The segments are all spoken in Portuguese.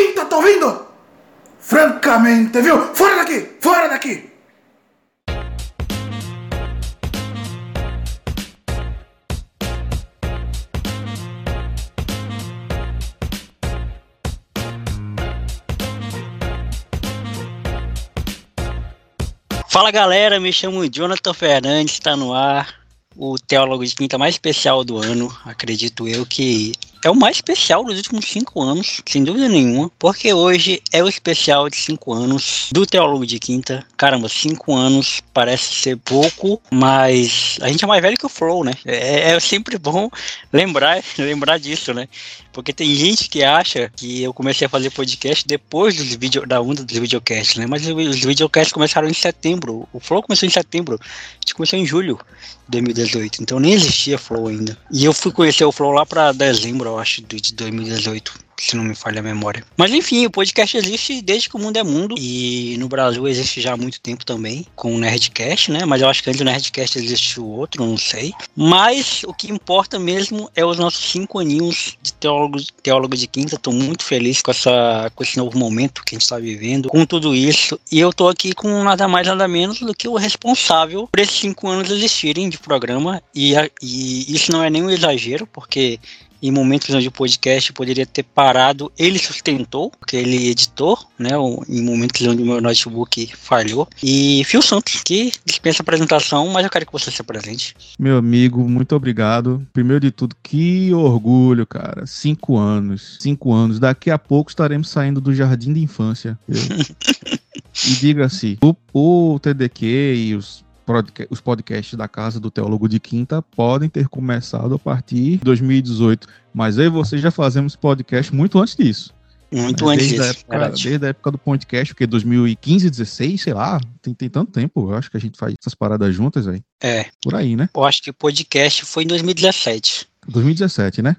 Quinta, tá ouvindo? Francamente, viu? Fora daqui! Fora daqui! Fala galera, me chamo Jonathan Fernandes, está no ar o Teólogo de Quinta mais especial do ano, acredito eu que é o mais especial dos últimos cinco anos, sem dúvida nenhuma, porque hoje é o especial de cinco anos do Teólogo de Quinta. Caramba, cinco anos parece ser pouco, mas a gente é mais velho que o Flow, né? É, é sempre bom lembrar, lembrar disso, né? Porque tem gente que acha que eu comecei a fazer podcast depois dos vídeos da onda dos videocasts, né? Mas os videocasts começaram em setembro. O Flow começou em setembro. A gente começou em julho de 2018. Então nem existia Flow ainda. E eu fui conhecer o Flow lá para dezembro, eu acho, de 2018 se não me falha a memória. Mas enfim, o podcast existe desde que o mundo é mundo e no Brasil existe já há muito tempo também, com o Nerdcast, né? Mas eu acho que antes do Nerdcast existe o outro, não sei. Mas o que importa mesmo é os nossos cinco aninhos de teólogo, teólogo de quinta. Estou muito feliz com, essa, com esse novo momento que a gente está vivendo, com tudo isso. E eu estou aqui com nada mais, nada menos do que o responsável por esses cinco anos existirem de programa. E, e isso não é nenhum exagero, porque em momentos onde o podcast poderia ter parado, ele sustentou, porque ele editou, né? Em momentos onde o meu notebook falhou. E Fio Santos, que dispensa apresentação, mas eu quero que você se apresente. Meu amigo, muito obrigado. Primeiro de tudo, que orgulho, cara. Cinco anos. Cinco anos. Daqui a pouco estaremos saindo do jardim de infância. e diga-se, o, o TDQ e os os podcasts da Casa do Teólogo de Quinta podem ter começado a partir de 2018, mas eu e você já fazemos podcast muito antes disso. Muito né? antes desde disso. A época, desde a época do podcast, porque 2015, 16, sei lá, tem, tem tanto tempo, eu acho que a gente faz essas paradas juntas aí. É. Por aí, né? Eu acho que o podcast foi em 2017. 2017, né?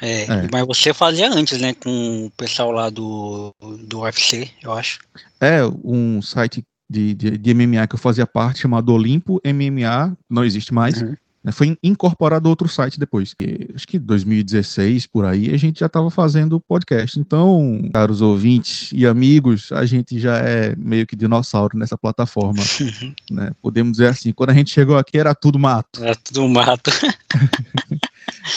É, é, mas você fazia antes, né, com o pessoal lá do, do UFC, eu acho. É, um site de, de, de, MMA que eu fazia parte, chamado Olimpo MMA, não existe mais. Uhum. Né, foi incorporado outro site depois. E, acho que 2016, por aí, a gente já estava fazendo podcast. Então, caros ouvintes e amigos, a gente já é meio que dinossauro nessa plataforma. Uhum. Né? Podemos dizer assim, quando a gente chegou aqui era tudo mato. Era tudo mato.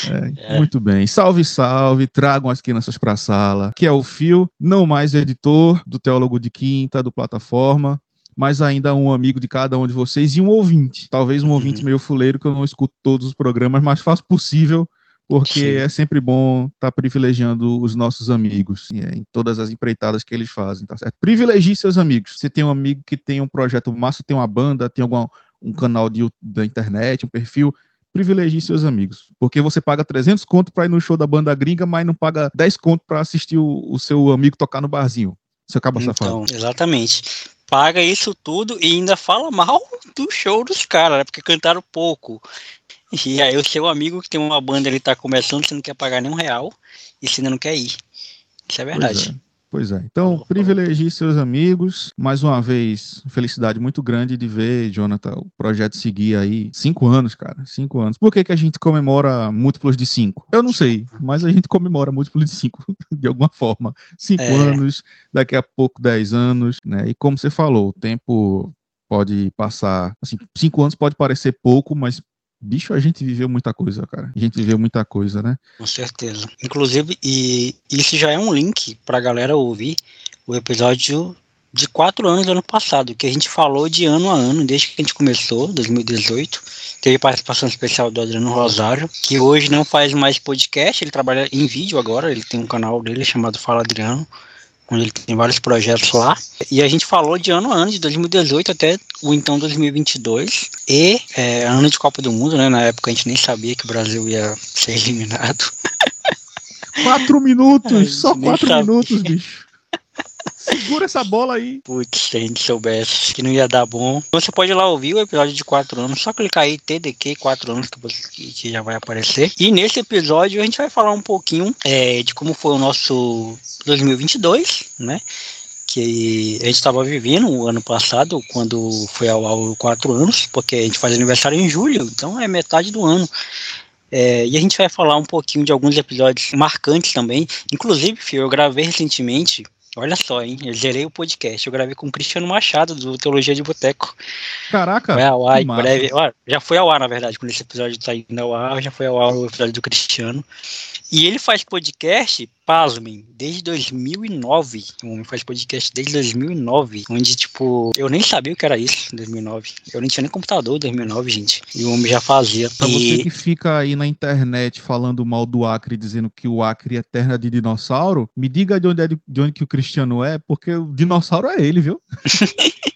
É, é. Muito bem. Salve, salve. Tragam as crianças para a sala. Que é o Fio, não mais editor do Teólogo de Quinta, do Plataforma mas ainda um amigo de cada um de vocês e um ouvinte. Talvez um uhum. ouvinte meio fuleiro, que eu não escuto todos os programas, mas faço possível, porque Sim. é sempre bom estar tá privilegiando os nossos amigos é, em todas as empreitadas que eles fazem, tá certo? Privilegie seus amigos. Você tem um amigo que tem um projeto massa, tem uma banda, tem algum, um canal de, da internet, um perfil, privilegie seus amigos. Porque você paga 300 conto para ir no show da banda gringa, mas não paga 10 conto para assistir o, o, seu amigo tocar no barzinho. Você acaba então, safado. Exatamente paga isso tudo e ainda fala mal do show dos caras, né? Porque cantaram pouco. E aí o seu amigo que tem uma banda, ele tá começando, você não quer pagar nem um real e você ainda não quer ir. Isso é verdade. Pois é. Então, privilegie seus amigos. Mais uma vez, felicidade muito grande de ver, Jonathan, o projeto seguir aí cinco anos, cara. Cinco anos. Por que, que a gente comemora múltiplos de cinco? Eu não sei, mas a gente comemora múltiplos de cinco de alguma forma. Cinco é. anos, daqui a pouco dez anos, né? E como você falou, o tempo pode passar. Assim, cinco anos pode parecer pouco, mas Bicho, a gente viveu muita coisa, cara. A gente viveu muita coisa, né? Com certeza. Inclusive, e isso já é um link pra galera ouvir o episódio de quatro anos do ano passado, que a gente falou de ano a ano, desde que a gente começou, 2018. Teve participação especial do Adriano Rosário, que hoje não faz mais podcast, ele trabalha em vídeo agora, ele tem um canal dele chamado Fala Adriano onde ele tem vários projetos lá. E a gente falou de ano a ano, de 2018 até o então 2022. E é, ano de Copa do Mundo, né? Na época a gente nem sabia que o Brasil ia ser eliminado. Quatro minutos, só quatro minutos, bicho. Segura essa bola aí. Putz, se a gente soubesse que não ia dar bom. Você pode ir lá ouvir o episódio de 4 anos, só clicar aí TDQ 4 anos que, que, já vai aparecer. E nesse episódio a gente vai falar um pouquinho é, de como foi o nosso 2022, né? Que a gente estava vivendo o ano passado, quando foi ao, ao 4 anos, porque a gente faz aniversário em julho, então é metade do ano. É, e a gente vai falar um pouquinho de alguns episódios marcantes também. Inclusive, Fio, eu gravei recentemente Olha só, hein? Eu zerei o podcast. Eu gravei com o Cristiano Machado, do Teologia de Boteco. Caraca! Vai ao ar, breve. Já foi ao ar, na verdade, quando esse episódio está indo ao ar, já foi ao ar o episódio do Cristiano. E ele faz podcast, pasmem, desde 2009. O homem faz podcast desde 2009. Onde, tipo, eu nem sabia o que era isso em 2009. Eu nem tinha nem computador em 2009, gente. E o homem já fazia. Pra e... você que fica aí na internet falando mal do Acre, dizendo que o Acre é terra de dinossauro, me diga de onde, é, de onde que o Cristiano é, porque o dinossauro é ele, viu?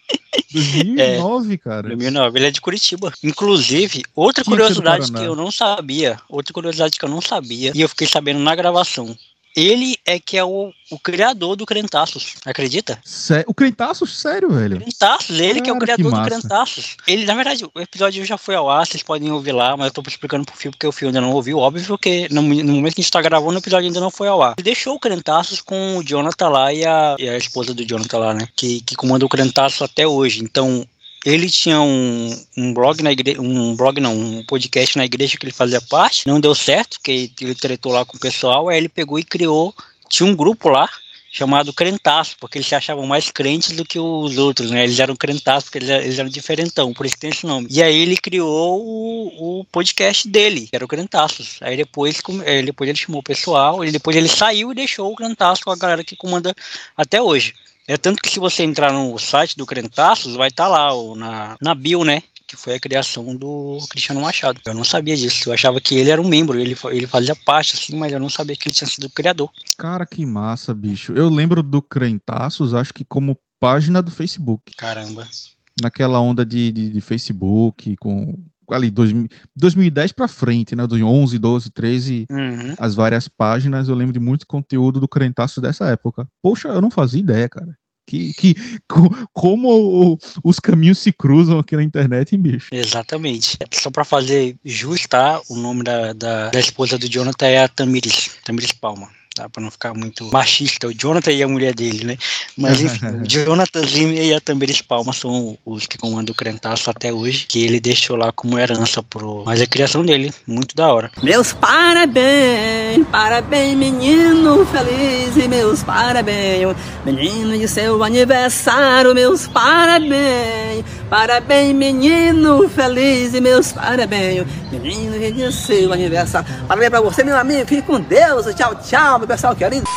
2009, é, cara. 2009, ele é de Curitiba. Inclusive, outra curiosidade que eu não sabia, outra curiosidade que eu não sabia, e eu fiquei sabendo na gravação. Ele é que é o, o criador do Crentaços, acredita? Sé o Crentaços? Sério, velho? Crentaços, ele Cara, que é o criador do Crentaços. Ele, na verdade, o episódio já foi ao ar, vocês podem ouvir lá, mas eu tô explicando pro Fio porque o Fio ainda não ouviu, óbvio, porque no, no, momento que a gente tá gravando, o episódio ainda não foi ao ar. Ele deixou o Crentaços com o Jonathan lá e a, e a esposa do Jonathan lá, né? Que, que comanda o Crentaços até hoje. Então, ele tinha um, um blog na igreja, um blog não, um podcast na igreja que ele fazia parte, não deu certo, porque ele tretou lá com o pessoal, aí ele pegou e criou, tinha um grupo lá, chamado Crentaço, porque eles se achavam mais crentes do que os outros, né? Eles eram crentaços porque eles, eles eram diferentão, por isso tem esse nome. E aí ele criou o, o podcast dele, que era o Crentaços. Aí depois, eh, depois ele chamou o pessoal, e depois ele saiu e deixou o Crentaço com a galera que comanda até hoje. É tanto que se você entrar no site do Crentaços, vai estar tá lá, ou na, na bio, né? Que foi a criação do Cristiano Machado. Eu não sabia disso. Eu achava que ele era um membro, ele, ele fazia parte, assim, mas eu não sabia que ele tinha sido o criador. Cara, que massa, bicho. Eu lembro do Crentaços, acho que como página do Facebook. Caramba. Naquela onda de, de, de Facebook, com ali 2000, 2010 para frente, né, dos 11, 12, 13, uhum. as várias páginas, eu lembro de muito conteúdo do Crentaço dessa época. Poxa, eu não fazia ideia, cara. Que, que como os caminhos se cruzam aqui na internet, hein, bicho? Exatamente. Só para fazer justo, tá? O nome da, da, da esposa do Jonathan é a Tamiris, Tamiris Palma tá? Pra não ficar muito machista, o Jonathan e a mulher dele, né? Mas enfim, o Jonathan Zimmer e a Tamires Palma são os que comandam o Crentaço até hoje, que ele deixou lá como herança pro. Mas a criação dele, muito da hora. Meus parabéns, parabéns, menino feliz, e meus parabéns, menino de seu aniversário, meus parabéns, parabéns, menino feliz, e meus parabéns, menino de seu aniversário. Parabéns pra você, meu amigo, fique com Deus, tchau, tchau querido.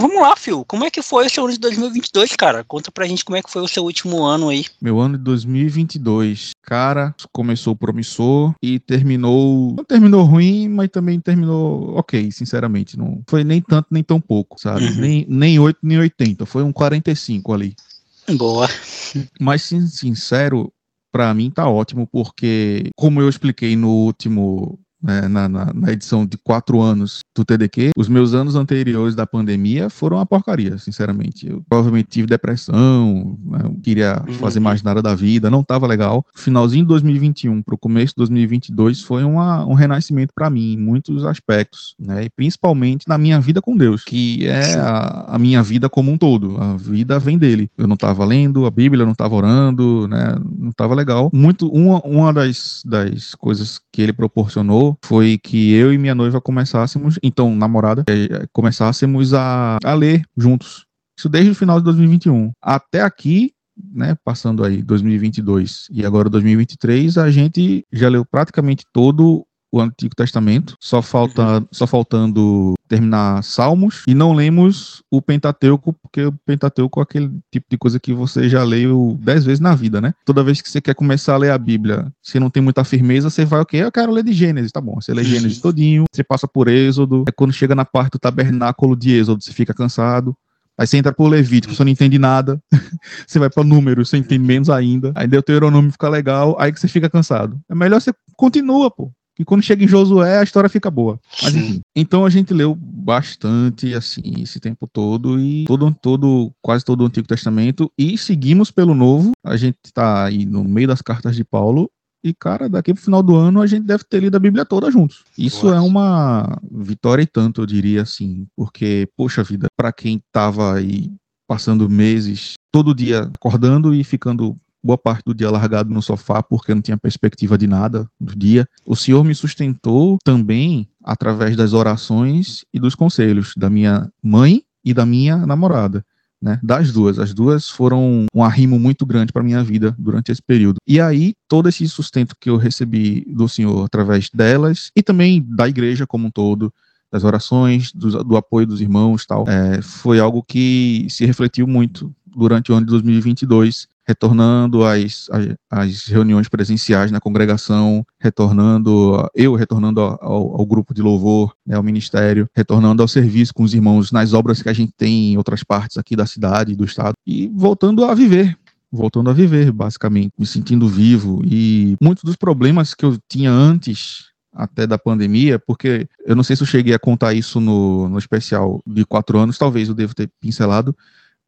Vamos lá, Phil. Como é que foi o seu ano de 2022, cara? Conta pra gente como é que foi o seu último ano aí. Meu ano de 2022, cara, começou promissor e terminou. Não terminou ruim, mas também terminou ok, sinceramente. Não foi nem tanto, nem tão pouco, sabe? Uhum. Nem, nem 8, nem 80. Foi um 45 ali. Boa. Mas, sincero, para mim tá ótimo, porque, como eu expliquei no último né, na, na, na, edição de quatro anos do TDQ, os meus anos anteriores da pandemia foram uma porcaria, sinceramente. Eu provavelmente tive depressão, né, não queria uhum. fazer mais nada da vida, não estava legal. Finalzinho de 2021 para o começo de 2022 foi uma, um renascimento para mim, em muitos aspectos, né, e principalmente na minha vida com Deus, que é a, a, minha vida como um todo. A vida vem dele. Eu não estava lendo a Bíblia, não estava orando, né, não estava legal. Muito, uma, uma das, das coisas que ele proporcionou foi que eu e minha noiva começássemos, então namorada, é, começássemos a, a ler juntos. Isso desde o final de 2021. Até aqui, né, passando aí 2022 e agora 2023, a gente já leu praticamente todo o Antigo Testamento, só, falta, só faltando terminar Salmos, e não lemos o Pentateuco, porque o Pentateuco é aquele tipo de coisa que você já leu dez vezes na vida, né? Toda vez que você quer começar a ler a Bíblia, você não tem muita firmeza, você vai, ok, eu quero ler de Gênesis, tá bom, você lê Gênesis todinho, você passa por Êxodo, é quando chega na parte do tabernáculo de Êxodo, você fica cansado, Aí você entra pro Levítico, você não entende nada. você vai para número, você entende menos ainda. Aí Deuteronômio fica legal, aí que você fica cansado. É melhor você continua, pô. E quando chega em Josué, a história fica boa. Mas enfim. Então a gente leu bastante, assim, esse tempo todo, e todo, todo, quase todo o Antigo Testamento, e seguimos pelo Novo. A gente tá aí no meio das cartas de Paulo, e, cara, daqui pro final do ano a gente deve ter lido a Bíblia toda juntos. Isso Boa. é uma vitória e tanto, eu diria assim. Porque, poxa vida, para quem tava aí passando meses todo dia acordando e ficando boa parte do dia largado no sofá porque não tinha perspectiva de nada no dia. O Senhor me sustentou também através das orações e dos conselhos da minha mãe e da minha namorada. Né, das duas. As duas foram um arrimo muito grande para minha vida durante esse período. E aí, todo esse sustento que eu recebi do Senhor através delas e também da igreja como um todo, das orações, do, do apoio dos irmãos tal, é, foi algo que se refletiu muito durante o ano de 2022 retornando às, às, reuniões presenciais na congregação, retornando, eu retornando ao, ao grupo de louvor, né, ao ministério, retornando ao serviço com os irmãos nas obras que a gente tem em outras partes aqui da cidade do estado, e voltando a viver, voltando a viver, basicamente, me sentindo vivo. E muitos dos problemas que eu tinha antes até da pandemia, porque eu não sei se eu cheguei a contar isso no, no especial de quatro anos, talvez eu devo ter pincelado,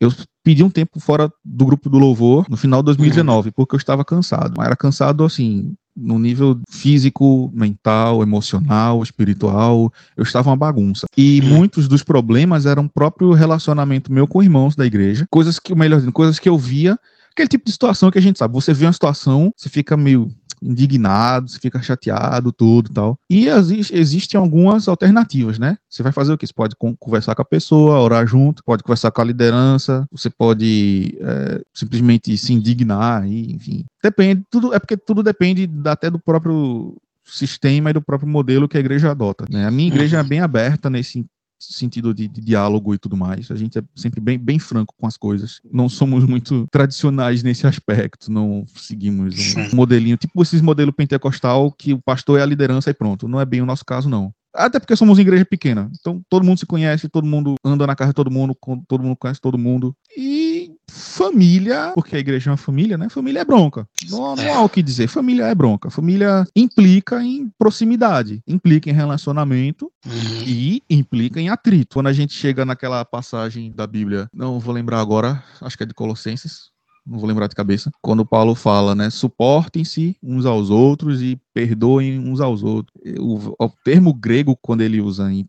eu pedi um tempo fora do grupo do louvor no final de 2019, uhum. porque eu estava cansado. Mas era cansado, assim, no nível físico, mental, emocional, espiritual, eu estava uma bagunça. E muitos dos problemas eram próprio relacionamento meu com irmãos da igreja, coisas que, melhor dizendo, coisas que eu via, aquele tipo de situação que a gente sabe, você vê uma situação, você fica meio você fica chateado, tudo tal. E existem algumas alternativas, né? Você vai fazer o que? Você pode conversar com a pessoa, orar junto, pode conversar com a liderança, você pode é, simplesmente se indignar, e, enfim. Depende, tudo, é porque tudo depende até do próprio sistema e do próprio modelo que a igreja adota. Né? A minha igreja é bem aberta nesse sentido de, de, diálogo e tudo mais. A gente é sempre bem, bem franco com as coisas. Não somos muito tradicionais nesse aspecto, não seguimos um modelinho, tipo esses modelo pentecostal que o pastor é a liderança e pronto. Não é bem o nosso caso, não. Até porque somos uma igreja pequena. Então todo mundo se conhece, todo mundo anda na casa de todo mundo, todo mundo conhece todo mundo. E família, porque a igreja é uma família, né? Família é bronca. Não, não há o que dizer. Família é bronca. Família implica em proximidade, implica em relacionamento uhum. e implica em atrito. Quando a gente chega naquela passagem da Bíblia, não vou lembrar agora, acho que é de Colossenses, não vou lembrar de cabeça, quando Paulo fala, né, suportem-se uns aos outros e perdoem uns aos outros. O, o termo grego, quando ele usa em,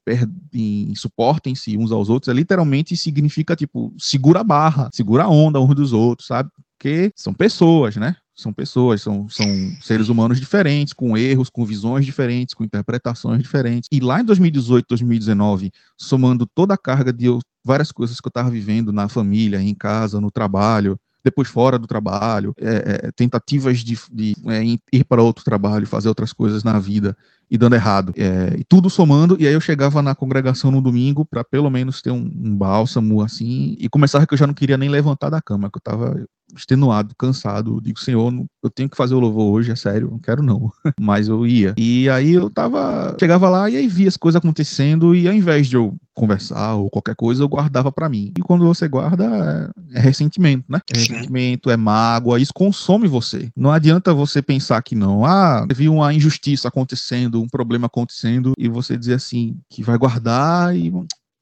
em suportem-se uns aos outros, é literalmente significa, tipo, segura a barra, segura a onda uns dos outros, sabe? Porque são pessoas, né? São pessoas, são, são seres humanos diferentes, com erros, com visões diferentes, com interpretações diferentes. E lá em 2018, 2019, somando toda a carga de várias coisas que eu estava vivendo na família, em casa, no trabalho, depois fora do trabalho, é, é, tentativas de, de é, ir para outro trabalho, fazer outras coisas na vida e dando errado. É, e tudo somando, e aí eu chegava na congregação no domingo para pelo menos ter um, um, bálsamo assim, e começava que eu já não queria nem levantar da cama, que eu estava extenuado, cansado. Eu digo, Senhor, eu tenho que fazer o louvor hoje, é sério, não quero não. Mas eu ia. E aí eu tava, chegava lá e aí via as coisas acontecendo e ao invés de eu conversar ou qualquer coisa, eu guardava para mim. E quando você guarda, é, é ressentimento, né? É ressentimento, é mágoa, isso consome você. Não adianta você pensar que não. Ah, vi uma injustiça acontecendo, um problema acontecendo e você dizer assim que vai guardar e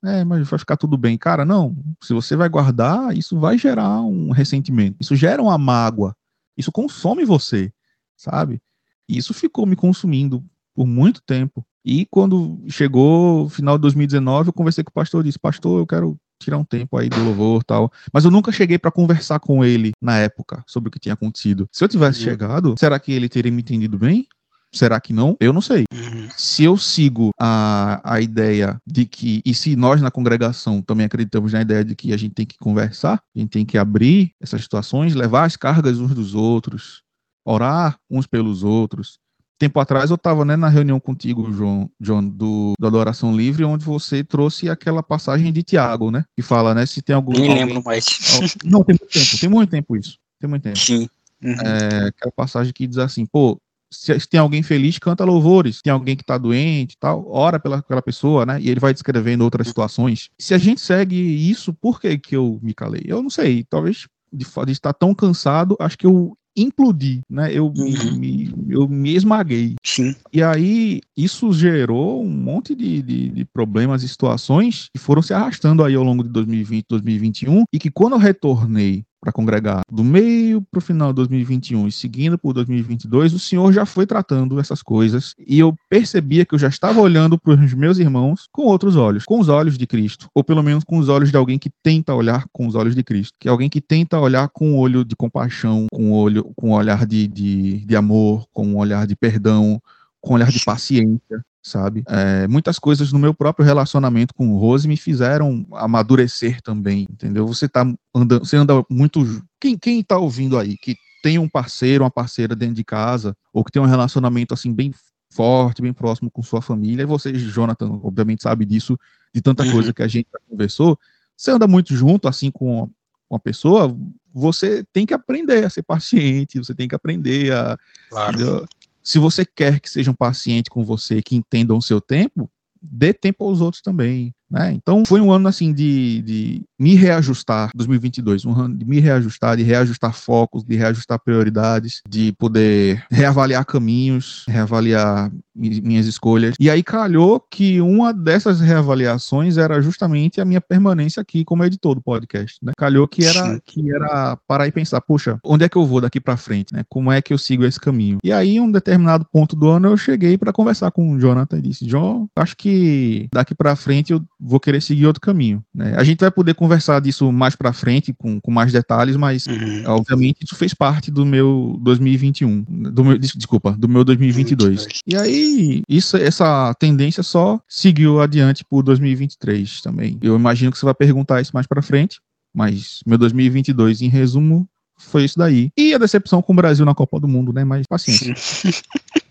é, mas vai ficar tudo bem. Cara, não. Se você vai guardar, isso vai gerar um ressentimento. Isso gera uma mágoa. Isso consome você, sabe? E isso ficou me consumindo por muito tempo. E quando chegou o final de 2019, eu conversei com o pastor e disse: Pastor, eu quero tirar um tempo aí do louvor tal. Mas eu nunca cheguei para conversar com ele na época sobre o que tinha acontecido. Se eu tivesse chegado, será que ele teria me entendido bem? Será que não? Eu não sei. Uhum. Se eu sigo a, a ideia de que, e se nós na congregação também acreditamos na ideia de que a gente tem que conversar, a gente tem que abrir essas situações, levar as cargas uns dos outros, orar uns pelos outros. Tempo atrás eu estava né, na reunião contigo, João, John, do, do Adoração Livre, onde você trouxe aquela passagem de Tiago, né? Que fala, né? Se tem algum. Nem alguém... lembro mais. Não, tem muito tempo, tem muito tempo isso. Tem muito tempo. Sim. Uhum. É, aquela passagem que diz assim, pô, se, tem alguém feliz, canta louvores. Se tem alguém que está doente tal, ora pela, pela pessoa, né? E ele vai descrevendo outras situações. Se a gente segue isso, por que, que eu me calei? Eu não sei. Talvez de, de estar tão cansado, acho que eu implodi, né? Eu, uhum. me, eu me esmaguei. Sim. E aí, isso gerou um monte de, de, de, problemas e situações que foram se arrastando aí ao longo de 2020, 2021, e que quando eu retornei para congregar. Do meio para o final de 2021 e seguindo por 2022, o Senhor já foi tratando essas coisas e eu percebia que eu já estava olhando para os meus irmãos com outros olhos, com os olhos de Cristo, ou pelo menos com os olhos de alguém que tenta olhar com os olhos de Cristo, que é alguém que tenta olhar com um olho de compaixão, com um olho, com um olhar de, de, de amor, com um olhar de perdão, com um olhar de paciência, sabe? É, muitas coisas no meu próprio relacionamento com o Rose me fizeram amadurecer também, entendeu? Você tá andando, você anda muito. Quem, quem tá ouvindo aí que tem um parceiro, uma parceira dentro de casa, ou que tem um relacionamento assim bem forte, bem próximo com sua família, e você, Jonathan, obviamente sabe disso, de tanta uhum. coisa que a gente já conversou, você anda muito junto assim com uma pessoa, você tem que aprender a ser paciente, você tem que aprender a. Claro. Se você quer que sejam pacientes com você, que entendam o seu tempo, dê tempo aos outros também. Né? Então foi um ano assim de, de me reajustar, 2022, um ano de me reajustar, de reajustar focos, de reajustar prioridades, de poder reavaliar caminhos, reavaliar minhas escolhas. E aí calhou que uma dessas reavaliações era justamente a minha permanência aqui como editor do podcast. Né? Calhou que era que era parar e pensar, poxa, onde é que eu vou daqui para frente? Né? Como é que eu sigo esse caminho? E aí, em um determinado ponto do ano, eu cheguei para conversar com o Jonathan e disse, John, acho que daqui para frente eu vou querer seguir outro caminho. Né? A gente vai poder conversar disso mais para frente, com, com mais detalhes, mas uhum. obviamente isso fez parte do meu 2021, do meu, desculpa, do meu 2022. 22. E aí, isso, essa tendência só seguiu adiante por 2023 também. Eu imagino que você vai perguntar isso mais para frente, mas meu 2022, em resumo, foi isso daí. E a decepção com o Brasil na Copa do Mundo, né? Mas paciência.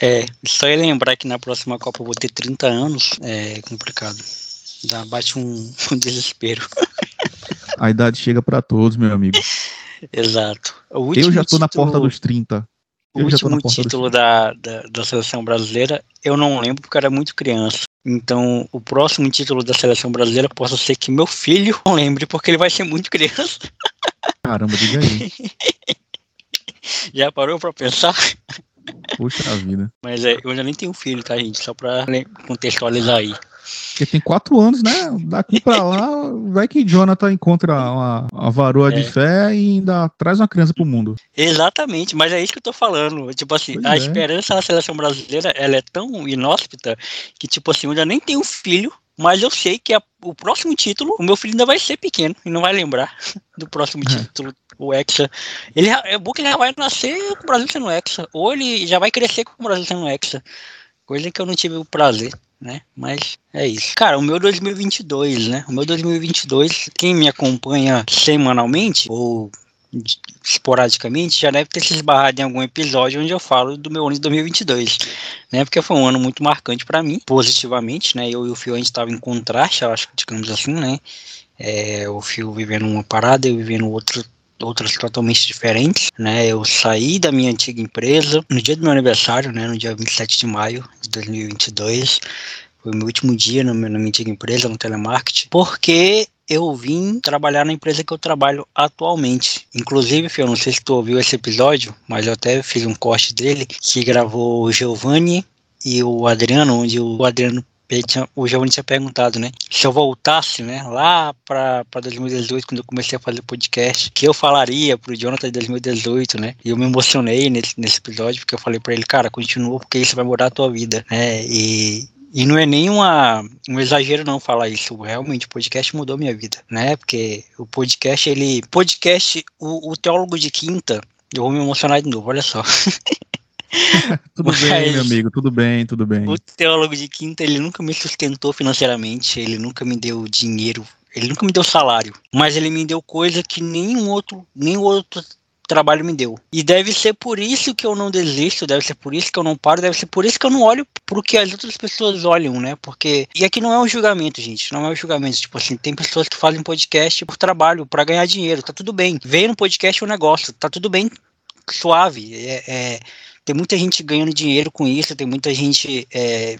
É, só ia lembrar que na próxima Copa eu vou ter 30 anos, é complicado. Dá, bate um, um desespero. A idade chega para todos, meu amigo. Exato. eu já tô título, na porta dos 30. o último título da, da, da seleção brasileira eu não lembro porque eu era muito criança. Então, o próximo título da seleção brasileira possa ser que meu filho não lembre, porque ele vai ser muito criança. Caramba, diga aí. Já parou pra pensar? Puxa vida. Mas é, eu já nem tenho filho, tá, gente? Só pra contextualizar aí. Porque tem quatro anos, né? Daqui pra lá, vai que Jonathan encontra uma, uma varoa é. de fé e ainda traz uma criança pro mundo. Exatamente, mas é isso que eu tô falando. Tipo assim, pois a é. esperança na seleção brasileira, ela é tão inóspita que, tipo assim, eu já nem tenho filho, mas eu sei que a, o próximo título, o meu filho ainda vai ser pequeno e não vai lembrar do próximo é. título o Hexa. Ele, é bom que já vai nascer com o Brasil sendo Hexa, ou ele já vai crescer com o Brasil sendo Hexa. Coisa que eu não tive o prazer, né? Mas é isso. Cara, o meu 2022, né? O meu 2022, quem me acompanha semanalmente, ou esporadicamente, já deve ter se esbarrado em algum episódio onde eu falo do meu ano de 2022, né? Porque foi um ano muito marcante para mim, positivamente, né? Eu e o Fio a gente estava em contraste, acho que digamos assim, né? É, o Fio vivendo uma parada, eu vivendo outra outras totalmente diferentes, né? Eu saí da minha antiga empresa no dia do meu aniversário, né? No dia 27 de maio de 2022. Foi o meu último dia na minha, antiga empresa, no telemarketing, porque eu vim trabalhar na empresa que eu trabalho atualmente. Inclusive, eu não sei se tu ouviu esse episódio, mas eu até fiz um corte dele que gravou o Giovanni e o Adriano, onde o Adriano o Giovanni tinha perguntado, né? Se eu voltasse, né, lá para 2018, quando eu comecei a fazer podcast, que eu falaria pro Jonathan de 2018, né? E eu me emocionei nesse, nesse episódio, porque eu falei para ele, cara, continua, porque isso vai mudar a tua vida, né? E, e não é nem uma, um exagero não falar isso. Realmente, o podcast mudou minha vida, né? Porque o podcast, ele. Podcast, o, o teólogo de quinta, eu vou me emocionar de novo, olha só. tudo Mas, bem, meu amigo, tudo bem, tudo bem. O teólogo de quinta, ele nunca me sustentou financeiramente, ele nunca me deu dinheiro, ele nunca me deu salário, mas ele me deu coisa que nenhum outro, nenhum outro trabalho me deu. E deve ser por isso que eu não desisto, deve ser por isso que eu não paro, deve ser por isso que eu não olho pro que as outras pessoas olham, né? Porque. E aqui não é um julgamento, gente. Não é um julgamento. Tipo assim, tem pessoas que fazem podcast por trabalho, para ganhar dinheiro. Tá tudo bem. Veio no podcast um negócio, tá tudo bem suave. É, é, tem muita gente ganhando dinheiro com isso, tem muita gente é,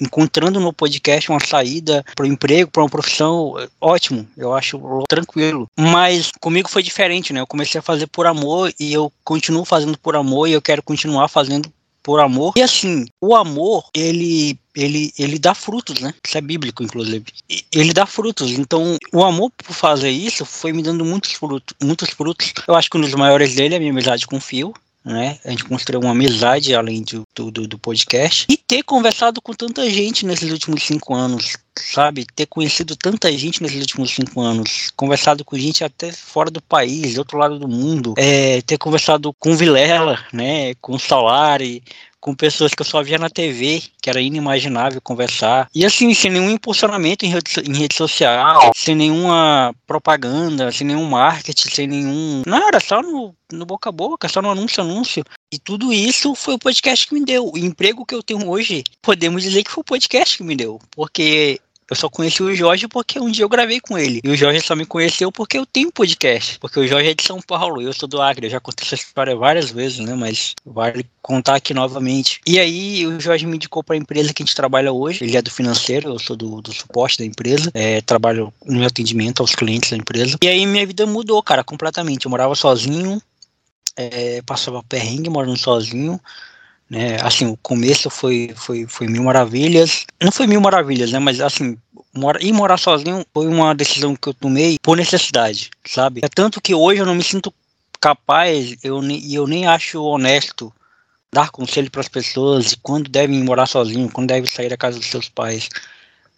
encontrando no podcast uma saída para o emprego, para uma profissão, ótimo, eu acho tranquilo. Mas comigo foi diferente, né? Eu comecei a fazer por amor e eu continuo fazendo por amor e eu quero continuar fazendo por amor. E assim, o amor, ele ele, ele dá frutos, né? Isso é bíblico, inclusive. Ele dá frutos. Então, o amor por fazer isso foi me dando muitos frutos. Muitos frutos. Eu acho que um dos maiores dele é a minha amizade com o Fio né? A gente construiu uma amizade além do, do, do, podcast. E ter conversado com tanta gente nesses últimos cinco anos, sabe? Ter conhecido tanta gente nesses últimos cinco anos. Conversado com gente até fora do país, do outro lado do mundo. É, ter conversado com Vilela, né? Com Solari, com pessoas que eu só via na TV, que era inimaginável conversar. E assim, sem nenhum impulsionamento em rede, em rede social, sem nenhuma propaganda, sem nenhum marketing, sem nenhum. Não, era só no, no boca a boca, só no anúncio, anúncio. E tudo isso foi o podcast que me deu. O emprego que eu tenho hoje, podemos dizer que foi o podcast que me deu. Porque eu só conheci o Jorge porque um dia eu gravei com ele. E o Jorge só me conheceu porque eu tenho podcast. Porque o Jorge é de São Paulo, eu sou do Acre. Eu já contei essa história várias vezes, né? Mas vale contar aqui novamente. E aí o Jorge me indicou para a empresa que a gente trabalha hoje. Ele é do financeiro, eu sou do, do suporte da empresa. É, trabalho no atendimento aos clientes da empresa. E aí minha vida mudou, cara, completamente. Eu morava sozinho, é, passava perrengue morando sozinho. Né? Assim, o começo foi, foi, foi mil maravilhas. Não foi mil maravilhas, né? Mas assim, mora, ir morar sozinho foi uma decisão que eu tomei por necessidade, sabe? É tanto que hoje eu não me sinto capaz, eu, e eu nem acho honesto dar conselho para as pessoas de quando devem morar sozinho, quando devem sair da casa dos seus pais.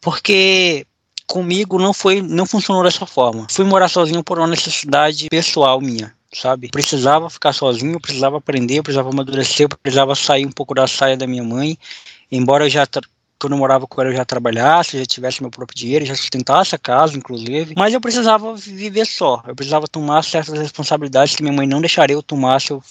Porque comigo não foi, não funcionou dessa forma. Fui morar sozinho por uma necessidade pessoal minha, sabe? Precisava ficar sozinho, precisava aprender, precisava amadurecer, precisava sair um pouco da saia da minha mãe. Embora eu já quando eu morava com ela eu já trabalhasse, já tivesse meu próprio dinheiro, já sustentasse a casa, inclusive. Mas eu precisava viver só. Eu precisava tomar certas responsabilidades que minha mãe não deixaria eu tomar se eu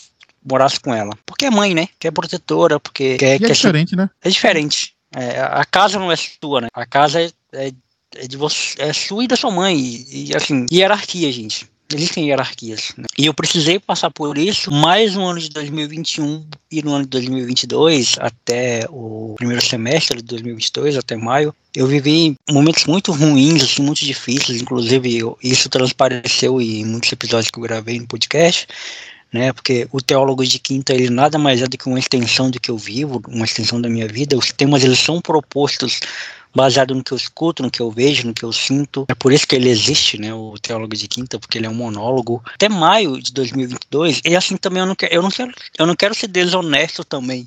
morasse com ela. Porque é mãe, né? Que é protetora, porque quer, e é quer diferente, ser... né? É diferente. É, a casa não é sua, né? A casa é, é, é de você, é sua e da sua mãe. E, e assim, hierarquia, gente existem hierarquias. Né? E eu precisei passar por isso mais no ano de 2021 e no ano de 2022, até o primeiro semestre de 2022, até maio, eu vivi momentos muito ruins, assim, muito difíceis, inclusive eu, isso transpareceu em muitos episódios que eu gravei no podcast, né? Porque o teólogo de quinta ele nada mais é do que uma extensão do que eu vivo, uma extensão da minha vida. Os temas eles são propostos baseado no que eu escuto, no que eu vejo, no que eu sinto. É por isso que ele existe, né, o Teólogo de Quinta, porque ele é um monólogo. Até maio de 2022, e assim também eu não quero, eu não quero, eu não quero ser desonesto também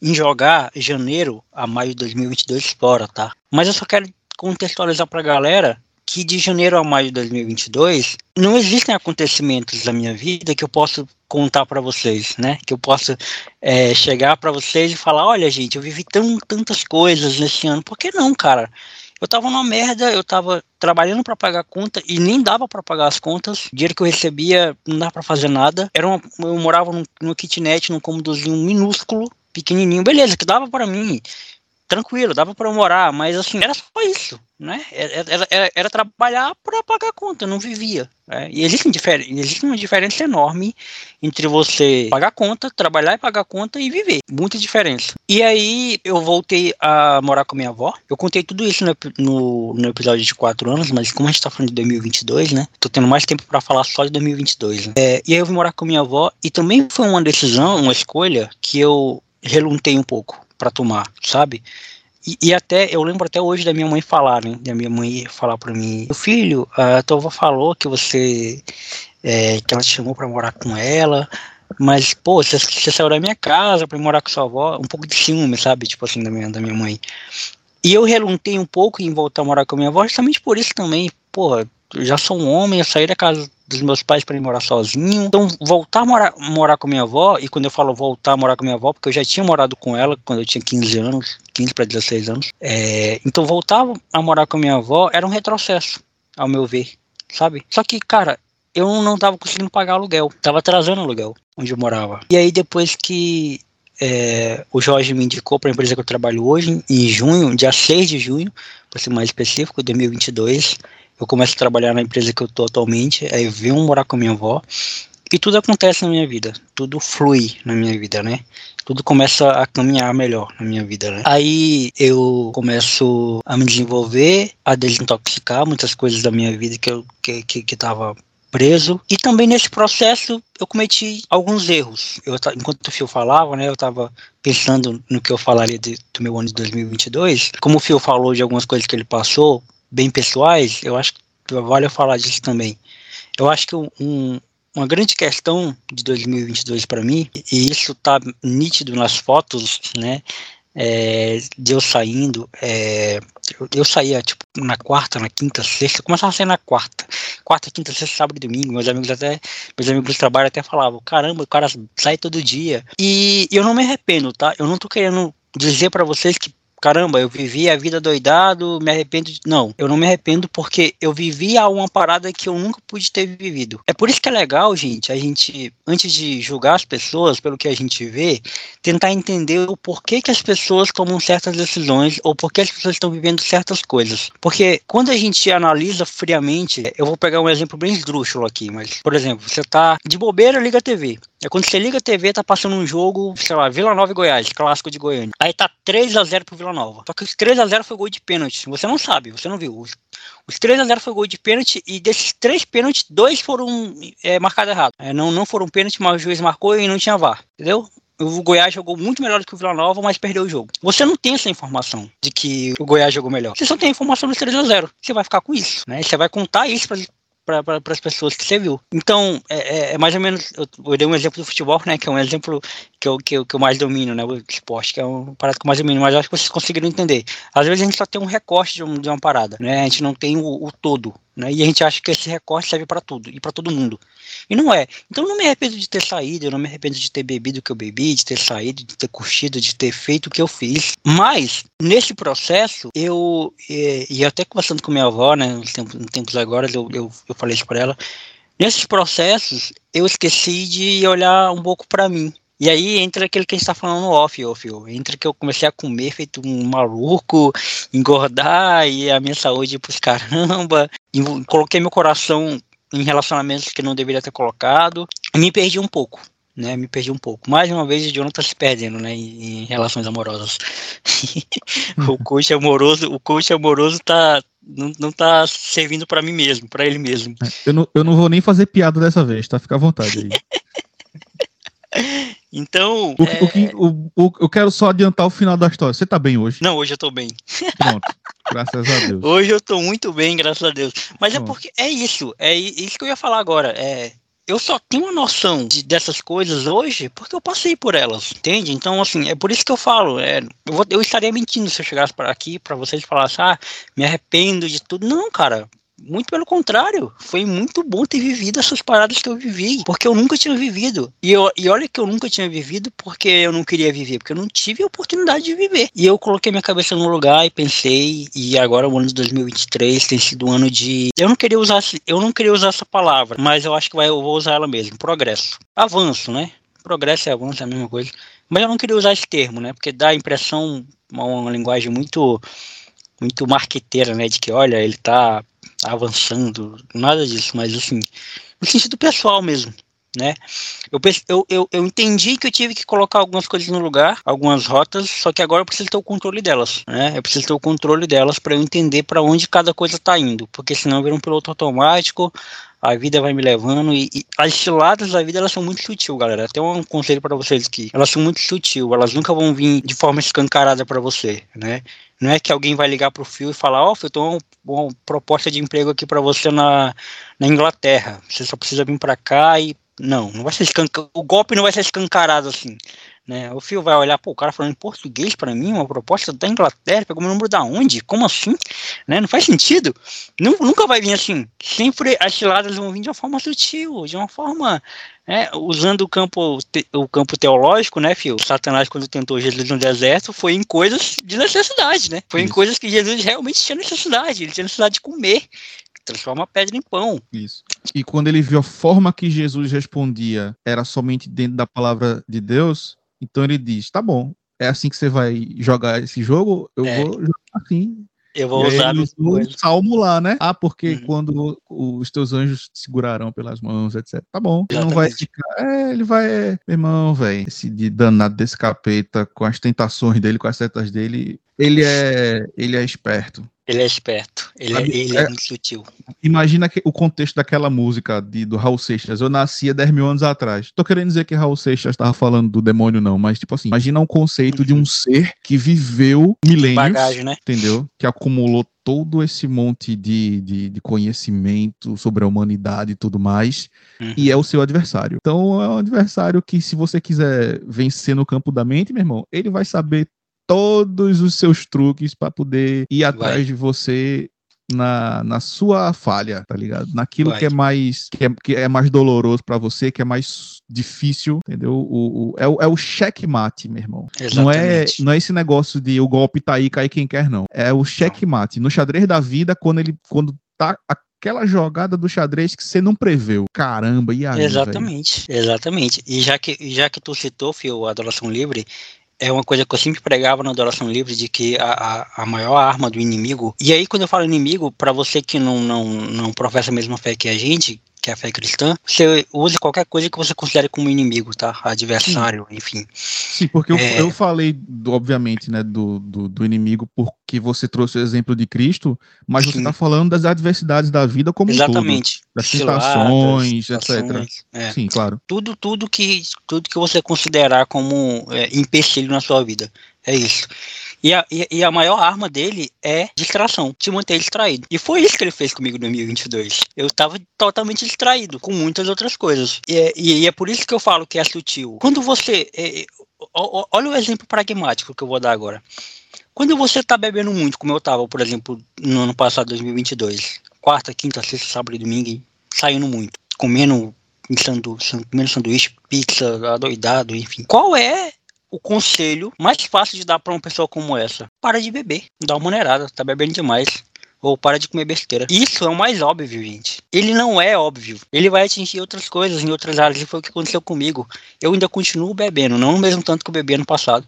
em jogar janeiro a maio de 2022 fora, tá? Mas eu só quero contextualizar pra galera que de janeiro a maio de 2022 não existem acontecimentos da minha vida que eu posso contar para vocês, né? Que eu possa é, chegar para vocês e falar, olha, gente, eu vivi tão, tantas coisas nesse ano. Por que não, cara? Eu tava numa merda, eu tava trabalhando para pagar conta e nem dava para pagar as contas. O dinheiro que eu recebia não dava para fazer nada. Era uma, eu morava num, num kitnet, num cômodozinho minúsculo, pequenininho, beleza, que dava para mim tranquilo, dava para morar, mas assim, era só isso, né? Era, era, era trabalhar para pagar a conta, não vivia. Né? E existe, existe uma diferença enorme entre você pagar conta, trabalhar e pagar conta e viver. Muita diferença. E aí eu voltei a morar com minha avó. Eu contei tudo isso no, no, no episódio de 4 anos, mas como a gente tá falando de 2022, né? Tô tendo mais tempo para falar só de 2022. Né? É, e aí eu vim morar com minha avó e também foi uma decisão, uma escolha que eu reluntei um pouco para tomar, sabe? E, e, até, eu lembro até hoje da minha mãe falar, né? Da minha mãe falar para mim, filho, a tua avó falou que você, é, que ela te chamou para morar com ela, mas, pô, você, você saiu da minha casa para morar com sua avó, um pouco de ciúme, sabe? Tipo assim, da minha, da minha mãe. E eu reluntei um pouco em voltar a morar com a minha avó, justamente por isso também, pô, eu já sou um homem, eu saí da casa dos meus pais para ir morar sozinho. Então, voltar a morar, morar com minha avó, e quando eu falo voltar a morar com minha avó, porque eu já tinha morado com ela quando eu tinha 15 anos, 15 para 16 anos. É, então, voltar a morar com minha avó era um retrocesso, ao meu ver, sabe? Só que, cara, eu não tava conseguindo pagar aluguel, tava atrasando aluguel onde eu morava. E aí, depois que é, o Jorge me indicou para a empresa que eu trabalho hoje, em junho, dia 6 de junho, para ser mais específico, 2022, eu começo a trabalhar na empresa que eu tô atualmente, aí eu venho morar com a minha avó, e tudo acontece na minha vida, tudo flui na minha vida, né? Tudo começa a caminhar melhor na minha vida, né? Aí eu começo a me desenvolver, a desintoxicar muitas coisas da minha vida que eu que, que, que tava preso. E também nesse processo eu cometi alguns erros. Eu, enquanto o Fio falava, né, eu estava pensando no que eu falaria de, do meu ano de 2022. Como o Fio falou de algumas coisas que ele passou, bem pessoais, eu acho que vale eu falar disso também. Eu acho que um, uma grande questão de 2022 para mim, e isso está nítido nas fotos, né, é, de eu saindo, é, eu, eu, saía tipo na quarta, na quinta, sexta, começava a sair na quarta, quarta, quinta, sexta, sábado e domingo. Meus amigos até, meus amigos do trabalho até falavam, caramba, o cara sai todo dia. E eu não me arrependo, tá? Eu não tô querendo dizer para vocês que caramba, eu vivi a vida doidado, me arrependo de... Não, eu não me arrependo porque eu vivi uma parada que eu nunca pude ter vivido. É por isso que é legal, gente, a gente, antes de julgar as pessoas pelo que a gente vê, tentar entender o porquê que as pessoas tomam certas decisões ou porquê as pessoas estão vivendo certas coisas. Porque quando a gente analisa friamente, eu vou pegar um exemplo bem esdrúxulo aqui, mas, por exemplo, você tá de bobeira, liga a TV. É quando você liga a TV, tá passando um jogo, sei lá, Vila Nova e Goiás, clássico de Goiânia. Aí tá 3 a 0 pro Vila Nova. Só que os 3 a 0 foi gol de pênalti. Você não sabe, você não viu. Os, os 3 a 0 foi gol de pênalti e desses três pênaltis, dois foram é, marcados errado. É, não, não foram pênalti, mas o juiz marcou e não tinha VAR. Entendeu? o Goiás jogou muito melhor do que o Vila Nova, mas perdeu o jogo. Você não tem essa informação de que o Goiás jogou melhor. Você só tem a informação dos 3 a 0 Você vai ficar com isso, né? Você vai contar isso para para as pessoas que você viu. Então, é, é, é, mais ou menos, eu, eu, dei um exemplo do futebol, né, que é um exemplo que eu, que eu, que eu mais domino, né, o esporte, que é um parada que eu mais domino, mas acho que vocês conseguiram entender. Às vezes a gente só tem um recorte de, um, de uma parada, né, a gente não tem o, o todo, né? E a gente acha que esse recorte serve para tudo e para todo mundo. E não é. Então eu não me arrependo de ter saído, eu não me arrependo de ter bebido o que eu bebi, de ter saído, de ter curtido, de ter feito o que eu fiz. Mas, nesse processo, eu. E, e até conversando com minha avó, né, nos tempos, nos tempos agora, eu, eu, eu falei isso para ela. Nesses processos, eu esqueci de olhar um pouco para mim. E aí entra aquele que a gente tá falando no off, off, entra que eu comecei a comer feito um maluco, engordar e a minha saúde pros caramba, coloquei meu coração em relacionamentos que não deveria ter colocado, e me perdi um pouco, né, me perdi um pouco. Mais uma vez o Jonathan se perdendo, né, em, em relações amorosas. o coach amoroso, o coach amoroso tá não, não tá servindo para mim mesmo, para ele mesmo. Eu não, eu não vou nem fazer piada dessa vez, tá? Fica à vontade aí. Então. O, é... o que, o, o, eu quero só adiantar o final da história. Você tá bem hoje? Não, hoje eu tô bem. Pronto. Graças a Deus. Hoje eu tô muito bem, graças a Deus. Mas é Pronto. é porque é isso. É isso que eu ia falar agora. É, eu só tenho uma noção de, dessas coisas hoje porque eu passei por elas, entende? Então, assim, é por isso que eu falo. É, eu, vou, eu estaria mentindo se eu chegasse para aqui para vocês e falasse, ah, me arrependo de tudo. Não, cara. Muito pelo contrário, foi muito bom ter vivido essas paradas que eu vivi, porque eu nunca tinha vivido. E, eu, e olha que eu nunca tinha vivido porque eu não queria viver, porque eu não tive a oportunidade de viver. E eu coloquei minha cabeça no lugar e pensei, e agora o ano de 2023 tem sido um ano de. Eu não queria usar, eu não queria usar essa palavra, mas eu acho que vai, eu vou usar ela mesmo: progresso. Avanço, né? Progresso e avanço é a mesma coisa. Mas eu não queria usar esse termo, né? Porque dá a impressão, uma, uma linguagem muito muito marqueteira, né? De que, olha, ele tá avançando, nada disso, mas assim, no sentido pessoal mesmo, né? Eu, eu, eu, eu, entendi que eu tive que colocar algumas coisas no lugar, algumas rotas, só que agora eu preciso ter o controle delas, né? Eu preciso ter o controle delas para eu entender para onde cada coisa está indo, porque senão vira um piloto automático, a vida vai me levando e, e, as ciladas da vida elas são muito sutil, galera. Até um conselho para vocês aqui. Elas são muito sutil, elas nunca vão vir de forma escancarada para você, né? Não é que alguém vai ligar pro Fio e falar, ó, oh, eu tô uma, uma proposta de emprego aqui para você na, na Inglaterra. Você só precisa vir para cá e não, não vai ser escancar, o golpe não vai ser escancarado assim. Né? O Fio vai olhar, pô, o cara falando em português para mim, uma proposta da Inglaterra, pegou meu número da onde? Como assim? Né? Não faz sentido. Nunca vai vir assim. Sempre as ciladas vão vir de uma forma sutil, de uma forma é, usando o campo, o campo teológico, né, Fio? Satanás, quando tentou Jesus no deserto, foi em coisas de necessidade, né? Foi em coisas que Jesus realmente tinha necessidade. Ele tinha necessidade de comer, transforma a pedra em pão. Isso. E quando ele viu a forma que Jesus respondia era somente dentro da palavra de Deus, então ele diz: tá bom, é assim que você vai jogar esse jogo, eu é. vou jogar assim. Eu vou usar o salmo lá, né? Ah, porque uhum. quando os teus anjos te segurarão pelas mãos, etc. Tá bom. Ele não vai ficar. É, ele vai. É, meu irmão, velho. Esse de danado desse capeta, com as tentações dele, com as setas dele, ele é, ele é esperto. Ele é esperto. Ele, é, Sabe, ele é, é- muito sutil. Imagina que- o contexto daquela música de, do Raul Seixas. Eu nasci há 10 mil anos atrás. Tô querendo dizer que Raul Seixas estava falando do demônio, não, mas tipo assim, imagina um conceito de um ser que viveu milênios, Bagagem, né? entendeu? Que acumulou todo esse monte de, de, de conhecimento sobre a humanidade e tudo mais, Uhum. e é o seu adversário. Então é um adversário que, se você quiser vencer no campo da mente, meu irmão, ele vai saber todos os seus truques para poder ir atrás Vai. de você na, na sua falha, tá ligado? Naquilo Vai. que é mais que é, que é mais doloroso para você, que é mais difícil, entendeu? O, o- é, o, é o checkmate, meu irmão. Não é, Exatamente. não é esse negócio de o golpe tá aí, cai quem quer, não. É o checkmate. No xadrez da vida, quando ele quando tá aquela jogada do xadrez que você não preveu. Caramba, e aí? Exatamente, exatamente. E já que, já que tu citou, Fio, a adoração livre, é uma coisa que eu sempre pregava na adoração livre, de que a, a, a maior arma do inimigo, e aí quando eu falo inimigo, para você que não, não, não professa a mesma fé que a gente, que é a fé cristã, você use qualquer coisa que você considere como inimigo, tá? Adversário, enfim. Sim, porque eu, É. eu falei, do- obviamente, né, do, do, do inimigo, porque você trouxe o exemplo de Cristo, mas você Sim. tá falando das adversidades da vida como um todo. Exatamente. Das tentações, etc. é. Sim, claro. tudo, tudo que, tudo que você considerar como é, empecilho na sua vida. É isso. E a, e, a maior arma dele é distração, te manter distraído. E foi isso que ele fez comigo em 2022. Eu tava totalmente distraído com muitas outras coisas. E é, e- é por isso que eu falo que é sutil. Quando você. é, é, olha o exemplo pragmático que eu vou dar agora. Quando você tá bebendo muito, como eu tava, por exemplo, no ano passado, 2022, quarta, quinta, sexta, sábado e domingo, saindo muito, comendo sandu, san- comendo sanduíche, pizza, adoidado, enfim. Qual é o conselho mais fácil de dar pra uma pessoa como essa? Para de beber, dá uma maneirada, tá bebendo demais. Ou para de comer besteira. Isso é o mais óbvio, gente. Ele não é óbvio. Ele vai atingir outras coisas em outras áreas. E foi o que aconteceu comigo. Eu ainda continuo bebendo, não o mesmo tanto que eu bebi ano passado.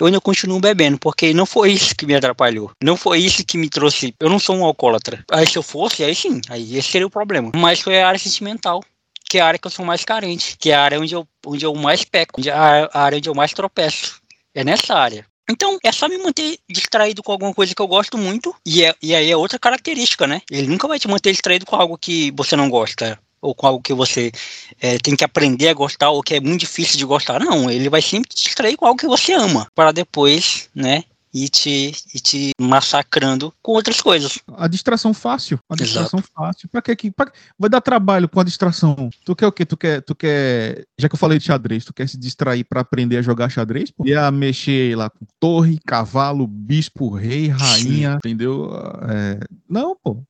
Eu ainda continuo bebendo, porque não foi isso que me atrapalhou. Não foi isso que me trouxe. Eu não sou um alcoólatra. Aí se eu fosse, aí sim, aí esse seria o problema. Mas foi a área sentimental que é a área que eu sou mais carente, que é a área onde eu, onde eu mais peco, onde é a a área onde eu mais tropeço. É nessa área. Então, é só me manter distraído com alguma coisa que eu gosto muito, e, é, e aí é outra característica, né? Ele nunca vai te manter distraído com algo que você não gosta, ou com algo que você é, tem que aprender a gostar, ou que é muito difícil de gostar. Não, ele vai sempre te distrair com algo que você ama, para depois, né, ir te, ir te massacrando com outras coisas. A distração fácil. A Exato. distração fácil. Pra que que. pra- vai dar trabalho com a distração. Tu quer o quê? Tu quer, tu quer. Já que eu falei de xadrez, tu quer se distrair pra aprender a jogar xadrez? Pô? E a mexer lá com torre, cavalo, bispo, rei, rainha, entendeu? É, Não, pô.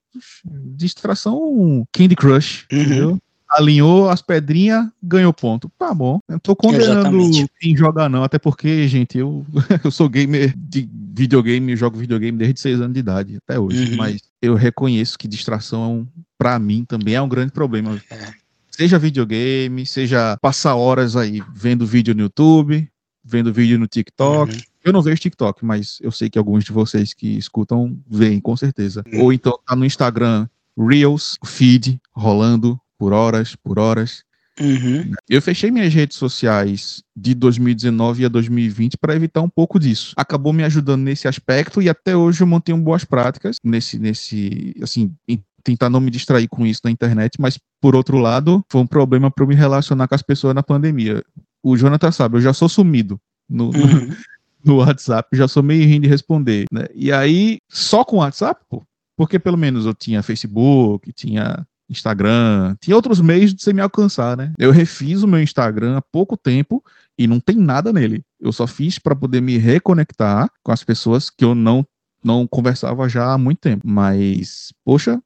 Distração Candy Crush, Uhum. entendeu? Alinhou as pedrinhas, ganhou ponto. Tá bom. Eu tô condenando Exatamente. quem joga, não. Até porque, gente, eu, eu sou gamer de videogame, jogo videogame desde 6 anos de idade, até hoje. Uhum. Mas eu reconheço que distração, pra mim, também é um grande problema. É. Seja videogame, seja passar horas aí vendo vídeo no YouTube, vendo vídeo no TikTok. Uhum. Eu não vejo TikTok, mas eu sei que alguns de vocês que escutam veem, com certeza. Uhum. Ou então tá no Instagram, Reels, feed, rolando por horas, por horas. Uhum. Eu fechei minhas redes sociais de 2019 a 2020 para evitar um pouco disso. Acabou me ajudando nesse aspecto e até hoje eu mantenho boas práticas nesse, nesse, assim, em tentar não me distrair com isso na internet, mas por outro lado, foi um problema para eu me relacionar com as pessoas na pandemia. O Jonathan sabe, eu já sou sumido no, no- Uhum. no WhatsApp, já sou meio rindo de responder, né? E aí, só com o WhatsApp, pô, porque pelo menos eu tinha Facebook, tinha Instagram, tinha outros meios de você me alcançar, né? Eu refiz o meu Instagram há pouco tempo e não tem nada nele. Eu só fiz para poder me reconectar com as pessoas que eu não não conversava já há muito tempo. Mas, poxa,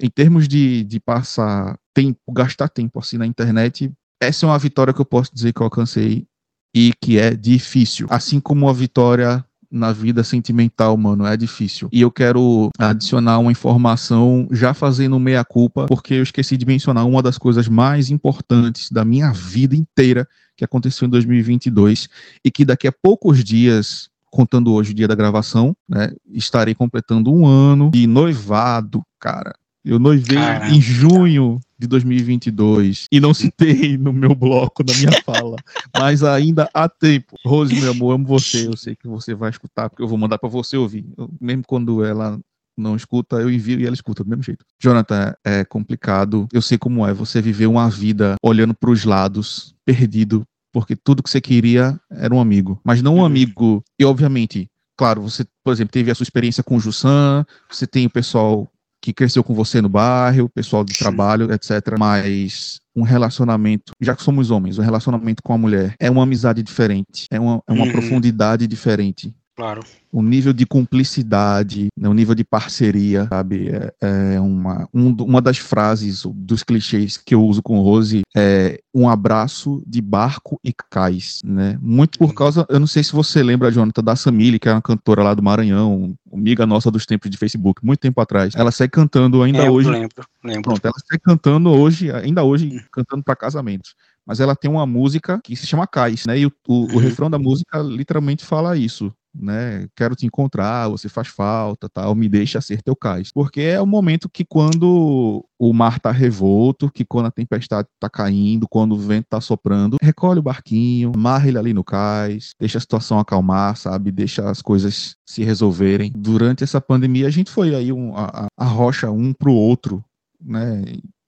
em termos de, de passar tempo, gastar tempo assim na internet, essa é uma vitória que eu posso dizer que eu alcancei e que é difícil. Assim como a vitória na vida sentimental, mano, é difícil. E eu quero adicionar uma informação já fazendo meia-culpa, porque eu esqueci de mencionar uma das coisas mais importantes da minha vida inteira que aconteceu em 2022 e que daqui a poucos dias, contando hoje o dia da gravação, né, estarei completando um ano de noivado, cara. Eu noivei Caraca. em junho de 2022 e não citei no meu bloco, na minha fala, mas ainda há tempo. Rose, meu amor, amo você. Eu sei que você vai escutar, porque eu vou mandar para você ouvir. Eu- mesmo quando ela não escuta, eu envio e ela escuta do mesmo jeito. Jonathan, é complicado. Eu sei como é você viver uma vida olhando para os lados, perdido, porque tudo que você queria era um amigo. Mas não um amigo. E, obviamente, claro, você, por exemplo, teve a sua experiência com o Jussan, você tem o pessoal que cresceu com você no bairro, o pessoal de trabalho, etc. Mas um relacionamento, já que somos homens, um relacionamento com a mulher é uma amizade diferente, é uma, é uma Uhum. profundidade diferente. Claro. O nível de cumplicidade, né, o nível de parceria, sabe? É, é uma, um uma das frases dos clichês que eu uso com o Rose é um abraço de barco e cais, né? Muito por causa, eu não sei se você lembra, Jonathan, da Samile, que é uma cantora lá do Maranhão, amiga nossa dos tempos de Facebook, muito tempo atrás. Ela segue cantando ainda lembro, hoje lembro, lembro. Pronto, ela está cantando hoje, ainda hoje, cantando para casamentos. Mas ela tem uma música que se chama Cais, né? E o, o, o Uhum. refrão da música literalmente fala isso, né? Quero te encontrar, você faz falta, tal, me deixa ser teu cais. Porque é o momento que quando o mar tá revolto, que quando a tempestade tá caindo, quando o vento tá soprando, recolhe o barquinho, amarra ele ali no cais, deixa a situação acalmar, sabe? Deixa as coisas se resolverem. Durante essa pandemia, a gente foi aí um, a, a- rocha um pro outro, né?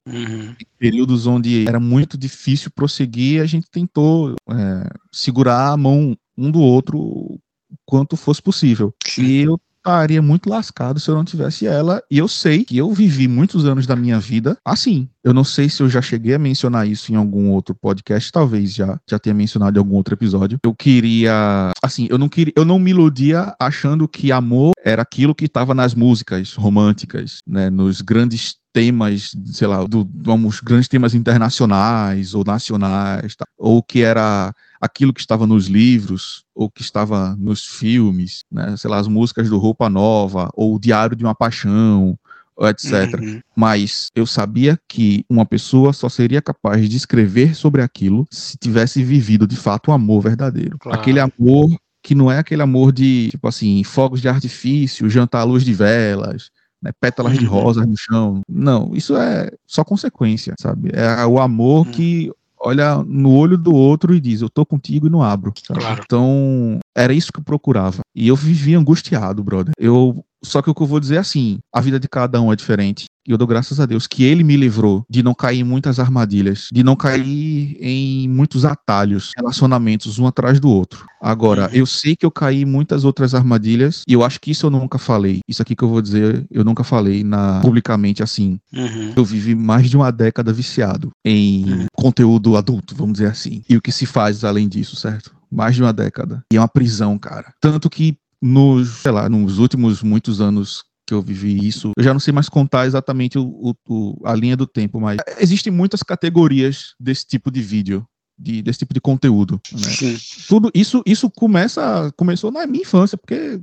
Uhum. períodos onde era muito difícil prosseguir, a gente tentou é, segurar a mão um do outro quanto fosse possível. E eu estaria muito lascado se eu não tivesse ela. E eu sei que eu vivi muitos anos da minha vida assim. Eu não sei se eu já cheguei a mencionar isso em algum outro podcast, talvez já, já tenha mencionado em algum outro episódio. Eu queria, assim, eu não queria, eu não me iludia achando que amor era aquilo que estava nas músicas românticas, né, nos grandes temas, sei lá, do, vamos, grandes temas internacionais ou nacionais, tá? ou que era aquilo que estava nos livros ou que estava nos filmes, né, sei lá, as músicas do Roupa Nova ou o Diário de uma Paixão, etc. Uhum. Mas eu sabia que uma pessoa só seria capaz de escrever sobre aquilo se tivesse vivido de fato um amor verdadeiro. Claro. Aquele amor que não é aquele amor de, tipo assim, fogos de artifício, jantar à luz de velas, né, pétalas de Uhum. rosas no chão. Não, isso é só consequência, sabe? É o amor Uhum. que olha no olho do outro e diz: Eu tô contigo e não abro. Claro. Então, era isso que eu procurava. E eu vivia angustiado, brother. Eu. Só que o que eu vou dizer é assim: a vida de cada um é diferente. E eu dou graças a Deus que ele me livrou de não cair em muitas armadilhas, de não cair em muitos atalhos, relacionamentos um atrás do outro. Agora, eu sei que eu caí em muitas outras armadilhas, e eu acho que isso eu nunca falei. Isso aqui que eu vou dizer, eu nunca falei na, publicamente assim. Uhum. Eu vivi mais de uma década viciado em Uhum. conteúdo adulto, vamos dizer assim. E o que se faz além disso, certo? Mais de uma década. E é uma prisão, cara. Tanto que nos, sei lá, nos últimos muitos anos que eu vivi isso, eu já não sei mais contar exatamente o, o- o- a linha do tempo, mas existem muitas categorias desse tipo de vídeo. de- desse tipo de conteúdo. Né? Tudo isso isso começa começou na minha infância porque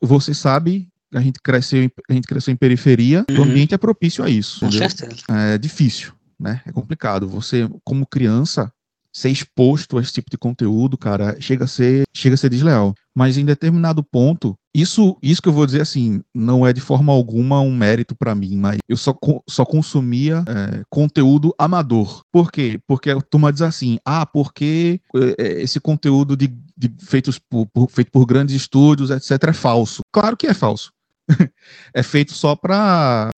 você sabe a gente cresceu em, a gente cresceu em periferia o Uhum. ambiente é propício a isso Com entendeu? certeza. é difícil né é complicado você como criança ser exposto a esse tipo de conteúdo cara chega a ser chega a ser desleal. Mas em determinado ponto isso isso que eu vou dizer assim não é de forma alguma um mérito para mim mas eu só só consumia é, conteúdo amador. Por quê? Porque a turma diz assim ah porque é, esse conteúdo de, de feitos por, por- feito por grandes estúdios etc é falso. Claro que é falso. É feito só para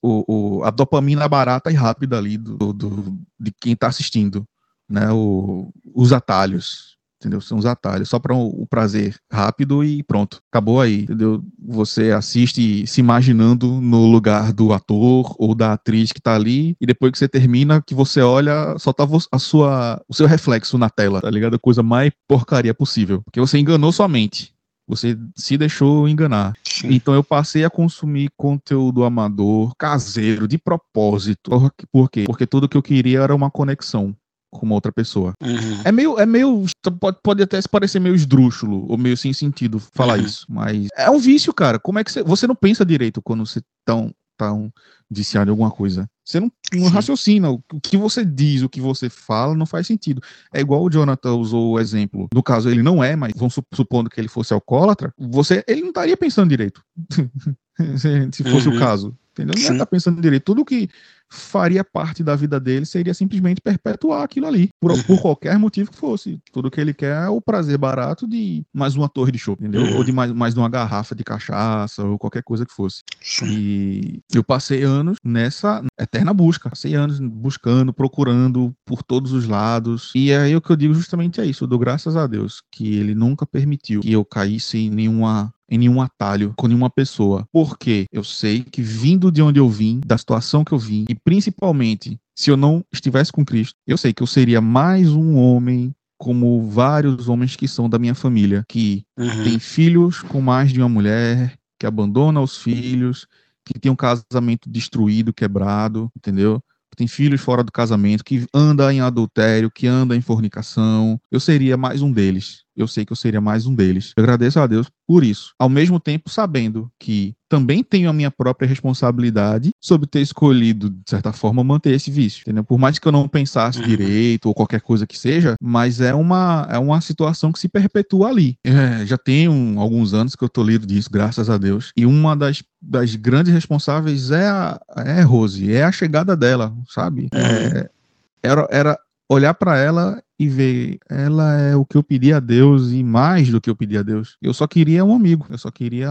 a dopamina barata e rápida ali do, do- de quem está assistindo, né? O- os atalhos, entendeu? São os atalhos, só para o, prazer rápido e pronto, acabou aí, entendeu? Você assiste se imaginando no lugar do ator ou da atriz que tá ali e depois que você termina, que você olha, só tá a sua, o seu reflexo na tela, tá ligado? A coisa mais porcaria possível, porque você enganou sua mente. Você se deixou enganar. Então eu passei a consumir conteúdo amador, caseiro, de propósito. Por quê? Porque tudo que eu queria era uma conexão com uma outra pessoa. Uhum. É meio, é meio, pode, pode até parecer meio esdrúxulo ou meio sem sentido falar Uhum. isso, mas é um vício, cara. Como é que você, você não pensa direito quando você tão, tão viciado em alguma coisa? Você não, não raciocina. O que você diz, o que você fala, não faz sentido. É igual o Jonathan usou o exemplo. No caso, ele não é, mas vamos su- supondo que ele fosse alcoólatra, você, ele não estaria pensando direito. se se fosse Uhum. o caso. Entendeu? Não ia Sim. estar pensando direito. Tudo que faria parte da vida dele seria simplesmente perpetuar aquilo ali, por, Uhum. por qualquer motivo que fosse. Tudo que ele quer é o prazer barato de mais uma torre de show, entendeu? Uhum. Ou de mais, mais uma garrafa de cachaça, ou qualquer coisa que fosse. E eu passei anos nessa eterna busca. Passei anos buscando, procurando por todos os lados. E aí o que eu digo justamente é isso. Eu dou graças a Deus que ele nunca permitiu que eu caísse em nenhuma em nenhum atalho com nenhuma pessoa. Porque eu sei que vindo de onde eu vim, da situação que eu vim, e principalmente se eu não estivesse com Cristo, eu sei que eu seria mais um homem como vários homens que são da minha família, que Uhum. tem filhos com mais de uma mulher, que abandona os filhos, que tem um casamento destruído, quebrado, entendeu? Que tem filhos fora do casamento, que anda em adultério, que anda em fornicação. Eu seria mais um deles. Eu sei que eu seria mais um deles. Eu agradeço a Deus por isso. Ao mesmo tempo, sabendo que também tenho a minha própria responsabilidade sobre ter escolhido, de certa forma, manter esse vício. Entendeu? Por mais que eu não pensasse Uhum. direito ou qualquer coisa que seja, mas é uma, é uma situação que se perpetua ali. É, já tem um- alguns anos que eu tô lido disso, graças a Deus. E uma das, das grandes responsáveis é a é a Rose, é a chegada dela, sabe? É, era, era olhar pra ela e ver, ela é o que eu pedi a Deus e mais do que eu pedi a Deus. Eu só queria um amigo, eu só queria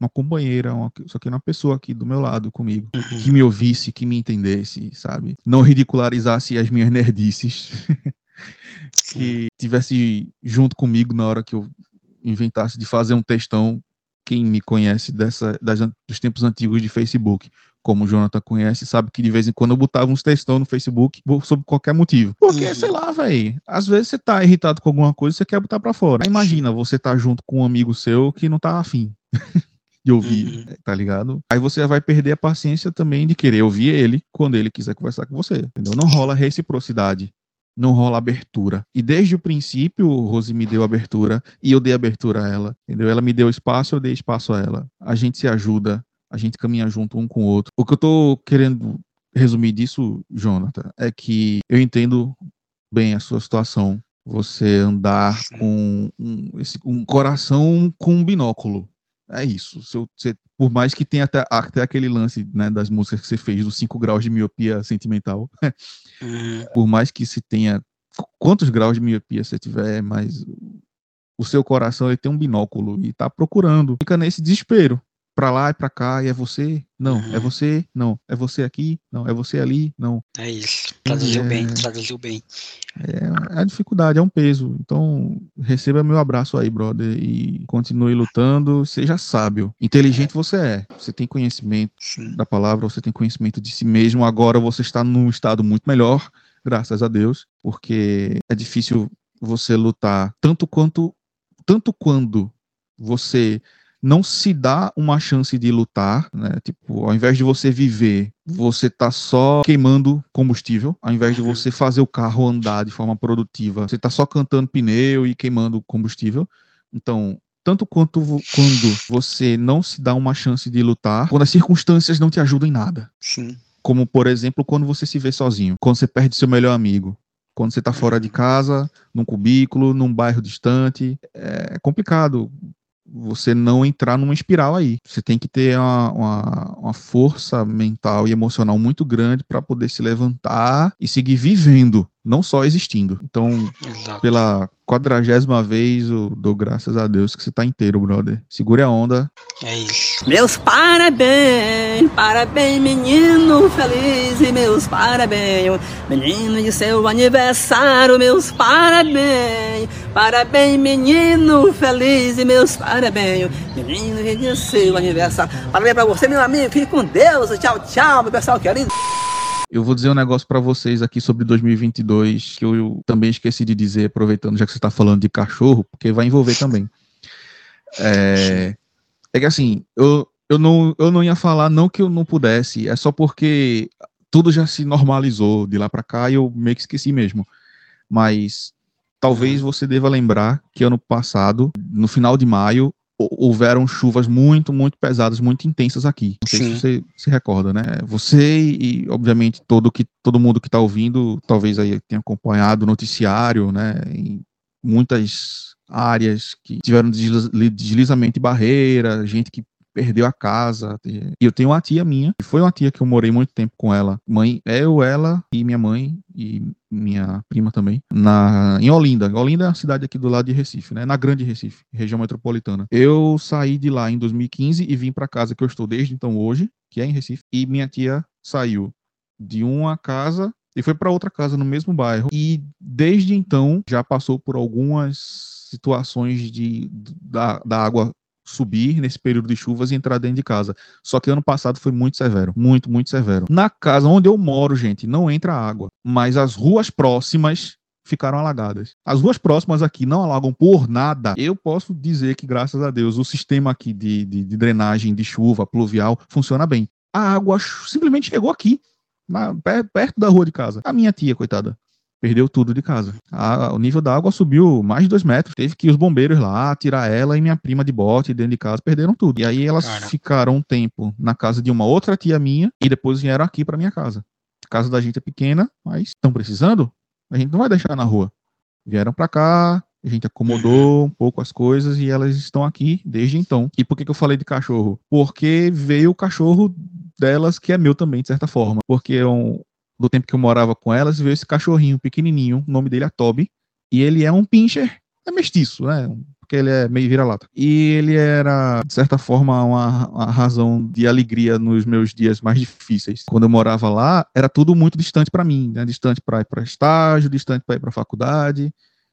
uma companheira, uma, só queria uma pessoa aqui do meu lado comigo, Uhum. que me ouvisse, que me entendesse, sabe? Não ridicularizasse as minhas nerdices, que tivesse junto comigo na hora que eu inventasse de fazer um textão. Quem me conhece dessa, das dos tempos antigos de Facebook, como o Jonathan conhece, sabe que de vez em quando eu botava uns textão no Facebook sobre qualquer motivo. Porque, Uhum. sei lá, velho, às vezes você tá irritado com alguma coisa e você quer botar pra fora. Aí imagina, você tá junto com um amigo seu que não tá afim. de ouvir, Uhum. tá ligado? Aí você vai perder a paciência também de querer ouvir ele quando ele quiser conversar com você, entendeu? Não rola reciprocidade não rola abertura. E desde o princípio, Rose me deu abertura e eu dei abertura a ela, entendeu? Ela me deu espaço, eu dei espaço a ela. A gente se ajuda, a gente caminha junto um com o outro. O que eu tô querendo resumir disso, Jonathan, é que eu entendo bem a sua situação. Você andar com um, esse- um coração com um binóculo. É isso. Se você- por mais que tenha até, até aquele lance né, das músicas que você fez, dos 5 graus de miopia sentimental, Uhum. por mais que se tenha qu- quantos graus de miopia você tiver, mas o seu coração ele tem um binóculo e tá procurando, fica nesse desespero, pra lá e pra cá, e é você, não, é Uhum. você, não, é você aqui, não, é você ali, não. É isso. Traduziu É. bem, traduziu bem. É a dificuldade, é um peso. Então, receba meu abraço aí, brother, e continue lutando, seja sábio. Inteligente você é, você tem conhecimento Sim. da palavra, você tem conhecimento de si mesmo. Agora você está num estado muito melhor, graças a Deus, porque é difícil você lutar tanto quanto tanto quando você não se dá uma chance de lutar, né? Tipo, ao invés de você viver, você tá só queimando combustível, ao invés de você fazer o carro andar de forma produtiva, você tá só cantando pneu e queimando combustível. Então, tanto quanto quando você não se dá uma chance de lutar, quando as circunstâncias não te ajudam em nada. Sim. Como, por exemplo, quando você se vê sozinho, quando você perde seu melhor amigo, quando você tá fora de casa, num cubículo, num bairro distante. É complicado você não entrar numa espiral aí. Você tem que ter uma, uma, uma força mental e emocional muito grande para poder se levantar e seguir vivendo, não só existindo. Então, Exato. pela quadragésima vez, eu dou graças a Deus que você tá inteiro, brother. Segure a onda. É isso. Meus parabéns, parabéns, menino feliz e meus parabéns, menino de seu aniversário, meus parabéns, parabéns, menino feliz e meus parabéns, menino de seu aniversário. Parabéns pra você, meu amigo, fique com Deus, tchau, tchau, meu pessoal querido. Eu vou dizer um negócio pra vocês aqui sobre 2022 que eu também esqueci de dizer, aproveitando já que você tá falando de cachorro, porque vai envolver também. É, é que assim, eu, eu, não, eu não ia falar não que eu não pudesse, é só porque tudo já se normalizou de lá pra cá e eu meio que esqueci mesmo. Mas talvez você deva lembrar que ano passado, no final de maio, houveram chuvas muito, muito pesadas, muito intensas aqui. Não sei Sim. se você se recorda, né? Você e, obviamente, todo, que, todo mundo que está ouvindo, talvez aí tenha acompanhado o noticiário, né? Em muitas áreas que tiveram desliz- deslizamento de barreira, gente que perdeu a casa. E eu tenho uma tia minha, que foi uma tia que eu morei muito tempo com ela. Mãe, eu, ela e minha mãe e minha prima também, na, em Olinda. Olinda é a cidade aqui do lado de Recife, né? Na Grande Recife, região metropolitana. Eu saí de lá em 2015 e vim para casa que eu estou desde então hoje, que é em Recife, e minha tia saiu de uma casa e foi para outra casa no mesmo bairro. E desde então já passou por algumas situações de da, da água subir nesse período de chuvas e entrar dentro de casa. Só que ano passado foi muito severo, muito, muito severo. Na casa onde eu moro, gente, não entra água, mas as ruas próximas ficaram alagadas. As ruas próximas aqui não alagam por nada. Eu posso dizer que, graças a Deus, o sistema aqui de, de, de drenagem de chuva pluvial funciona bem. A água simplesmente chegou aqui na, perto da rua de casa. A minha tia, coitada, perdeu tudo de casa. A, o nível da água subiu mais de dois metros. Teve que ir os bombeiros lá tirar ela e minha prima de bote dentro de casa, perderam tudo. E aí elas Cara. ficaram um tempo na casa de uma outra tia minha e depois vieram aqui para minha casa. A casa da gente é pequena, mas estão precisando? A gente não vai deixar na rua. Vieram para cá, a gente acomodou um pouco as coisas e elas estão aqui desde então. E por que, que eu falei de cachorro? Porque veio o cachorro delas, que é meu também, de certa forma. Porque é um, do tempo que eu morava com elas, veio esse cachorrinho pequenininho, o nome dele é Toby, e ele é um pincher, é mestiço, né? Porque ele é meio vira-lata. E ele era, de certa forma, uma, uma, razão de alegria nos meus dias mais difíceis. Quando eu morava lá, era tudo muito distante para mim, né? Distante para ir para estágio, distante para ir para faculdade.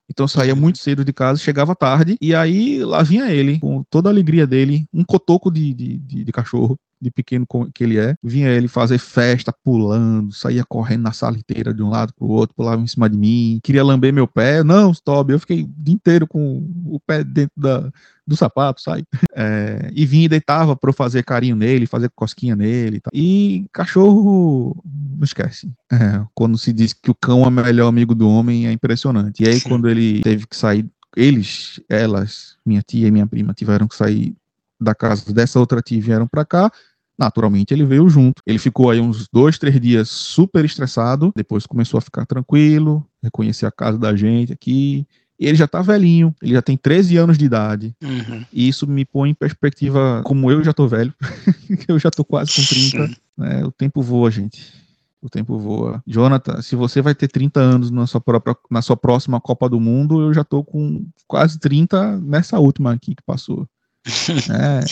Então saía muito cedo de casa, chegava tarde, e aí lá vinha ele, com toda a alegria dele, um cotoco de, de, de, de cachorro, de pequeno que ele é, vinha ele fazer festa, pulando, saía correndo na sala inteira de um lado pro outro, pulava em cima de mim, queria lamber meu pé. Não, stop, eu fiquei o dia inteiro com o pé dentro da, do sapato, sai. É, e vinha e deitava para eu fazer carinho nele, fazer cosquinha nele. E, tal. e cachorro, não esquece. É, quando se diz que o cão é o melhor amigo do homem, é impressionante. E aí, Sim. quando ele teve que sair, eles, elas, minha tia e minha prima, tiveram que sair da casa dessa outra tia vieram para cá. Naturalmente ele veio junto. Ele ficou aí uns dois, três dias super estressado. Depois começou a ficar tranquilo, reconhecer a casa da gente aqui. E ele já tá velhinho, ele já tem 13 anos de idade. Uhum. E isso me põe em perspectiva, como eu já tô velho, eu já tô quase com 30. Né? O tempo voa, gente. O tempo voa. Jonathan, se você vai ter 30 anos na sua, própria, na sua próxima Copa do Mundo, eu já tô com quase 30 nessa última aqui que passou. É,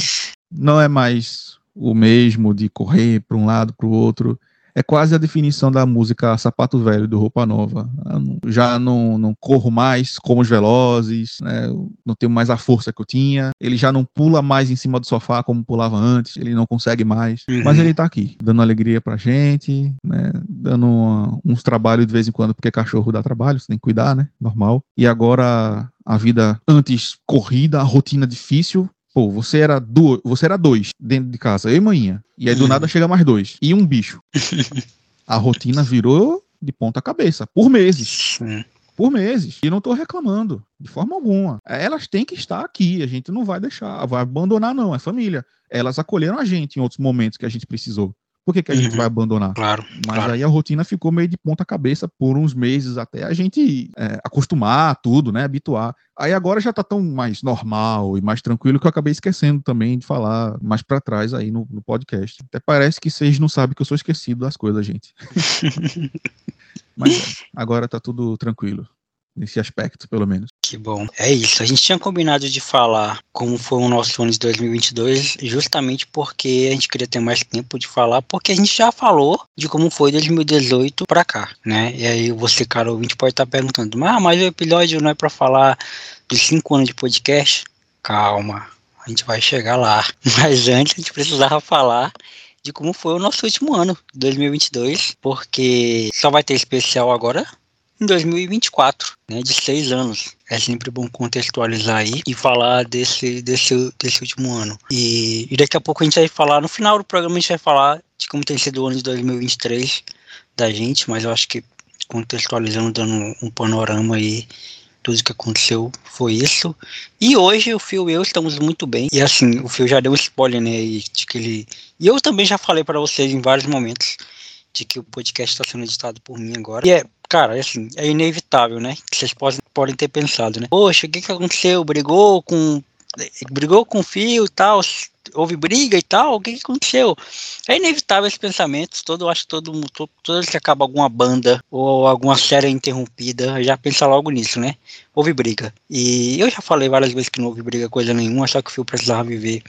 não é mais o mesmo de correr para um lado para o outro. É quase a definição da música Sapato Velho do Roupa Nova. já não, não corro mais como os velozes, né? não tenho mais a força que eu tinha. Ele já não pula mais em cima do sofá como pulava antes, ele não consegue mais. Uhum. Mas ele está aqui, dando alegria pra gente, né? dando uma, uns trabalhos de vez em quando, porque cachorro dá trabalho, você tem que cuidar, né? Normal. E agora a vida antes corrida, a rotina difícil, Pô, você era, do, você era dois dentro de casa, eu e manhã. E aí do hum. nada chega mais dois. E um bicho. A rotina virou de ponta cabeça, por meses. Por meses. E não tô reclamando, de forma alguma. Elas têm que estar aqui, a gente não vai deixar, vai abandonar, não, é família. Elas acolheram a gente em outros momentos que a gente precisou. Por que, que a uhum. gente vai abandonar? Claro. Mas claro. aí a rotina ficou meio de ponta cabeça por uns meses até a gente é, acostumar tudo, né? Habituar. Aí agora já tá tão mais normal e mais tranquilo que eu acabei esquecendo também de falar mais para trás aí no, no, podcast. Até parece que vocês não sabem que eu sou esquecido das coisas, gente. Mas é, agora tá tudo tranquilo nesse aspecto, pelo menos. Que bom. É isso. A gente tinha combinado de falar como foi o nosso ano de 2022, justamente porque a gente queria ter mais tempo de falar, porque a gente já falou de como foi 2018 para cá, né? E aí você, cara ouvinte, pode estar perguntando, ah, mas o episódio não é para falar dos cinco anos de podcast? Calma, a gente vai chegar lá. Mas antes a gente precisava falar de como foi o nosso último ano, 2022, porque só vai ter especial agora em 2024, né, de seis anos. É sempre bom contextualizar aí e falar desse, desse, desse último ano. E, e daqui a pouco a gente vai falar, no final do programa a gente vai falar de como tem sido o ano de 2023 da gente, mas eu acho que contextualizando, dando um panorama aí, tudo que aconteceu foi isso. E hoje o Phil e eu estamos muito bem. E assim, o Phil já deu um spoiler, né, de que ele... E eu também já falei para vocês em vários momentos de que o podcast está sendo editado por mim agora. E é cara, assim, é inevitável, né? Vocês podem, podem ter pensado, né? Poxa, o que, que aconteceu? Brigou com brigou com o Fio e tal, houve briga e tal, o que, que aconteceu? É inevitável esses pensamentos, todo, acho que todo mundo, todo, toda vez que acaba alguma banda ou alguma série interrompida, já pensa logo nisso, né? Houve briga. E eu já falei várias vezes que não houve briga coisa nenhuma, só que o Fio precisava viver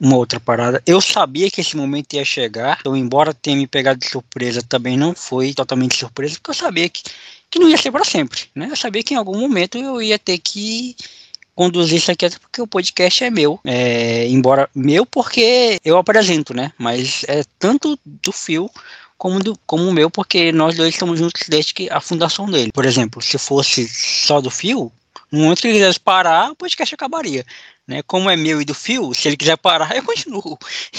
uma outra parada. Eu sabia que esse momento ia chegar, então, embora tenha me pegado de surpresa, também não foi totalmente surpresa, porque eu sabia que, que não ia ser para sempre, né? Eu sabia que em algum momento eu ia ter que conduzir isso aqui, porque o podcast é meu, é, embora meu porque eu apresento, né? Mas é tanto do Fio como do como o meu, porque nós dois estamos juntos desde que a fundação dele. Por exemplo, se fosse só do Fio, no momento que ele quisesse parar, o podcast acabaria. Né? Como é meu e do Fio, se ele quiser parar, eu continuo.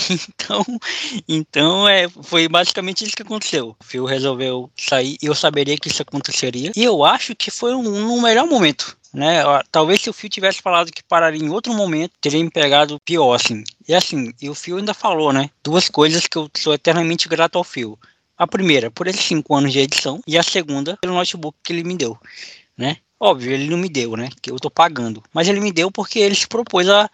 Então, então é, foi basicamente isso que aconteceu. O Fio resolveu sair e eu saberia que isso aconteceria. E eu acho que foi um, um melhor momento. Né? Talvez se o Fio tivesse falado que pararia em outro momento, teria me pegado pior, assim. E assim, e o Fio ainda falou, né? Duas coisas que eu sou eternamente grato ao Fio. A primeira, por esses cinco anos de edição, e a segunda, pelo notebook que ele me deu, né? Óbvio, ele não me deu, né? Que eu tô pagando. Mas ele me deu porque ele se propôs a,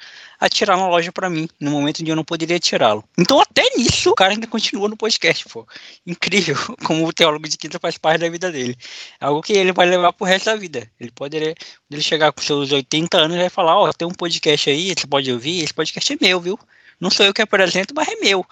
tirar na loja para mim, no momento em que eu não poderia tirá-lo. Então, até nisso, o cara ainda continua no podcast, pô. Incrível como o teólogo de quinta faz parte da vida dele. É algo que ele vai levar pro resto da vida. Ele poderia, quando ele chegar com seus 80 anos, vai falar: Ó, oh, tem um podcast aí, você pode ouvir, esse podcast é meu, viu? Não sou eu que apresento, mas é meu.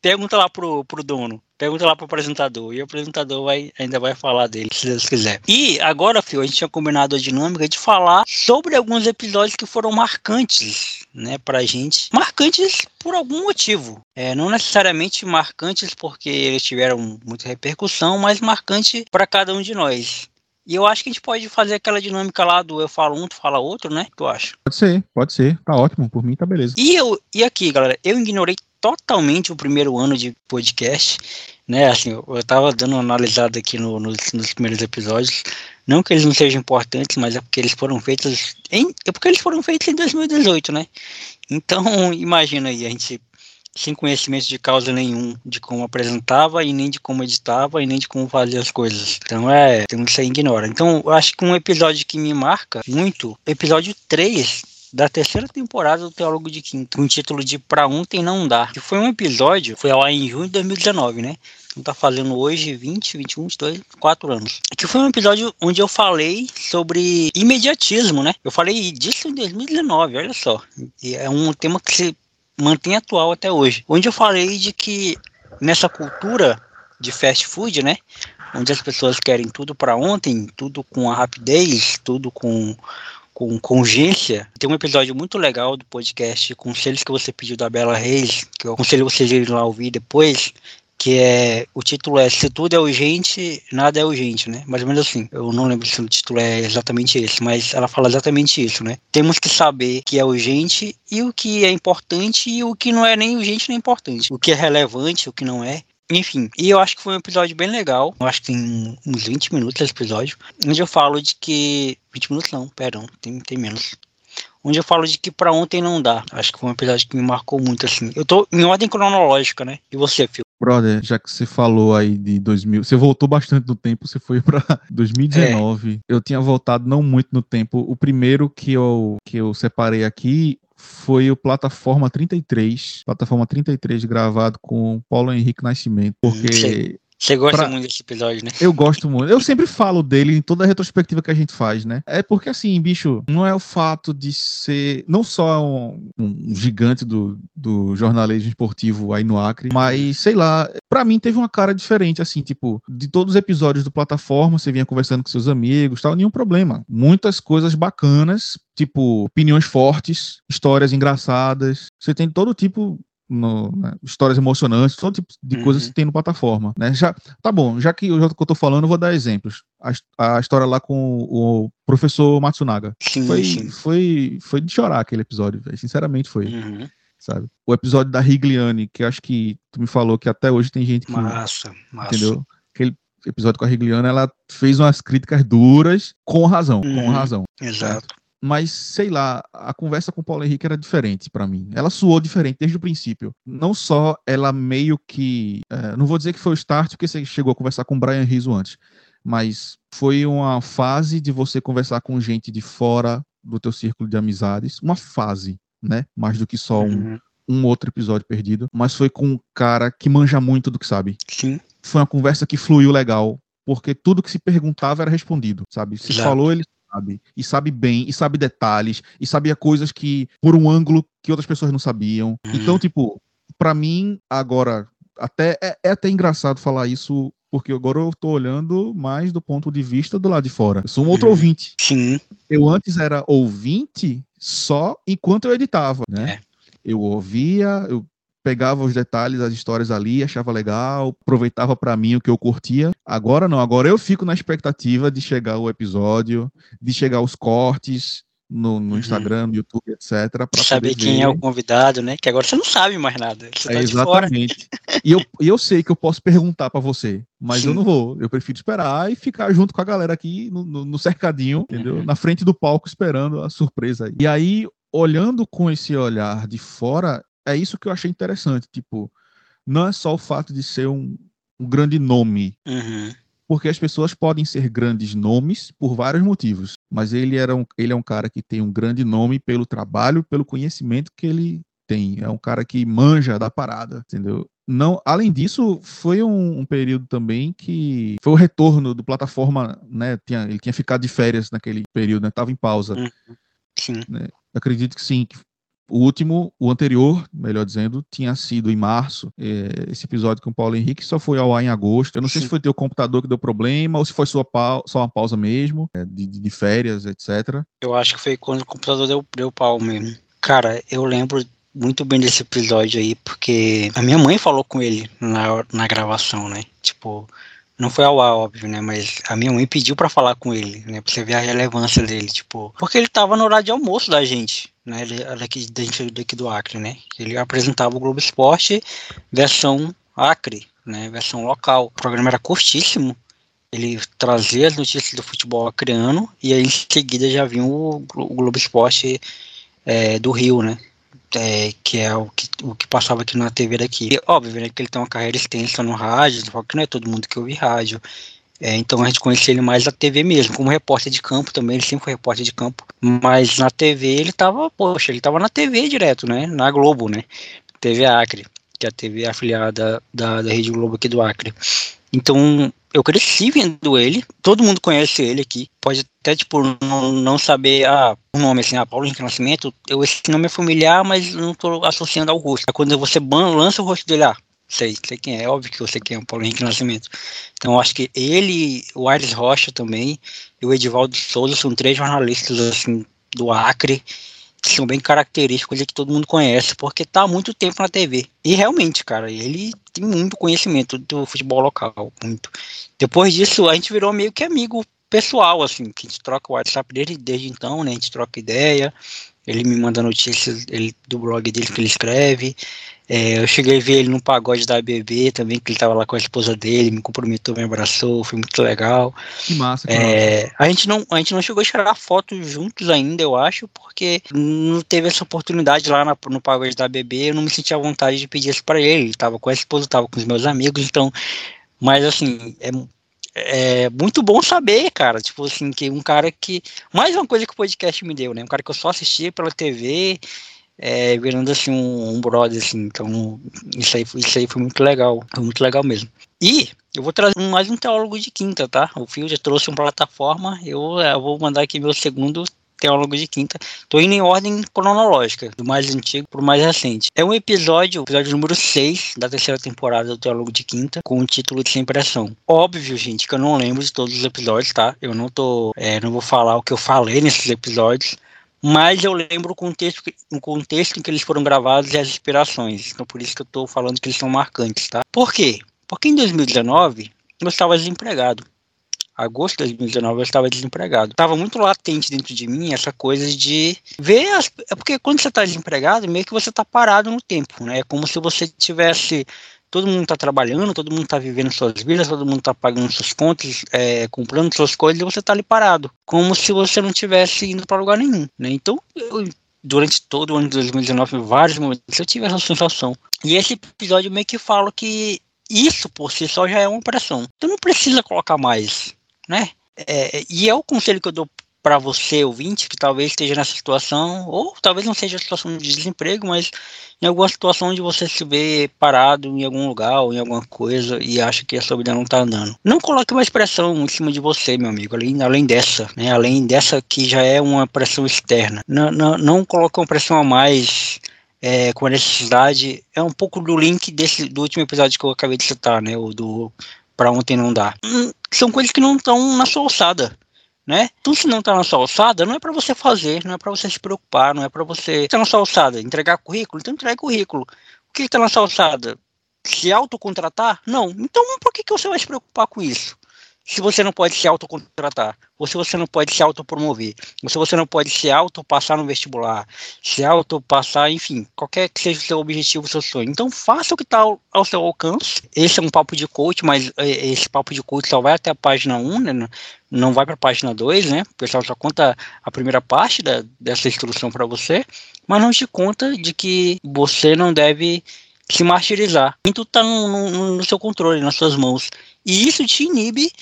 Pergunta lá pro, pro dono. Pergunta lá pro apresentador. E o apresentador vai, ainda vai falar dele, se Deus quiser. E agora, Fio, a gente tinha combinado a dinâmica de falar sobre alguns episódios que foram marcantes, né, pra gente. Marcantes por algum motivo. É, não necessariamente marcantes porque eles tiveram muita repercussão, mas marcante para cada um de nós. E eu acho que a gente pode fazer aquela dinâmica lá do eu falo um, tu fala outro, né? Tu acha? Pode ser, pode ser. Tá ótimo. Por mim tá beleza. E, eu, e aqui, galera, eu ignorei totalmente o primeiro ano de podcast, né? Assim, eu estava dando uma analisada aqui no, nos, nos, primeiros episódios. Não que eles não sejam importantes, mas é porque eles foram feitos em, é porque eles foram feitos em 2018, né? Então, imagina aí, a gente sem conhecimento de causa nenhum de como apresentava e nem de como editava e nem de como fazia as coisas. Então é, tem que você ignora. Então, eu acho que um episódio que me marca muito, episódio 3 da terceira temporada do Teólogo de Quinto, com o título de Pra Ontem Não Dá, que foi um episódio, foi lá em junho de 2019, né? Então tá fazendo hoje 20, 21, 22, 4 anos. Que foi um episódio onde eu falei sobre imediatismo, né? Eu falei disso em 2019, olha só. E é um tema que se mantém atual até hoje. Onde eu falei de que nessa cultura de fast food, né? Onde as pessoas querem tudo para ontem, tudo com a rapidez, tudo com com, urgência. Tem um episódio muito legal do podcast Conselhos que você pediu da Bela Reis, que eu aconselho vocês irem lá ouvir depois, que é o título é Se tudo é urgente, nada é urgente, né? Mais ou menos assim. Eu não lembro se o título é exatamente esse, mas ela fala exatamente isso, né? Temos que saber que é urgente e o que é importante e o que não é nem urgente nem importante. O que é relevante, o que não é. Enfim, e eu acho que foi um episódio bem legal. Eu acho que tem uns 20 minutos esse episódio. Onde eu falo de que. 20 minutos não, perdão, tem, tem menos. Onde eu falo de que pra ontem não dá. Acho que foi um episódio que me marcou muito, assim. Eu tô em ordem cronológica, né? E você, Phil? Brother, já que você falou aí de 2000, você voltou bastante no tempo, você foi para 2019. É. Eu tinha voltado não muito no tempo. O primeiro que eu que eu separei aqui foi o Plataforma 33, Plataforma 33 gravado com Paulo Henrique Nascimento, porque você gosta pra... muito desse episódio, né? Eu gosto muito. Eu sempre falo dele em toda a retrospectiva que a gente faz, né? É porque, assim, bicho, não é o fato de ser não só um, um gigante do, do jornalismo esportivo aí no Acre, mas, sei lá, para mim teve uma cara diferente, assim, tipo, de todos os episódios do plataforma, você vinha conversando com seus amigos, tal, nenhum problema. Muitas coisas bacanas, tipo, opiniões fortes, histórias engraçadas. Você tem todo tipo no, né, histórias emocionantes, todo tipo de uhum. coisas que tem no plataforma, né? Já, tá bom, já que eu, já que eu tô falando, eu vou dar exemplos. A, a história lá com o, professor Matsunaga. Sim, foi, sim. foi, foi de chorar aquele episódio, véio. sinceramente foi. Uhum. Sabe? O episódio da Rigliani, que acho que tu me falou que até hoje tem gente que. Massa, massa. Entendeu? Aquele episódio com a Rigliani, ela fez umas críticas duras, com razão, uhum. com razão. Exato mas sei lá, a conversa com o Paulo Henrique era diferente para mim. Ela soou diferente desde o princípio. Não só ela meio que. É, não vou dizer que foi o start, porque você chegou a conversar com o Brian Rizzo antes, mas foi uma fase de você conversar com gente de fora do teu círculo de amizades, uma fase, né? Mais do que só um, Uhum. um outro episódio perdido, mas foi com um cara que manja muito do que sabe. Sim, Foi uma conversa que fluiu legal, porque tudo que se perguntava era respondido, sabe? Se falou, ele sabe. E sabe bem, e sabe detalhes, e sabia coisas que, por um ângulo que outras pessoas não sabiam. Uhum. Então, tipo, pra mim, agora, até é, é até engraçado falar isso, porque agora eu tô olhando mais do ponto de vista do lado de fora. Eu sou um outro Uhum. ouvinte. sim, Eu antes era ouvinte só enquanto eu editava, né? É. Eu ouvia, eu pegava os detalhes das histórias ali, achava legal, aproveitava pra mim o que eu curtia. Agora não, agora eu fico na expectativa de chegar o episódio, de chegar os cortes no, no Uhum. Instagram, no YouTube, etc, para saber quem é o convidado, né? Que agora você não sabe mais nada. Você tá é, de fora. exatamente. E eu, eu sei que eu posso perguntar pra você, mas Sim. eu não vou. Eu prefiro esperar e ficar junto com a galera aqui no, no- no cercadinho, entendeu? Uhum. Na frente do palco esperando a surpresa aí. E aí, olhando com esse olhar de fora, é isso que eu achei interessante. Tipo, não é só o fato de ser um, um grande nome, Uhum. porque as pessoas podem ser grandes nomes por vários motivos, mas ele, era um, ele é um cara que tem um grande nome pelo trabalho, pelo conhecimento que ele tem. É um cara que manja da parada, entendeu? Não, além disso, foi um, um período também que foi o retorno do plataforma, né? Tinha, ele tinha ficado de férias naquele período, né? Tava em pausa. Hum. Sim. Acredito que sim. que O último, o anterior, melhor dizendo, tinha sido em março. É, esse episódio com o Paulo Henrique só foi ao ar em agosto. Eu não sei Sim. se foi teu computador que deu problema ou se foi sua pau- só uma pausa mesmo, é, de, de- férias, etc. Eu acho que foi quando o computador deu, deu pau mesmo. Cara, eu lembro muito bem desse episódio aí, porque a minha mãe falou com ele na, na gravação, né? Tipo, não foi ao ar, óbvio, né? Mas a minha mãe pediu pra falar com ele, né? Pra você ver a relevância dele, tipo. Porque ele tava no horário de almoço da gente, né? Ele daqui, daqui, do Acre, né? Ele apresentava o Globo Esporte versão Acre, né? Versão local. O programa era curtíssimo. Ele trazia as notícias do futebol acreano e aí em seguida já vinha o, o Globo Esporte é, do Rio, né? É, que é o que, o que passava aqui na TV daqui. E, óbvio, né, que ele tem uma carreira extensa no rádio, só que não é todo mundo que ouve rádio. É, então a gente conhecia ele mais na TV mesmo, como repórter de campo também, ele sempre foi repórter de campo. Mas na TV ele tava, poxa, ele tava na TV direto, né? Na Globo, né? TV Acre, que é a TV afiliada da, da Rede Globo aqui do Acre. Então, eu cresci vendo ele, todo mundo conhece ele aqui, pode até, tipo, não, não saber ah, o nome, assim, ah, Paulo Henrique Nascimento, eu, esse nome é familiar, mas não tô associando ao rosto. Quando você lança o rosto dele, ah, sei, sei quem é, é óbvio que eu sei quem é o Paulo Henrique Nascimento. Então, acho que ele, o Aires Rocha também, e o Edivaldo Souza são três jornalistas, assim, do Acre, que são bem característicos e que todo mundo conhece, porque tá há muito tempo na TV. E realmente, cara, ele tem muito conhecimento do futebol local, muito. Depois disso, a gente virou meio que amigo pessoal, assim, que a gente troca o WhatsApp dele desde então, né? A gente troca ideia, ele me manda notícias ele, do blog dele que ele escreve. É, eu cheguei a ver ele no pagode da ABB também, que ele tava lá com a esposa dele, me cumprimentou, me abraçou, foi muito legal. Que massa, que. É, a, gente não, a gente não chegou a tirar fotos juntos ainda, eu acho, porque não teve essa oportunidade lá na- no pagode da BB, eu não me sentia à vontade de pedir isso pra ele. Ele tava com a esposa, tava com os meus amigos, então. Mas assim, é, é muito bom saber, cara. Tipo assim, que um cara que. Mais uma coisa que o podcast me deu, né? Um cara que eu só assistia pela TV. É, virando assim um, um brother, assim, então isso aí, isso aí foi muito legal, foi muito legal mesmo. E eu vou trazer mais um teólogo de quinta, tá? O Fio já trouxe uma plataforma, eu, eh, vou mandar aqui meu segundo teólogo de quinta. Tô indo em ordem cronológica, do mais antigo pro mais recente. É um episódio, episódio número 6 da terceira temporada do Teólogo de Quinta, com o título de Sem Pressão. Óbvio, gente, que eu não lembro de todos os episódios, tá? Eu não tô, eh, não vou falar o que eu falei nesses episódios, mas eu lembro o contexto, o contexto em que eles foram gravados e as inspirações. Então por isso que eu tô falando que eles são marcantes, tá? Por quê? Porque em 2019 eu estava desempregado. Agosto de 2019 eu estava desempregado. Estava muito latente dentro de mim essa coisa de ver as, é porque quando você está desempregado, meio que você está parado no tempo, né? É como se você tivesse todo mundo está trabalhando, todo mundo está vivendo suas vidas, todo mundo está pagando suas contas, é, comprando suas coisas e você está ali parado, como se você não tivesse indo para lugar nenhum, né? Então, eu, durante todo o ano de 2019, em vários momentos, eu tive essa sensação. E esse episódio meio que fala que isso por si só já é uma pressão. Tu não precisa colocar mais, né? É, e é o conselho que eu dou para você, ouvinte, que talvez esteja nessa situação, ou talvez não seja a situação de desemprego, mas em alguma situação onde você se vê parado em algum lugar ou em alguma coisa e acha que a sua vida não está andando. Não coloque mais pressão em cima de você, meu amigo, além, além dessa, né? Além dessa que já é uma pressão externa. Não, não, não coloque uma pressão a mais é, com a necessidade. É um pouco do link desse, do último episódio que eu acabei de citar, né? O do Pra Ontem Não Dá. São coisas que não estão na sua alçada né? Então, se não está na sua alçada, não é para você fazer, não é para você se preocupar, não é para você estar tá na sua alçada, entregar currículo, então entregue currículo. O que está na sua alçada? Se autocontratar? Não. Então, por que, que você vai se preocupar com isso? Se você não pode se autocontratar, ou se você não pode se autopromover, ou se você não pode se autopassar no vestibular, se autopassar, enfim, qualquer que seja o seu objetivo, o seu sonho. Então faça o que está ao, ao, seu alcance. Esse é um papo de coach, mas é, esse papo de coach só vai até a página 1, né? não vai para a página 2, né? O pessoal só conta a primeira parte da, dessa instrução para você, mas não te conta de que você não deve se martirizar. E tudo está no, no, no seu controle, nas suas mãos. E isso te inibe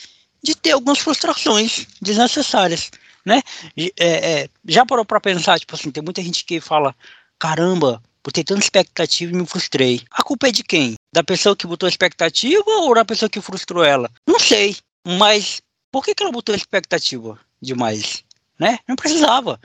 de ter algumas frustrações desnecessárias, né? É, é, já parou para pensar, tipo assim, tem muita gente que fala, caramba, botei tanta expectativa e me frustrei. A culpa é de quem? Da pessoa que botou a expectativa ou da pessoa que frustrou ela? Não sei, mas por que, que ela botou a expectativa demais? Né? Não precisava.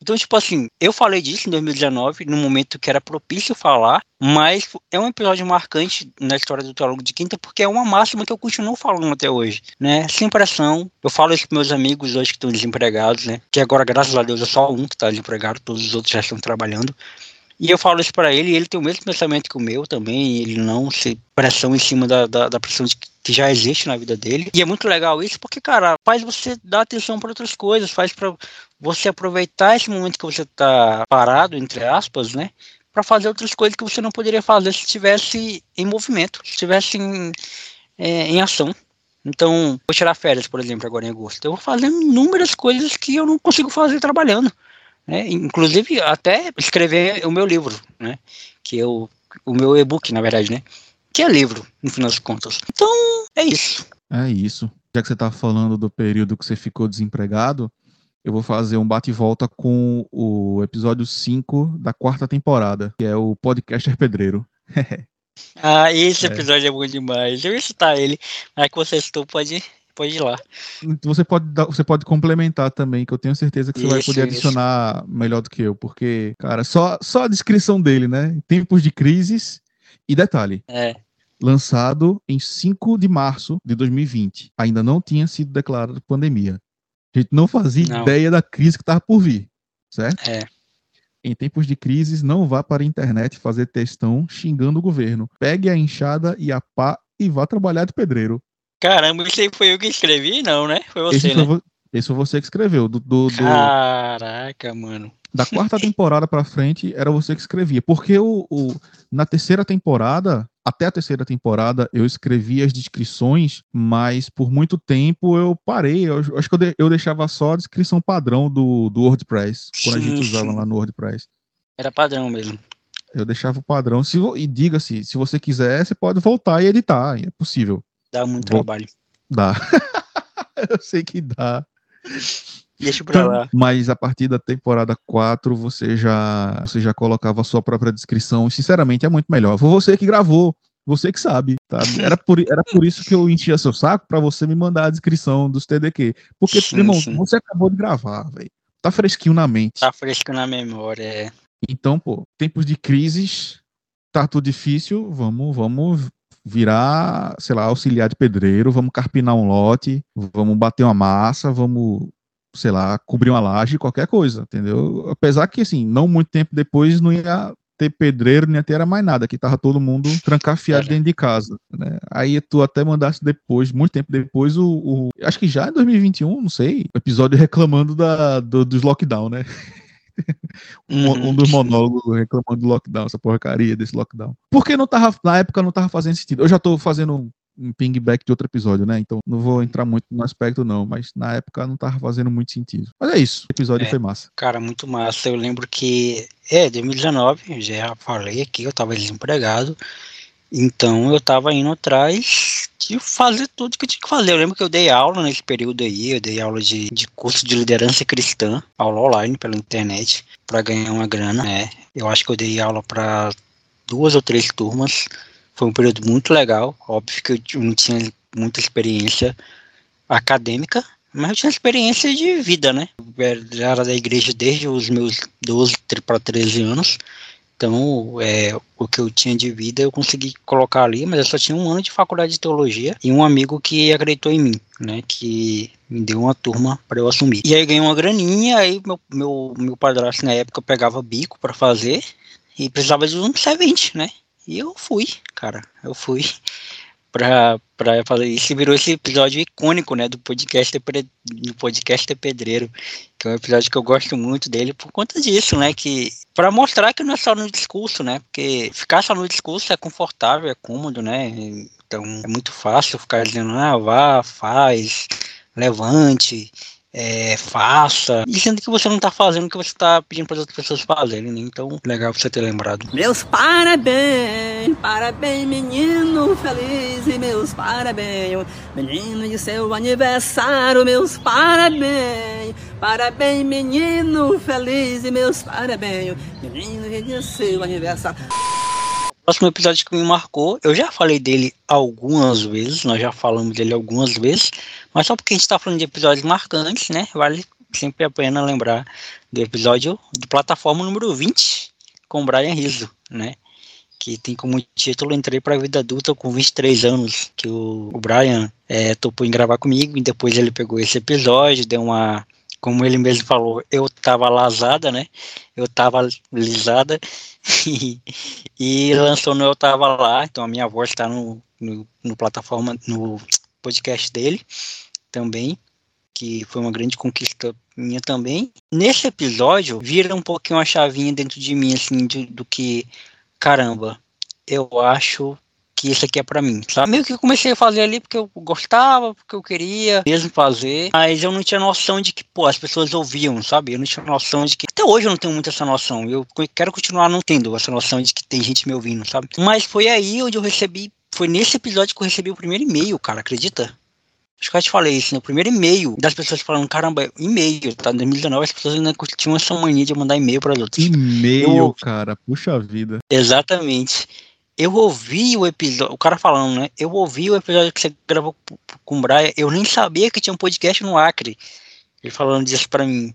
Então, tipo assim, eu falei disso em 2019, no momento que era propício falar, mas é um episódio marcante na história do Teólogo de Quinta, porque é uma máxima que eu continuo falando até hoje, né? Sem pressão. Eu falo isso com meus amigos hoje que estão desempregados, né? Que agora, graças a Deus, é só um que está desempregado, todos os outros já estão trabalhando. E eu falo isso para ele, e ele tem o mesmo pensamento que o meu também, ele não se pressão em cima da, da, da pressão de, que já existe na vida dele. E é muito legal isso, porque, cara, faz você dar atenção para outras coisas, faz para você aproveitar esse momento que você tá parado, entre aspas, né? Para fazer outras coisas que você não poderia fazer se estivesse em movimento, se estivesse em, é, em ação. Então, vou tirar férias, por exemplo, agora em agosto. Eu vou fazer inúmeras coisas que eu não consigo fazer trabalhando. Né? Inclusive até escrever o meu livro, né? Que é o meu e-book, na verdade, né? Que é livro, no final das contas. Então, é isso. É isso. Já que você está falando do período que você ficou desempregado, eu vou fazer um bate-volta com o episódio 5 da quarta temporada, que é o Podcaster Pedreiro. ah, esse é. episódio é. é bom demais. Eu ia citar ele, mas que você citou, pode pode ir lá. Você pode, dar, você pode complementar também, que eu tenho certeza que você isso, vai poder adicionar isso. melhor do que eu, porque, cara, só, só a descrição dele, né? Tempos de crises e detalhe. É. Lançado em 5 de março de 2020. Ainda não tinha sido declarada pandemia. A gente não fazia não. ideia da crise que estava por vir, certo? É. Em tempos de crises, não vá para a internet fazer textão xingando o governo. Pegue a enxada e a pá e vá trabalhar de pedreiro. Caramba, isso aí foi eu que escrevi? Não, né? Foi você, esse né? Foi, esse foi você que escreveu. Do, do, do, Caraca, mano. Da quarta temporada pra frente, era você que escrevia. Porque o, o, na terceira temporada, até a terceira temporada, eu escrevi as descrições, mas por muito tempo eu parei. Eu, acho que eu, de, eu, deixava só a descrição padrão do, do WordPress, quando a gente usava lá no WordPress. Era padrão mesmo. Eu deixava o padrão. Se, e diga-se, se você quiser, você pode voltar e editar. É possível. Dá muito Vou... trabalho. Dá. eu sei que dá. Deixa pra então, lá. Mas a partir da temporada 4 você já, você já colocava a sua própria descrição. Sinceramente, é muito melhor. Foi você que gravou. Você que sabe, tá? Era por, era por isso que eu enchia seu saco para você me mandar a descrição dos TDQ. Porque, sim, irmão, sim. você acabou de gravar, velho. Tá fresquinho na mente. Tá fresquinho na memória, é. Então, pô, tempos de crises, tá tudo difícil, vamos, vamos virar, sei lá, auxiliar de pedreiro, vamos carpinar um lote, vamos bater uma massa, vamos, sei lá, cobrir uma laje, qualquer coisa, entendeu? Apesar que, assim, não muito tempo depois não ia ter pedreiro, nem ia ter mais nada, que tava todo mundo trancafiado é. dentro de casa, né? Aí tu até mandasse depois, muito tempo depois, o, o acho que já em 2021, não sei, o episódio reclamando da, do, dos lockdown, né? um, um, dos monólogos reclamando do lockdown, essa porcaria desse lockdown. Porque não tava, na época não tava fazendo sentido. Eu já tô fazendo um pingback de outro episódio, né? Então não vou entrar muito no aspecto, não, mas na época não tava fazendo muito sentido. Mas é isso, o episódio é, foi massa. Cara, muito massa. Eu lembro que, é, 2019, já falei aqui, eu tava desempregado, então eu tava indo atrás de fazer tudo que eu tinha que fazer. Eu lembro que eu dei aula nesse período aí, eu dei aula de, de curso de liderança cristã, aula online pela internet, para ganhar uma grana. Né? Eu acho que eu dei aula para duas ou três turmas. Foi um período muito legal. Óbvio que eu não tinha muita experiência acadêmica, mas eu tinha experiência de vida, né? Eu era da igreja desde os meus 12 para 13 anos. Então, é, o que eu tinha de vida eu consegui colocar ali, mas eu só tinha um ano de faculdade de teologia e um amigo que acreditou em mim, né? Que me deu uma turma para eu assumir. E aí ganhei uma graninha, aí meu, meu, meu padrasto na época pegava bico para fazer e precisava de um servente, né? E eu fui, cara, eu fui pra fazer isso. Virou esse episódio icônico, né, do podcast, do podcast Pedreiro, que é um episódio que eu gosto muito dele por conta disso, né, que para mostrar que não é só no discurso, né, porque ficar só no discurso é confortável, é cômodo, né, então é muito fácil ficar dizendo, ah, vá, faz, levante, é, faça, dizendo que você não está fazendo o que você está pedindo para as outras pessoas fazerem, né? Então, legal você ter lembrado. Meus parabéns, parabéns, menino feliz, e meus parabéns, menino de seu aniversário, meus parabéns, parabéns, menino feliz, e meus parabéns, menino de seu aniversário próximo episódio que me marcou, eu já falei dele algumas vezes, nós já falamos dele algumas vezes, mas só porque a gente está falando de episódios marcantes, né? Vale sempre a pena lembrar do episódio de plataforma número 20 com Brian Rizzo, né? Que tem como título Entrei para a Vida Adulta com 23 anos, que o, o Brian é, topou em gravar comigo, e depois ele pegou esse episódio, deu uma como ele mesmo falou, eu tava lasada, né? Eu tava lisada e, lançou no Eu Tava Lá, então a minha voz está no, no, no, plataforma, no podcast dele também, que foi uma grande conquista minha também. Nesse episódio, vira um pouquinho a chavinha dentro de mim, assim, de, do que, caramba, eu acho que isso aqui é para mim, sabe? Meio que eu comecei a fazer ali porque eu gostava, porque eu queria mesmo fazer, mas eu não tinha noção de que, pô, as pessoas ouviam, sabe? Eu não tinha noção de que, até hoje eu não tenho muito essa noção, eu quero continuar não tendo essa noção de que tem gente me ouvindo, sabe? Mas foi aí onde eu recebi, foi nesse episódio que eu recebi o primeiro e-mail, cara, acredita? Acho que eu te falei isso, né? O primeiro e-mail das pessoas falando, caramba, e-mail, tá? Em 2019 as pessoas ainda tinham essa mania de mandar e-mail para os outros. E-mail, cara, puxa vida. Exatamente eu ouvi o episódio, o cara falando, né? Eu ouvi o episódio que você gravou com o Brian, eu nem sabia que tinha um podcast no Acre. Ele falando disso pra mim.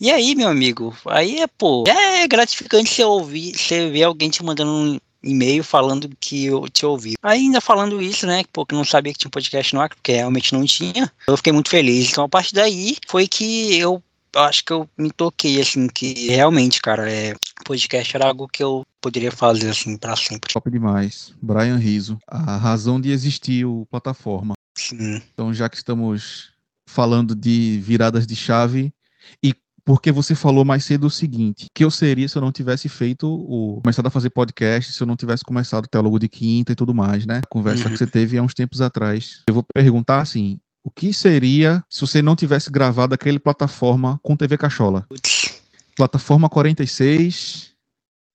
E aí, meu amigo, aí é, pô, é gratificante você ouvir, você ver alguém te mandando um e-mail falando que eu te ouvi. Ainda falando isso, né, pô, que não sabia que tinha um podcast no Acre, porque realmente não tinha. Eu fiquei muito feliz. Então, a partir daí, foi que eu acho que eu me toquei, assim, que realmente, cara, é, podcast era algo que eu poderia fazer, assim, para sempre. Top demais. Brian Riso. A razão de existir o plataforma. Sim. Então, já que estamos falando de viradas de chave e porque você falou mais cedo o seguinte, que eu seria se eu não tivesse feito o começado a fazer podcast, se eu não tivesse começado o teólogo de quinta e tudo mais, né? A conversa uhum. que você teve há uns tempos atrás. Eu vou perguntar assim, o que seria se você não tivesse gravado aquele plataforma com TV Cachola? Plataforma 46,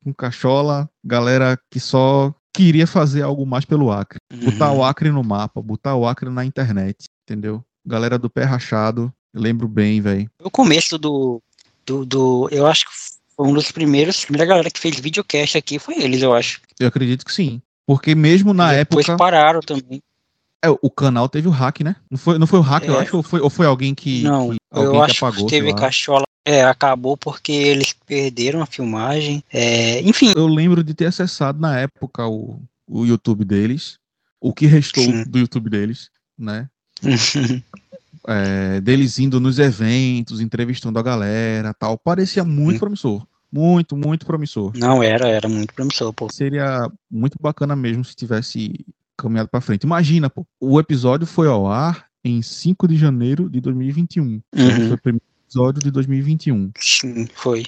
com Cachola, galera que só queria fazer algo mais pelo Acre. Uhum. Botar o Acre no mapa, botar o Acre na internet, entendeu? Galera do pé rachado, lembro bem, velho. O começo do, do, do, Eu acho que foi um dos primeiros, a primeira galera que fez videocast aqui foi eles, eu acho. Eu acredito que sim. Porque mesmo na e época. Depois pararam também. É, o canal teve o hack, né? Não foi, não foi o hack, é. eu acho, ou foi, ou foi alguém que. Não, que, eu acho que, apagou, que teve cachola. É, acabou porque eles perderam a filmagem. É, enfim. Eu lembro de ter acessado na época o, o YouTube deles. O que restou Sim. do YouTube deles, né? é, deles indo nos eventos, entrevistando a galera tal. Parecia muito Sim. promissor. Muito, muito promissor. Não, era, era muito promissor, pô. Seria muito bacana mesmo se tivesse caminhado para frente. Imagina, pô, o episódio foi ao ar em 5 de janeiro de 2021. Uhum. Foi o primeiro episódio de 2021. Sim, foi.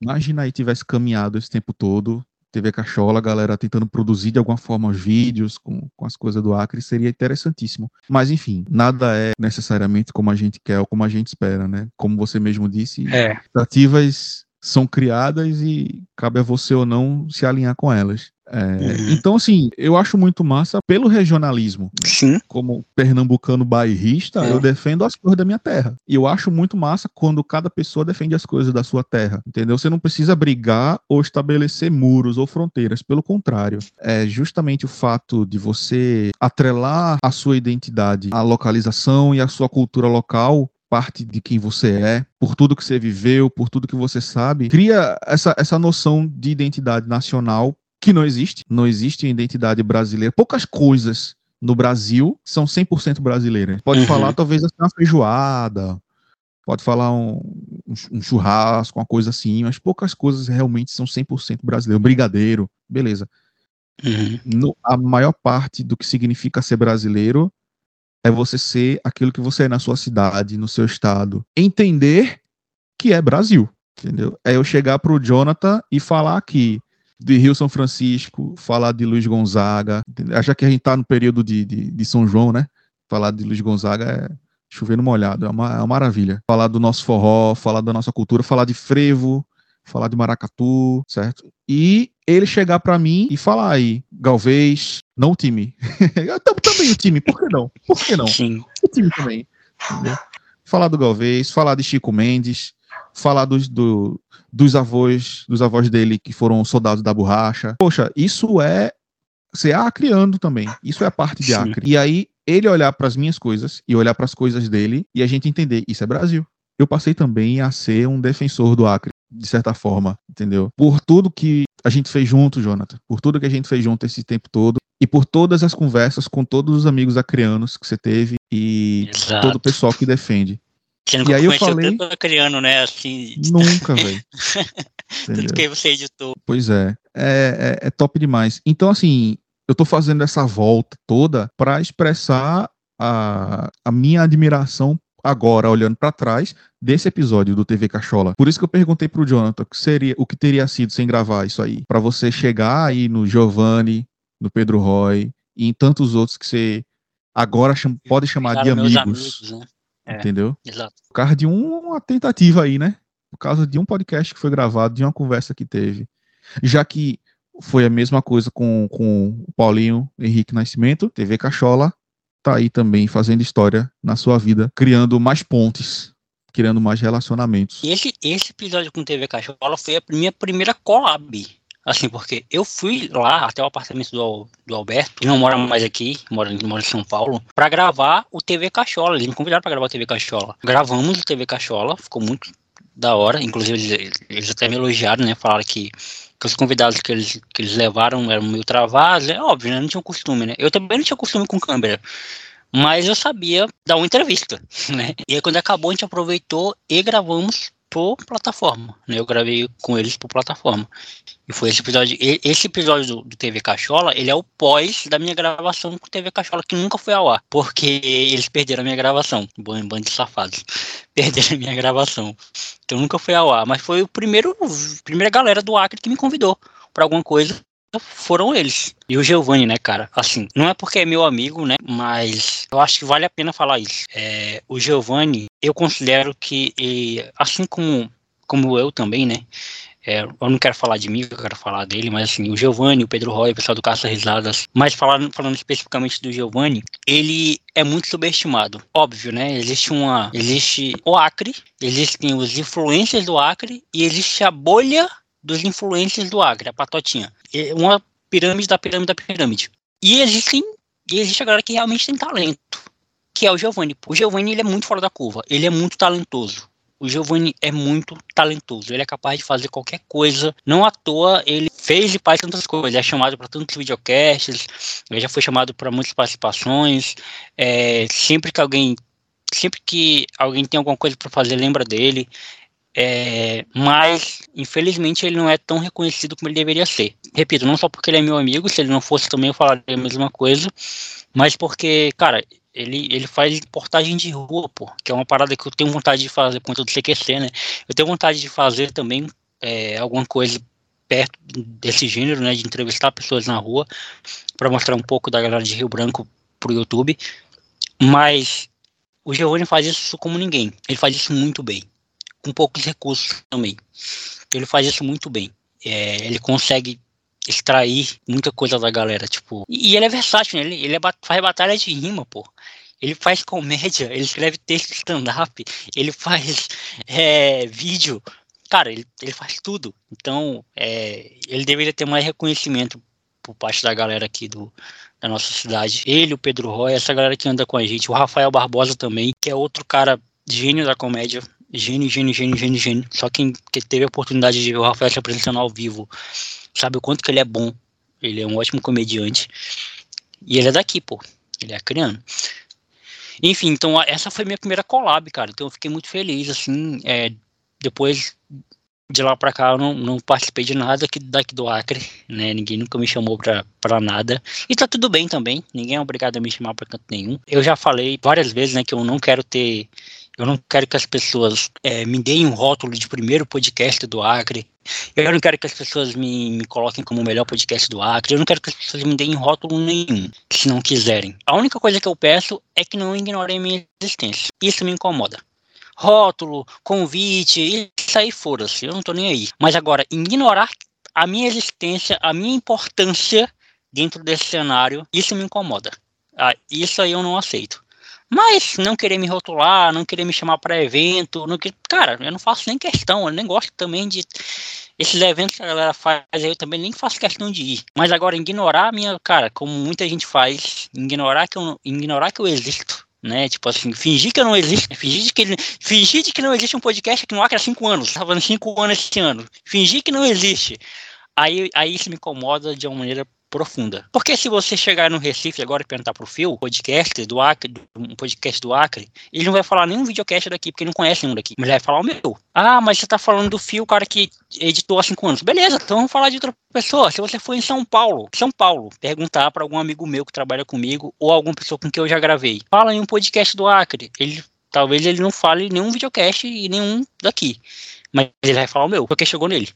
Imagina aí tivesse caminhado esse tempo todo, TV Cachola, a galera tentando produzir de alguma forma os vídeos com, com as coisas do Acre, seria interessantíssimo. Mas enfim, nada é necessariamente como a gente quer ou como a gente espera, né? Como você mesmo disse, é. expectativas são criadas e cabe a você ou não se alinhar com elas. É, Uhum. Então, assim, eu acho muito massa pelo regionalismo. Sim. Como pernambucano bairrista, É. eu defendo as coisas da minha terra. E eu acho muito massa quando cada pessoa defende as coisas da sua terra. Entendeu? Você não precisa brigar ou estabelecer muros ou fronteiras. Pelo contrário, é justamente o fato de você atrelar a sua identidade à localização e à sua cultura local parte de quem você é, por tudo que você viveu, por tudo que você sabe, cria essa, essa noção de identidade nacional que não existe. Não existe identidade brasileira. Poucas coisas no Brasil são 100% brasileiras. Pode Uhum. falar, talvez, assim, uma feijoada, pode falar um, um chu- churrasco, uma coisa assim, mas poucas coisas realmente são 100% brasileiro. Brigadeiro, beleza. Uhum. No- a maior parte do que significa ser brasileiro é você ser aquilo que você é na sua cidade, no seu estado. Entender que é Brasil, entendeu? É eu chegar pro Jonathan e falar aqui de Rio São Francisco, falar de Luiz Gonzaga, já que a gente tá no período de, de, de São João, né? Falar de Luiz Gonzaga é chover no molhado, é uma, é uma maravilha. Falar do nosso forró, falar da nossa cultura, falar de frevo, falar de maracatu, certo? E ele chegar pra mim e falar aí, Galvez, não o time. Também o time, por que não? Por que não? Sim. o time também. entendeu? Falar do Galvez, falar de Chico Mendes, falar dos, do- dos avós, dos avós dele que foram soldados da borracha. Poxa, isso é ser acriando também. Isso é a parte de. Acre. E aí ele olhar para as minhas coisas e olhar para as coisas dele e a gente entender, isso é Brasil. Eu passei também a ser um defensor do Acre, de certa forma, entendeu? Por tudo que a gente fez junto, Jonathan, por tudo que a gente fez junto esse tempo todo e por todas as conversas com todos os amigos acreanos que você teve e Exato. todo o pessoal que defende. Nunca E aí eu falei- tanto criando, né? Assim, Nunca, velho. tudo que você editou. Pois é. É, é, é top demais. Então, assim, eu tô fazendo essa volta toda para expressar a, a minha admiração agora, olhando para trás, desse episódio do TV Cachola. Por isso que eu perguntei pro Jonathan o que seria, o que teria sido sem gravar isso aí. Para você chegar aí no Giovanni, no Pedro Roy e em tantos outros que você agora pode chamar de amigos. amigos, né? É. Entendeu? Exato. por causa de um- uma tentativa aí, né? Por causa de um podcast que foi gravado, de uma conversa que teve. Já que foi a mesma coisa com, com o Paulinho Henrique Nascimento, TV Cachola tá aí também fazendo história na sua vida, criando mais pontes, criando mais relacionamentos. Esse, esse episódio com TV Cachola foi a minha primeira collab. Assim, porque eu fui lá até o apartamento do, do Alberto, que não mora mais aqui, mora, mora em São Paulo, pra gravar o TV Cachola. Eles me convidaram pra gravar o TV Cachola. Gravamos o TV Cachola, ficou muito da hora. Inclusive, eles, eles até me elogiaram, né? Falaram que, que os convidados que eles, que eles levaram eram meio travados. É óbvio, né? Não tinha costume, né? Eu também não tinha costume com câmera. Mas eu sabia dar uma entrevista, né? E aí quando acabou, a gente aproveitou e gravamos por plataforma, né? Eu gravei com eles por plataforma. E foi esse episódio, esse episódio do, do TV Cachola, ele é o pós da minha gravação com TV Cachola, que nunca foi ao ar, porque eles perderam a minha gravação, bando de safados, perderam a minha gravação. Então nunca foi ao ar, mas foi o primeiro, primeira galera do Acre que me convidou pra alguma coisa foram eles. E o Giovanni, né, cara? Assim, não é porque é meu amigo, né? Mas eu acho que vale a pena falar isso. É, o Giovanni, eu considero que, e, assim como, como eu também, né? É, eu não quero falar de mim, eu quero falar dele, mas assim, o Giovanni, o Pedro Roy, o pessoal do Caça Risadas, mas falando, falando especificamente do Giovanni, ele é muito subestimado. Óbvio, né? Existe uma. Existe o Acre, existem os influencers do Acre e existe a bolha dos influencers do Acre, a patotinha. Uma pirâmide da pirâmide da pirâmide. E existem. E existe a galera que realmente tem talento. Que é o Giovanni. O Giovanni ele é muito fora da curva. Ele é muito talentoso. O Giovanni é muito talentoso. Ele é capaz de fazer qualquer coisa. Não à toa ele fez e faz tantas coisas. Ele é chamado para tantos videocasts. Ele já foi chamado para muitas participações. É, sempre que alguém, sempre que alguém tem alguma coisa para fazer, lembra dele. É, mas, infelizmente, ele não é tão reconhecido como ele deveria ser. Repito, não só porque ele é meu amigo, se ele não fosse também eu falaria a mesma coisa, mas porque, cara, ele, ele faz portagem de rua, pô, que é uma parada que eu tenho vontade de fazer por conta do CQC, né? Eu tenho vontade de fazer também é, alguma coisa perto desse gênero, né? De entrevistar pessoas na rua para mostrar um pouco da galera de Rio Branco pro YouTube. Mas o Giovanni faz isso como ninguém. Ele faz isso muito bem com poucos recursos também. Ele faz isso muito bem. É, ele consegue extrair muita coisa da galera, tipo. E, ele é versátil, né? Ele, ele é, faz batalha de rima, pô. Ele faz comédia, ele escreve texto stand-up, ele faz é, vídeo. Cara, ele, ele faz tudo. Então, é, ele deveria ter mais reconhecimento por parte da galera aqui do, da nossa cidade. Ele, o Pedro Roy, essa galera que anda com a gente. O Rafael Barbosa também, que é outro cara gênio da comédia. Gênio, gênio, gênio, gênio, gênio. Só quem que teve a oportunidade de ver o Rafael se apresentando ao vivo sabe o quanto que ele é bom. Ele é um ótimo comediante. E ele é daqui, pô. Ele é acriano. Enfim, então essa foi minha primeira collab, cara. Então eu fiquei muito feliz, assim. É, depois de lá pra cá eu não, não participei de nada aqui, daqui do Acre, né? Ninguém nunca me chamou pra, pra nada. E tá tudo bem também, ninguém é obrigado a me chamar pra canto nenhum. Eu já falei várias vezes, né, que eu não quero ter. Eu não quero que as pessoas é, me deem um rótulo de primeiro podcast do Acre. Eu não quero que as pessoas me, me coloquem como o melhor podcast do Acre. Eu não quero que as pessoas me deem rótulo nenhum, se não quiserem. A única coisa que eu peço é que não ignorem minha existência. Isso me incomoda rótulo, convite, isso aí foda-se, eu não tô nem aí. Mas agora, ignorar a minha existência, a minha importância dentro desse cenário, isso me incomoda. Ah, isso aí eu não aceito. Mas não querer me rotular, não querer me chamar para evento, não que, cara, eu não faço nem questão, eu nem gosto também de esses eventos que a galera faz, eu também nem faço questão de ir. Mas agora ignorar a minha, cara, como muita gente faz, ignorar que eu ignorar que eu existo, né? Tipo assim, fingir que eu não existe, fingir que, fingir de que não existe um podcast aqui no Acre há cinco anos, tava cinco anos esse ano, fingir que não existe. Aí, aí isso me incomoda de uma maneira profunda. Porque se você chegar no Recife agora e perguntar pro Phil, podcast do Acre, um podcast do Acre, ele não vai falar nenhum videocast daqui, porque ele não conhece nenhum daqui. Mas ele vai falar o meu. Ah, mas você tá falando do Phil, cara que editou há cinco anos. Beleza, então vamos falar de outra pessoa. Se você for em São Paulo, São Paulo, perguntar para algum amigo meu que trabalha comigo, ou alguma pessoa com quem eu já gravei, fala em um podcast do Acre. Ele talvez ele não fale nenhum videocast e nenhum daqui. Mas ele vai falar o meu, porque chegou nele.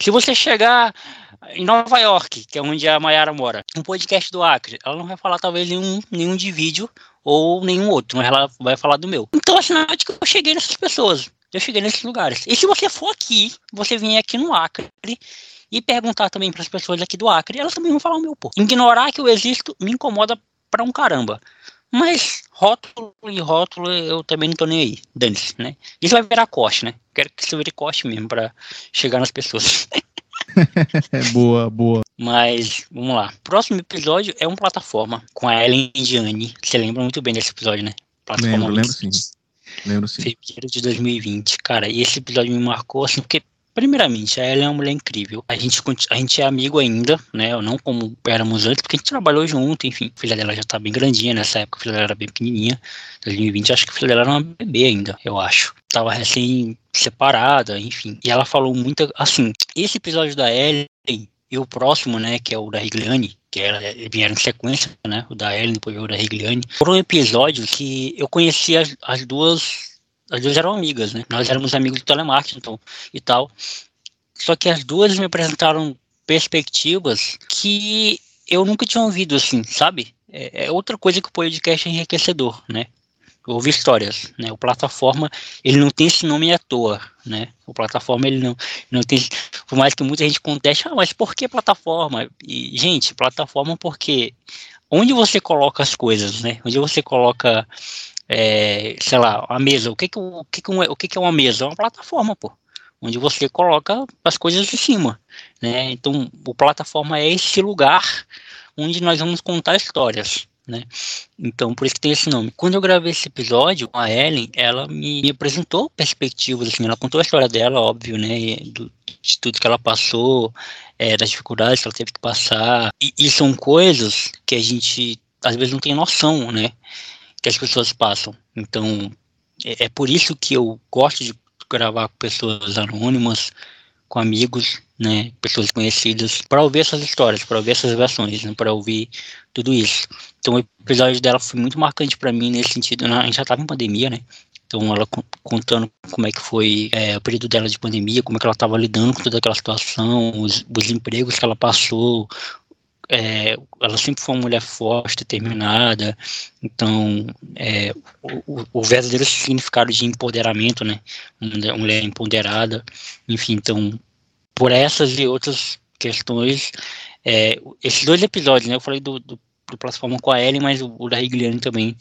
Se você chegar em Nova York, que é onde a Mayara mora, um podcast do Acre, ela não vai falar talvez nenhum, nenhum de vídeo ou nenhum outro, mas ela vai falar do meu. Então, assim, é que eu cheguei nessas pessoas, eu cheguei nesses lugares. E se você for aqui, você vier aqui no Acre e perguntar também para as pessoas aqui do Acre, elas também vão falar o meu, pô. Ignorar que eu existo me incomoda pra um caramba. Mas rótulo e rótulo eu também não tô nem aí, dane-se, né? Isso vai virar corte, né? Quero que isso vire corte mesmo para chegar nas pessoas. boa, boa. Mas, vamos lá. Próximo episódio é uma plataforma com a Ellen Indiane. Você lembra muito bem desse episódio, né? Plataforma lembro, lembro sim. Lembro sim. Fevereiro de 2020. Cara, e esse episódio me marcou, assim, porque Primeiramente, ela é uma mulher incrível. A gente, a gente é amigo ainda, né? Não como éramos antes, porque a gente trabalhou junto, enfim. A filha dela já tá bem grandinha nessa época, a filha dela era bem pequenininha. 2020, acho que a filha dela era uma bebê ainda, eu acho. Tava recém separada, enfim. E ela falou muito assim: esse episódio da Ellen e o próximo, né, que é o da Rigliani, que era, vieram em sequência, né? O da Ellen, depois o da Rigliani. Foram episódios que eu conheci as, as duas as duas eram amigas, né? Nós éramos amigos do telemarketing então, e tal. Só que as duas me apresentaram perspectivas que eu nunca tinha ouvido, assim, sabe? É, é outra coisa que o podcast é enriquecedor, né? Ouvir histórias, né? O plataforma, ele não tem esse nome à toa, né? O plataforma, ele não, não tem, por mais que muita gente conteste, ah, mas por que plataforma? E, gente, plataforma porque onde você coloca as coisas, né? Onde você coloca é, sei lá, a mesa. O que que, o, que, que, o que, que é uma mesa? É uma plataforma, pô. Onde você coloca as coisas em cima. Né? Então, o plataforma é esse lugar onde nós vamos contar histórias. Né? Então, por isso que tem esse nome. Quando eu gravei esse episódio a Ellen, ela me apresentou perspectivas, assim, ela contou a história dela, óbvio, né? Do, de tudo que ela passou, é, das dificuldades que ela teve que passar. E, e são coisas que a gente às vezes não tem noção, né? Que as pessoas passam. Então, é, é por isso que eu gosto de gravar com pessoas anônimas, com amigos, né, pessoas conhecidas, para ouvir essas histórias, para ouvir essas versões, né, para ouvir tudo isso. Então, o episódio dela foi muito marcante para mim nesse sentido. A gente já estava em pandemia, né? Então, ela contando como é que foi é, o período dela de pandemia, como é que ela estava lidando com toda aquela situação, os, os empregos que ela passou, é, ela sempre foi uma mulher forte, determinada, então é, o, o, verdadeiro significado de empoderamento, né, uma mulher empoderada, enfim, então por essas e outras questões. É, esses dois episódios, né? Eu falei do, do, do plataforma com a Ellen, mas o, o da Rigliane também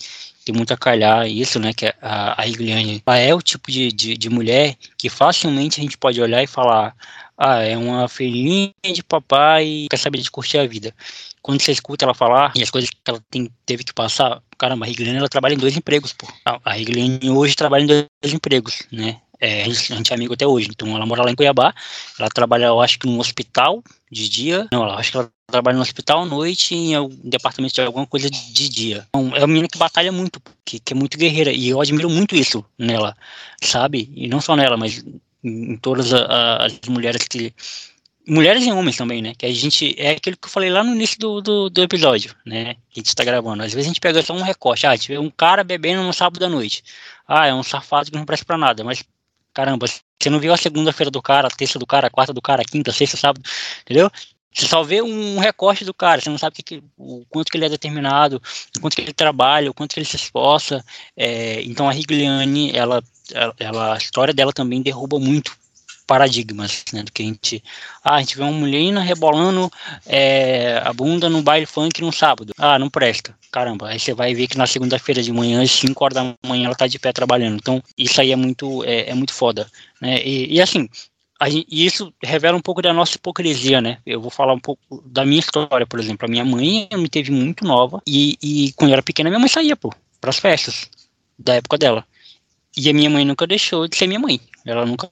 tem muito a calhar isso, né? Que a, a Rigliane ela é o tipo de, de, de mulher que facilmente a gente pode olhar e falar: ah, é uma filhinha de papai e quer saber de curtir a vida. Quando você escuta ela falar e as coisas que ela tem, teve que passar, caramba, a Rigliane ela trabalha em dois empregos, pô. A, a Rigliane hoje trabalha em dois empregos, né? É, a gente é amigo até hoje. Então ela mora lá em Cuiabá. Ela trabalha, eu acho que num hospital de dia. Não, eu acho que ela trabalha no hospital à noite em algum departamento de alguma coisa de dia. Então, é uma menina que batalha muito, que, que é muito guerreira. E eu admiro muito isso nela, sabe? E não só nela, mas em, todas a, as mulheres que mulheres e homens também, né? Que a gente é aquilo que eu falei lá no início do, do, do episódio, né? Que a gente está gravando. Às vezes a gente pega só um recorte. Ah, a vê um cara bebendo no sábado da noite. Ah, é um safado que não presta pra nada. Mas caramba, você não viu a segunda-feira do cara, a terça do cara, a quarta do cara, a quinta, a sexta, sábado, entendeu? Você só vê um recorte do cara, você não sabe que, que, o quanto que ele é determinado, o quanto que ele trabalha, o quanto que ele se esforça. É, então a Rigliani, ela, ela, a história dela também derruba muito paradigmas, né, do que a gente, ah, a gente vê uma mulher rebolando é, a bunda no baile funk no sábado, ah, não presta, caramba, aí você vai ver que na segunda-feira de manhã, às 5 horas da manhã, ela tá de pé trabalhando, então isso aí é muito, é, é muito foda, né, e, e assim, e isso revela um pouco da nossa hipocrisia, né? Eu vou falar um pouco da minha história, por exemplo. A minha mãe me teve muito nova e, e quando eu era pequena, minha mãe saía, pô, pras festas da época dela. E a minha mãe nunca deixou de ser minha mãe. Ela nunca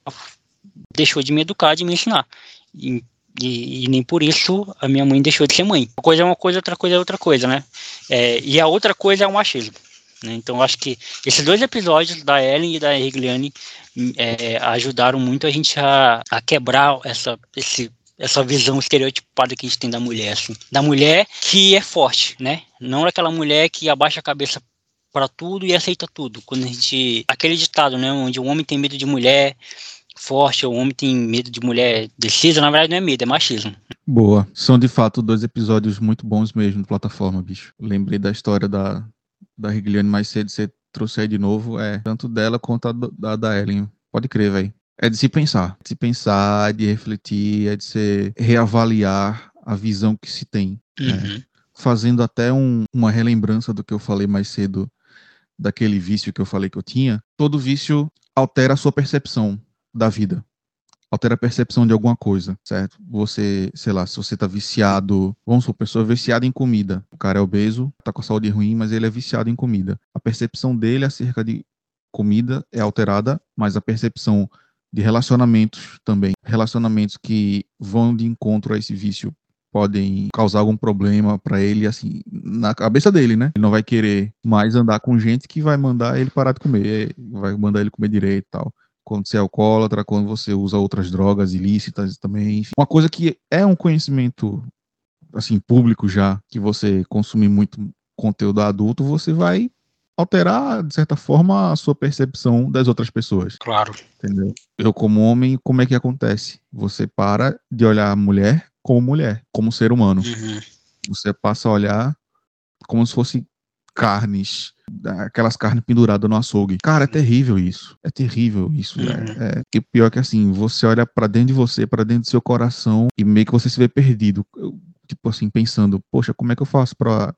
deixou de me educar, de me ensinar. E, e, e, nem por isso a minha mãe deixou de ser mãe. Uma coisa é uma coisa, outra coisa é outra coisa, né? É, e a outra coisa é o machismo. Né? Então acho que esses dois episódios da Ellen e da Rigliane é, ajudaram muito a gente a, a quebrar essa, esse, essa visão estereotipada que a gente tem da mulher, assim. Da mulher que é forte, né? Não aquela mulher que abaixa a cabeça para tudo e aceita tudo. Quando a gente. Aquele ditado, né? Onde o homem tem medo de mulher, forte, o homem tem medo de mulher decisa, na verdade não é medo, é machismo. Boa. São de fato dois episódios muito bons mesmo de plataforma, bicho. Lembrei da história da, da Rigliane mais cedo, você trouxe aí de novo, é tanto dela quanto a da, da Ellen. Pode crer, velho. É de se pensar. De se pensar, é de refletir, é de se reavaliar a visão que se tem. Né? Uhum. Né? Fazendo até um, uma relembrança do que eu falei mais cedo, daquele vício que eu falei que eu tinha. Todo vício altera a sua percepção da vida. Altera a percepção de alguma coisa, certo? Você, sei lá, se você tá viciado, vamos supor, pessoa viciada em comida. O cara é obeso, tá com a saúde ruim, mas ele é viciado em comida. A percepção dele acerca de comida é alterada, mas a percepção de relacionamentos também, relacionamentos que vão de encontro a esse vício podem causar algum problema para ele, assim, na cabeça dele, né? Ele não vai querer mais andar com gente que vai mandar ele parar de comer, vai mandar ele comer direito e tal quando você é alcoólatra, quando você usa outras drogas ilícitas também. Enfim. Uma coisa que é um conhecimento assim público já, que você consumir muito conteúdo adulto, você vai alterar de certa forma a sua percepção das outras pessoas. Claro. Entendeu? Eu como homem, como é que acontece? Você para de olhar a mulher como mulher, como ser humano. Uhum. Você passa a olhar como se fosse carnes, aquelas carnes penduradas no açougue. Cara, é terrível isso. É terrível isso. Uhum. É, é, que pior que assim, você olha para dentro de você, para dentro do seu coração e meio que você se vê perdido. Tipo assim, pensando, poxa, como é que eu faço para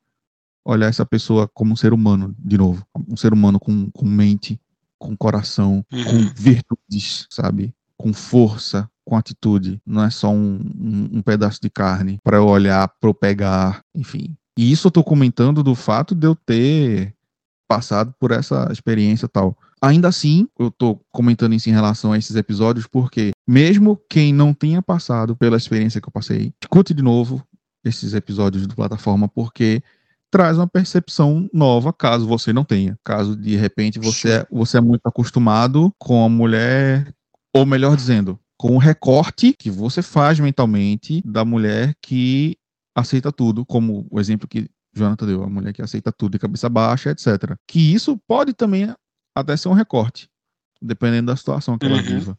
olhar essa pessoa como um ser humano de novo? Um ser humano com, com mente, com coração, uhum. com virtudes, sabe? Com força, com atitude. Não é só um, um, um pedaço de carne para eu olhar, para eu pegar, enfim. E isso eu tô comentando do fato de eu ter passado por essa experiência tal. Ainda assim, eu tô comentando isso em relação a esses episódios porque mesmo quem não tenha passado pela experiência que eu passei, escute de novo esses episódios do plataforma porque traz uma percepção nova, caso você não tenha. Caso de repente você é, você é muito acostumado com a mulher, ou melhor dizendo, com o recorte que você faz mentalmente da mulher que aceita tudo, como o exemplo que Jonathan deu, a mulher que aceita tudo de cabeça baixa, etc. Que isso pode também até ser um recorte, dependendo da situação que ela uhum. viva.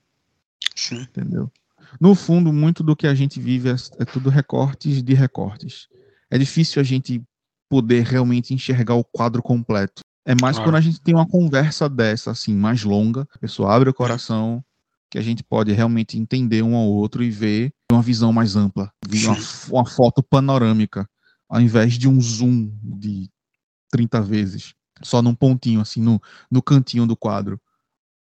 Sim. Entendeu? No fundo, muito do que a gente vive é, é tudo recortes de recortes. É difícil a gente poder realmente enxergar o quadro completo. É mais claro. quando a gente tem uma conversa dessa, assim, mais longa, a pessoa abre o coração, que a gente pode realmente entender um ao outro e ver uma visão mais ampla, uma, uma foto panorâmica, ao invés de um zoom de 30 vezes, só num pontinho, assim, no, no cantinho do quadro.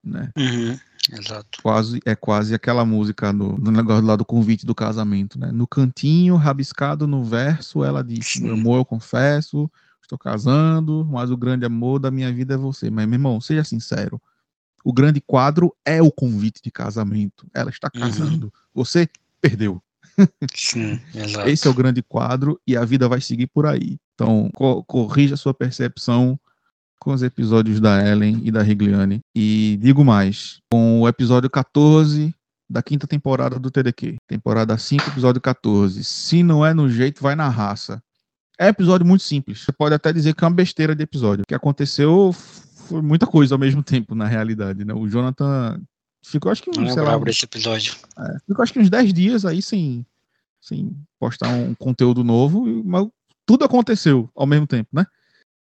Né? Uhum, exato. Quase, é quase aquela música do, do negócio lá do convite do casamento, né? No cantinho, rabiscado no verso, ela diz: Meu amor, eu confesso, estou casando, mas o grande amor da minha vida é você. Mas, meu irmão, seja sincero. O grande quadro é o convite de casamento. Ela está Uhum. casando. Você perdeu. Sim, exato. Esse é o grande quadro e a vida vai seguir por aí. Então, co corrija sua percepção com os episódios da Ellen e da Rigliane. E digo mais, com o episódio 14 da quinta temporada do TDQ. Temporada 5, episódio 14. Se não é no jeito, vai na raça. É episódio muito simples. Você pode até dizer que é uma besteira de episódio. O que aconteceu foi muita coisa ao mesmo tempo, na realidade, né? O Jonathan ficou, acho que, Não sei lá, desse episódio. é, ficou acho que uns 10 dias aí sem, sem postar um conteúdo novo, mas tudo aconteceu ao mesmo tempo, né?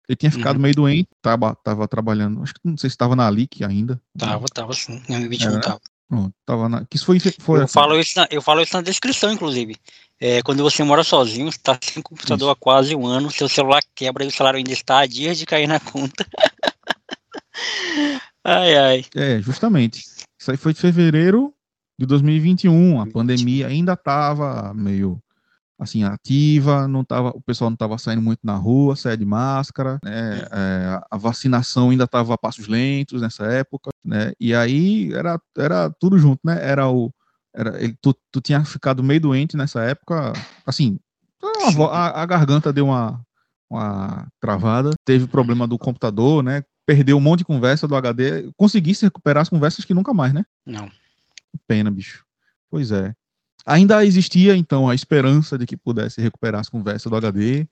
Ele tinha ficado Uhum. meio doente, tava, tava trabalhando, acho que não sei se estava na LIC ainda. Tava, tava sim. Em 2021 É, né? tava. Pronto, tava na, que isso foi, foi Eu assim, falo, isso na, eu falo isso na descrição, inclusive. É, quando você mora sozinho, está sem computador há quase um ano, seu celular quebra e o salário ainda está a dias de cair na conta. ai, ai. É, justamente. Isso aí foi de fevereiro de 2021. A pandemia ainda estava meio assim ativa, não tava, o pessoal não estava saindo muito na rua, saia de máscara, né? é, a vacinação ainda estava a passos lentos nessa época, né? E aí era, era tudo junto, né? Era o era, ele, tu, tu tinha ficado meio doente nessa época, assim, a- a garganta deu uma, uma travada, teve problema do computador, né? Perdeu um monte de conversa do HD, conseguisse recuperar as conversas que nunca mais, né? Não. Pena, bicho. Pois é. Ainda existia, então, a esperança de que pudesse recuperar as conversas do HD.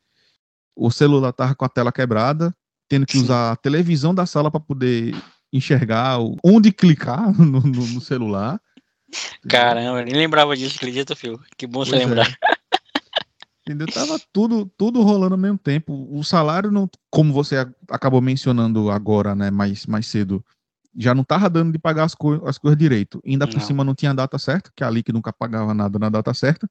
O celular tava com a tela quebrada, tendo que Sim. usar a televisão da sala para poder enxergar onde clicar no, no- no celular. Caramba, eu nem lembrava disso, acredita, Phil? Que bom você Pois é. Entendeu? Tava tudo, tudo rolando ao mesmo tempo. O salário não, como você a- acabou mencionando agora, né, mais, mais cedo, já não tava dando de pagar as, co as coisas direito. Ainda por Não. cima não tinha data certa, que ali que nunca pagava nada na data certa.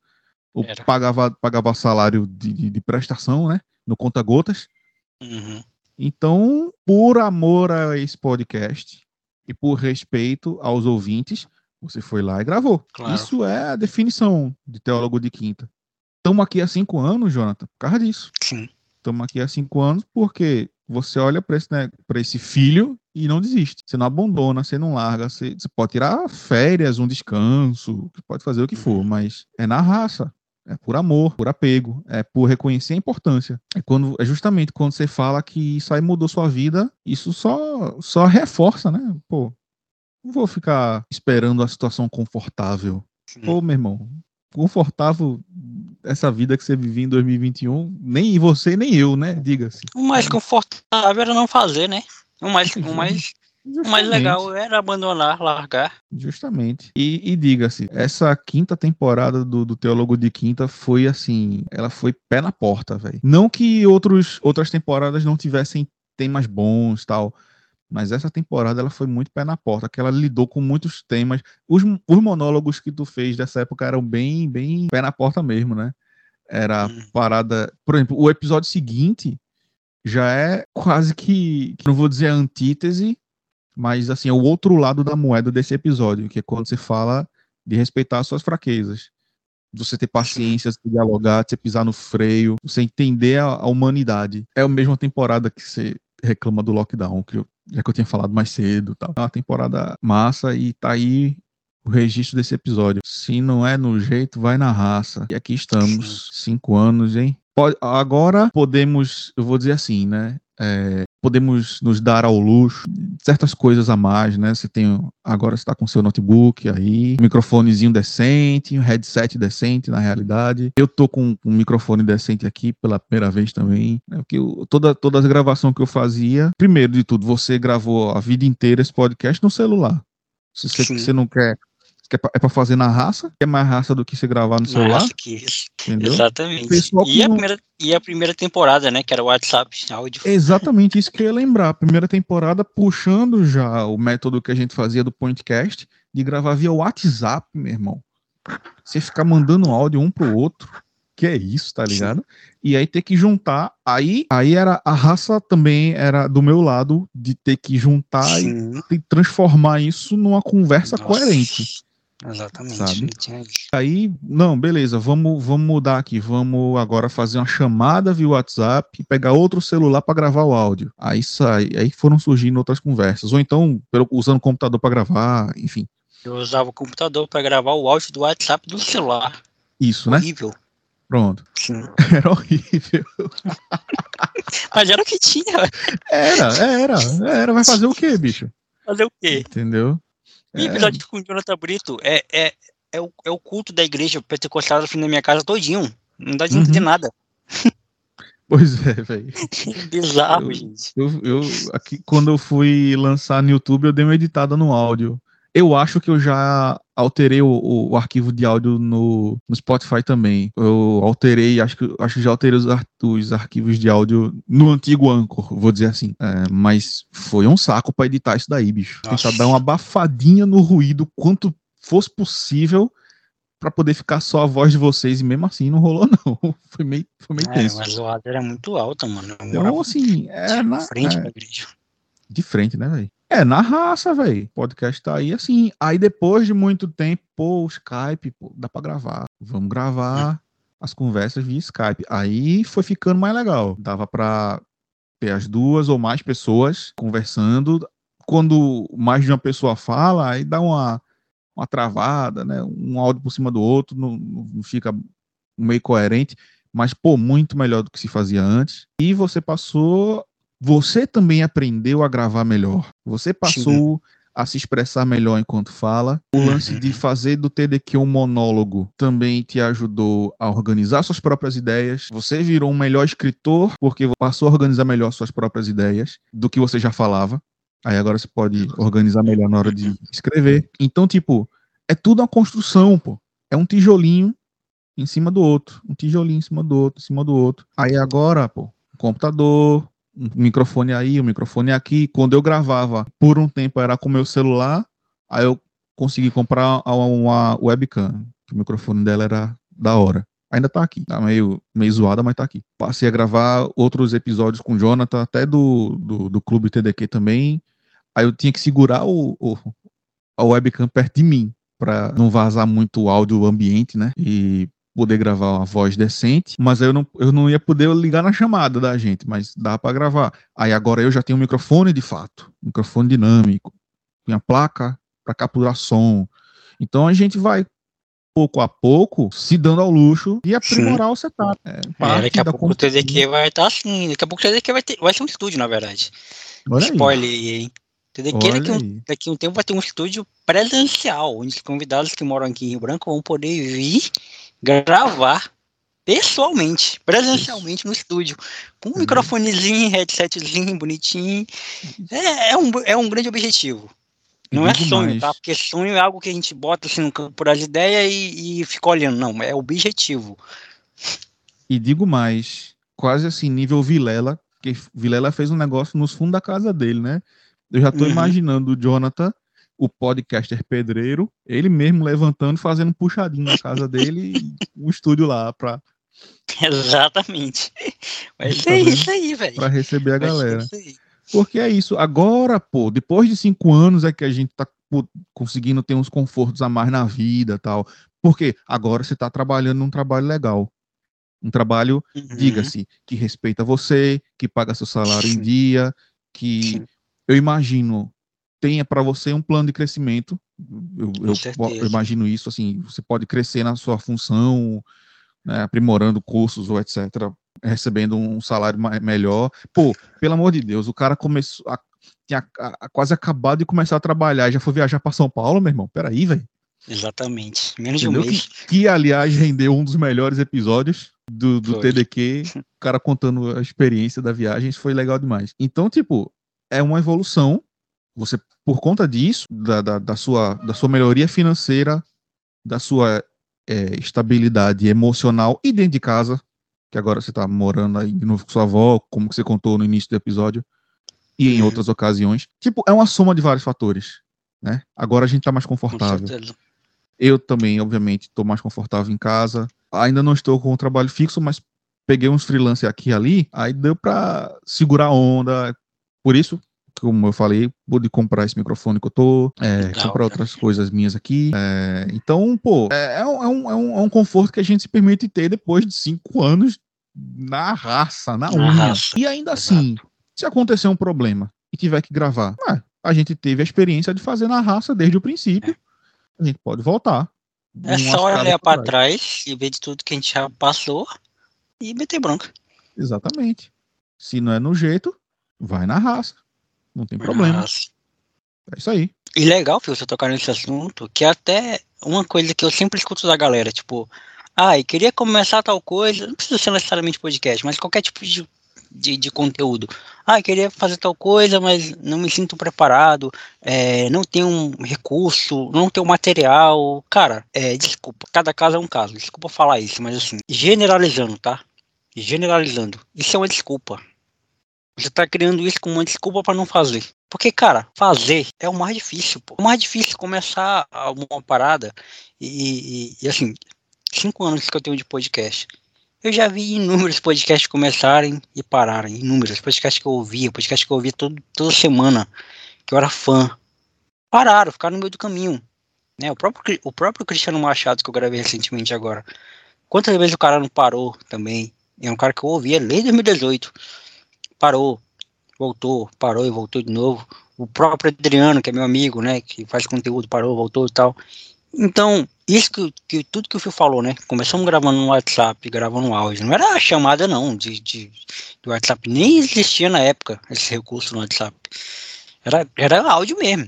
Ou Era. pagava, pagava salário de, de, de prestação, né? No conta-gotas. Uhum. Então, por amor a esse podcast e por respeito aos ouvintes, você foi lá e gravou. Claro. Isso é a definição de teólogo de quinta. Estamos aqui há cinco anos, Jonathan, por causa disso. Sim. Estamos aqui há cinco anos porque você olha para esse, né, esse filho e não desiste. Você não abandona, você não larga. Você, você pode tirar férias, um descanso, pode fazer o que for, mas é na raça. É por amor, por apego, é por reconhecer a importância. É, quando, é justamente quando você fala que isso aí mudou sua vida, isso só, só reforça, né? Pô, não vou ficar esperando a situação confortável. Sim. Pô, meu irmão, confortável essa vida que você vivia em 2021, nem você nem eu, né? Diga-se. O mais confortável era não fazer, né? O mais, o mais, o mais legal era abandonar, largar. Justamente. E, e diga-se, essa quinta temporada do, do Teólogo de Quinta foi assim, ela foi pé na porta, velho. Não que outros, outras temporadas não tivessem temas bons tal, mas essa temporada ela foi muito pé na porta, que ela lidou com muitos temas. Os, os monólogos que tu fez dessa época eram bem, bem pé na porta mesmo, né? Era Hum. parada. Por exemplo, o episódio seguinte já é quase que, não vou dizer a antítese, mas assim, é o outro lado da moeda desse episódio, que é quando você fala de respeitar as suas fraquezas. De você ter paciência, de dialogar, de você pisar no freio, você entender a, a humanidade. É a mesma temporada que você reclama do lockdown, que eu, já que eu tinha falado mais cedo. Tal. É uma temporada massa e tá aí o registro desse episódio. Se não é no jeito, vai na raça. E aqui estamos, cinco anos, hein? Pode- agora podemos, eu vou dizer assim, né? É, podemos nos dar ao luxo certas coisas a mais, né? Você tem agora está com seu notebook aí, um microfonezinho decente, um headset decente na realidade. Eu tô com um microfone decente aqui pela primeira vez também, né? Porque eu- toda toda a gravação que eu fazia, primeiro de tudo, você gravou a vida inteira esse podcast no celular. Se você, você não quer que é pra- é fazer na raça, é mais raça do que você gravar no celular, Nossa, que isso. entendeu? Exatamente. Que E a, não- primeira, e a primeira temporada, né? Que era o WhatsApp, áudio. Exatamente isso que eu ia lembrar. A primeira temporada puxando já o método que a gente fazia do podcast, de gravar via WhatsApp, meu irmão. Você ficar mandando áudio um pro outro. Que é isso, tá ligado? E aí ter que juntar. Aí, aí era a raça também era do meu lado de ter que juntar Sim. e, e transformar isso numa conversa Nossa. coerente. Exatamente. Sabe? tinha. Aí, não, beleza, vamos, vamos mudar aqui. Vamos agora fazer uma chamada via WhatsApp e pegar outro celular para gravar o áudio. Aí sai, aí foram surgindo outras conversas. Ou então, usando o computador para gravar, enfim. Eu usava o computador para gravar o áudio do WhatsApp do celular. Isso, né? Horrível. Pronto. Sim. Era horrível. Mas era o que tinha. Era, era, era. Vai fazer o quê, bicho? Fazer o quê? Entendeu? E É. episódio com o Jonathan Brito é, é, é, o, é o culto da igreja pentecostal na minha casa todinho. Não dá de Uhum. entender nada. Pois é, velho. É bizarro, Eu- gente. Eu, eu, aqui, quando eu fui lançar no YouTube, eu dei uma editada no áudio. Eu acho que eu já alterei o, o- o arquivo de áudio no, no Spotify também. Eu alterei, acho que, acho que já alterei os, os arquivos de áudio no antigo Anchor, vou dizer assim. É, mas foi um saco pra editar isso daí, bicho. Nossa. Tentar dar uma abafadinha no ruído quanto fosse possível pra poder ficar só a voz de vocês. E mesmo assim não rolou, não. Foi meio, foi meio É, tenso. mas o áudio era muito alto, mano. Eu Então, assim, é na, frente é, de frente, né, velho? É, na raça, velho. Podcast tá aí assim. Aí depois de muito tempo, pô, Skype, pô, dá pra gravar. Vamos gravar as conversas via Skype. Aí foi ficando mais legal. Dava pra ter as duas ou mais pessoas conversando. Quando mais de uma pessoa fala, aí dá uma, uma travada, né? Um áudio por cima do outro, não, não fica meio coerente. Mas, pô, muito melhor do que se fazia antes. E você passou você também aprendeu a gravar melhor. Você passou a se expressar melhor enquanto fala. O lance de fazer do TDQ um monólogo também te ajudou a organizar suas próprias ideias. Você virou um melhor escritor porque passou a organizar melhor suas próprias ideias do que você já falava. Aí agora você pode organizar melhor na hora de escrever. Então, tipo, é tudo uma construção, pô. É um tijolinho em cima do outro, um tijolinho em cima do outro, em cima do outro. Aí agora, pô, computador, um microfone aí, um microfone aqui. Quando eu gravava, por um tempo era com meu celular, aí eu consegui comprar uma, webcam, o microfone dela era da hora. Ainda tá aqui, tá meio, meio zoada, mas tá aqui. Passei a gravar outros episódios com o Jonathan, até do, do, do Clube TDQ também. Aí eu tinha que segurar o, o- a webcam perto de mim, pra não vazar muito o áudio ambiente, né? E poder gravar uma voz decente, mas aí eu não, eu não ia poder ligar na chamada da gente, mas dá para gravar. Aí agora eu já tenho um microfone de fato, microfone dinâmico, minha placa para capturar som. Então a gente vai pouco a pouco se dando ao luxo de aprimorar o setup. É, É, daqui a da pouco o. TDQ vai estar assim. Daqui a pouco o TDQ vai, ter, vai ser um estúdio, na verdade. Olha Spoiler aí, hein? TDQ daqui, um, daqui a um tempo vai ter um estúdio presencial, onde os convidados que moram aqui em Rio Branco vão poder vir gravar pessoalmente, presencialmente no estúdio, com um Uhum. microfonezinho, headsetzinho bonitinho. É, é, um, é um grande objetivo. Não é Digo sonho, mais. tá? Porque sonho é algo que a gente bota assim no campo das ideias e, e fica olhando. Não, é objetivo. E digo mais, quase assim, nível Vilela, que Vilela fez um negócio nos fundos da casa dele, né? Eu já tô Uhum. imaginando o Jonathan, o podcaster pedreiro, ele mesmo levantando, fazendo puxadinho na casa dele, e um estúdio lá pra, Exatamente. Tá ser vendo? isso aí, velho. pra receber a ser galera. aí. Porque é isso. Agora, pô, depois de cinco anos é que a gente tá pô, conseguindo ter uns confortos a mais na vida tal. Porque agora você tá trabalhando num trabalho legal. Um trabalho Uhum. diga-se, que respeita você, que paga seu salário em dia, que eu imagino tenha para você um plano de crescimento. Eu, eu- eu imagino isso assim, você pode crescer na sua função, né, aprimorando cursos ou etc, recebendo um salário melhor. Pô, pelo amor de Deus, o cara começou a, tinha a- a- quase acabado de começar a trabalhar e já foi viajar para São Paulo, meu irmão. Peraí, velho. Exatamente. Menos de um Entendeu? mês. Que, aliás, rendeu um dos melhores episódios do, do Foi. TDQ. O cara contando a experiência da viagem, isso foi legal demais. Então, tipo, é uma evolução. Você, por conta disso, da, da, da sua, da sua melhoria financeira, da sua é, estabilidade emocional e dentro de casa, que agora você tá morando aí de novo com sua avó, como que você contou no início do episódio, e em Uhum. outras ocasiões. Tipo, é uma soma de vários fatores. né? Agora a gente tá mais Com confortável. certeza. Eu também, obviamente, estou mais confortável em casa. Ainda não estou com um trabalho fixo, mas peguei uns freelancers aqui e ali, aí deu para segurar a onda. Por isso, como eu falei, pude comprar esse microfone que eu tô, é, Legal, comprar cara. outras coisas minhas aqui. é, então, pô, é, é um, é um- é um- é um conforto que a gente se permite ter depois de cinco anos na raça, na Na unha. raça, E ainda assim, se acontecer um problema e tiver que gravar, ué, a gente teve a experiência de fazer na raça desde o princípio. A gente pode voltar. É só olhar pra trás e ver de tudo que a gente já passou e meter bronca. Exatamente. Se não é no jeito, vai na raça. Não tem problema. Mas- É isso aí. E legal, Fio, você tocar nesse assunto, que é até uma coisa que eu sempre escuto da galera, tipo, ah, e queria começar tal coisa, não precisa ser necessariamente podcast, mas qualquer tipo de, de, de conteúdo. Ah, queria fazer tal coisa, mas não me sinto preparado, é, não tenho um recurso, não tenho material. Cara, é, desculpa, cada caso é um caso, desculpa falar isso, mas assim, generalizando, tá? Generalizando, isso é uma desculpa. Você tá criando isso como uma desculpa pra não fazer. Porque, cara, fazer é o mais difícil, pô. O mais difícil é começar uma parada e, e- e, assim, cinco anos que eu tenho de podcast. Eu já vi inúmeros podcasts começarem e pararem. Inúmeros podcasts que eu ouvia, podcasts que eu ouvia todo, toda semana, que eu era fã. Pararam, ficaram no meio do caminho. Né? O, próprio, o próprio Cristiano Machado, que eu gravei recentemente agora. Quantas vezes o cara não parou também? É um cara que eu ouvia desde 2018. Parou, voltou, parou e voltou de novo. O próprio Adriano, que é meu amigo, né, que faz conteúdo, parou, voltou e tal. Então, isso que, que tudo que o Fio falou, né? Começamos gravando no WhatsApp, gravando no áudio. Não era chamada, não, de, de, do WhatsApp. Nem existia na época esse recurso no WhatsApp. Era, era áudio mesmo.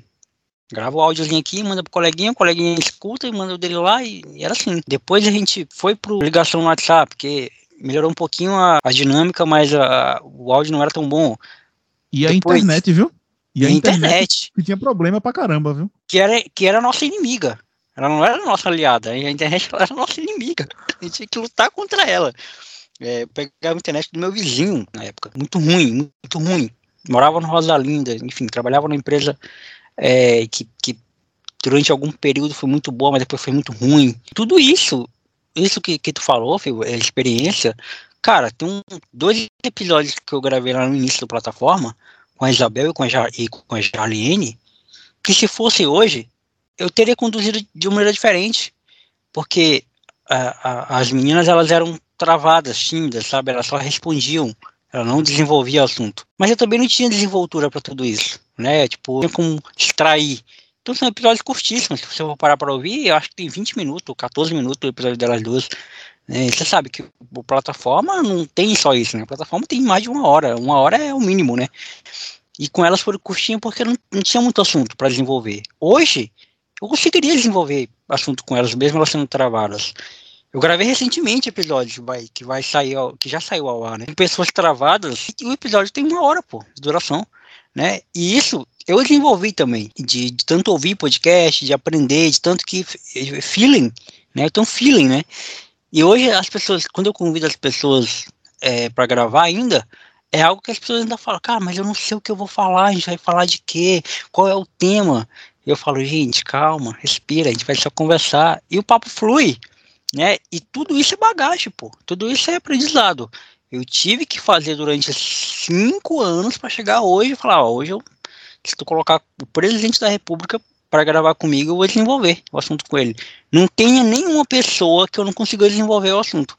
Grava o áudiozinho aqui, manda pro coleguinha, o coleguinha escuta e manda o dele lá e, e era assim. Depois a gente foi pro ligação no WhatsApp, porque melhorou um pouquinho a, a dinâmica, mas a- o áudio não era tão bom. E a Depois- internet, viu? E a, a internet, internet, que tinha problema pra caramba, viu? que era, que era a nossa inimiga. Ela não era a nossa aliada, a internet era a nossa inimiga. A gente tinha que lutar contra ela. É, eu pegava a internet do meu vizinho na época, muito ruim, muito ruim. Morava no Rosa Linda, enfim, trabalhava numa empresa é, que, que durante algum período foi muito boa, mas depois foi muito ruim. Tudo isso, isso que, que tu falou, Fio, é experiência. Cara, tem um, dois episódios que eu gravei lá no início da plataforma, com a Isabel e com a, Ja- e com a Jarliene, que se fosse hoje, eu teria conduzido de uma maneira diferente, porque a- a- as meninas elas eram travadas, tímidas, sabe? Elas só respondiam, elas não desenvolviam o assunto. Mas eu também não tinha desenvoltura para tudo isso, né? Tipo, tinha como extrair. Então são episódios curtíssimos, se você for parar para ouvir, eu acho que tem 20 minutos, ou 14 minutos o episódio delas duas. né? Você sabe que o plataforma não tem só isso, né? A plataforma tem mais de uma hora, uma hora é o mínimo, né? E com elas foram curtinhas porque não, não tinha muito assunto para desenvolver. Hoje, eu conseguiria desenvolver assunto com elas, mesmo elas sendo travadas. Eu gravei recentemente episódios que vai, que vai sair, ao- que já saiu ao ar, né? Com pessoas travadas, e o episódio tem uma hora, pô, de duração, né? E isso eu desenvolvi também, de, de tanto ouvir podcast, de aprender, de tanto que f- feeling, né? Então feeling, né? E hoje as pessoas, quando eu convido as pessoas é, para gravar ainda, é algo que as pessoas ainda falam, cara, mas eu não sei o que eu vou falar, a gente vai falar de quê? Qual é o tema? Eu falo, gente, calma, respira, a gente vai só conversar. E o papo flui, né? E tudo isso é bagagem, pô. Tudo isso é aprendizado. Eu tive que fazer durante cinco anos para chegar hoje e falar, ó, hoje eu, se tu colocar o presidente da república para gravar comigo, eu vou desenvolver o assunto com ele. Não tenha nenhuma pessoa que eu não consiga desenvolver o assunto.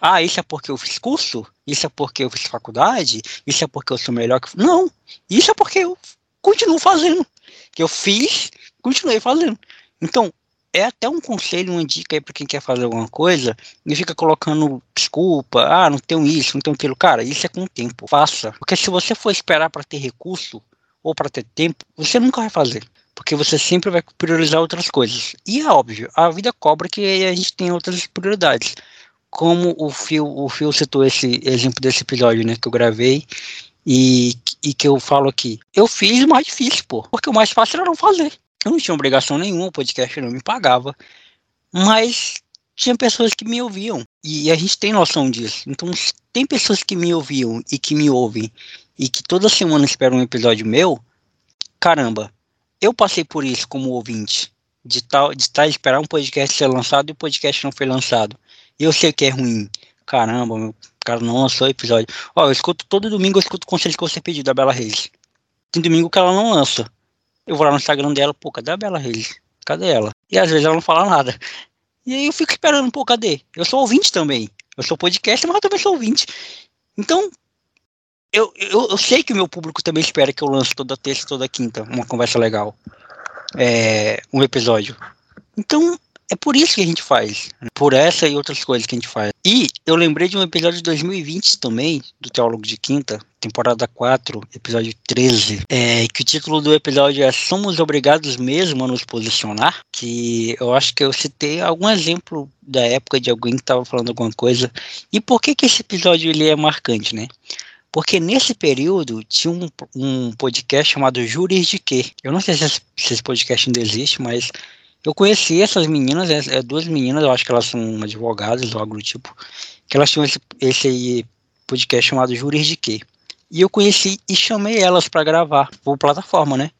Ah, isso é porque eu fiz curso? Isso é porque eu fiz faculdade? Isso é porque eu sou melhor que. Não! Isso é porque eu continuo fazendo. Que eu fiz, continuei fazendo. Então, é até um conselho, uma dica aí para quem quer fazer alguma coisa e fica colocando desculpa, ah, não tenho isso, não tenho aquilo. Cara, isso é com o tempo. Faça. Porque se você for esperar para ter recurso ou para ter tempo, você nunca vai fazer. Porque você sempre vai priorizar outras coisas. E é óbvio, a vida cobra que a gente tem outras prioridades como o Phil, o Phil citou esse exemplo desse episódio, né, que eu gravei e, e que eu falo aqui. Eu fiz o mais difícil, pô, porque o mais fácil era não fazer. Eu não tinha obrigação nenhuma, o podcast não me pagava, mas tinha pessoas que me ouviam e a gente tem noção disso. Então, tem pessoas que me ouviam e que me ouvem e que toda semana esperam um episódio meu, caramba, eu passei por isso como ouvinte, de tal, de estar esperar um podcast ser lançado e o podcast não foi lançado. E eu sei que é ruim. Caramba, meu cara não lançou episódio. Ó, eu escuto todo domingo, eu escuto o conselho que você pediu da Bela Reis. Tem domingo que ela não lança. Eu vou lá no Instagram dela, pô, cadê a Bela Reis? Cadê ela? E às vezes ela não fala nada. E aí eu fico esperando, pô, cadê? Eu sou ouvinte também. Eu sou podcast, mas eu também sou ouvinte. Então, eu, eu, eu sei que o meu público também espera que eu lance toda terça, toda quinta, uma conversa legal. É, um episódio. Então, é por isso que a gente faz. Por essa e outras coisas que a gente faz. E eu lembrei de um episódio de 2020 também, do Teólogo de Quinta, temporada 4, episódio 13, é, que o título do episódio é Somos Obrigados Mesmo a Nos Posicionar, que eu acho que eu citei algum exemplo da época de alguém que estava falando alguma coisa. E por que que esse episódio ele é marcante, né? Porque nesse período tinha um, um podcast chamado Júris de Quê? Eu não sei se esse, se esse podcast ainda existe, mas eu conheci essas meninas, é, é, duas meninas, eu acho que elas são advogadas ou algo do tipo, que elas tinham esse, esse podcast chamado Júris de Quê? E eu conheci e chamei elas para gravar por plataforma, né?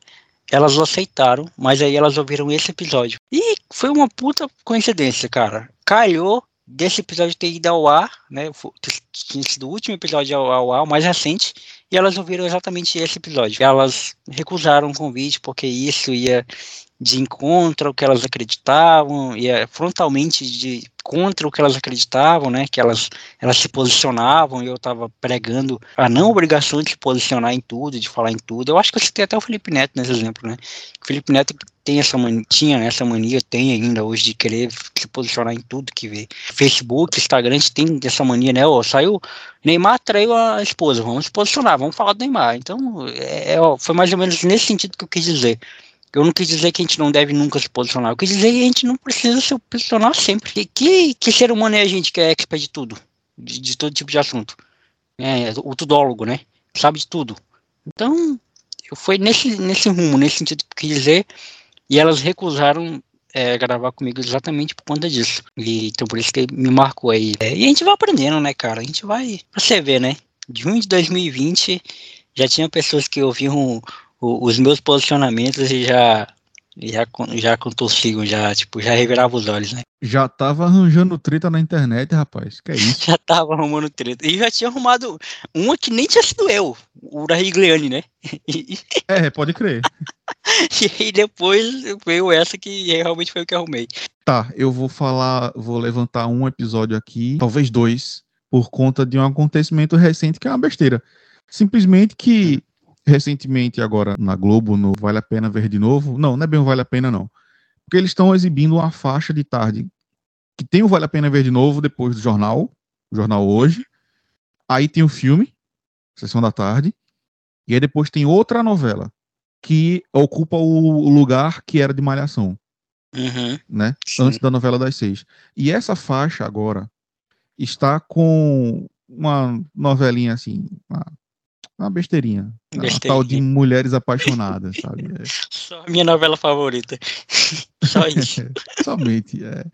Elas aceitaram, mas aí elas ouviram esse episódio. E foi uma puta coincidência, cara. Calhou desse episódio ter ido ao ar, né? Tinha sido o último episódio ao, ao ar, o mais recente, e elas ouviram exatamente esse episódio. Elas recusaram o convite porque isso ia de encontro ao que elas acreditavam, ia frontalmente de contra o que elas acreditavam, né? Que elas, elas se posicionavam e eu estava pregando a não obrigação de se posicionar em tudo, de falar em tudo. Eu acho que eu citei até o Felipe Neto nesse exemplo, né? O Felipe Neto tem essa mania, tinha essa mania, tem ainda hoje de querer se posicionar em tudo que vê. Facebook, Instagram, tem essa mania, né? Ó, saiu, Neymar traiu a esposa, vamos se posicionar, vamos falar do Neymar. Então, é, é ó, foi mais ou menos nesse sentido que eu quis dizer. Eu não quis dizer que a gente não deve nunca se posicionar. Eu quis dizer que a gente não precisa se posicionar sempre. Que, que, que ser humano é a gente que é expert de tudo? De, de todo tipo de assunto. É, o tudólogo, né? Sabe de tudo. Então, foi nesse, nesse rumo, nesse sentido que eu quis dizer. E elas recusaram é, gravar comigo exatamente por conta disso. E, então, por isso que me marcou aí. É, e a gente vai aprendendo, né, cara? A gente vai. Pra você ver, né? De junho de 2020, já tinha pessoas que ouviam o, os meus posicionamentos e já já já contorciam, já tipo, já revirava os olhos, né? Já tava arranjando treta na internet, rapaz. Que é isso? já tava arrumando treta. E já tinha arrumado uma que nem tinha sido eu, o da Rigliani, né? é, pode crer. e aí depois veio essa que realmente foi o que arrumei. Tá, eu vou falar, vou levantar um episódio aqui, talvez dois, por conta de um acontecimento recente que é uma besteira. Simplesmente que recentemente agora na Globo, no Vale a Pena Ver de Novo. Não, não é bem o Vale a Pena, não. Porque eles estão exibindo uma faixa de tarde que tem o Vale a Pena Ver de Novo depois do jornal, o jornal hoje. Aí tem o filme, Sessão da Tarde. E aí depois tem outra novela que ocupa o lugar que era de Malhação. Uhum, né? Antes da novela das seis. E essa faixa agora está com uma novelinha assim, uma uma besteirinha. besteirinha. Uma tal de mulheres apaixonadas, sabe? É. Só a minha novela favorita. Só isso. Somente, é.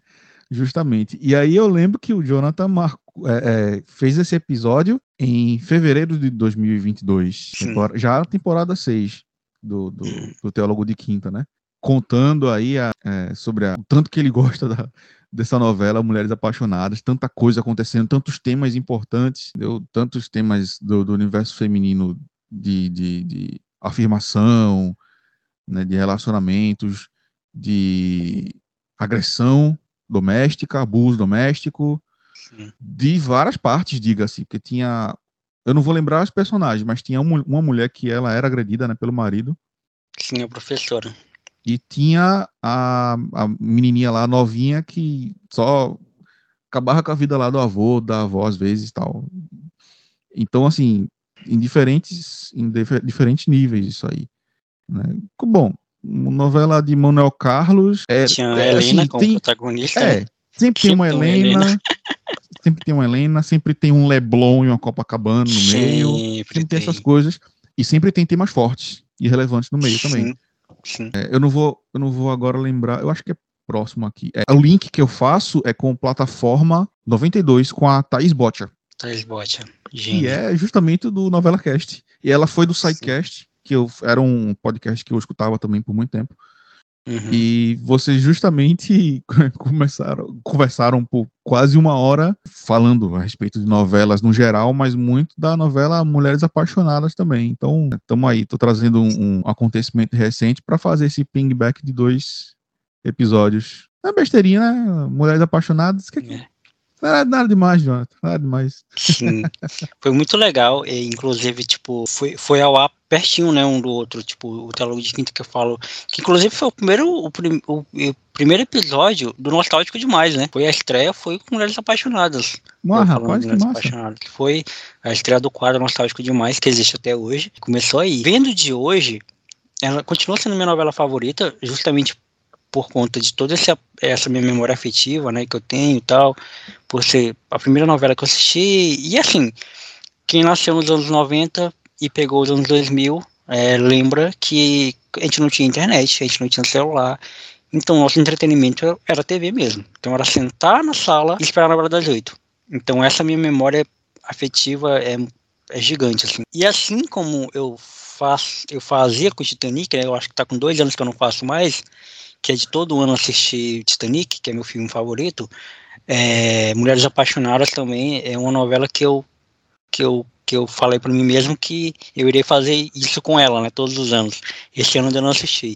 Justamente. E aí eu lembro que o Jonathan marcou, é, é, fez esse episódio em fevereiro de 2022, temporada, já a temporada 6 do, do, do Teólogo de Quinta, né? Contando aí a, é, sobre a, o tanto que ele gosta da, dessa novela Mulheres Apaixonadas, tanta coisa acontecendo, tantos temas importantes, deu tantos temas do, do universo feminino de, de, de afirmação, né, de relacionamentos, de agressão doméstica, abuso doméstico, Sim. de várias partes, diga-se, porque tinha, eu não vou lembrar os personagens, mas tinha uma, uma mulher que ela era agredida né, pelo marido. Sim, a professora. E tinha a, a menininha lá, novinha, que só acabava com a vida lá do avô, da avó, às vezes tal. Então, assim, em diferentes, em diferentes níveis isso aí. Né? Bom, novela de Manuel Carlos. É, Tinha a é, Helena assim, como tem, protagonista. É, né? sempre tem uma Helena, Helena. sempre tem uma Helena, sempre tem um Leblon e uma Copacabana no sempre meio. Sempre tem. tem essas coisas. E sempre tem temas fortes e relevantes no meio Sim. também. É, eu não vou, eu não vou agora lembrar. Eu acho que é próximo aqui. É, o link que eu faço é com plataforma 92 com a Thaís Botcher. Thaís Botcher. Que é justamente do Novela Cast. E ela foi do SciCast. que eu, era um podcast que eu escutava também por muito tempo. Uhum. E vocês justamente começaram, conversaram por quase uma hora falando a respeito de novelas no geral, mas muito da novela Mulheres Apaixonadas também. Então, estamos aí, tô trazendo um, um acontecimento recente para fazer esse ping-back de dois episódios. É besteirinha, né? Mulheres Apaixonadas, que, É. nada, nada demais, Jonathan, nada demais. Sim, foi muito legal. E, inclusive, tipo, foi, foi ao ar pertinho, né, um do outro. Tipo, o Teólogo de Quinta que eu falo. Que inclusive foi o primeiro, o, prim- o- o primeiro episódio do Nostálgico Demais, né? Foi a estreia, foi com Mulheres Apaixonadas. Rapaz, de que. Apaixonadas, que foi a estreia do quadro Nostálgico Demais, que existe até hoje. Começou aí. Vendo de hoje, ela continua sendo minha novela favorita, justamente por conta de toda essa, essa minha memória afetiva, né, que eu tenho e tal, por ser a primeira novela que eu assisti, e assim, quem nasceu nos anos 90 e pegou os anos 2000, é, lembra que a gente não tinha internet, a gente não tinha celular, então nosso entretenimento era TV mesmo, então era sentar na sala e esperar a novela das oito, então essa minha memória afetiva é, é gigante, assim, e assim como eu faço, eu fazia com o Titanic, né, eu acho que tá com dois anos que eu não faço mais, que é de todo ano assistir Titanic, que é meu filme favorito, é, Mulheres Apaixonadas também é uma novela que eu que eu que eu falei para mim mesmo que eu irei fazer isso com ela, né, todos os anos. Esse ano ainda não assisti,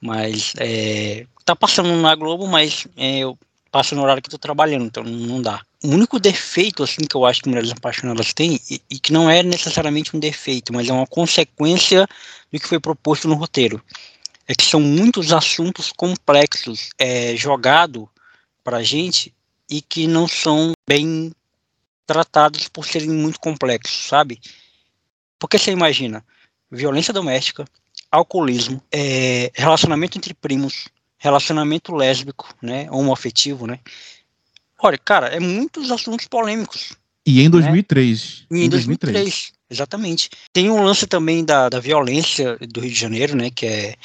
mas é, tá passando na Globo, mas é, eu passo no horário que estou trabalhando, então não dá. O único defeito assim que eu acho que Mulheres Apaixonadas tem e, e que não é necessariamente um defeito, mas é uma consequência do que foi proposto no roteiro é que são muitos assuntos complexos é, jogados para gente e que não são bem tratados por serem muito complexos, sabe? Porque você imagina violência doméstica, alcoolismo, é, relacionamento entre primos, relacionamento lésbico, né, homoafetivo, né? Olha, cara, é muitos assuntos polêmicos. E em 2003. E em 2003, exatamente. Tem um lance também da, da violência do Rio de Janeiro, né, que é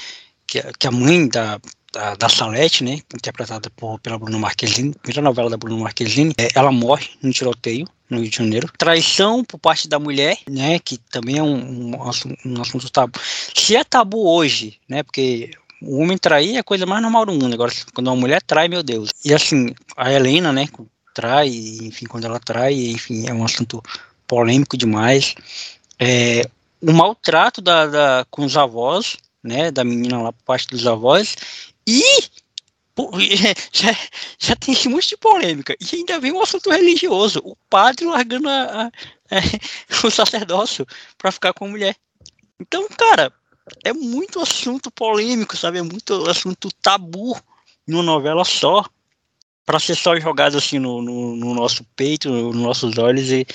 que, a- que a mãe da, da, da Salete, né, interpretada por, pela Bruna Marquezine, primeira novela da Bruna Marquezine, é, ela morre no tiroteio no Rio de Janeiro. Traição por parte da mulher, né, que também é um, um, assu- um assunto tabu. Se é tabu hoje, né, porque o homem trair é a coisa mais normal do mundo. Agora, quando uma mulher trai, meu Deus. E assim, a Helena, né, trai, enfim, quando ela trai, enfim, é um assunto polêmico demais. É, o maltrato da, da- com os avós, né, da menina lá por parte dos avós, e já, já tem esse monte de polêmica, e ainda vem um assunto religioso, o padre largando a- a- é, o sacerdócio para ficar com a mulher. Então, cara, é muito assunto polêmico, sabe, é muito assunto tabu numa novela só, para ser só jogado assim no, no, no nosso peito, nos nossos olhos, e,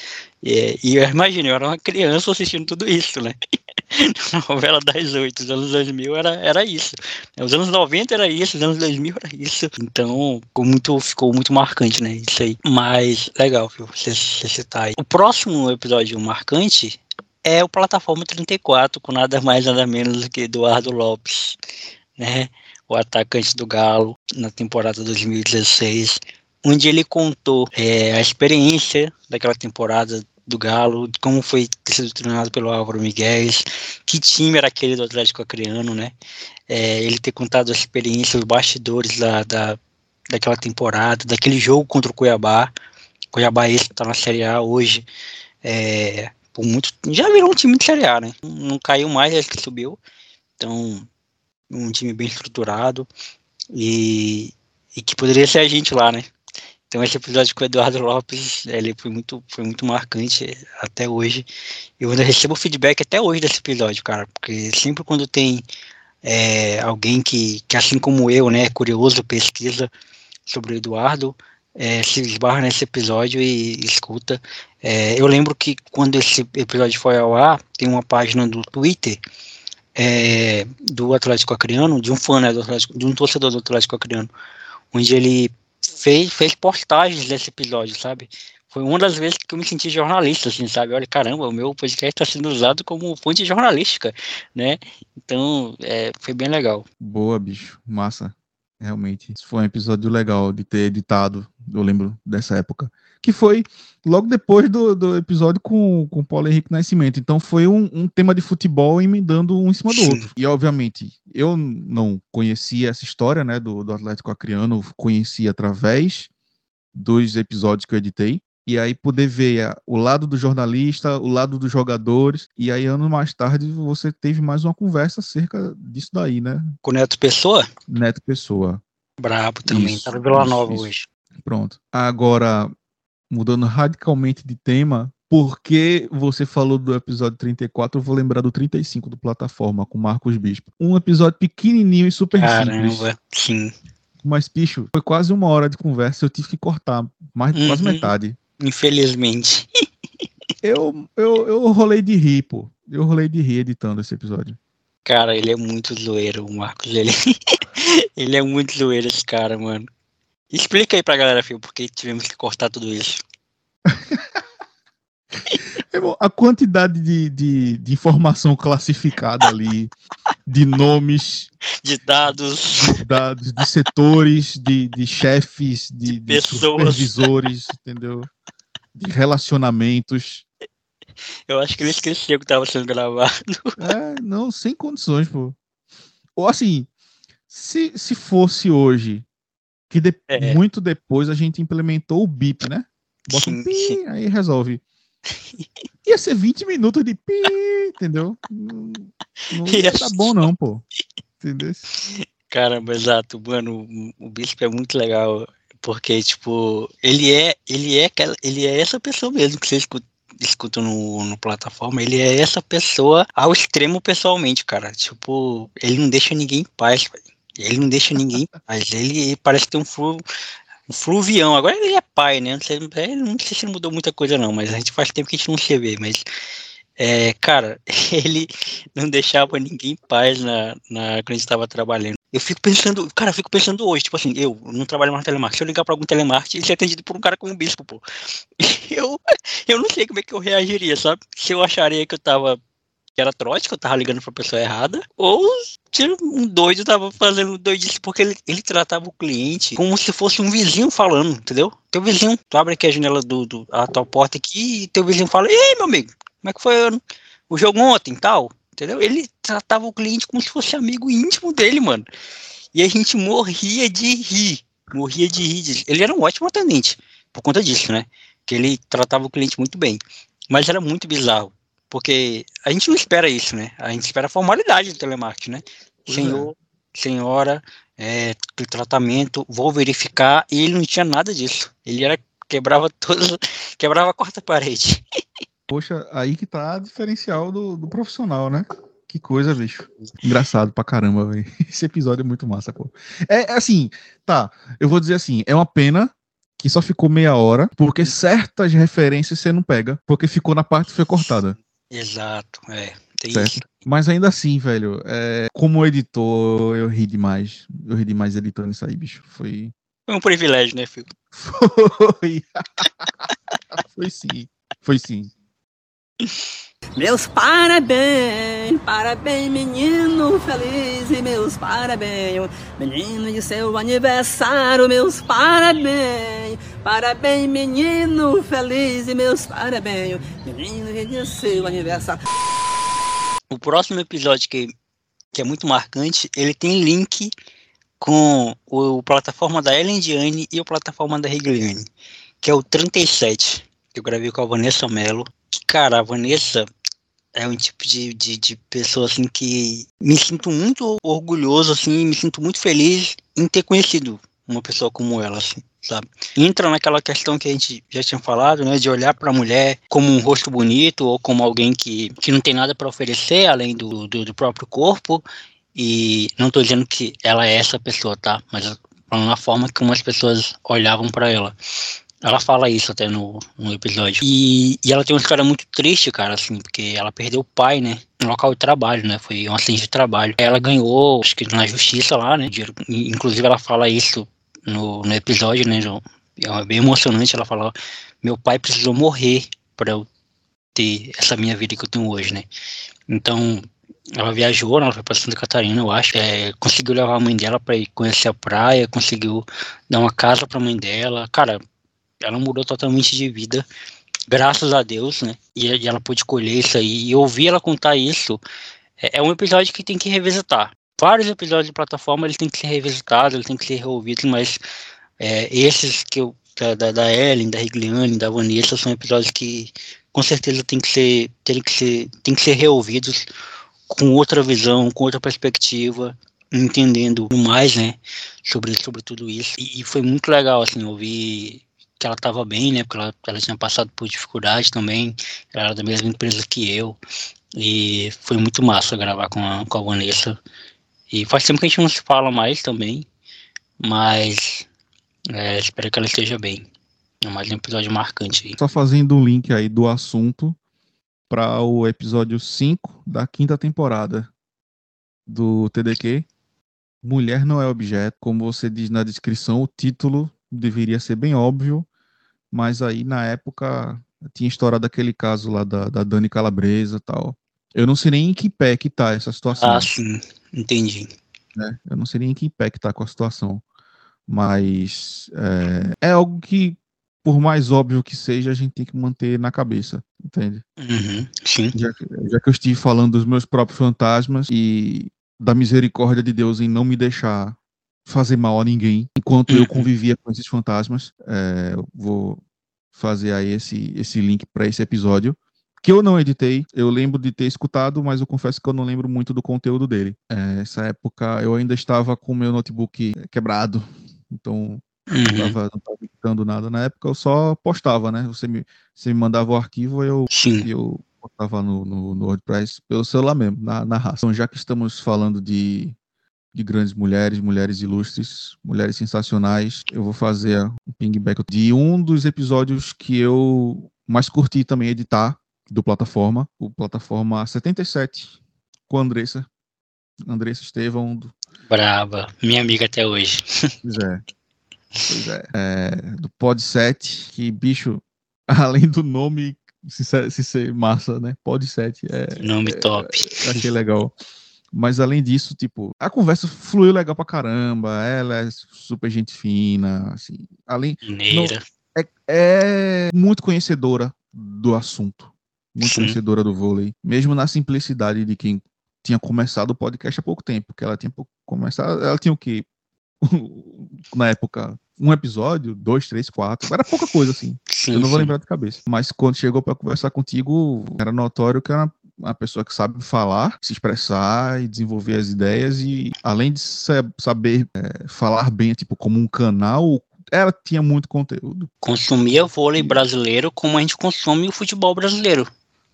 e, e eu imagino, eu era uma criança assistindo tudo isso, né? novela das oito, os anos 2000 era, era isso. Os anos 90 era isso, os anos 2000 era isso. Então, ficou muito, ficou muito marcante, né? Isso aí. Mas, legal, viu? Você, você citar aí. O próximo episódio marcante é o Plataforma 34, com nada mais, nada menos do que Eduardo Lopes, né? O atacante do Galo, na temporada 2016, onde ele contou é, a experiência daquela temporada do Galo, como foi sido treinado pelo Álvaro Miguel, que time era aquele do Atlético Acreano, né? É, ele ter contado a experiência, os bastidores da, da, daquela temporada, daquele jogo contra o Cuiabá. Cuiabá esse está na Série A hoje. É, por muito, já virou um time de Série A, né? Não caiu mais, acho que subiu. Então, um time bem estruturado e, e que poderia ser a gente lá, né? Então esse episódio com o Eduardo Lopes, ele foi muito, foi muito marcante até hoje. Eu ainda recebo feedback até hoje desse episódio, cara, porque sempre quando tem é, alguém que, que, assim como eu, né, curioso, pesquisa sobre o Eduardo, é, se esbarra nesse episódio e, e escuta. É, eu lembro que quando esse episódio foi ao ar, tem uma página do Twitter é, do Atlético Acreano, de um fã, né, do Atlético, de um torcedor do Atlético Acreano, onde ele fez, fez postagens desse episódio, sabe? Foi uma das vezes que eu me senti jornalista, assim, sabe? Olha, caramba, o meu podcast está sendo usado como fonte jornalística, né? Então, é, foi bem legal. Boa, bicho. Massa. Realmente, isso foi um episódio legal de ter editado, eu lembro dessa época. Que foi logo depois do, do episódio com, com o Paulo Henrique Nascimento. Então foi um, um tema de futebol emendando um em cima do Sim. outro. E obviamente, eu não conhecia essa história né, do, do Atlético Acreano, conheci através dos episódios que eu editei. E aí poder ver o lado do jornalista, o lado dos jogadores. E aí, anos mais tarde, você teve mais uma conversa acerca disso daí, né? Com o Neto Pessoa, Neto Pessoa. brabo também. Isso, tá no Vila Nova isso. hoje. Pronto. Agora, mudando radicalmente de tema, porque você falou do episódio 34, eu vou lembrar do 35 do Plataforma, com Marcos Bispo. Um episódio pequenininho e super simples. Caramba, sim. Mas, bicho, foi quase uma hora de conversa, eu tive que cortar mais, quase Uhum. metade. Infelizmente. Eu, eu, eu rolei de rir, pô. Eu rolei de rir editando esse episódio. Cara, ele é muito zoeiro, o Marcos. Ele, ele é muito zoeiro, esse cara, mano. Explica aí pra galera, Fio, por que tivemos que cortar tudo isso. A quantidade de, de, de informação classificada ali, de nomes, De dados, de dados, de setores, de, de chefes, de, de supervisores, entendeu? De relacionamentos. eu acho que ele esqueceu que tava sendo gravado. É, não, sem condições, pô. Ou assim, se, se fosse hoje, que de- É. muito depois a gente implementou o bip, né? Bota um pi, aí resolve. Ia ser 20 minutos de pi, entendeu? Não, não ia Ia dar bom, não, pô. Entendeu? Caramba, exato, mano, o- Bispo é muito legal, porque, tipo, ele é, ele é aquela, ele é essa pessoa mesmo que você escuta, escuta no, no plataforma, ele é essa pessoa ao extremo pessoalmente, cara, tipo, ele não deixa ninguém em paz, velho. Ele não deixa ninguém paz, ele parece ter um flu, um fluvião, agora ele é pai, né, não sei, ele não sei se mudou muita coisa não, mas a gente faz tempo que a gente não se vê, mas, é, cara, ele não deixava ninguém em paz na, na, quando a gente tava trabalhando. Eu fico pensando, cara, eu fico pensando hoje, tipo assim, eu não trabalho mais no telemarketing, se eu ligar pra algum telemarketing, ele ser atendido por um cara como um bispo, pô. Eu, eu não sei como é que eu reagiria, sabe? Se eu acharia que eu tava, que era trote, que eu tava ligando pra pessoa errada, ou um doido tava fazendo doidice, porque ele, ele tratava o cliente como se fosse um vizinho falando, entendeu? Teu vizinho, tu abre aqui a janela do, do a tua porta aqui e teu vizinho fala, ei, meu amigo, como é que foi o- jogo ontem tal? Entendeu? Ele tratava o cliente como se fosse amigo íntimo dele, mano. E a gente morria de rir. Morria de rir. Ele era um ótimo atendente, por conta disso, né? Que ele tratava o cliente muito bem. Mas era muito bizarro. Porque a gente não espera isso, né? A gente espera a formalidade do telemarketing, né? Pois é. Senhor, senhora, é, tratamento, vou verificar. E ele não tinha nada disso. Ele era quebrava todas, quebrava a quarta parede. Poxa, aí que tá a diferencial do, do profissional, né? Que coisa, bicho. Engraçado pra caramba, velho. Esse episódio é muito massa, pô. É, é assim, tá. Eu vou dizer assim, é uma pena que só ficou meia hora, porque certas referências você não pega, porque ficou na parte que foi cortada. Exato, é. Isso. Mas ainda assim, velho, é, como editor, eu ri demais. Eu ri demais editando isso aí, bicho. Foi. Foi um privilégio, né, filho? Foi. Foi sim. Foi sim. Meus parabéns, parabéns, menino feliz e meus parabéns, menino de seu aniversário, meus parabéns, parabéns, menino feliz e meus parabéns, menino de seu aniversário. O próximo episódio que, que é muito marcante, ele tem link com o, plataforma da Ellen Diane e o plataforma da Regliane, que é o 37, que eu gravei com a Vanessa Mello. Que, cara, a Vanessa é um tipo de, de, de pessoa assim que me sinto muito orgulhoso, assim, me sinto muito feliz em ter conhecido uma pessoa como ela, assim, sabe? Entra naquela questão que a gente já tinha falado, né, de olhar para a mulher como um rosto bonito ou como alguém que, que não tem nada para oferecer além do, do, do próprio corpo. E não estou dizendo que ela é essa pessoa, tá? Mas falando na forma que umas pessoas olhavam para ela. Ela fala isso até no, no episódio. E, e ela tem uma história muito triste, cara, assim, porque ela perdeu o pai, né? No local de trabalho, né? Foi um acidente de trabalho. Ela ganhou, acho que na justiça lá, né? Inclusive ela fala isso no, no episódio, né, João? É bem emocionante. Ela fala: meu pai precisou morrer para eu ter essa minha vida que eu tenho hoje, né? Então, ela viajou, ela foi para Santa Catarina, eu acho. É, conseguiu levar a mãe dela para ir conhecer a praia, conseguiu dar uma casa para a mãe dela. Cara, ela mudou totalmente de vida, graças a Deus, né? E, e ela pôde colher isso aí. E ouvir ela contar isso é, é, um episódio que tem que revisitar. Vários episódios de plataforma eles têm que ser revisitados, eles têm que ser reouvidos, mas é, esses que eu, da, da, da Ellen, da Rigliane, da Vanessa, são episódios que com certeza tem que ser, tem que ser, tem que ser reouvidos com outra visão, com outra perspectiva, entendendo mais, né, sobre, sobre tudo isso. E, e foi muito legal, assim, ouvir que ela estava bem, né, porque ela, ela tinha passado por dificuldade também, ela era da mesma empresa que eu, e foi muito massa gravar com a, com a Vanessa. E faz tempo que a gente não se fala mais também, mas é, espero que ela esteja bem. É mais um episódio marcante aí. Só fazendo um link aí do assunto, para o episódio 5 da quinta temporada do TDQ. Mulher não é objeto, como você diz na descrição, o título deveria ser bem óbvio, mas aí na época tinha estourado aquele caso lá da, da Dani Calabresa tal. Eu não sei nem em que pé que tá essa situação. Ah, sim, entendi. Né? Eu não sei nem em que pé que tá com a situação. Mas é, é algo que por mais óbvio que seja, a gente tem que manter na cabeça, entende? Uhum, sim. Já que, já que eu estive falando dos meus próprios fantasmas e da misericórdia de Deus em não me deixar fazer mal a ninguém enquanto uhum. eu convivia com esses fantasmas, é, eu vou fazer aí esse, esse link para esse episódio que eu não editei, eu lembro de ter escutado, mas eu confesso que eu não lembro muito do conteúdo dele. É, essa época eu ainda estava com o meu notebook quebrado, então Uhum. Não, estava editando nada na época, eu só postava, né? Você me, você me mandava o arquivo e eu, eu postava no, no, no, WordPress pelo celular mesmo, na, na raça. Então, já que estamos falando de, de grandes mulheres, mulheres ilustres, mulheres sensacionais, eu vou fazer um pingback de um dos episódios que eu mais curti também editar do plataforma, o plataforma 77, com a Andressa. Andressa Estevão. Do... Brava, minha amiga até hoje. Pois é. Pois é. é do Pod 7, que bicho, além do nome se, se ser massa, né? Pod 7. É, nome é, top. É, achei legal. Mas além disso, tipo, a conversa fluiu legal pra caramba. Ela é super gente fina, assim. Além. Mineira. É, é muito conhecedora do assunto. Muito Sim. conhecedora do vôlei. Mesmo na simplicidade de quem tinha começado o podcast há pouco tempo. Porque ela tinha começado. Ela tinha o quê? na época, um episódio, dois, três, quatro. Era pouca coisa, assim. Sim, eu não vou sim. lembrar de cabeça. Mas quando chegou para conversar contigo, era notório que era uma pessoa que sabe falar, se expressar e desenvolver as ideias. E além de saber é, falar bem, tipo, como um canal, ela tinha muito conteúdo. Consumia vôlei brasileiro como a gente consome o futebol brasileiro,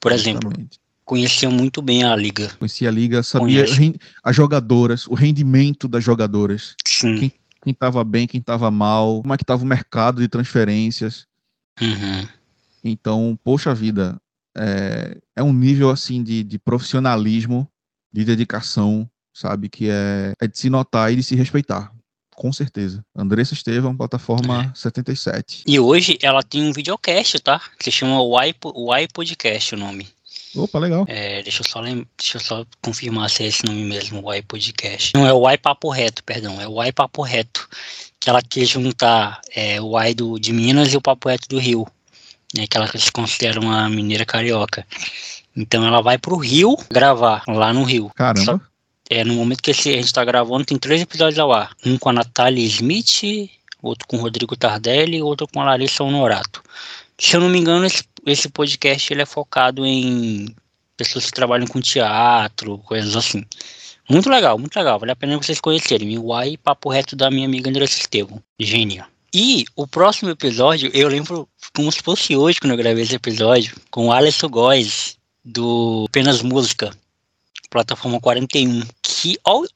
por exemplo. Exatamente conhecia muito bem a liga. Conhecia a liga, sabia as jogadoras, o rendimento das jogadoras. Sim. Quem, quem tava bem, quem tava mal, como é que tava o mercado de transferências. Uhum. Então, poxa vida, é, é um nível assim de, de profissionalismo, de dedicação, sabe, que é, é de se notar e de se respeitar. Com certeza. Andressa Estevam, plataforma é. 77. E hoje ela tem um videocast, tá? Que se chama Y Podcast o nome. Opa, legal. É, deixa, eu só lem... deixa eu só confirmar se é esse nome mesmo, o Podcast. Não, é o Y Papo Reto, perdão, é o Y Papo Reto. Que ela quer juntar é, o Y do, de Minas e o Papo Reto do Rio. Né, que ela se considera uma mineira carioca. Então ela vai pro Rio gravar, lá no Rio. Caramba. Só, é, no momento que a gente tá gravando, tem três episódios ao ar. Um com a Natália Smith, outro com o Rodrigo Tardelli e outro com a Larissa Honorato. Se eu não me engano, esse esse podcast ele é focado em pessoas que trabalham com teatro, coisas assim. Muito legal, muito legal. Vale a pena vocês conhecerem. Uai Papo Reto da minha amiga Andressa Estevam. Gênia. E o próximo episódio, eu lembro como se fosse hoje quando eu gravei esse episódio, com o Alisson Góes, do Apenas Música, plataforma 41. Que, olha,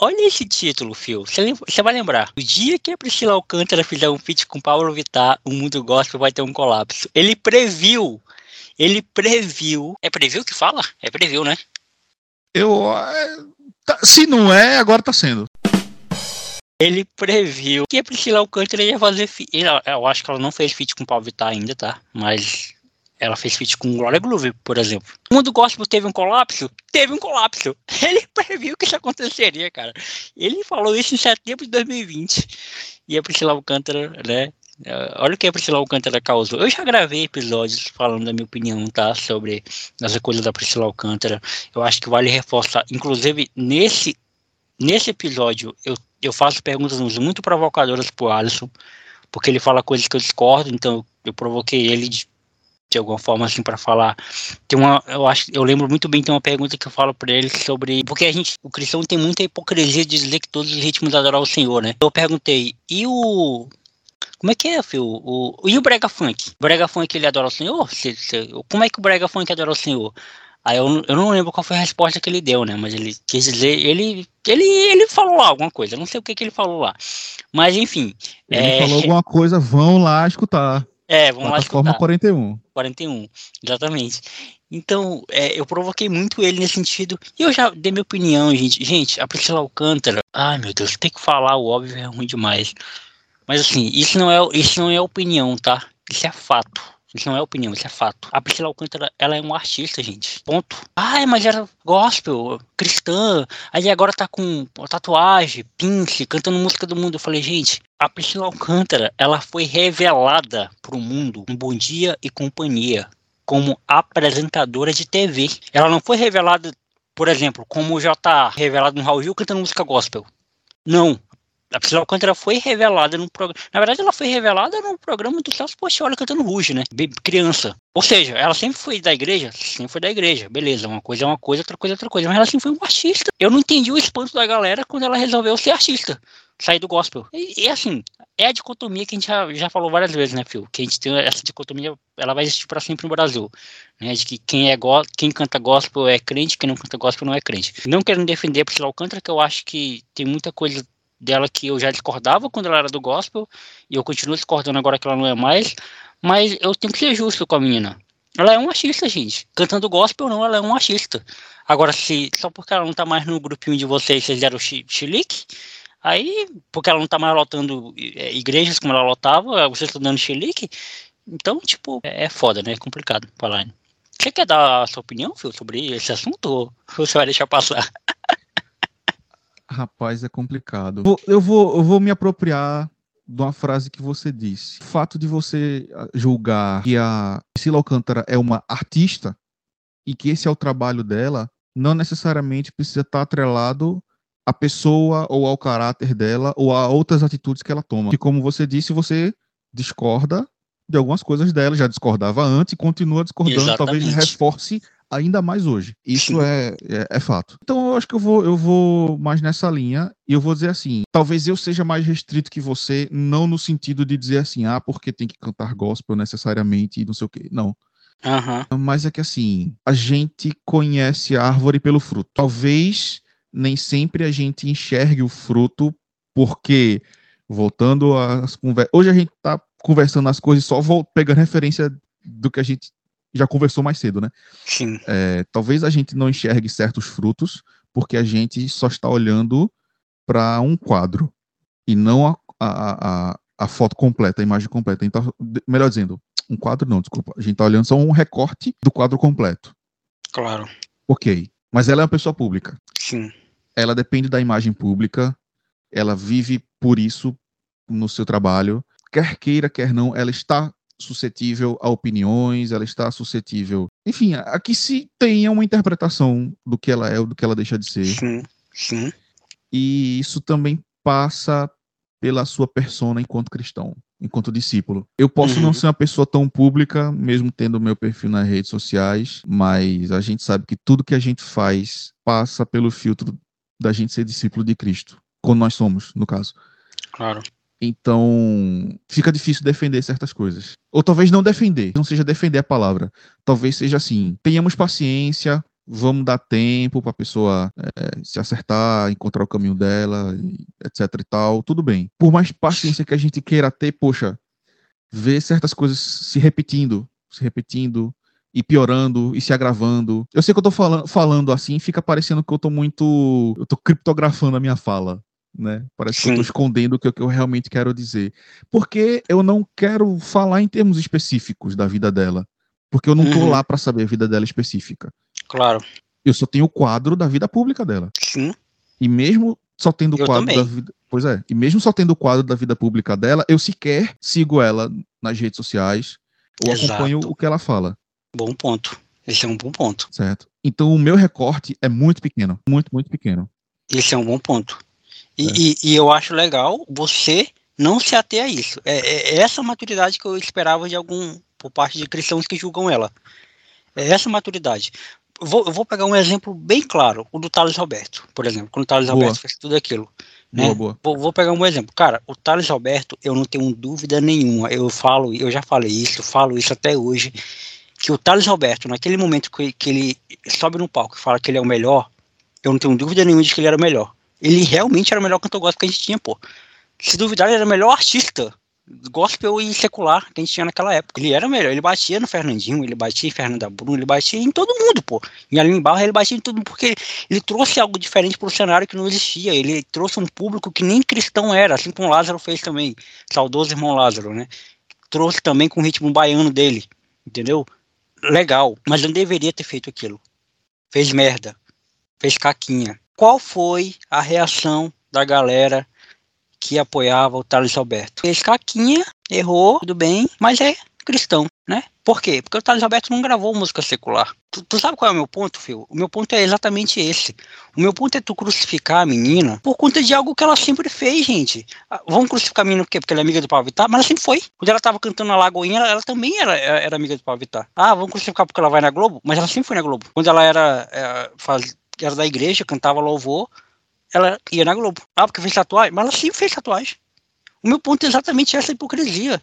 olha, esse título, Phil. Você vai lembrar. O dia que a Priscila Alcântara fizer um feat com Paulo Vittar, o mundo gospel vai ter um colapso. Ele previu. Ele previu. É previu que fala? É previu, né? Eu. Tá, se não é, agora tá sendo. Ele previu que a Priscila Alcântara ia fazer. Eu acho que ela não fez feat com o Paulo Vittar ainda, tá? Mas ela fez feat com Gloria Groove, por exemplo. O mundo gospel teve um colapso? Teve um colapso. Ele previu que isso aconteceria, cara. Ele falou isso em setembro de 2020. E a Priscila Alcântara, né? É, olha o que a Priscila Alcântara causou. Eu já gravei episódios falando da minha opinião, tá? Sobre as coisas da Priscila Alcântara. Eu acho que vale reforçar. Inclusive, nesse, nesse episódio, eu, eu faço perguntas muito provocadoras pro Alisson, porque ele fala coisas que eu discordo, então eu provoquei ele de, de alguma forma assim para falar. Tem uma, eu acho, eu lembro muito bem tem uma pergunta que eu falo para ele sobre porque a gente, o cristão tem muita hipocrisia de dizer que todos os ritmos adoram o Senhor, né? Eu perguntei, e o como é que é, filho? O, e o Brega Funk? O Brega Funk ele adora o Senhor? Se, se, como é que o Brega Funk adora o Senhor? Aí eu, eu não lembro qual foi a resposta que ele deu, né? Mas ele quis dizer, ele, ele, ele falou lá alguma coisa, não sei o que, que ele falou lá. Mas enfim. Ele é... falou alguma coisa, vão lá escutar. É, vamos lá escutar. 41. 41, exatamente. Então, é, eu provoquei muito ele nesse sentido. E eu já dei minha opinião, gente. Gente, a Priscila Alcântara. Ai, meu Deus, tem que falar o óbvio é ruim demais. Mas assim, isso não é, isso não é opinião, tá? Isso é fato. Isso não é opinião, isso é fato. A Priscila Alcântara, ela é uma artista, gente. Ponto. Ah, mas era gospel, cristã. Aí agora tá com tatuagem, pince, cantando música do mundo. Eu falei, gente, a Priscila Alcântara, ela foi revelada pro mundo um Bom Dia e Companhia como apresentadora de TV. Ela não foi revelada, por exemplo, como já tá revelado no Raul Gil cantando música gospel. Não, a Priscila Alcântara foi revelada no programa. Na verdade, ela foi revelada no programa do Celso Portioli cantando Ruge, né? Criança. Ou seja, ela sempre foi da igreja? Sempre foi da igreja. Beleza, uma coisa é uma coisa, outra coisa é outra coisa. Mas ela sempre foi uma artista. Eu não entendi o espanto da galera quando ela resolveu ser artista. Sair do gospel. E, e assim, é a dicotomia que a gente já, já falou várias vezes, né, Phil? Que a gente tem essa dicotomia, ela vai existir para sempre no Brasil. Né? De que quem, é go quem canta gospel é crente, quem não canta gospel não é crente. Não quero defender Priscila Alcântara, que eu acho que tem muita coisa dela que eu já discordava quando ela era do gospel, e eu continuo discordando agora que ela não é mais, mas eu tenho que ser justo com a menina. Ela é uma artista, gente. Cantando gospel não, ela é uma artista. Agora, se só porque ela não tá mais no grupinho de vocês, vocês deram chilique, aí, porque ela não tá mais lotando é, igrejas como ela lotava, vocês estão dando chilique, então, tipo, é, é foda, né? É complicado falar. Você quer dar a sua opinião, Phil, sobre esse assunto ou você vai deixar passar? Rapaz, é complicado. Eu vou, eu vou me apropriar de uma frase que você disse. O fato de você ah, julgar que a Priscila Alcântara é uma artista e que esse é o trabalho dela, não necessariamente precisa estar atrelado à pessoa ou ao caráter dela ou a outras atitudes que ela toma. E como você disse, você discorda de algumas coisas dela, já discordava antes e continua discordando, Exatamente. talvez reforce ainda mais hoje. Isso é, é, é, fato. Então eu acho que eu vou, eu vou mais nessa linha e eu vou dizer assim: talvez eu seja mais restrito que você, não no sentido de dizer assim, ah, porque tem que cantar gospel necessariamente e não sei o quê. Não. Uhum. Mas é que assim, a gente conhece a árvore pelo fruto. Talvez nem sempre a gente enxergue o fruto, porque, voltando às conversas. Hoje a gente tá conversando as coisas só pegando referência do que a gente já conversou mais cedo, né? Sim. É, talvez a gente não enxergue certos frutos porque a gente só está olhando para um quadro e não a, a, a, a, foto completa, a imagem completa. Então, melhor dizendo, um quadro não, desculpa. A gente está olhando só um recorte do quadro completo. Claro. Ok. Mas ela é uma pessoa pública. Sim. Ela depende da imagem pública. Ela vive por isso no seu trabalho. Quer queira, quer não, ela está suscetível a opiniões, ela está suscetível. Enfim, aqui se tenha uma interpretação do que ela é ou do que ela deixa de ser. Sim, sim. E isso também passa pela sua persona enquanto cristão, enquanto discípulo. Eu posso uhum. não ser uma pessoa tão pública, mesmo tendo meu perfil nas redes sociais, mas a gente sabe que tudo que a gente faz passa pelo filtro da gente ser discípulo de Cristo, quando nós somos, no caso. Claro. Então, fica difícil defender certas coisas. Ou talvez não defender, não seja defender a palavra. Talvez seja assim: tenhamos paciência, vamos dar tempo para a pessoa é, se acertar, encontrar o caminho dela, etc e tal, tudo bem. Por mais paciência que a gente queira ter, poxa, ver certas coisas se repetindo, se repetindo, e piorando e se agravando. Eu sei que eu tô falando, falando assim, fica parecendo que eu tô muito. Eu tô criptografando a minha fala né? Parece Sim. que eu estou escondendo o que, eu realmente quero dizer. Porque eu não quero falar em termos específicos da vida dela. Porque eu não tô Uhum. lá pra saber a vida dela específica. Claro. Eu só tenho o quadro da vida pública dela. Sim. E mesmo só tendo o quadro também. da vida. Pois é. E mesmo só tendo o quadro da vida pública dela, eu sequer sigo ela nas redes sociais ou Exato. acompanho o que ela fala, Bom ponto. Esse é um bom ponto. certo? Então o meu recorte é muito pequeno. Muito, muito pequeno. Esse é um bom ponto. E, É. e- e eu acho legal você não se ater a isso. É, é- é essa maturidade que eu esperava de algum, por parte de cristãos que julgam ela. É essa maturidade. Eu vou, eu vou pegar um exemplo bem claro, o do Thales Roberto, por exemplo. Quando o Thales Boa. Roberto fez tudo aquilo. Boa, né? boa. Vou, vou pegar um exemplo. Cara, o Thales Roberto, eu não tenho dúvida nenhuma. Eu falo, eu já falei isso, falo isso até hoje. Que o Thales Roberto, naquele momento que, que ele sobe no palco e fala que ele é o melhor, eu não tenho dúvida nenhuma de que ele era o melhor. Ele realmente era o melhor cantor gospel que a gente tinha, pô. Se duvidar, ele era o melhor artista gospel e secular que a gente tinha naquela época. Ele era o melhor. Ele batia no Fernandinho, ele batia em Fernanda Bruno, ele batia em todo mundo, pô. Em Aline Barra, ele batia em todo mundo, porque ele trouxe algo diferente pro cenário que não existia. Ele trouxe um público que nem cristão era, assim como Lázaro fez também. Saudoso irmão Lázaro, né? Trouxe também com o ritmo baiano dele, entendeu? Legal, mas não deveria ter feito aquilo. Fez merda. Fez caquinha. Qual foi a reação da galera que apoiava o Thales Alberto? Fez caquinha, errou, tudo bem, mas é cristão, né? Por quê? Porque o Thales Alberto não gravou música secular. Tu, tu sabe qual é o meu ponto, Phil? O meu ponto é exatamente esse. O meu ponto é tu crucificar a menina por conta de algo que ela sempre fez, gente. Ah, Vamos crucificar a menina por quê? Porque ela é amiga do Pablo Vittar? Mas ela sempre foi. Quando ela tava cantando na Lagoinha, ela, ela também era, era amiga do Pablo Vittar. Ah, vamos crucificar porque ela vai na Globo? Mas ela sempre foi na Globo. Quando ela era, é, faz, era da igreja, cantava louvor, ela ia na Globo. Ah, porque fez tatuagem? Mas ela sempre fez tatuagem. O meu ponto é exatamente essa hipocrisia.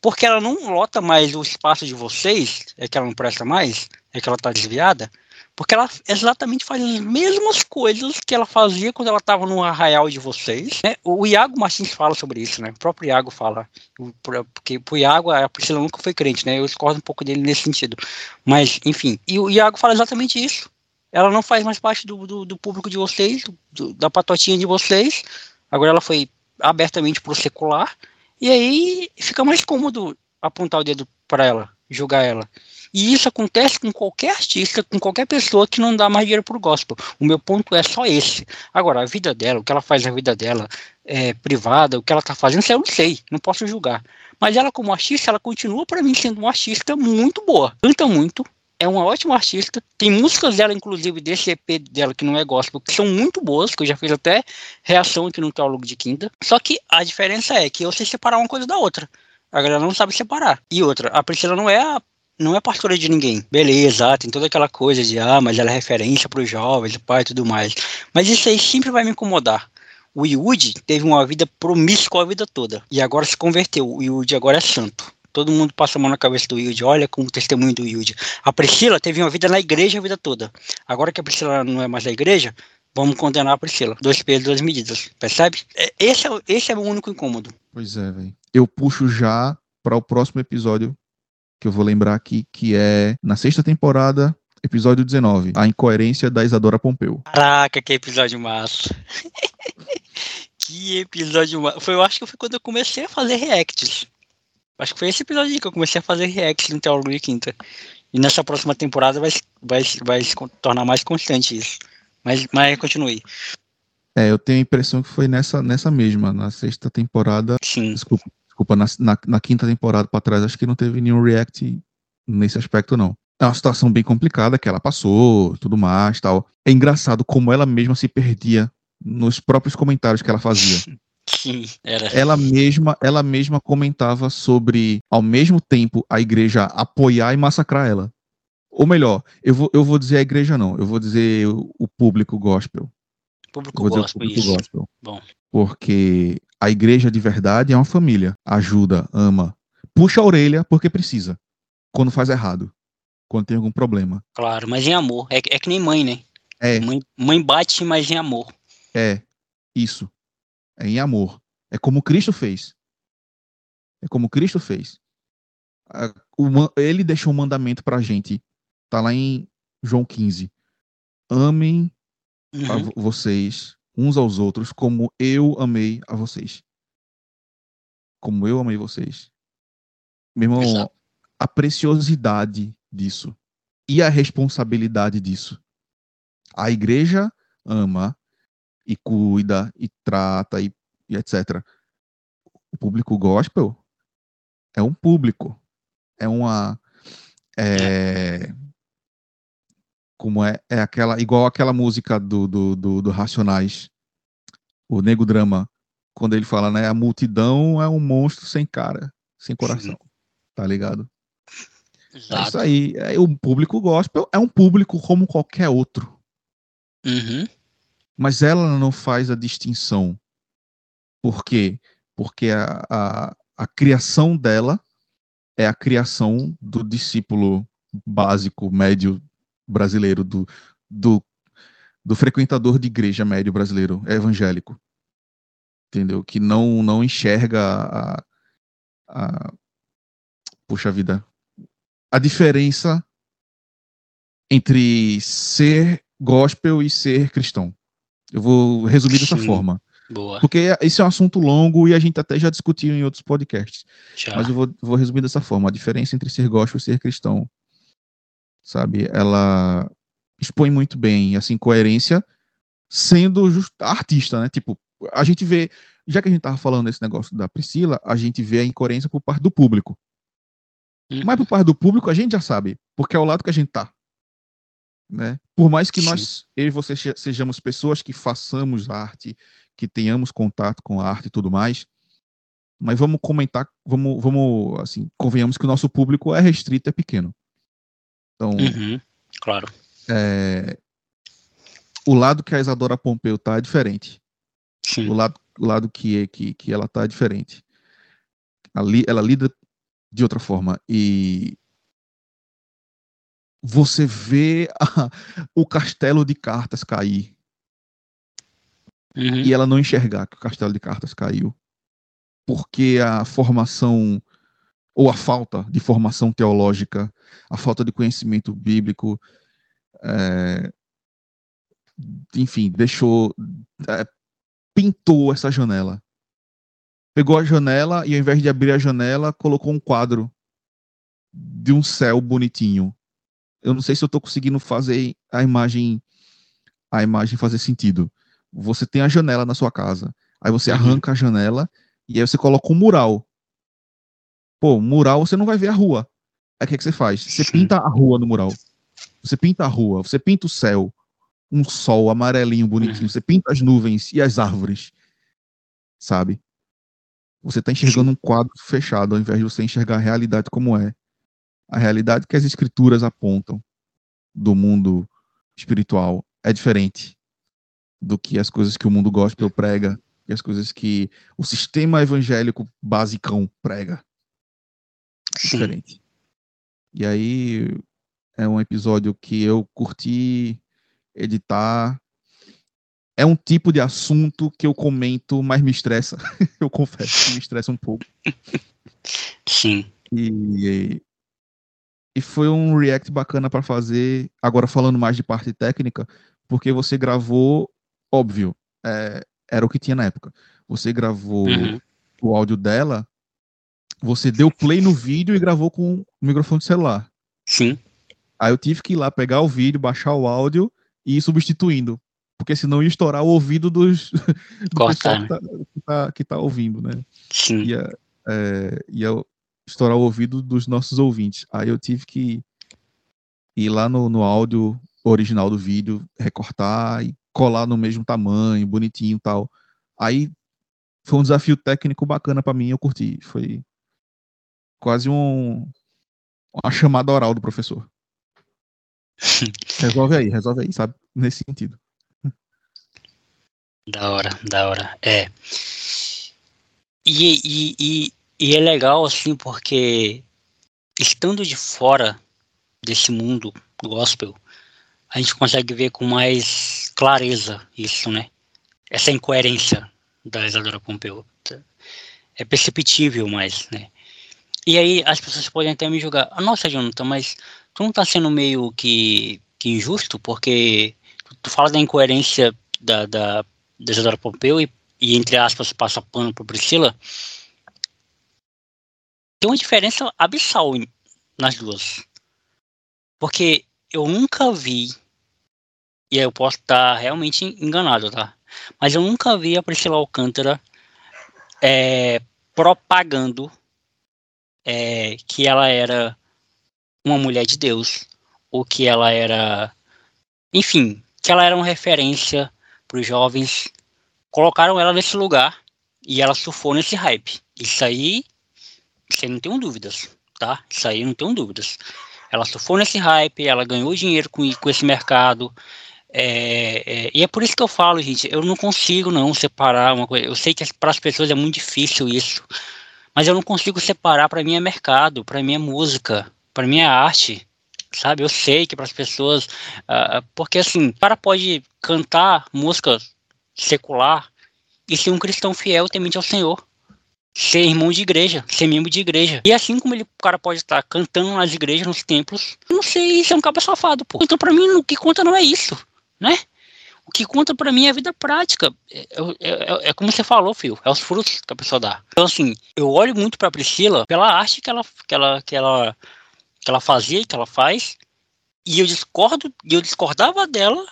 Porque ela não lota mais o espaço de vocês, é que ela não presta mais, é que ela tá desviada, porque ela exatamente faz as mesmas coisas que ela fazia quando ela estava no arraial de vocês. né? O Iago Martins fala sobre isso, né? O próprio Iago fala. O- por- Porque pro Iago, a Priscila nunca foi crente, né? Eu discordo um pouco dele nesse sentido. Mas, enfim. E o Iago fala exatamente isso. Ela não faz mais parte do, do, do público de vocês, do- da patotinha de vocês. Agora ela foi abertamente pro secular. E aí fica mais cômodo apontar o dedo para ela, julgar ela. E isso acontece com qualquer artista, com qualquer pessoa que não dá mais dinheiro pro gospel. O meu ponto é só esse. Agora, a vida dela, o que ela faz na vida dela, é, privada, o que ela tá fazendo, eu não sei, não posso julgar. Mas ela, como artista, ela continua para mim sendo uma artista muito boa. Canta muito, é uma ótima artista. Tem músicas dela, inclusive, desse EP dela, que não é gospel, que são muito boas, que eu já fiz até reação aqui no Teólogo de Quinta. Só que a diferença é que eu sei separar uma coisa da outra. A galera não sabe separar. E outra, a Priscila não é a não é pastora de ninguém. Beleza, tem toda aquela coisa de, ah, mas ela é referência para os jovens, pai e tudo mais. Mas isso aí sempre vai me incomodar. O Yudi teve uma vida promíscua a vida toda. E agora se converteu. O Yudi agora é santo. Todo mundo passa a mão na cabeça do Yudi. Olha como testemunho do Yudi. A Priscila teve uma vida na igreja a vida toda. Agora que a Priscila não é mais da igreja, vamos condenar a Priscila. Dois pesos, duas medidas. Percebe? É, Esse é, o- esse é o único incômodo. Pois é, velho. Eu puxo já para o próximo episódio que eu vou lembrar aqui, que é na sexta temporada, episódio 19, a incoerência da Isadora Pompeu. Caraca, que episódio massa. que episódio massa. Foi, eu acho que foi quando eu comecei a fazer reacts. Acho que foi esse episódio aí que eu comecei a fazer reacts no Teólogo de Quinta. E nessa próxima temporada vai, vai, vai se tornar mais constante isso. Mas, mas continue. É, eu tenho a impressão que foi nessa, nessa mesma, na sexta temporada. Sim. Desculpa, desculpa na, na, na quinta temporada para trás, acho que não teve nenhum react nesse aspecto, não. É uma situação bem complicada que ela passou, tudo mais, tal. É engraçado como ela mesma se perdia nos próprios comentários que ela fazia. Sim, era. ela mesma, ela mesma comentava sobre, ao mesmo tempo, a igreja apoiar e massacrar ela. Ou melhor, eu vou, eu vou dizer a igreja não, eu vou dizer o, o público gospel. Público vou dizer o gospel, público isso. gospel. Bom. Porque a igreja de verdade é uma família. Ajuda, ama. Puxa a orelha porque precisa. Quando faz errado. Quando tem algum problema. Claro, mas em amor. É, que- é que nem mãe, né? É, Mãe, mãe bate, mas em amor. é. Isso. É em amor. É como Cristo fez. É como Cristo fez. A- Ele deixou um mandamento pra gente. Tá lá em João 15. Amem a Uhum. vo- vocês uns aos outros como eu amei a vocês. Como eu amei vocês. Meu irmão, Exato. a preciosidade disso e a responsabilidade disso. A igreja ama e cuida e trata e, e etc. O público gospel é um público, é uma é, como é, é aquela igual aquela música do, do, do, do Racionais, o Nego Drama, quando ele fala, né, a multidão é um monstro sem cara, sem coração, tá ligado? Exato. É isso aí. É, o público gospel é um público como qualquer outro. Uhum. Mas ela não faz a distinção. Por quê? Porque a, a, a criação dela é a criação do discípulo básico, médio brasileiro, do, do, do frequentador de igreja médio brasileiro, evangélico. Entendeu? Que não, não enxerga a, a. Puxa vida, a diferença entre ser gospel e ser cristão. Eu vou resumir dessa Sim. forma. Boa. Porque esse é um assunto longo e a gente até já discutiu em outros podcasts. Já. Mas eu vou, vou resumir dessa forma. A diferença entre ser gospel e ser cristão. Sabe? Ela expõe muito bem, assim, coerência, sendo just, artista, né? Tipo, a gente vê, já que a gente tava falando desse negócio da Priscila, a gente vê a incoerência por parte do público. Uhum. Mas por parte do público a gente já sabe, porque é o lado que a gente tá. Né? Por mais que Sim. nós, eu e você se- sejamos pessoas que façamos arte, que tenhamos contato com a arte e tudo mais, mas vamos comentar, vamos, vamos assim, convenhamos que o nosso público é restrito, é pequeno. Então, Uhum. Claro. é, o lado que a Isadora Pompeu tá é diferente. Sim. O lado, o lado que, que, que ela tá é diferente. Ali, ela lida de outra forma. E você vê a- o castelo de cartas cair Uhum. e ela não enxergar que o castelo de cartas caiu. Porque a formação, ou a falta de formação teológica, a falta de conhecimento bíblico, é, enfim, deixou. é, pintou essa janela. Pegou a janela e ao invés de abrir a janela, colocou um quadro de um céu bonitinho. Eu não sei se eu estou conseguindo fazer a imagem a imagem fazer sentido. Você tem a janela na sua casa, aí você Uhum. arranca a janela e aí você coloca um mural. Pô, mural você não vai ver a rua. Aí o que, que você faz? Você Sim. pinta a rua no mural. Você pinta a rua, você pinta o céu, um sol amarelinho, bonitinho. Uhum. Você pinta as nuvens e as árvores, sabe? Você está enxergando um quadro fechado, ao invés de você enxergar a realidade como é. A realidade que as escrituras apontam do mundo espiritual é diferente do que as coisas que o mundo gospel prega e as coisas que o sistema evangélico basicão prega. É Sim. diferente. E aí é um episódio que eu curti editar. É um tipo de assunto que eu comento, mas me estressa. eu confesso que me estressa um pouco. Sim. E, e foi um react bacana para fazer. Agora falando mais de parte técnica, porque você gravou, óbvio, é, era o que tinha na época. Você gravou Uhum. o áudio dela, você deu play no vídeo e gravou com o microfone de celular. Sim. Aí eu tive que ir lá pegar o vídeo, baixar o áudio e ir substituindo. Porque senão ia estourar o ouvido dos, do Cortar, tá, que, tá, que tá ouvindo, né? Sim. Ia, é, ia estourar o ouvido dos nossos ouvintes. Aí eu tive que ir lá no, no áudio original do vídeo, recortar e colar no mesmo tamanho, bonitinho e tal. Aí foi um desafio técnico bacana pra mim, eu curti. Foi quase um uma chamada oral do professor. resolve aí, resolve aí, sabe? Nesse sentido. Da hora, da hora. É. E, e, e, e é legal, assim, porque estando de fora desse mundo gospel, a gente consegue ver com mais clareza isso, né? Essa incoerência da Isadora Pompeu. É perceptível mais, né? E aí as pessoas podem até me julgar, ah, nossa, Jonathan, mas tu não tá sendo meio que, que injusto, porque tu, fala da incoerência da, da, da Isadora Pompeu e, e, entre aspas, passa pano pro Priscila. Tem uma diferença abissal nas duas. Porque eu nunca vi, e eu posso estar realmente enganado, tá? Mas eu nunca vi a Priscila Alcântara é, propagando é, que ela era uma mulher de Deus, ou que ela era, enfim, que ela era uma referência para os jovens. Colocaram ela nesse lugar e ela surfou nesse hype. Isso aí, isso aí não tenho dúvidas, tá? Isso aí não tenho dúvidas. Ela surfou nesse hype, ela ganhou dinheiro com, com esse mercado. É, é, e é por isso que eu falo, gente, eu não consigo não separar uma coisa. Eu sei que para as pessoas é muito difícil isso, mas eu não consigo separar. Para mim é mercado, para mim é música, para mim é arte, sabe? Eu sei que para as pessoas, uh, porque assim, o cara pode cantar música secular e ser um cristão fiel temente ao Senhor ser irmão de igreja, ser membro de igreja. E assim como ele, o cara pode estar cantando nas igrejas, nos templos, não sei, isso é um cabo safado, pô. Então, para mim, o que conta não é isso, né? O que conta para mim é a vida prática. É, é, é, é, como você falou, filho, é os frutos que a pessoa dá. Então, assim, eu olho muito pra Priscila pela arte que ela, que ela, que ela, que ela fazia e que ela faz, e eu discordo, eu discordava dela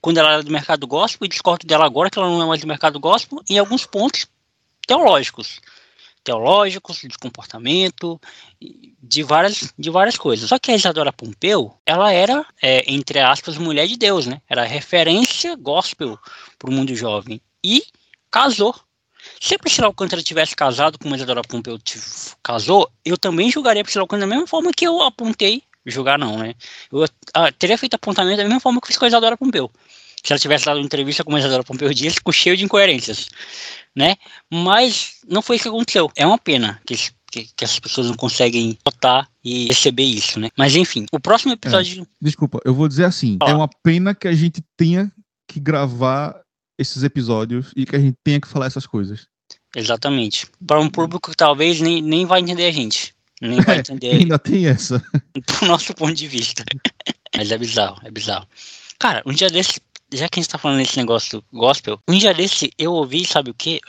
quando ela era do mercado gospel, e discordo dela agora que ela não é mais do mercado gospel, em alguns pontos teológicos teológicos, de comportamento, de várias, de várias coisas. Só que a Isadora Pompeu, ela era, é, entre aspas, mulher de Deus, né? Era referência gospel para o mundo jovem. E casou. Se a Priscila Alcântara tivesse casado com a Isadora Pompeu casou, eu também julgaria a Priscila Alcântara da mesma forma que eu apontei, julgar não, né? Eu ah, teria feito apontamento da mesma forma que fiz com a Isadora Pompeu. Se ela tivesse dado uma entrevista com a Isadora Pompeu Dias, com cheio de incoerências né? Mas não foi isso que aconteceu. É uma pena que, que, que essas pessoas não conseguem notar e receber isso, né? Mas enfim, o próximo episódio. É, desculpa, eu vou dizer assim: é uma pena que a gente tenha que gravar esses episódios e que a gente tenha que falar essas coisas. Exatamente. Para um público que talvez nem, nem vai entender a gente. Nem vai entender. ainda tem essa. Do nosso ponto de vista. Mas é bizarro, é bizarro. Cara, um dia desse já que a gente tá falando desse negócio gospel, um dia desse eu ouvi, sabe o que?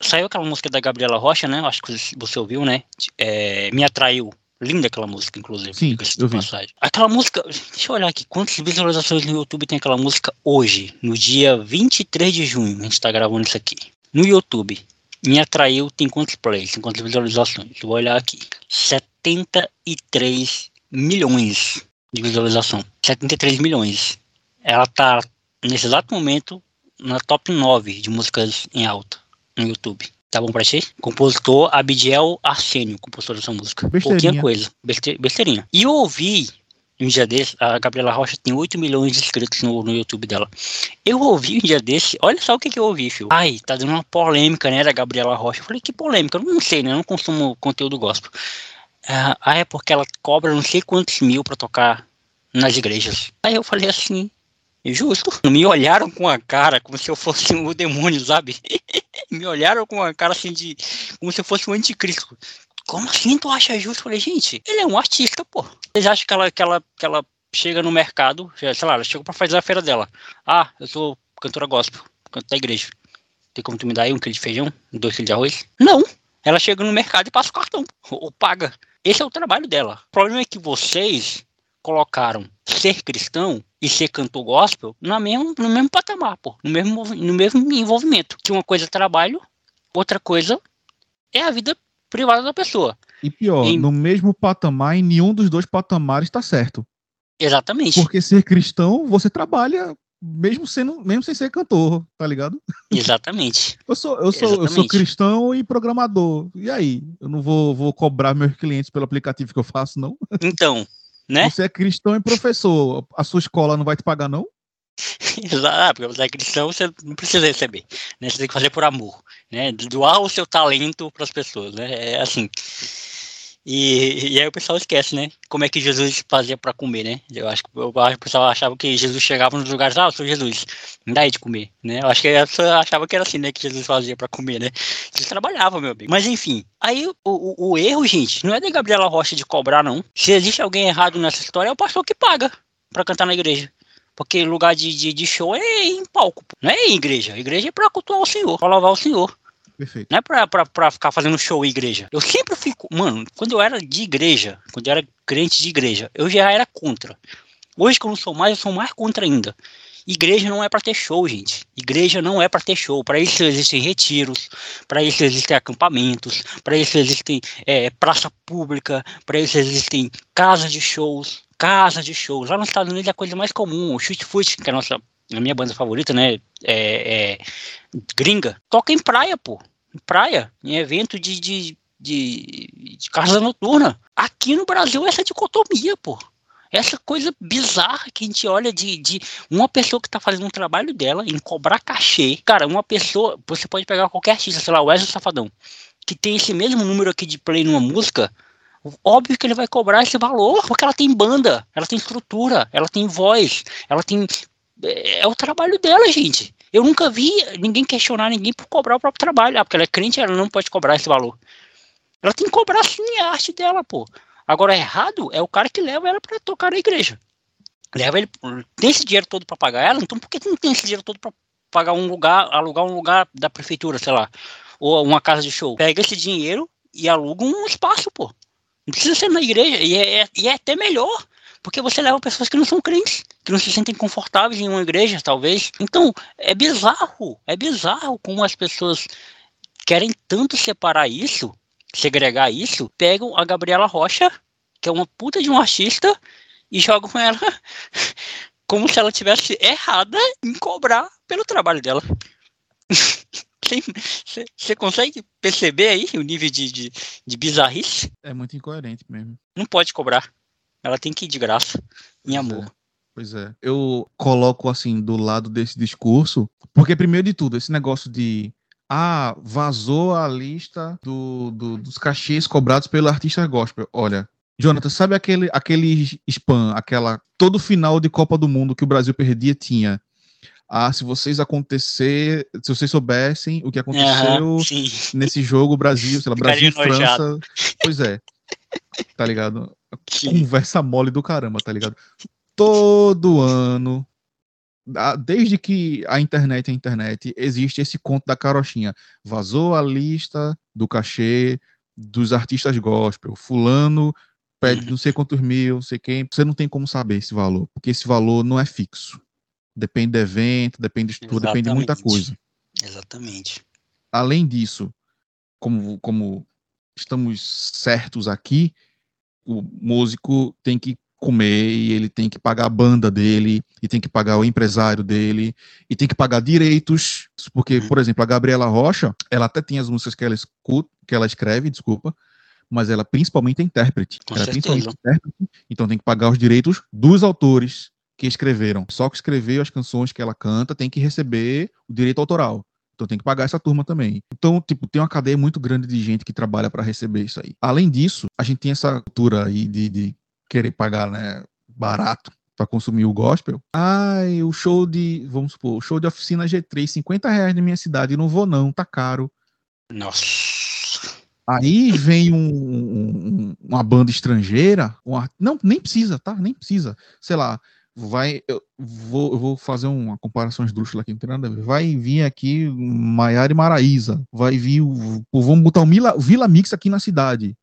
Saiu aquela música da Gabriela Rocha, né? Acho que você ouviu, né? É, Me Atraiu. Linda aquela música, inclusive. Sim, eu vi. Passagem. Aquela música, deixa eu olhar aqui, quantas visualizações no YouTube tem aquela música hoje, no dia 23 de junho, a gente tá gravando isso aqui. No YouTube, Me Atraiu tem quantos plays, tem quantas visualizações? Eu vou olhar aqui. 73 milhões de visualização. 73 milhões. Ela tá nesse exato momento, na top 9 de músicas em alta no YouTube. Tá bom pra ti? Compositor Abidiel Arsênio, compositor dessa música. Pouquinha coisa, beste, besteirinha. E eu ouvi um dia desse, a Gabriela Rocha tem 8 milhões de inscritos no, no YouTube dela. Eu ouvi um dia desse, olha só o que, que eu ouvi, filho. Ai, tá dando uma polêmica, né, da Gabriela Rocha. Eu falei, que polêmica? Eu não sei, né? Eu não consumo conteúdo gospel. Ah, é porque ela cobra não sei quantos mil pra tocar nas igrejas. Aí eu falei assim, Justo. Me olharam com a cara como se eu fosse o um demônio, sabe? Me olharam com a cara assim de. como se eu fosse um anticristo. Como assim tu acha justo? Eu falei, gente, ele é um artista, pô. Vocês acham que ela, que ela, que ela chega no mercado, sei lá, ela chegou pra fazer a feira dela. Ah, eu sou cantora gospel, canto da igreja. Tem como tu me dar aí um quilo de feijão, dois quilos de arroz? Não. Ela chega no mercado e passa o cartão, ou paga. Esse é o trabalho dela. O problema é que vocês colocaram ser cristão e ser cantor gospel no mesmo, no mesmo patamar, pô, no mesmo, no mesmo envolvimento. Que uma coisa é trabalho, outra coisa é a vida privada da pessoa. E pior, em... no mesmo patamar, em nenhum dos dois patamares está certo. Exatamente. Porque ser cristão, você trabalha mesmo sendo, mesmo sem ser cantor, tá ligado? Exatamente. eu sou, eu sou, eu sou cristão e programador. E aí, eu não vou, vou cobrar meus clientes pelo aplicativo que eu faço, não? Então, né? Você é cristão e professor, a sua escola não vai te pagar, não? Exato, ah, porque você é cristão, você não precisa receber, né? Você tem que fazer por amor, né? Doar o seu talento para as pessoas, né? É assim. E, e aí o pessoal esquece, né? Como é que Jesus fazia para comer, né? Eu acho que o pessoal achava que Jesus chegava nos lugares, ah, eu sou Jesus, me dá aí de comer, né? Eu acho que a pessoa achava que era assim, né? Que Jesus fazia para comer, né? Jesus trabalhava, meu amigo. Mas enfim, aí o, o, o, erro, gente, não é de Gabriela Rocha de cobrar, não. Se existe alguém errado nessa história, é o pastor que paga para cantar na igreja. Porque lugar de, de, de, show é em palco, não é em igreja. A igreja é para cultuar o Senhor, para louvar o Senhor. Perfeito. Não é pra, pra, pra ficar fazendo show em igreja. Eu sempre fico. Mano, quando eu era de igreja, quando eu era crente de igreja, eu já era contra. Hoje que eu não sou mais, eu sou mais contra ainda. Igreja não é para ter show, gente. Igreja não é para ter show. Para isso existem retiros, para isso existem acampamentos, para isso existem é, praça pública, para isso existem casas de shows, casas de shows. Lá nos Estados Unidos é a coisa mais comum. O Foot, que é a nossa, a minha banda favorita, né? É, é, gringa, toca em praia, pô. Em praia, em evento de, de, de, de casa noturna. Aqui no Brasil, essa dicotomia, pô essa coisa bizarra que a gente olha de, de uma pessoa que está fazendo um trabalho dela em cobrar cachê. Cara, uma pessoa, você pode pegar qualquer artista, sei lá, o Wesley Safadão, que tem esse mesmo número aqui de play numa música, óbvio que ele vai cobrar esse valor, porque ela tem banda, ela tem estrutura, ela tem voz, ela tem. É, é o trabalho dela, gente. Eu nunca vi ninguém questionar ninguém por cobrar o próprio trabalho. Ah, porque ela é crente, ela não pode cobrar esse valor. Ela tem que cobrar sim a arte dela, pô. Agora, errado é o cara que leva ela para tocar na igreja. Leva ele, tem esse dinheiro todo para pagar ela, então por que não tem esse dinheiro todo para pagar um lugar, alugar um lugar da prefeitura, sei lá, ou uma casa de show? Pega esse dinheiro e aluga um espaço, pô. Não precisa ser na igreja, e é, e é até melhor, porque você leva pessoas que não são crentes, que não se sentem confortáveis em uma igreja, talvez. Então, é bizarro, é bizarro como as pessoas querem tanto separar isso segregar isso, pegam a Gabriela Rocha, que é uma puta de um artista, e jogam ela como se ela tivesse errada em cobrar pelo trabalho dela. Você consegue perceber aí o nível de, de, de, bizarrice? É muito incoerente mesmo. Não pode cobrar. Ela tem que ir de graça, em pois amor. É. Pois é. Eu coloco assim do lado desse discurso, porque primeiro de tudo, esse negócio de ah, vazou a lista do, do, dos cachês cobrados pelo artista gospel. Olha, Jonathan, sabe aquele, aquele spam, aquela. Todo final de Copa do Mundo que o Brasil perdia tinha. Ah, se vocês acontecer, se vocês soubessem o que aconteceu uhum, nesse jogo Brasil, sei lá, Brasil e França. Pois é. Tá ligado? Sim. Conversa mole do caramba, tá ligado? Todo ano desde que a internet é internet, existe esse conto da carochinha. Vazou a lista do cachê dos artistas gospel. Fulano pede não sei quantos mil, não sei quem. Você não tem como saber esse valor, porque esse valor não é fixo. Depende do evento, depende de tudo, depende de muita coisa. Exatamente. Além disso, como, como estamos certos aqui, o músico tem que comer e ele tem que pagar a banda dele e tem que pagar o empresário dele e tem que pagar direitos, porque, uhum. por exemplo, a Gabriela Rocha, ela até tem as músicas que ela escuta, que ela escreve, desculpa, mas ela principalmente é intérprete. Com ela é principalmente intérprete, então tem que pagar os direitos dos autores que escreveram. Só que escreveu as canções que ela canta tem que receber o direito autoral. Então tem que pagar essa turma também. Então, tipo, tem uma cadeia muito grande de gente que trabalha para receber isso aí. Além disso, a gente tem essa cultura aí de, de querer pagar né, barato para consumir o gospel. Ai, o show de, vamos supor, o show de oficina G3, 50 reais na minha cidade, não vou não, tá caro. Nossa. Aí vem um, um, uma banda estrangeira, uma, não, nem precisa, tá? Nem precisa. Sei lá, vai, eu vou, eu vou fazer uma comparação esdrúxula aqui, não tem nada a ver. Vai vir aqui Maiara e Maraíza, vai vir, o, vamos botar o Vila, Vila Mix aqui na cidade.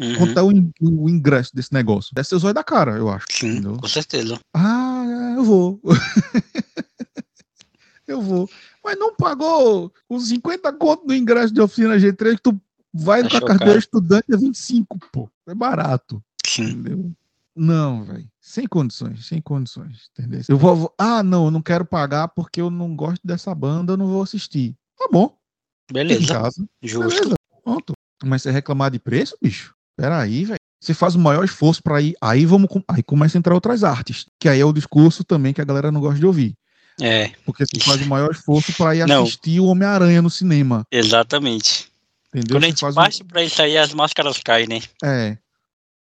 Uhum. Quanto é o, o, ingresso desse negócio? Deve ser zóio da cara, eu acho. Sim, entendeu? com certeza. Ah, eu vou. eu vou. Mas não pagou os 50 contos do ingresso de oficina G3 que tu vai Achou com a carteira estudante a 25, pô. É barato. Sim. Entendeu? Não, velho. Sem condições, sem condições, entendeu? Eu vou, ah, não, eu não quero pagar porque eu não gosto dessa banda, eu não vou assistir. Tá bom. Beleza. Em casa. Justo. Beleza. Pronto. Mas você reclamar de preço, bicho? Peraí, velho. Você faz o maior esforço para ir. Aí vamos. Aí começa a entrar outras artes. Que aí é o discurso também que a galera não gosta de ouvir. É. Porque você faz o maior esforço para ir não. assistir o Homem-Aranha no cinema. Exatamente. Entendeu? Quando a gente parte um... pra isso aí, as máscaras caem, né? É.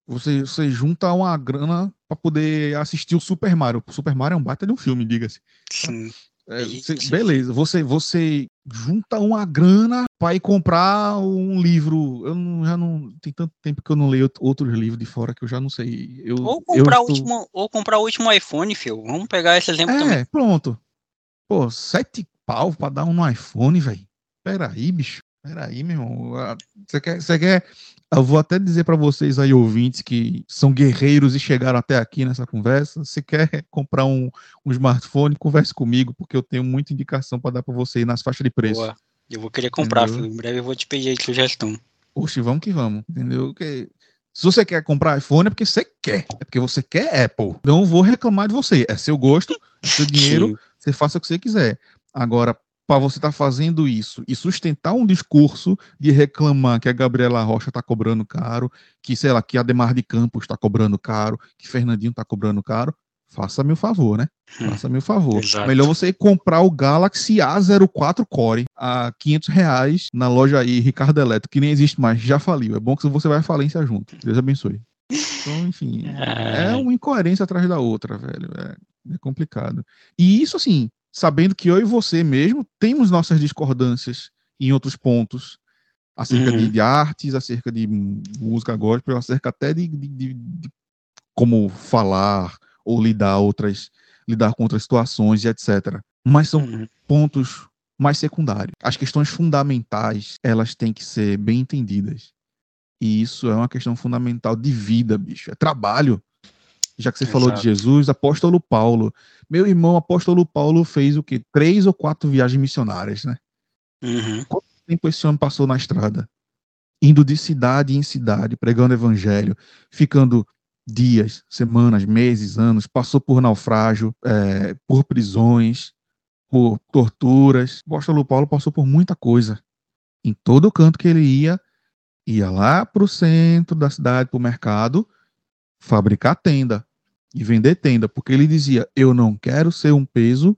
Você, você junta uma grana para poder assistir o Super Mario. O Super Mario é um baita de um filme, diga-se. Sim. É, você, beleza, você, você junta uma grana para ir comprar um livro. Eu não, já não tem tanto tempo que eu não leio outros livros de fora que eu já não sei. Eu, ou comprar o último, ou comprar o último iPhone, filho. Vamos pegar esse exemplo é, também. pronto. Pô, sete pau para dar um iPhone, velho. Pera aí, bicho. Peraí, meu irmão. Você quer, você quer. Eu vou até dizer para vocês aí, ouvintes, que são guerreiros e chegaram até aqui nessa conversa. Você quer comprar um, um smartphone? Converse comigo, porque eu tenho muita indicação para dar para você aí nas faixas de preço. Boa. Eu vou querer comprar, filho. Em breve eu vou te pedir aí sugestão. Oxe, vamos que vamos, entendeu? Que- se você quer comprar iPhone é porque você quer, é porque você quer Apple. Não vou reclamar de você, é seu gosto, é seu dinheiro, Sim. você faça o que você quiser. Agora, para você estar fazendo isso e sustentar um discurso de reclamar que a Gabriela Rocha está cobrando caro, que, sei lá, que a Demar de Campos está cobrando caro, que Fernandinho está cobrando caro, faça-me o favor, né? Hum, Faça-me o favor. exato. Melhor você comprar o Galaxy A04 Core a 500 reais na loja aí, Ricardo Eletro, que nem existe mais, já faliu. É bom que você vai à falência junto. Deus abençoe. Então, enfim, é Ah, uma incoerência atrás da outra, velho. É, é complicado. E isso, assim, sabendo que eu e você mesmo temos nossas discordâncias em outros pontos, acerca de, Uhum. de artes, acerca de música gospel, acerca até de, de- de- de como falar ou lidar outras, lidar com outras situações e etc. Mas são uhum. pontos mais secundários. As questões fundamentais, elas têm que ser bem entendidas. E isso é uma questão fundamental de vida, bicho. É trabalho. Já que você falou de Exato. Jesus, apóstolo Paulo. Meu irmão, apóstolo Paulo fez o quê? Três ou quatro viagens missionárias, né? Uhum. tempo esse homem passou na estrada? Indo de cidade em cidade, pregando evangelho, ficando dias, semanas, meses, anos, passou por naufrágio, eh, por prisões, por torturas. O apóstolo Paulo passou por muita coisa. Em todo canto que ele ia, ia lá para o centro da cidade, para o mercado, fabricar tenda e vender tenda, porque ele dizia: Eu não quero ser um peso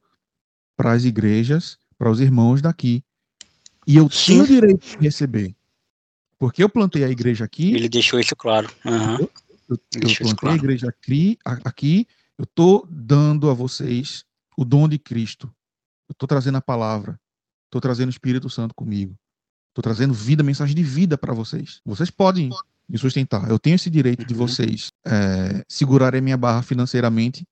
para as igrejas, para os irmãos daqui. E eu Sim. tenho o direito de receber. Porque eu plantei a igreja aqui, Ele deixou isso claro. Aham. eu, eu deixou plantei isso a claro. igreja aqui, aqui, eu estou dando a vocês o dom de Cristo. Eu estou trazendo a palavra. Estou trazendo o Espírito Santo comigo. Estou trazendo vida, mensagem de vida para vocês. Vocês podem me sustentar. Eu tenho esse direito de Uhum. vocês é, segurarem minha barra financeiramente,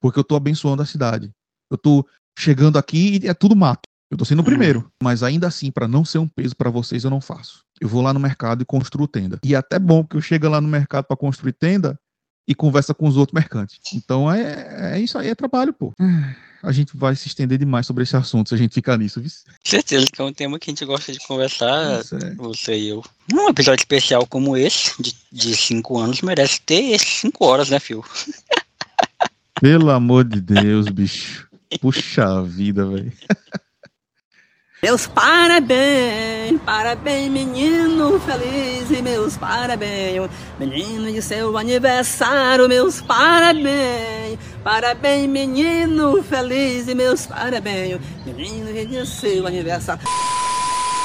porque eu estou abençoando a cidade. Eu estou chegando aqui e é tudo mato. Eu estou sendo o Uhum. primeiro, mas ainda assim, para não ser um peso para vocês, eu não faço. Eu vou lá no mercado e construo tenda. E é até bom que eu chego lá no mercado para construir tenda e conversa com os outros mercantes. Então é, é isso aí, é trabalho, pô. A gente vai se estender demais sobre esse assunto se a gente ficar nisso, viu? Certeza que é um tema que a gente gosta de conversar, é. você e eu. Um episódio especial como esse, de, de cinco anos, merece ter cinco horas, né, Fio? Pelo amor de Deus, bicho. Puxa vida, velho. Meus parabéns, parabéns, menino feliz e meus parabéns, menino de seu aniversário, meus parabéns, parabéns, menino feliz e meus parabéns, menino de seu aniversário.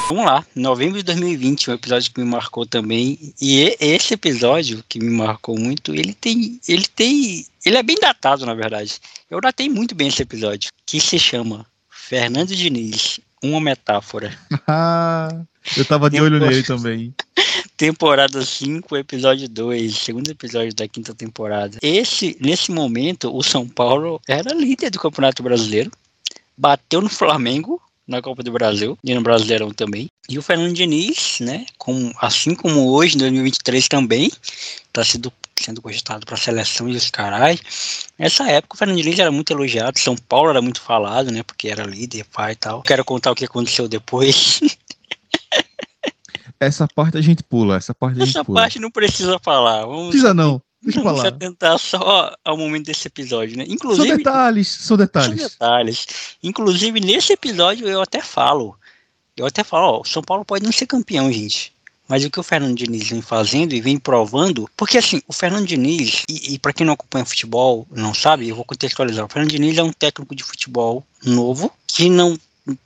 Vamos lá, novembro de 2020, um episódio que me marcou também. E esse episódio que me marcou muito, ele tem, ele tem, ele é bem datado, na verdade. Eu datei muito bem esse episódio, que se chama Fernando Diniz, uma metáfora. eu tava de olho nele também. Temporada 5, episódio 2, segundo episódio da quinta temporada. Esse, nesse momento, o São Paulo era líder do Campeonato Brasileiro, bateu no Flamengo na Copa do Brasil e no Brasileirão também. E o Fernando Diniz, né, assim como hoje, em 2023 também, está sendo, sendo cogitado para a seleção e os carai. Nessa época, o Fernando Diniz era muito elogiado, São Paulo era muito falado, né, porque era líder, pai e tal. Quero contar o que aconteceu depois. Essa parte a gente pula, essa parte a gente Essa pula. parte não precisa falar. Vamos Precisa não, deixa Vamos lá. atentar só ao momento desse episódio, né? São Inclusive, detalhes, são são detalhes. detalhes. Inclusive, nesse episódio eu até falo. Eu até falo, ó, São Paulo pode não ser campeão, gente. Mas o que o Fernando Diniz vem fazendo e vem provando, porque assim, o Fernando Diniz, e, e para quem não acompanha futebol, não sabe, eu vou contextualizar. O Fernando Diniz é um técnico de futebol novo, que não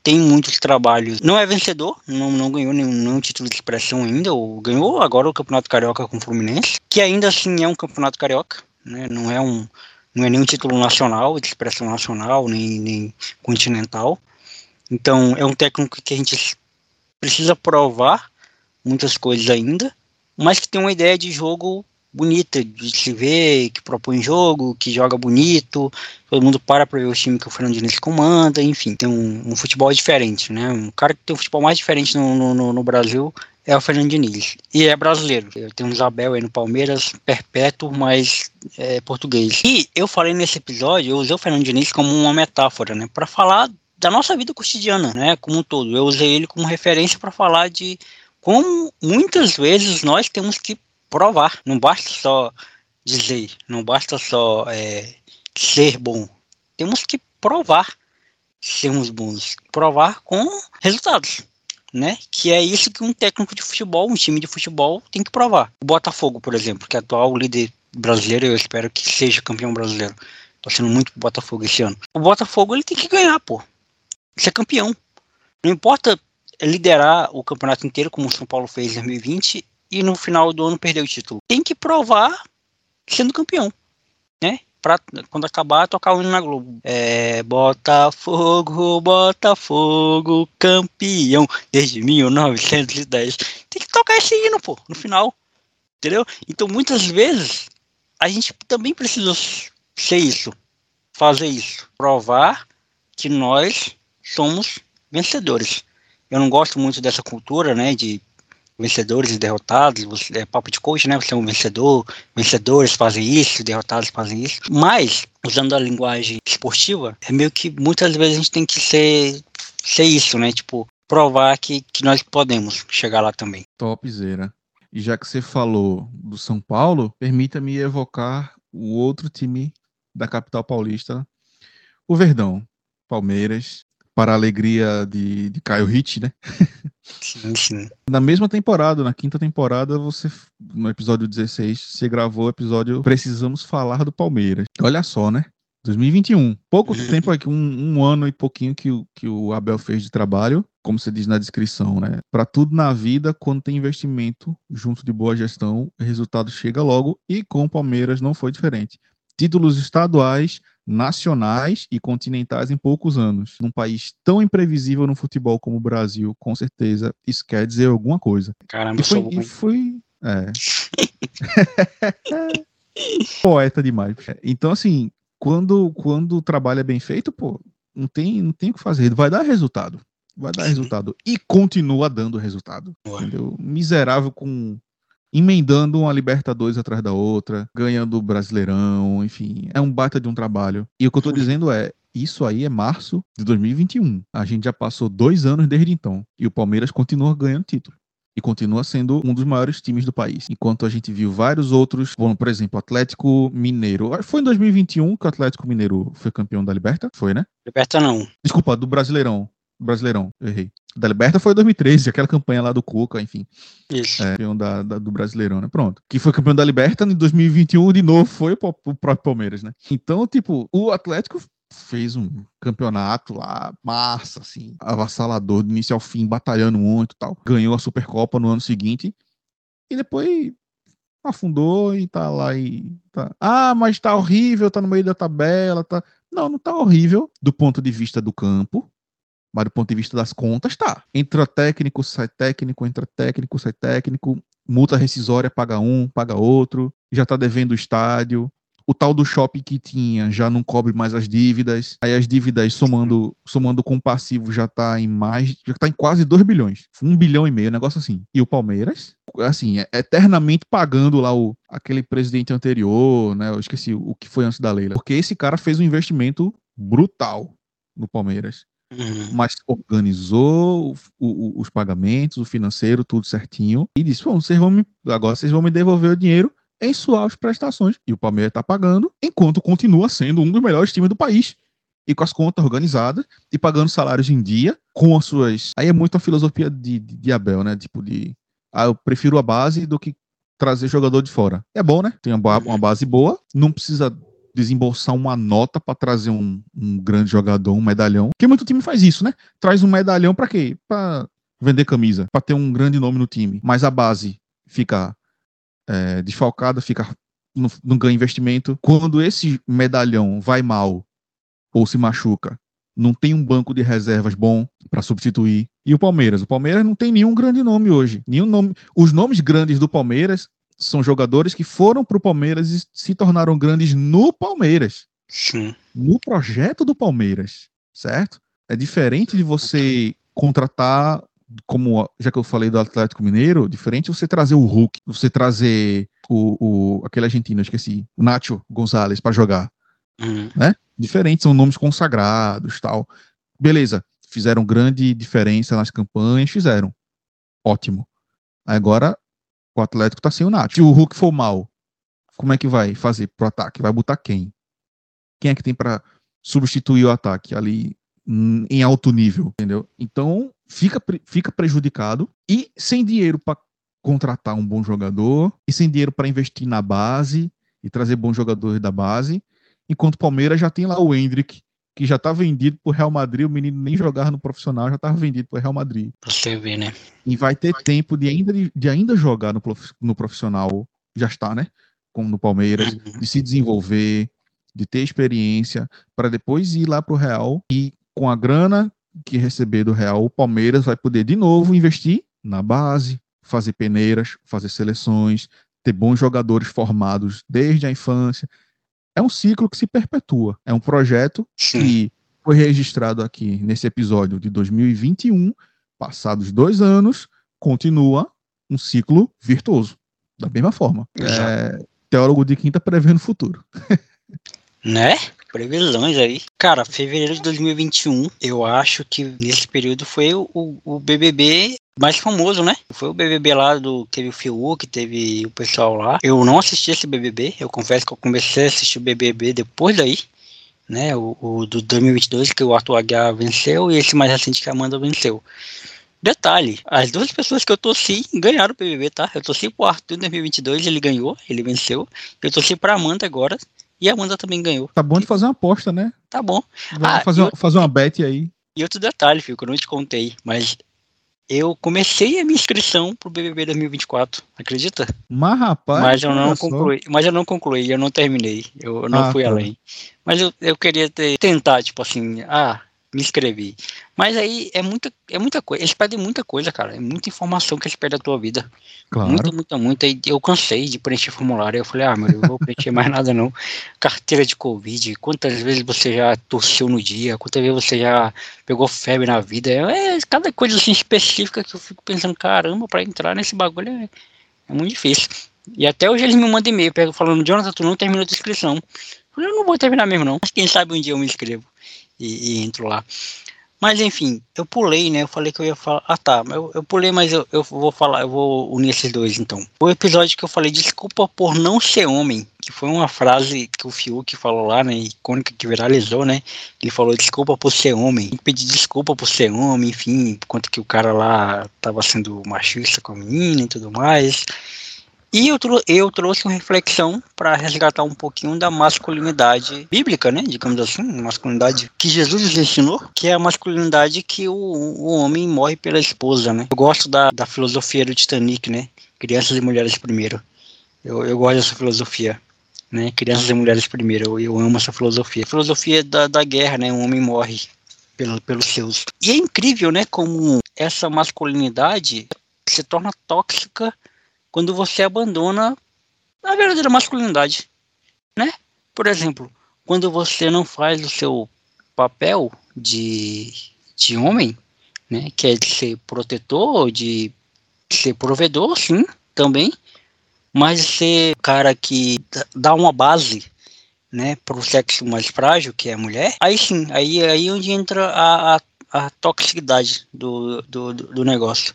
tem muitos trabalhos. Não é vencedor, não, não ganhou nenhum, nenhum título de expressão ainda, ou ganhou agora o Campeonato Carioca com o Fluminense, que ainda assim é um Campeonato Carioca, né? Não é um não é nenhum título nacional, de expressão nacional, nem, nem continental. Então, é um técnico que a gente precisa provar muitas coisas ainda, mas que tem uma ideia de jogo bonita de se ver, que propõe jogo, que joga bonito, todo mundo para para ver o time que o Fernando Diniz comanda, enfim, tem um, um, futebol diferente, né? Um cara que tem um futebol mais diferente no, no, no Brasil é o Fernando Diniz. E é brasileiro. Tem um Isabel aí no Palmeiras, perpétuo, mas é português. E eu falei nesse episódio, eu usei o Fernando Diniz como uma metáfora, né? Para falar da nossa vida cotidiana, né? Como um todo. Eu usei ele como referência para falar de como muitas vezes nós temos que provar. Não basta só dizer, não basta só é, ser bom. Temos que provar sermos bons. Provar com resultados né? Que é isso que um técnico de futebol, um time de futebol tem que provar. O Botafogo, por exemplo, que é atual líder brasileiro, eu espero que seja campeão brasileiro. Tô sendo muito Botafogo esse ano. O Botafogo ele tem que ganhar, pô. Ser campeão. Não importa liderar o campeonato inteiro, como o São Paulo fez em 2020, e no final do ano perder o título. Tem que provar sendo campeão, né? pra quando acabar tocar o hino na Globo. É, Botafogo, Botafogo, campeão desde 1910. Tem que tocar esse hino, pô, no final. Entendeu? Então muitas vezes a gente também precisa ser isso, fazer isso, provar que nós somos vencedores. Eu não gosto muito dessa cultura, né, de vencedores e derrotados, você, é papo de coach, né? Você é um vencedor, vencedores fazem isso, derrotados fazem isso. Mas, usando a linguagem esportiva, é meio que muitas vezes a gente tem que ser, ser isso, né? Tipo, provar que, que nós podemos chegar lá também. Topzera. E já que você falou do São Paulo, permita-me evocar o outro time da capital paulista, o Verdão. Palmeiras, para a alegria de, de Caio Hit, né? Sim, sim. Na mesma temporada, na quinta temporada, você, no episódio 16, você gravou o episódio Precisamos Falar do Palmeiras. Olha só, né? 2021. Pouco uhum. tempo aqui, um, um, ano e pouquinho que o, que o Abel fez de trabalho, como você diz na descrição, né? Para tudo na vida, quando tem investimento junto de boa gestão, o resultado chega logo e com o Palmeiras não foi diferente. Títulos estaduais, nacionais e continentais em poucos anos. Num país tão imprevisível no futebol como o Brasil, com certeza isso quer dizer alguma coisa. Caramba, e foi, e foi é. Poeta demais. Então, assim, quando, quando o trabalho é bem feito, pô, não tem, não tem o que fazer. Vai dar resultado. Vai dar resultado. E continua dando resultado. Entendeu? Miserável com emendando uma Libertadores atrás da outra, ganhando o Brasileirão, enfim, é um baita de um trabalho. E o que eu tô dizendo é, isso aí é março de 2021. A gente já passou dois anos desde então. E o Palmeiras continua ganhando título. E continua sendo um dos maiores times do país. Enquanto a gente viu vários outros, como, por exemplo, Atlético Mineiro. Foi em 2021 que o Atlético Mineiro foi campeão da Liberta? Foi, né? Liberta não. Desculpa, do Brasileirão. Brasileirão, errei. Da Liberta foi 2013, aquela campanha lá do Cuca, enfim. Isso. É, campeão da, da, do Brasileirão, né? Pronto. Que foi campeão da Liberta em 2021, de novo, foi o, o próprio Palmeiras, né? Então, tipo, o Atlético fez um campeonato lá, massa, assim, avassalador, do início ao fim, batalhando muito e tal. Ganhou a Supercopa no ano seguinte. E depois afundou e tá lá e tá. Ah, mas tá horrível, tá no meio da tabela, tá. Não, não tá horrível do ponto de vista do campo, mas do ponto de vista das contas, tá. Entra técnico, sai técnico, entra técnico, sai técnico, multa rescisória, paga um, paga outro, já tá devendo o estádio. O tal do shopping que tinha já não cobre mais as dívidas. Aí as dívidas somando, somando com o passivo já tá em mais, já tá em quase 2 bilhões. 1 um bilhão e meio, negócio assim. E o Palmeiras, assim, é eternamente pagando lá o, aquele presidente anterior, né? Eu esqueci o que foi antes da Leila. Porque esse cara fez um investimento brutal no Palmeiras. Uhum. Mas organizou o, o, os pagamentos, o financeiro, tudo certinho. E disse: Bom, vocês vão me, agora vocês vão me devolver o dinheiro em suas prestações. E o Palmeiras está pagando, enquanto continua sendo um dos melhores times do país. E com as contas organizadas e pagando salários em dia, com as suas. Aí é muito a filosofia de, de, de Abel, né? Tipo, de. Ah, eu prefiro a base do que trazer jogador de fora. É bom, né? Tem uma, uma base boa, não precisa desembolsar uma nota para trazer um, um, grande jogador, um medalhão. Porque muito time faz isso, né? Traz um medalhão para quê? Para vender camisa, para ter um grande nome no time. Mas a base fica é, desfalcada, fica não, não ganha investimento. Quando esse medalhão vai mal ou se machuca, não tem um banco de reservas bom para substituir. E o Palmeiras? O Palmeiras não tem nenhum grande nome hoje. Nenhum nome. Os nomes grandes do Palmeiras são jogadores que foram para o Palmeiras e se tornaram grandes no Palmeiras. Sim. No projeto do Palmeiras, certo? É diferente de você contratar, como já que eu falei do Atlético Mineiro, diferente você trazer o Hulk, você trazer o, o aquele argentino, esqueci, o Nacho Gonzalez para jogar. Uhum. Diferentes, são nomes consagrados, tal. Beleza, fizeram grande diferença nas campanhas, fizeram. Ótimo. Agora o Atlético tá sem o Nacho. Se o Hulk for mal, como é que vai fazer pro ataque? Vai botar quem? Quem é que tem para substituir o ataque ali em alto nível, entendeu? Então, fica, fica prejudicado e sem dinheiro para contratar um bom jogador e sem dinheiro para investir na base e trazer bons jogadores da base, enquanto o Palmeiras já tem lá o Hendrick, que já tá vendido pro Real Madrid, o menino nem jogava no profissional, já tava vendido pro Real Madrid Pra você ver, né? e vai ter tempo de ainda, de ainda jogar no, no profissional, já está, né? Como no Palmeiras, Uhum. de se desenvolver, de ter experiência, para depois ir lá pro Real e com a grana que receber do Real, o Palmeiras vai poder de novo investir na base, fazer peneiras, fazer seleções, ter bons jogadores formados desde a infância. É um ciclo que se perpetua. É um projeto Sim. que foi registrado aqui nesse episódio de 2021, passados dois anos, continua um ciclo virtuoso. Da mesma forma. É, teólogo de quinta prevendo o futuro. Né? Previsões aí. Cara, fevereiro de 2021, eu acho que nesse período foi o, o- BBB mais famoso, né? Foi o BBB lá do. Teve o Fiuk, teve o pessoal lá. Eu não assisti esse BBB, eu confesso que eu comecei a assistir o BBB depois daí. Né, o, o do 2022 que o Arthur Aguiar venceu e esse mais recente que a Amanda venceu. Detalhe, as duas pessoas que eu torci ganharam o BBB, tá? Eu torci pro Arthur em 2022, ele ganhou, ele venceu. Eu torci pra Amanda agora e a Amanda também ganhou. Tá bom de fazer uma aposta, né? Tá bom. Ah, fazer, eu- fazer uma bet aí. E outro detalhe, Fio, que eu não te contei, mas eu comecei a minha inscrição pro BBB 2024, acredita? Mas, rapaz. mas eu não olha só. concluí, mas eu não concluí, eu não terminei, eu não Ah, fui tá. além. Mas eu, eu queria ter, tentar, tipo assim, ah, me inscrevi. Mas aí é muita, é muita coisa, eles pedem muita coisa, cara, é muita informação que eles pedem da tua vida. Claro. Muita, muita, muita. E eu cansei de preencher formulário. Eu falei, ah, meu, eu não vou preencher mais nada não. Carteira de Covid, quantas vezes você já tossiu no dia, quantas vezes você já pegou febre na vida. É cada coisa assim específica que eu fico pensando, caramba, pra entrar nesse bagulho é, é muito difícil. E até hoje eles me mandam e-mail falando, Jonathan, tu não terminou a inscrição. Eu não vou terminar mesmo não. Mas quem sabe um dia eu me inscrevo e, e entro lá. Mas enfim, eu pulei, né? Eu falei que eu ia falar. Ah tá, eu, eu pulei, mas eu, eu vou falar, eu vou unir esses dois então. O episódio que eu falei, desculpa por não ser homem, que foi uma frase que o Fiuk falou lá, né? Icônica que viralizou, né? Ele falou, desculpa por ser homem. Pedir desculpa por ser homem, enfim, conta que o cara lá tava sendo machista com a menina e tudo mais. E eu, trou- eu trouxe uma reflexão para resgatar um pouquinho da masculinidade bíblica, né? Digamos assim, masculinidade que Jesus ensinou, que é a masculinidade que o, o homem morre pela esposa, né? Eu gosto da, da filosofia do Titanic, né? Crianças e mulheres primeiro. Eu, eu gosto dessa filosofia, né? Crianças e mulheres primeiro. Eu, eu amo essa filosofia. Filosofia da, da guerra, né? Um homem morre pelo, pelos seus. E é incrível, né? Como essa masculinidade se torna tóxica quando você abandona a verdadeira masculinidade, né? Por exemplo, quando você não faz o seu papel de, de homem, né? Que é de ser protetor, de ser provedor, sim, também, mas ser cara que dá- uma base, né, para o sexo mais frágil, que é a mulher, aí sim, aí aí onde entra a, a, a toxicidade do, do do negócio,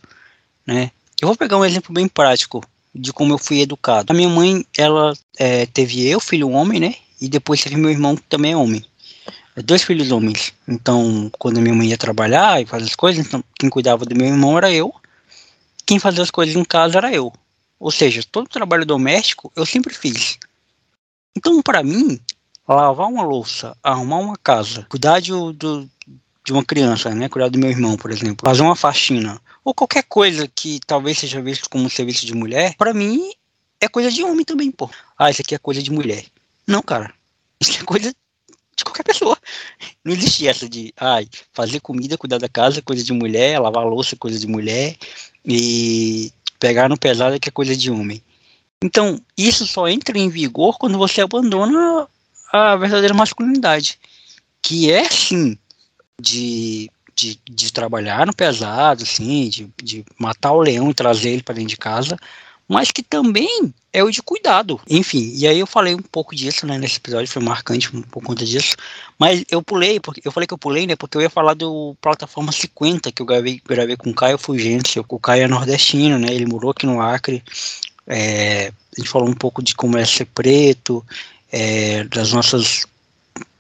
né? Eu vou pegar um exemplo bem prático de como eu fui educado. A minha mãe, ela é, teve eu, filho homem, né? E depois teve meu irmão, que também é homem. É, Dois filhos homens. Então, quando a minha mãe ia trabalhar e fazer as coisas, então, quem cuidava do meu irmão era eu. Quem fazia as coisas em casa era eu. Ou seja, todo o trabalho doméstico eu sempre fiz. Então, para mim, lavar uma louça, arrumar uma casa, cuidar de, do- de uma criança, né? Cuidar do meu irmão, por exemplo, fazer uma faxina, ou qualquer coisa que talvez seja visto como serviço de mulher, para mim é coisa de homem também, pô. Ah, isso aqui é coisa de mulher. Não, cara. Isso é coisa de qualquer pessoa. Não existe essa de, ai, fazer comida, cuidar da casa, coisa de mulher, lavar louça, coisa de mulher, e pegar no pesado que é coisa de homem. Então, isso só entra em vigor quando você abandona a verdadeira masculinidade, que é sim de, de, de trabalhar no pesado, assim, de, de matar o leão e trazer ele para dentro de casa, mas que também é o de cuidado. Enfim, e aí eu falei um pouco disso, né, nesse episódio, foi marcante por conta disso, mas eu pulei, porque eu falei que eu pulei, né, porque eu ia falar do plataforma 50, que eu gravei, gravei com o Caio Fugente, o Caio é nordestino, né, ele morou aqui no Acre, é, a gente falou um pouco de como é ser preto, é, das nossas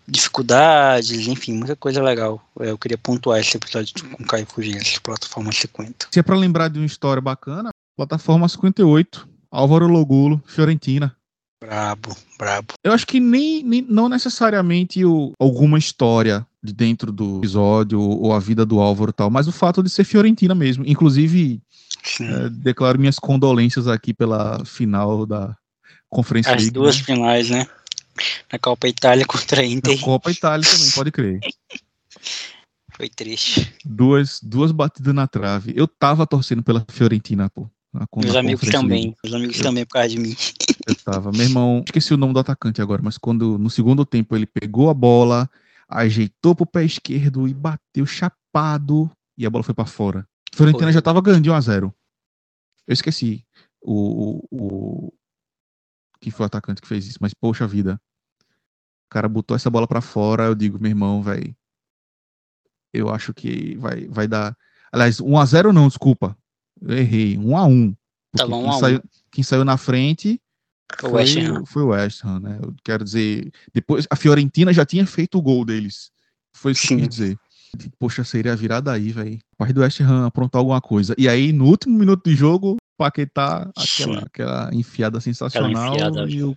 dificuldades, enfim, muita coisa legal. É, eu queria pontuar esse episódio com o Caio Fugente, plataforma 50. Se é para lembrar de uma história bacana, plataforma 58, Álvaro Logulo, Fiorentina. Brabo, brabo. Eu acho que nem, nem não necessariamente o, alguma história de dentro do episódio ou a vida do Álvaro e tal, mas o fato de ser Fiorentina mesmo. Inclusive, é, declaro minhas condolências aqui pela final da Conferência As League. duas né? finais, né? Na Copa Itália contra a Inter. Na Copa Itália também, pode crer. Foi triste. Duas, duas batidas na trave. Eu tava torcendo pela Fiorentina, pô. na- na Meus amigos também. Meus amigos Eu- também por causa de mim. Eu tava. Meu irmão, esqueci o nome do atacante agora, mas quando no segundo tempo ele pegou a bola, ajeitou pro pé esquerdo e bateu chapado e a bola foi pra fora. Fiorentina Foi. já tava ganhando de 1 a 0. Eu esqueci o, o, o quem foi o atacante que fez isso, mas poxa vida. O cara botou essa bola pra fora, eu digo, meu irmão, velho. Eu acho que vai vai dar. Aliás, 1 a 0 não, desculpa. Eu errei, 1 a 1. Tá bom, quem 1 a 1. saiu, quem saiu na frente Foi o West Ham. foi o West Ham, né? Eu quero dizer, depois a Fiorentina já tinha feito o gol deles. Foi isso que eu quis dizer. Poxa, seria virada aí, velho. Pai do West Ham aprontar alguma coisa. E aí, no último minuto de jogo, Paquetá, aquela, aquela enfiada Aquela sensacional. enfiada. E o,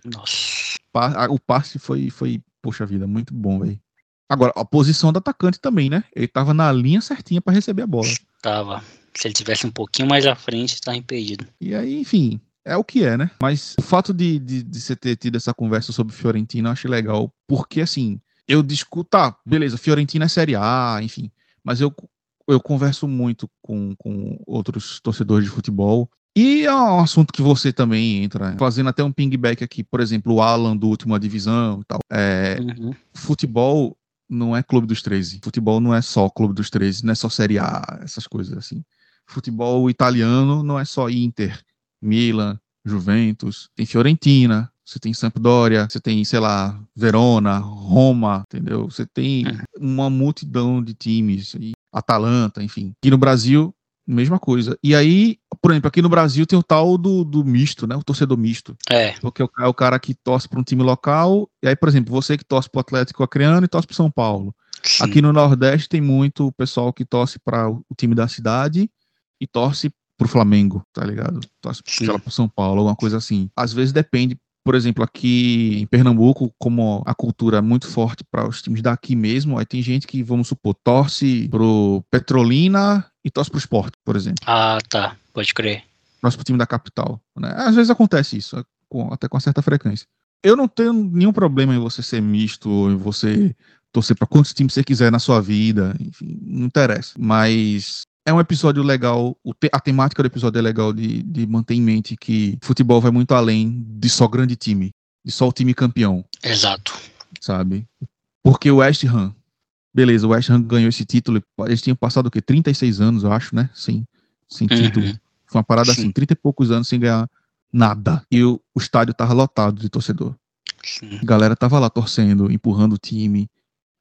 a- o passe foi, foi, poxa vida, muito bom, velho. Agora, a posição do atacante também, né? Ele tava na linha certinha pra receber a bola. Tava. Se ele tivesse um pouquinho mais à frente, tá impedido. E aí, enfim, é o que é, né? Mas o fato de, de, de você ter tido essa conversa sobre Fiorentina eu achei legal, porque assim, eu discuto, tá, beleza, Fiorentina é Série A, enfim, mas eu, eu converso muito com, com outros torcedores de futebol. E é um assunto que você também entra, fazendo até um pingback aqui, por exemplo, o Alan do Última Divisão e tal. É, Uhum. futebol não é Clube dos 13. Futebol não é só Clube dos 13, não é só Série A, essas coisas assim. Futebol italiano não é só Inter, Milan, Juventus, tem Fiorentina, você tem Sampdoria, você tem, sei lá, Verona, Roma, entendeu? Você tem uma multidão de times, Atalanta, enfim. Aqui no Brasil, mesma coisa. E aí, por exemplo, aqui no Brasil tem o tal do, do misto, né? O torcedor misto. É, Porque o é o cara que torce para um time local, e aí, por exemplo, você que torce para o Atlético Acreano e torce para São Paulo. sim. Aqui no Nordeste tem muito o pessoal que torce para o o time da cidade e torce pro Flamengo, tá ligado? Torce para São Paulo, alguma coisa assim. Às vezes depende, por exemplo, aqui em Pernambuco, como a cultura é muito forte para os times daqui mesmo, aí tem gente que, vamos supor, torce pro Petrolina e torce pro Sport, por exemplo Ah, tá. Pode crer. torce pro time da capital. Né? Às vezes acontece isso, é com- até com certa frequência. Eu não tenho nenhum problema em você ser misto, em você torcer para quantos times você quiser na sua vida, enfim, não interessa. Mas é um episódio legal, a temática do episódio é legal de, de manter em mente que futebol vai muito além de só grande time, de só o time campeão, Exato. sabe? Porque o West Ham, beleza, o West Ham ganhou esse título, eles tinham passado o quê? 36 anos, eu acho, né? Sem, sem título. Uhum. Foi uma parada Sim. assim, 30 e poucos anos sem ganhar nada. E o, o estádio tava lotado de torcedor. Sim. A galera tava lá torcendo, empurrando o time,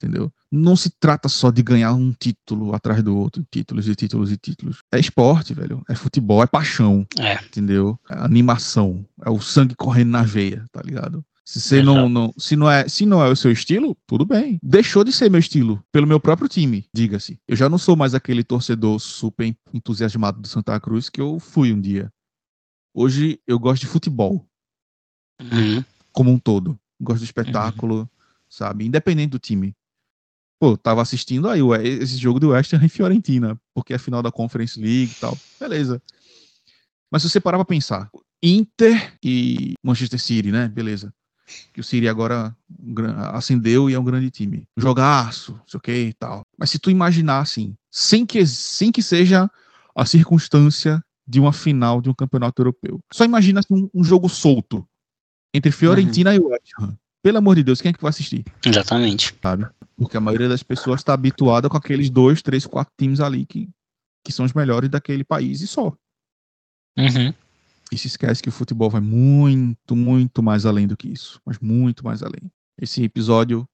entendeu? Não se trata só de ganhar um título atrás do outro, títulos e títulos e títulos. É esporte, velho. É futebol, é paixão, É. entendeu? É animação, é o sangue correndo na veia, tá ligado? Se você não, não, se não é, se não é o seu estilo, tudo bem. Deixou de ser meu estilo pelo meu próprio time, diga-se. Eu já não sou mais aquele torcedor super entusiasmado do Santa Cruz que eu fui um dia. Hoje eu gosto de futebol Uhum. como um todo. Gosto do espetáculo, sabe? Independente do time. Pô, tava assistindo aí esse jogo do West Ham e Fiorentina, porque é a final da Conference League e tal. Beleza. Mas se você parar pra pensar, Inter e Manchester City, né? Beleza. Que o City agora acendeu e é um grande time. Jogaço, não sei o que e tal. Mas se tu imaginar assim, sem que, sem que seja a circunstância de uma final de um campeonato europeu. Só imagina assim, um, um jogo solto entre Fiorentina uhum. e West Ham. Pelo amor de Deus, quem é que vai assistir? Exatamente. Sabe? Porque a maioria das pessoas está habituada com aqueles dois, três, quatro times ali que, que são os melhores daquele país e só. Uhum. E se esquece que o futebol vai muito, muito mais além do que isso. Mas muito mais além. Esse episódio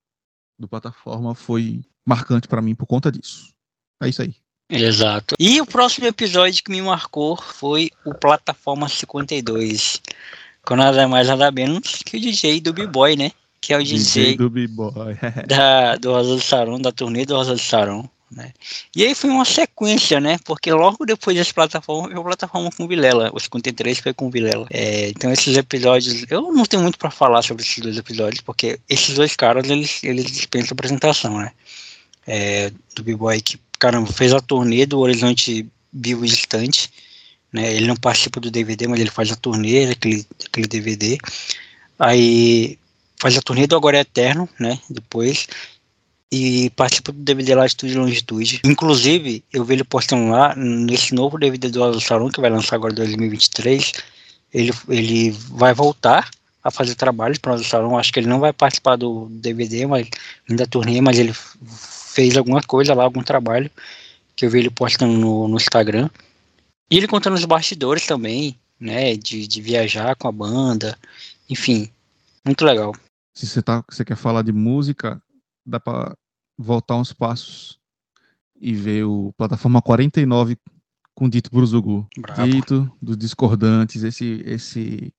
do plataforma foi marcante para mim por conta disso. É isso aí. Exato. E o próximo episódio que me marcou foi o Plataforma 52. Com nada mais nada menos que o DJ do B-Boy, né? Que é o DJ, DJ do B-Boy. da, do Rosa do Sarão, da turnê do Rosa do Sarão. Né? E aí foi uma sequência, né? Porque logo depois dessa plataforma, a plataforma com Vilela. O 53 foi com Vilela. É, então esses episódios, eu não tenho muito para falar sobre esses dois episódios, porque esses dois caras, eles, eles dispensam apresentação, né? É, do B-Boy que, caramba, fez a turnê do Horizonte Vivo e Distante. Né? Ele não participa do DVD, mas ele faz a turnê daquele, daquele DVD. Aí faz a turnê do Agora é Eterno, né? Depois e participa do DVD Latitude e Longitude. Inclusive, eu vi ele postando lá, nesse novo DVD do Azul Salão, que vai lançar agora em 2023, ele, ele vai voltar a fazer trabalhos para o Salão. Acho que ele não vai participar do DVD, mas ainda turnê, mas ele fez alguma coisa lá, algum trabalho, que eu vi ele postando no, no Instagram. E ele contando os bastidores também, né, de, de viajar com a banda, enfim, muito legal. Se você, tá, você quer falar de música, dá para voltar uns passos e ver o plataforma 49 com Dito Bruzugu. Bravo. Dito dos discordantes, esse esse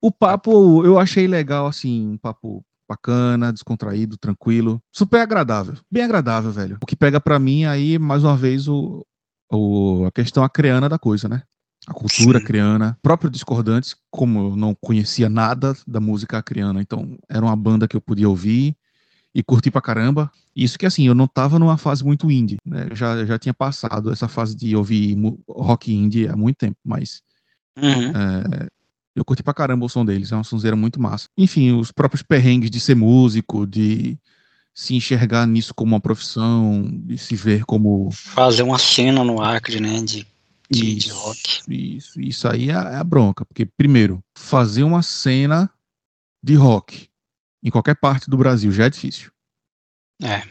o papo eu achei legal assim, um papo bacana, descontraído, tranquilo, super agradável, bem agradável, velho. O que pega para mim aí mais uma vez o, o a questão acreana da coisa, né? A cultura Sim. acreana, próprio Discordantes, como eu não conhecia nada da música acreana, então era uma banda que eu podia ouvir, e curti pra caramba. Isso que assim, eu não tava numa fase muito indie, né? Eu já, já tinha passado essa fase de ouvir rock indie há muito tempo, mas uhum. é, eu curti pra caramba o som deles, é uma sonzeira muito massa. Enfim, os próprios perrengues de ser músico, de se enxergar nisso como uma profissão, de se ver como. Fazer uma cena no Acre, né? De, de, isso, de rock. Isso, isso aí é, é a bronca, porque, primeiro, fazer uma cena de rock em qualquer parte do Brasil já é difícil. É.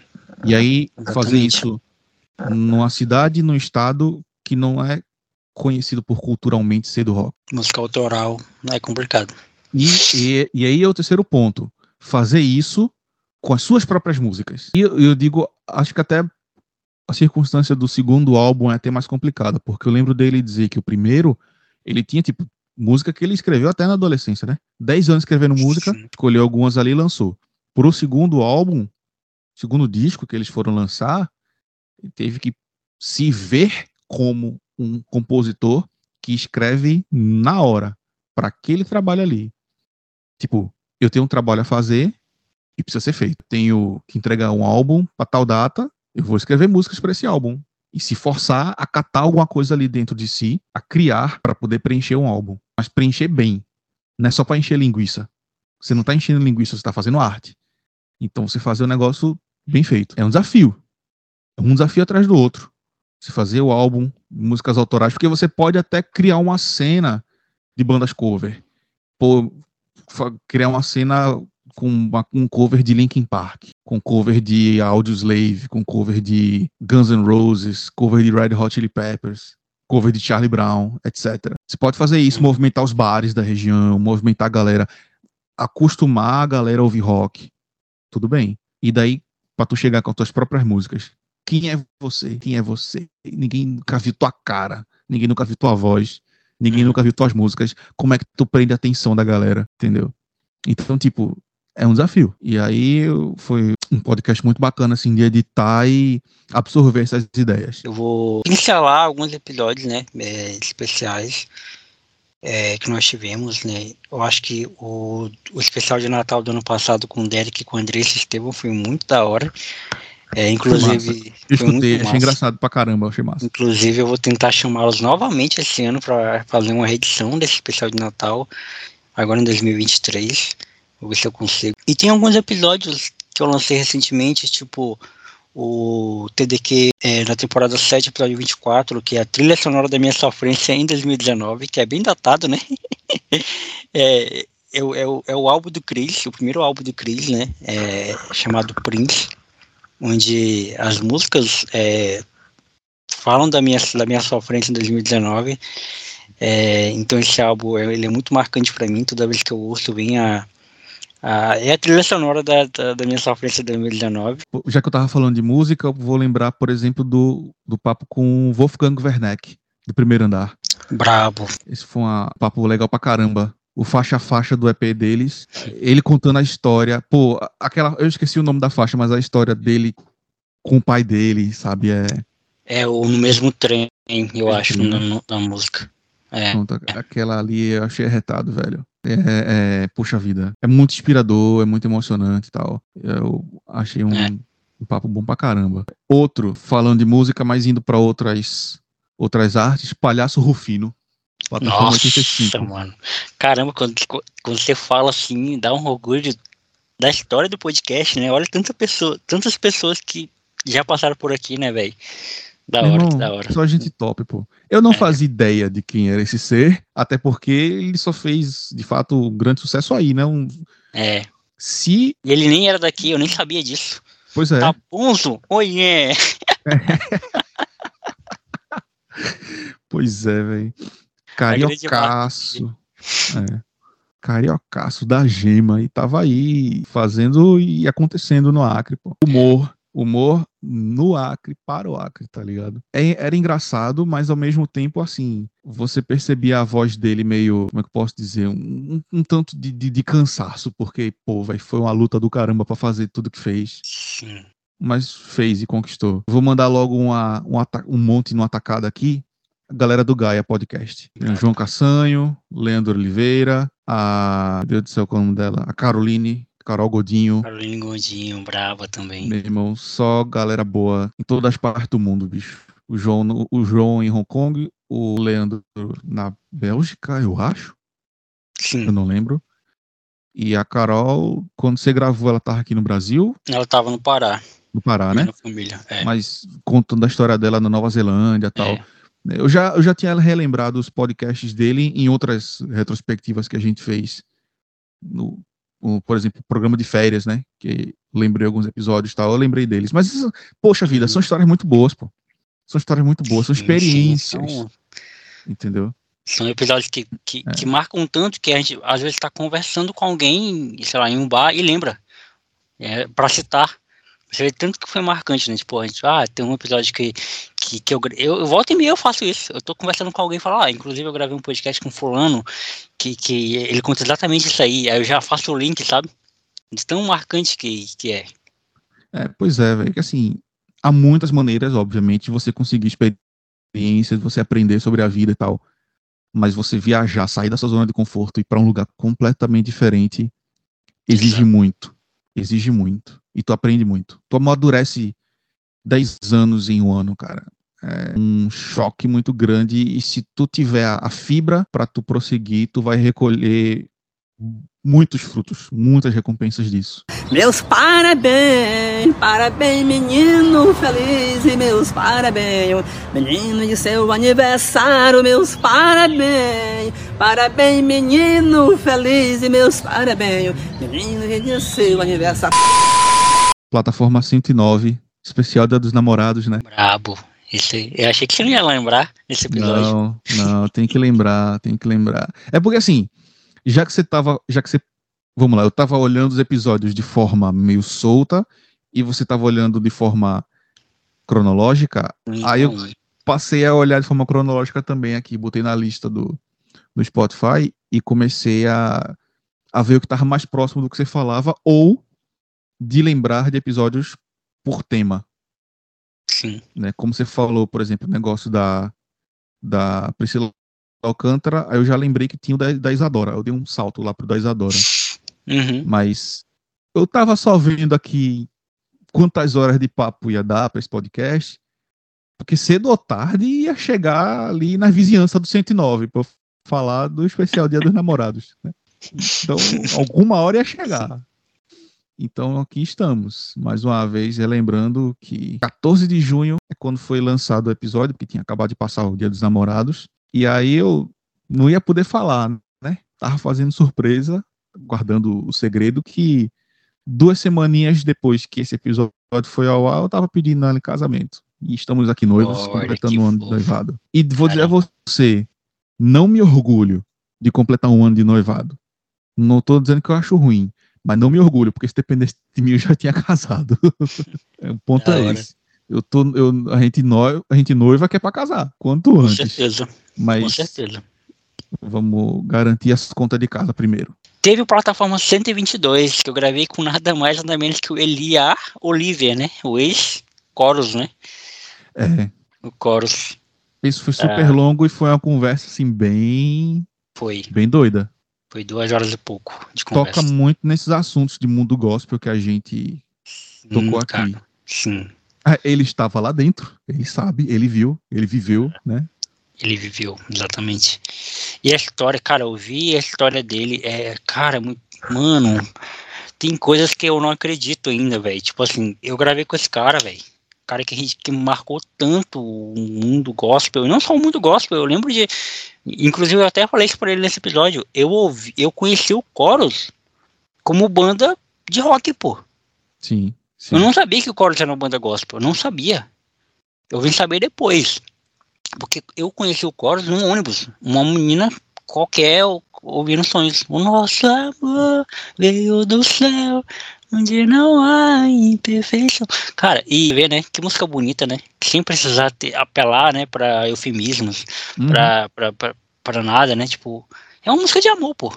E aí, exatamente. fazer isso numa cidade, num estado que não é conhecido por culturalmente ser do rock. Música autoral é complicado. E, e, e aí é o terceiro ponto. Fazer isso com as suas próprias músicas. E eu, eu digo, acho que até a circunstância do segundo álbum é até mais complicada, porque eu lembro dele dizer que o primeiro, ele tinha tipo música que ele escreveu até na adolescência, né? Dez anos escrevendo música, Sim. escolheu algumas ali e lançou. Por o segundo álbum, segundo disco que eles foram lançar, ele teve que se ver como um compositor que escreve na hora para aquele trabalho ali. Tipo, eu tenho um trabalho a fazer e precisa ser feito. Tenho que entregar um álbum para tal data, eu vou escrever músicas para esse álbum e se forçar a catar alguma coisa ali dentro de si, a criar para poder preencher um álbum. Mas preencher bem. Não é só para encher linguiça. Você não está enchendo linguiça, você está fazendo arte. Então você fazer o um negócio bem feito. É um desafio. É um desafio atrás do outro. Você fazer o álbum, músicas autorais, porque você pode até criar uma cena de bandas cover. Pô, criar uma cena com uma, um cover de Linkin Park, com cover de Audioslave, com cover de Guns N' Roses, cover de Red Hot Chili Peppers, cover de Charlie Brown, etc. Você pode fazer isso, movimentar os bares da região, movimentar a galera, acostumar a galera a ouvir rock. Tudo bem. E daí, para tu chegar com as tuas próprias músicas. Quem é você? Quem é você? Ninguém nunca viu tua cara, ninguém nunca viu tua voz, ninguém nunca viu tuas músicas. Como é que tu prende a atenção da galera, entendeu? Então, tipo, é um desafio. E aí foi um podcast muito bacana, assim, de editar e absorver essas ideias. Eu vou pincelar alguns episódios, né, é, especiais é, que nós tivemos, né. Eu acho que o, o especial de Natal do ano passado com o Derek e com o Andressa Estevam foi muito da hora. É, inclusive. Eu escutei, achei engraçado pra caramba, achei massa. Inclusive, eu vou tentar chamá-los novamente esse ano para fazer uma reedição desse especial de Natal, agora em 2023. Vou ver se eu consigo. E tem alguns episódios que eu lancei recentemente, tipo o TDQ é, na temporada 7, episódio 24, que é a trilha sonora da minha sofrência em 2019, que é bem datado, né? é, é, é, o, é o álbum do Chris, o primeiro álbum do Chris, né? É, chamado Prince, onde as músicas é, falam da minha, da minha sofrência em 2019. É, então esse álbum ele é muito marcante para mim. Toda vez que eu ouço, vem a, a, é a trilha sonora da, da, da, minha sofrência de 2019. Já que eu tava falando de música, eu vou lembrar, por exemplo, do, do papo com Wolfgang Werneck, do primeiro andar. Brabo. Esse foi um papo legal pra caramba. O faixa a faixa do EP deles, ele contando a história. Pô, aquela. Eu esqueci o nome da faixa, mas a história dele com o pai dele, sabe? É. É o no mesmo trem, eu é acho, na, na música. É. Pronto, aquela ali eu achei arretado, velho. É, é, puxa vida. É muito inspirador, é muito emocionante e tal. Eu achei um, é. um papo bom pra caramba. Outro, falando de música, mas indo para outras, outras artes, Palhaço Rufino. Nossa, 85. mano. Caramba, quando, quando você fala assim, dá um orgulho da história do podcast, né? Olha tanta pessoa, tantas pessoas que já passaram por aqui, né, velho? Da hora, Irmão, da hora. Só gente top, pô. Eu não é. fazia ideia de quem era esse ser, até porque ele só fez, de fato, um grande sucesso aí, né? Um... É. Se. E ele nem era daqui, eu nem sabia disso. Pois é. Bonzo? Oiê! pois é, velho. Cariocaço. É. Cariocaço da gema. E tava aí fazendo e acontecendo no Acre, pô. Humor humor no Acre, para o Acre, tá ligado? É, era engraçado, mas ao mesmo tempo, assim, você percebia a voz dele meio, como é que eu posso dizer, um, um tanto de, de, de, cansaço, porque, pô, véio, foi uma luta do caramba para fazer tudo que fez. Sim. Mas fez e conquistou. Vou mandar logo uma, um, um monte no atacado aqui. A galera do Gaia Podcast. Tem o João Cassanho, Leandro Oliveira, a. Meu Deus do céu, qual é o nome dela? A Caroline Carol Godinho. Caroline Godinho, brava também. Meu irmão, só galera boa em todas as partes do mundo, bicho. O João, o João em Hong Kong, o Leandro na Bélgica, eu acho. Sim. Eu não lembro. E a Carol, quando você gravou, ela tava aqui no Brasil? Ela tava no Pará. No Pará, né? família, é. Mas contando a história dela na Nova Zelândia e tal. É. Eu já, eu já tinha relembrado os podcasts dele em outras retrospectivas que a gente fez no, o, por exemplo, programa de férias, né? Que lembrei alguns episódios e tal, eu lembrei deles. Mas, poxa vida, são histórias muito boas, pô. São histórias muito boas, são experiências. Sim, são... Entendeu? São episódios que, que, é. que, marcam tanto que a gente às vezes está conversando com alguém, sei lá, em um bar e lembra. É, para citar. Você vê tanto que foi marcante, né? Tipo, a gente, ah, tem um episódio que, que, que eu, eu, eu volto e meia eu faço isso. Eu tô conversando com alguém e falo, ah, inclusive eu gravei um podcast com fulano que, que ele conta exatamente isso aí. Aí eu já faço o link, sabe? De tão marcante que, que é. É, pois é, velho. Que assim, há muitas maneiras, obviamente, de você conseguir experiências, você aprender sobre a vida e tal. Mas você viajar, sair da sua zona de conforto e ir para um lugar completamente diferente exige Exato. muito. Exige muito. E tu aprende muito. Tu amadurece 10 anos em um ano, cara. É um choque muito grande e se tu tiver a fibra para tu prosseguir, tu vai recolher muitos frutos, muitas recompensas disso. Meus parabéns, parabéns menino feliz e meus parabéns, menino de seu aniversário, meus parabéns, parabéns menino feliz e meus parabéns, menino de seu aniversário. Plataforma 109 especial Dia dos Namorados, né? Brabo. Esse, eu achei que você não ia lembrar desse episódio. Não, não, tem que lembrar, tem que lembrar. É porque assim, já que você tava, já que você, vamos lá, eu tava olhando os episódios de forma meio solta e você tava olhando de forma cronológica, então. aí eu passei a olhar de forma cronológica também aqui, botei na lista do, do Spotify e comecei a, a ver o que estava mais próximo do que você falava ou de lembrar de episódios por tema. Sim. Né? Como você falou, por exemplo, o negócio da, da Priscila Alcântara, aí eu já lembrei que tinha o da, da Isadora. Eu dei um salto lá pro da Isadora. Uhum. Mas eu tava só vendo aqui quantas horas de papo ia dar para esse podcast, porque cedo ou tarde ia chegar ali na vizinhança do 109 para falar do especial Dia dos Namorados. Né? Então, alguma hora ia chegar. Então aqui estamos, mais uma vez relembrando que 14 de junho é quando foi lançado o episódio, porque tinha acabado de passar o Dia dos Namorados. E aí eu não ia poder falar, né? Tava fazendo surpresa, guardando o segredo que duas semaninhas depois que esse episódio foi ao ar, eu tava pedindo ela em casamento. E estamos aqui noivos, Olha, completando um ano de noivado. E vou dizer a Caramba. você, não me orgulho de completar um ano de noivado. Não tô dizendo que eu acho ruim, mas não me orgulho, porque se dependesse de mim eu já tinha casado. o ponto Da é hora. esse. Eu tô, eu, a, gente noiva, a gente noiva quer pra casar, quanto Com antes. certeza, com Mas certeza. vamos garantir as contas de casa primeiro. Teve o plataforma 122, que eu gravei com nada mais nada menos que o Eliar Oliver, né? O ex-Chorus, né? É, O Chorus isso foi super Ah. longo e foi uma conversa assim bem, foi, bem doida. foi duas horas e pouco de Toca conversa. muito nesses assuntos de mundo gospel que a gente tocou Hum, aqui. cara, sim, Ele estava lá dentro, ele sabe, ele viu, ele viveu, né? ele viveu, exatamente. E a história, cara, eu vi a história dele, é, cara, muito, mano, tem coisas que eu não acredito ainda, velho. Tipo assim, eu gravei com esse cara, velho. Cara que, que marcou tanto o mundo gospel, e não só o mundo gospel, eu lembro de. Inclusive, eu até falei isso pra ele nesse episódio. Eu ouvi, eu conheci o Chorus como banda de rock, pô. Sim. Sim. Eu não sabia que o Chorus era uma banda gospel, eu não sabia. Eu vim saber depois. Porque eu conheci o Chorus num ônibus. Uma menina qualquer ou- ouvindo sonhos. O nosso amor veio do céu, onde não há imperfeição. Cara, e ver, né? Que música bonita, né? Sem precisar ter- apelar, né, pra eufemismos, Uhum. pra, pra, pra, pra nada, né? Tipo, é uma música de amor, pô.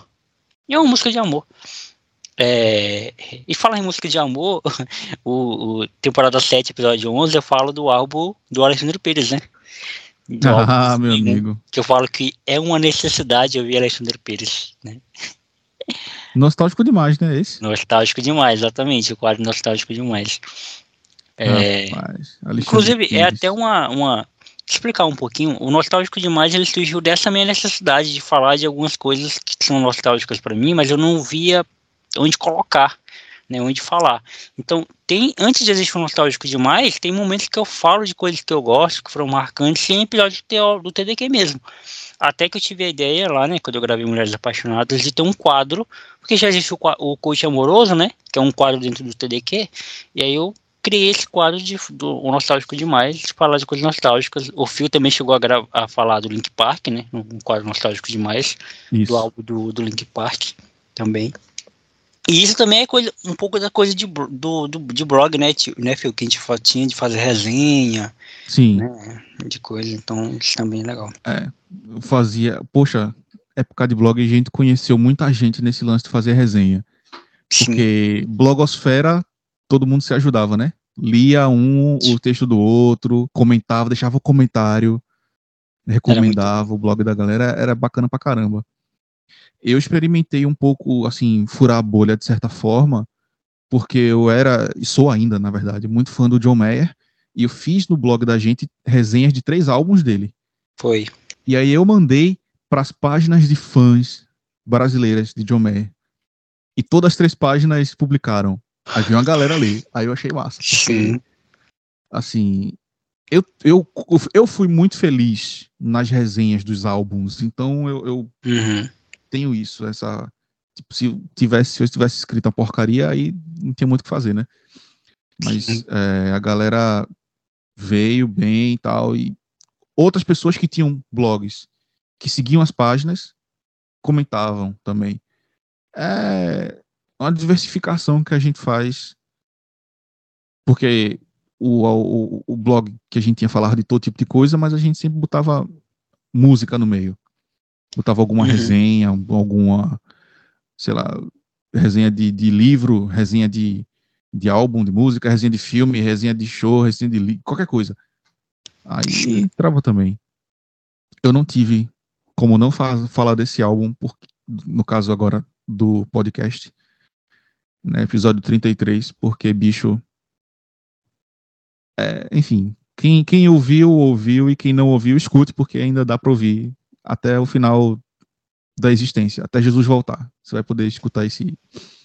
É uma música de amor. É, e falar em música de amor, o, o temporada 7, episódio 11, eu falo do álbum do Alexandre Pires, né? Do álbum, Ah, meu né? amigo. Que eu falo que é uma necessidade ouvir Alexandre Pires, né? Nostálgico demais, né? Esse? Nostálgico demais, exatamente, o quadro nostálgico demais. É, Rapaz, Inclusive, é Pires. até uma, uma. Explicar um pouquinho. O Nostálgico Demais ele surgiu dessa minha necessidade de falar de algumas coisas que são nostálgicas para mim, mas eu não via onde colocar, né, onde falar. Então, tem antes de existir o Nostálgico Demais, tem momentos que eu falo de coisas que eu gosto, que foram marcantes, em episódios do, TDQ mesmo. Até que eu tive a ideia lá, né, quando eu gravei Mulheres Apaixonadas, de ter um quadro, porque já existe o, o Coach Amoroso, né, que é um quadro dentro do TDQ, e aí eu criei esse quadro de, do o Nostálgico Demais, de falar de coisas nostálgicas. O Phil também chegou a, a falar do Link Park, né? Um quadro nostálgico demais, Isso. do álbum do, do Link Park também. E isso também é coisa, um pouco da coisa de, do, do, de blog, né, tio, né, Phil? Que a gente tinha de fazer resenha, Sim, né? De coisa, então isso também é legal. eu fazia. Poxa, época de blog a gente conheceu muita gente nesse lance de fazer resenha. Sim, Porque blogosfera, todo mundo se ajudava, né? Lia um, o texto do outro, comentava, deixava o comentário, recomendava o blog da galera, era bacana pra caramba. Eu experimentei um pouco, assim, furar a bolha de certa forma, porque eu era, e sou ainda, na verdade, muito fã do John Mayer, e eu fiz no blog da gente resenhas de três álbuns dele. foi. E aí eu mandei para as páginas de fãs brasileiras de John Mayer. E todas as três páginas publicaram. Aí veio uma galera ali. Aí eu achei massa. porque, Sim, Assim, eu, eu, eu fui muito feliz nas resenhas dos álbuns. Então eu, eu uhum. Tenho isso, essa. Tipo, se eu tivesse, se eu tivesse escrito a porcaria, aí não tinha muito o que fazer, né? Mas é, a galera veio bem e tal. E outras pessoas que tinham blogs que seguiam as páginas comentavam também. É uma diversificação que a gente faz. Porque o, o, o blog que a gente tinha falado de todo tipo de coisa, mas a gente sempre botava música no meio. Botava alguma Uhum. resenha, alguma, sei lá, resenha de, de livro, resenha de, de álbum, de música, resenha de filme, resenha de show, resenha de li- qualquer coisa. Aí Sim. entrava também. Eu não tive como não fa- falar desse álbum, por, no caso agora do podcast, né, episódio 33, porque, bicho, é, enfim, quem, quem ouviu, ouviu, e quem não ouviu, escute, porque ainda dá pra ouvir até o final da existência, até Jesus voltar. Você vai poder escutar esse,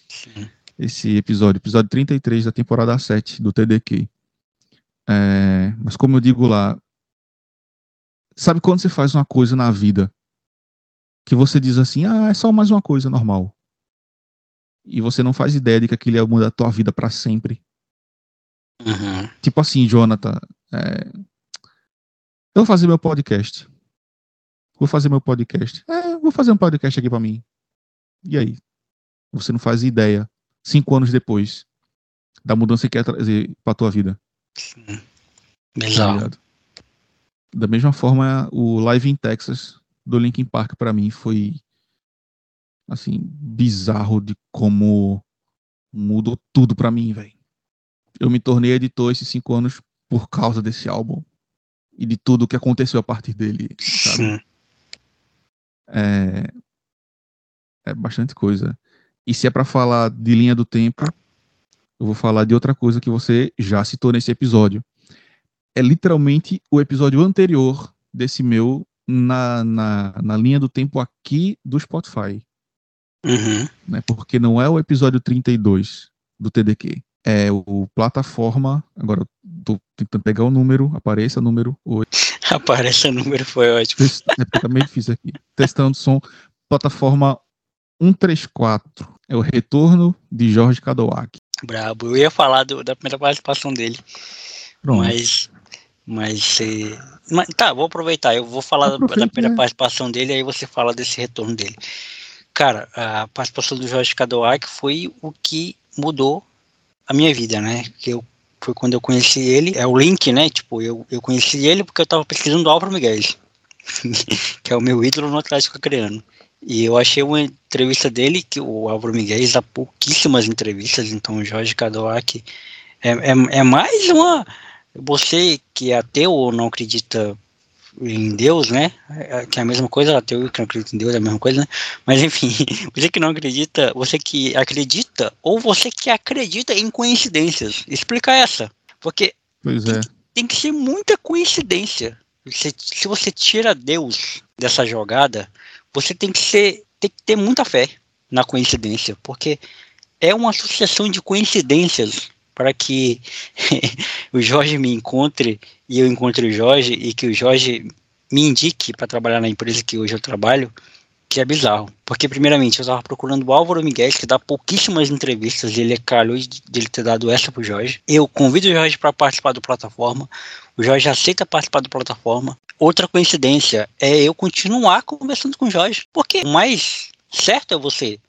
Sim. esse episódio, episódio 33 da temporada 7 do TDQ. É, mas como eu digo lá, sabe quando você faz uma coisa na vida que você diz assim, ah, é só mais uma coisa normal. E você não faz ideia de que aquilo ia mudar a tua vida para sempre. Uhum. Tipo assim, Jonathan, é, eu vou fazer meu podcast. Vou fazer meu podcast. É, vou fazer um podcast aqui para mim. E aí? Você não faz ideia, cinco anos depois, da mudança que quer trazer pra tua vida. Sim. tá Bizarro. ligado? Da mesma forma, o Live in Texas do Linkin Park pra mim foi assim bizarro de como mudou tudo pra mim, velho. Eu me tornei editor esses cinco anos por causa desse álbum e de tudo que aconteceu a partir dele, sabe? Sim. É, é bastante coisa. E se é pra falar de linha do tempo, eu vou falar de outra coisa que você já citou nesse episódio. É literalmente o episódio anterior desse meu na, na, na linha do tempo aqui do Spotify, Uhum. né? Porque não é o episódio 32 do TDQ. É o plataforma. Agora eu tô tentando pegar o número, apareça o número 8. Aparece o número, foi ótimo. É porque tá meio difícil aqui. Testando som, plataforma 134. É o retorno de Jorge Cadouac. Brabo. Eu ia falar do- da primeira participação dele, Pronto. mas. Mas, eh, mas. Tá, vou aproveitar. Eu vou falar da- da primeira é. participação dele, aí você fala desse retorno dele. Cara, a participação do Jorge Cadouac foi o que mudou a minha vida, né? Que eu, foi quando eu conheci ele. É o link, né? Tipo, eu, eu conheci ele porque eu tava pesquisando Álvaro Miguel, que é o meu ídolo no Atlético Acreano. E eu achei uma entrevista dele, que o Álvaro Miguel dá pouquíssimas entrevistas, então o Jorge Cadouac é, é, é mais uma. Você que é ateu ou não acredita em Deus, né? É- Que é a mesma coisa, ateu que não acredita em Deus é a mesma coisa, né? Mas enfim, você que não acredita, você que acredita, ou você que acredita em coincidências. Explica essa. Porque Pois é. tem que ser muita coincidência. Você- se você tira Deus dessa jogada, você tem que ser, tem que ter muita fé na coincidência, porque é uma sucessão de coincidências para que o Jorge me encontre e eu encontre o Jorge e que o Jorge me indique para trabalhar na empresa que hoje eu trabalho, que é bizarro. Porque, primeiramente, eu estava procurando o Álvaro Miguel, que dá pouquíssimas entrevistas, e ele é calhou de ele ter dado essa pro Jorge. Eu convido o Jorge para participar do plataforma, o Jorge aceita participar do plataforma. Outra coincidência é eu continuar conversando com o Jorge, porque o mais certo é você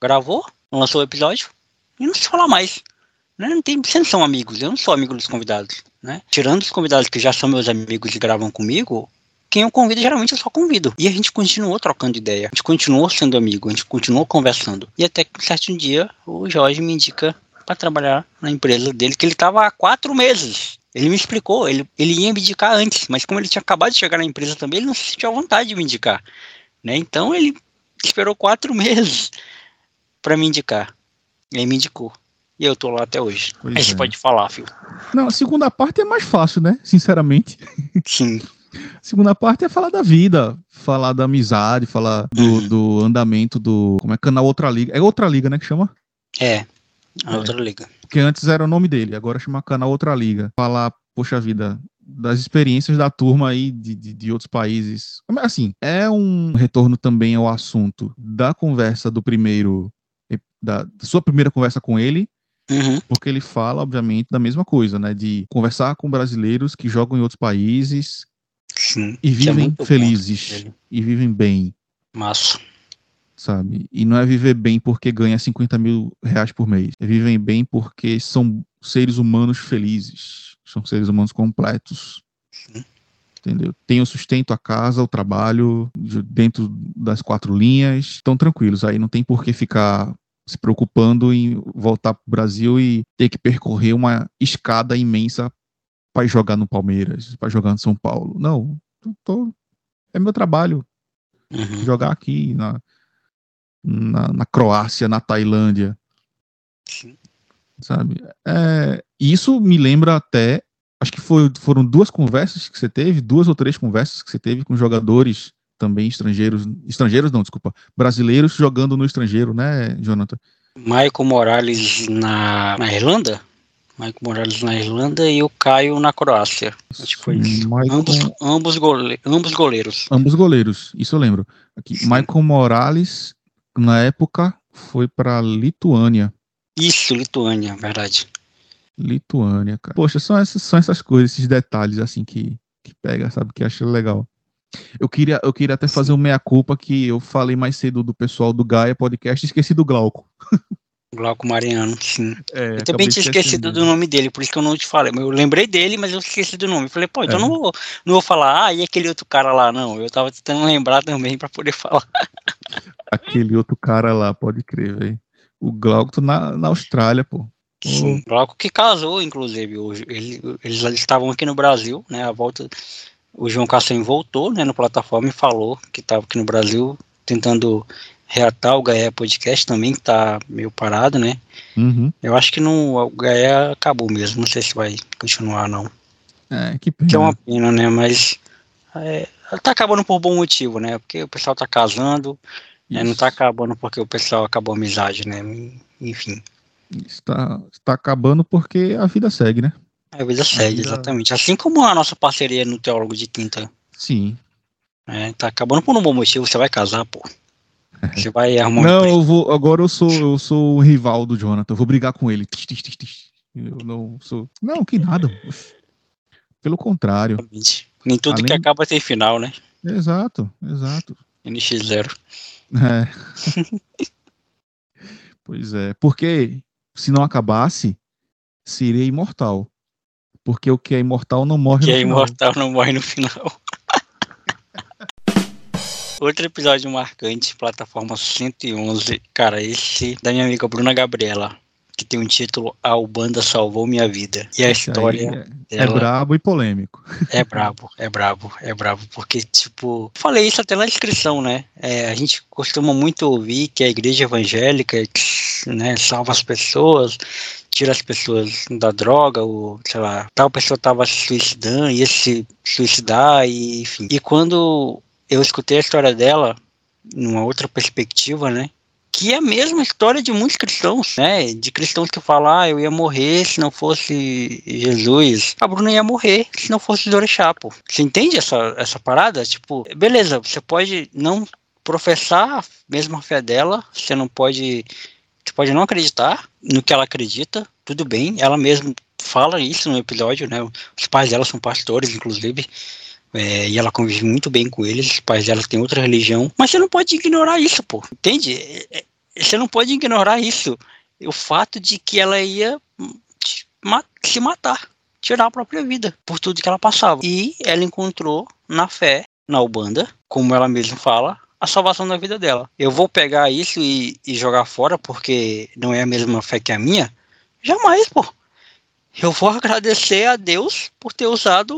gravou, lançou o episódio e não se fala mais. Né? Não tem, vocês não são amigos, eu não sou amigo dos convidados. Né? Tirando os convidados que já são meus amigos e gravam comigo, quem eu convido, geralmente eu só convido. E a gente continuou trocando ideia, a gente continuou sendo amigo, a gente continuou conversando. E até que um certo dia o Jorge me indica para trabalhar na empresa dele, que ele estava há quatro meses. Ele me explicou, ele, ele ia me indicar antes, mas como ele tinha acabado de chegar na empresa também, ele não se sentiu à vontade de me indicar. Né? Então ele esperou quatro meses para me indicar. E aí me indicou. E eu tô lá até hoje. Pois aí você é. pode falar, filho. Não, a segunda parte é mais fácil, né? Sinceramente. Sim. A segunda parte é falar da vida, falar da amizade, falar do, Uhum. do andamento do. Como é canal Outra Liga? É Outra Liga, né? Que chama? É. A É. outra liga. Porque antes era o nome dele, agora chama canal Outra Liga. Falar, poxa vida, das experiências da turma aí de, de, de outros países. Assim, é um retorno também ao assunto da conversa do primeiro. Da, da sua primeira conversa com ele, Uhum. porque ele fala, obviamente, da mesma coisa, né? De conversar com brasileiros que jogam em outros países Sim. e é vivem bom felizes e vivem bem, Massa. sabe? E não é viver bem porque ganha 50 mil reais por mês. É vivem bem porque são seres humanos felizes, são seres humanos completos. Sim. Entendeu? Tem o sustento, a casa, o trabalho, de- dentro das quatro linhas, estão tranquilos. Aí não tem por que ficar se preocupando em voltar para o Brasil e ter que percorrer uma escada imensa para jogar no Palmeiras, para jogar no São Paulo. Não, tô- é meu trabalho Uhum. jogar aqui na, na, na Croácia, na Tailândia, Sim. sabe? É, isso me lembra até, acho que foi, foram duas conversas que você teve, duas ou três conversas que você teve com jogadores também estrangeiros, estrangeiros não, desculpa, brasileiros jogando no estrangeiro, né, Jonathan? Michael Morales na, na Irlanda? Michael Morales na Irlanda e o Caio na Croácia. Acho que foi isso. Michael- Ambos, ambos, gole, ambos goleiros. Ambos goleiros, isso eu lembro. Aqui. Michael Morales, na época, foi para Lituânia. Isso, Lituânia, verdade. Lituânia, cara. Poxa, são essas, são essas coisas, esses detalhes assim que, que pega, sabe? Que acha legal. Eu queria, eu queria até fazer um meia-culpa que eu falei mais cedo do pessoal do Gaia Podcast e esqueci do Glauco. Glauco Mariano, sim. É, Eu também tinha esquecido do nome dele, por isso que eu não te falei. Eu lembrei dele, mas eu esqueci do nome. Eu falei, pô, então É. eu não vou, não vou falar, ah, e aquele outro cara lá, não. Eu tava tentando lembrar também pra poder falar. Aquele outro cara lá, pode crer, velho. O Glauco na, na Austrália, pô. Sim. Glauco que casou, inclusive. Hoje. Ele, eles estavam aqui no Brasil, né? A volta. O João Cassem voltou, né, no plataforma e falou que estava aqui no Brasil tentando reatar o Gaia Podcast também, que tá meio parado, né? Uhum. Eu acho que não, o Gaia acabou mesmo, não sei se vai continuar não. É, que pena. Que é uma pena, né? Mas é, tá acabando por bom motivo, né? Porque o pessoal tá casando, né? não tá Isso. acabando porque o pessoal acabou a amizade, né? Enfim, Está, está acabando porque a vida segue, né? A vida segue, exatamente. Assim como a nossa parceria no Teólogo de Quinta, Sim. né? Tá acabando por um bom motivo, você vai casar, pô. Você vai arrumar um Não, emprego. eu vou. Agora eu sou, eu sou o rival do Jonathan. Eu vou brigar com ele. Eu não sou. Não, que nada. Pelo contrário. Nem tudo que Além- acaba tem final, né? Exato, exato. NX0. É. pois é. Porque se não acabasse, seria imortal. Porque o que é imortal não morre Que no é final. imortal não morre no final. Outro episódio marcante, plataforma 111. Cara, esse da minha amiga Bruna Gabriela, que tem um título A Banda Salvou Minha Vida. E a Esse história é, é dela brabo e polêmico. é brabo, é brabo, é brabo. Porque, tipo, falei isso até na descrição, né? É, a gente costuma muito ouvir que a igreja evangélica né, salva as pessoas, tira as pessoas da droga, ou sei lá, tal pessoa tava se suicidando, ia se suicidar, e enfim. E quando eu escutei a história dela, numa outra perspectiva, né? Que é a mesma história de muitos cristãos, né? De cristãos que falam, ah, eu ia morrer se não fosse Jesus. A Bruna ia morrer se não fosse Dorechá, pô. Você entende essa, essa parada? Tipo, beleza, você pode não professar a mesma fé dela, você não pode. Você pode não acreditar no que ela acredita, tudo bem. Ela mesma fala isso no episódio, né? Os pais dela são pastores, inclusive. É, e ela convive muito bem com eles, os pais dela têm outra religião, mas você não pode ignorar isso, pô, entende? É, é, Você não pode ignorar isso, o fato de que ela ia se matar, tirar a própria vida, por tudo que ela passava. E ela encontrou na fé, na Ubanda, como ela mesma fala, a salvação da vida dela. Eu vou pegar isso e, e jogar fora porque não é a mesma fé que a minha? Jamais, pô eu vou agradecer a Deus por ter usado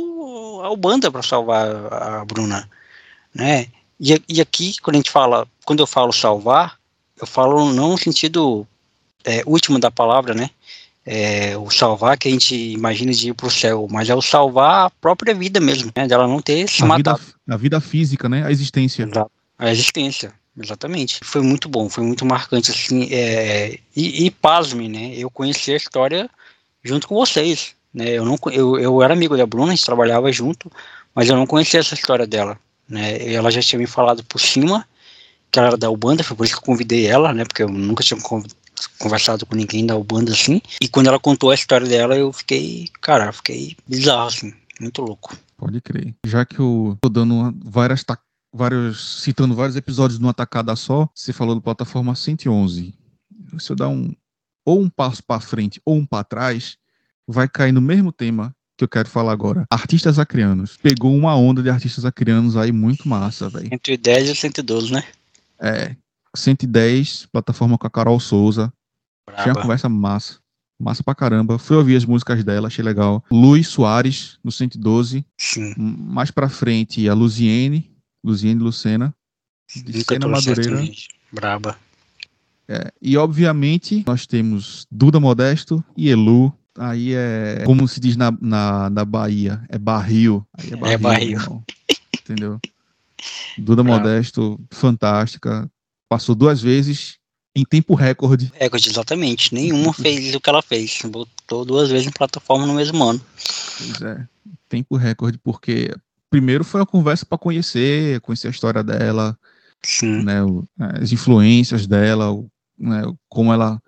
a Ubanda para salvar a Bruna, né? E, e aqui, quando a gente fala, quando eu falo salvar, eu falo não no sentido é, último da palavra, né? É, o salvar que a gente imagina de ir para o céu, mas é o salvar a própria vida mesmo, né? Dela não ter se A vida, matado. a vida física, né? A existência. Exato. A existência, exatamente. Foi muito bom, foi muito marcante, assim, é, e, e pasme, né? Eu conheci a história junto com vocês, né? Eu, não, eu, eu era amigo da Bruna, a gente trabalhava junto, mas eu não conhecia essa história dela, né? Ela já tinha me falado por cima que ela era da Ubanda, foi por isso que eu convidei ela, né? Porque eu nunca tinha conv- conversado com ninguém da Ubanda, assim. E quando ela contou a história dela, eu fiquei, cara, fiquei bizarro, assim, muito louco. Pode crer. Já que eu tô dando várias, ta- vários, citando vários episódios numa tacada só, você falou do plataforma 111. Se eu dar um, ou um passo para frente ou um para trás, vai cair no mesmo tema que eu quero falar agora. Artistas acrianos. Pegou uma onda de artistas acrianos aí muito massa, velho. 110 e 112, né? É, 110, plataforma com a Carol Souza. Tinha uma Braba. conversa massa. Massa pra caramba. Fui ouvir as músicas dela, achei legal. Luiz Soares, no 112. Sim. Mais pra frente, a Luziene, Luziene Lucena, trouxe Madureira. Braba. É, e obviamente nós temos Duda Modesto e Elu. Aí é, como se diz na, na, na Bahia, é barril. Aí é barril. barril. irmão. Entendeu? Duda. Modesto, fantástica. Passou duas vezes em tempo recorde. Recorde, exatamente. Nenhuma fez o que ela fez. Botou duas vezes em plataforma no mesmo ano. Pois é, tempo recorde, porque primeiro foi uma conversa para conhecer, conhecer a história dela, Sim. né, o- as influências dela, o- né, como ela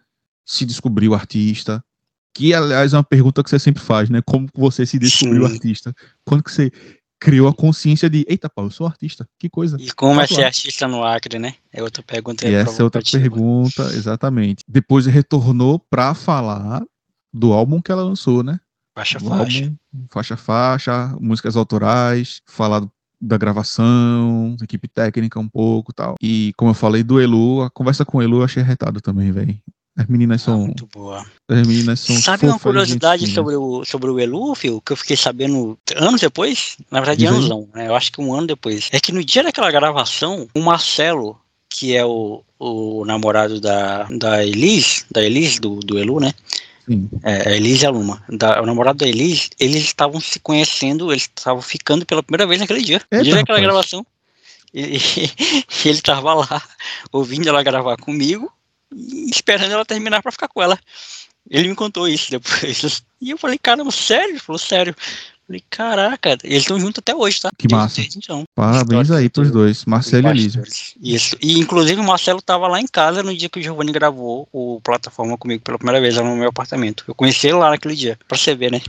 se descobriu artista. Que, aliás, é uma pergunta que você sempre faz, né? Como você se descobriu Sim. artista? Quando que você criou a consciência de, eita, pau, eu sou artista, que coisa. E como é Tá ser artista no Acre, né? É outra pergunta. E essa é outra pergunta, exatamente. Depois retornou para falar do álbum que ela lançou, né? Faixa, faixa. álbum, faixa faixa, músicas autorais, falar da gravação, equipe técnica um pouco e tal. E como eu falei do Elu, a conversa com o Elu eu achei retado também, velho. As meninas Ah, são. muito boa. As meninas são. Sabe uma fofas curiosidade gente sobre o, sobre o Elu, Fio, que eu fiquei sabendo anos depois? Na verdade, Diz aí. anos não, né? Eu acho que um ano depois. É que no dia daquela gravação, o Marcelo, que é o, o namorado da, da Elis, da Elis, do, do Elu, né? Sim. É, a Elis e a Luma. Da, o namorado da Elis, eles estavam se conhecendo, eles estavam ficando pela primeira vez naquele dia. Eita, dia daquela gravação. E, ele tava lá, ouvindo ela gravar comigo e esperando ela terminar pra ficar com ela. Ele me contou isso depois. E eu falei, caramba, sério? Ele falou, sério. Falei, caraca, eles estão juntos até hoje, tá? Que massa. desde então. Parabéns aí pros do- dois, Marcelo e. Bastidores. Isso. E inclusive o Marcelo tava lá em casa no dia que o Giovanni gravou o plataforma comigo pela primeira vez lá no meu apartamento. Eu conheci ele lá naquele dia, pra você ver, né?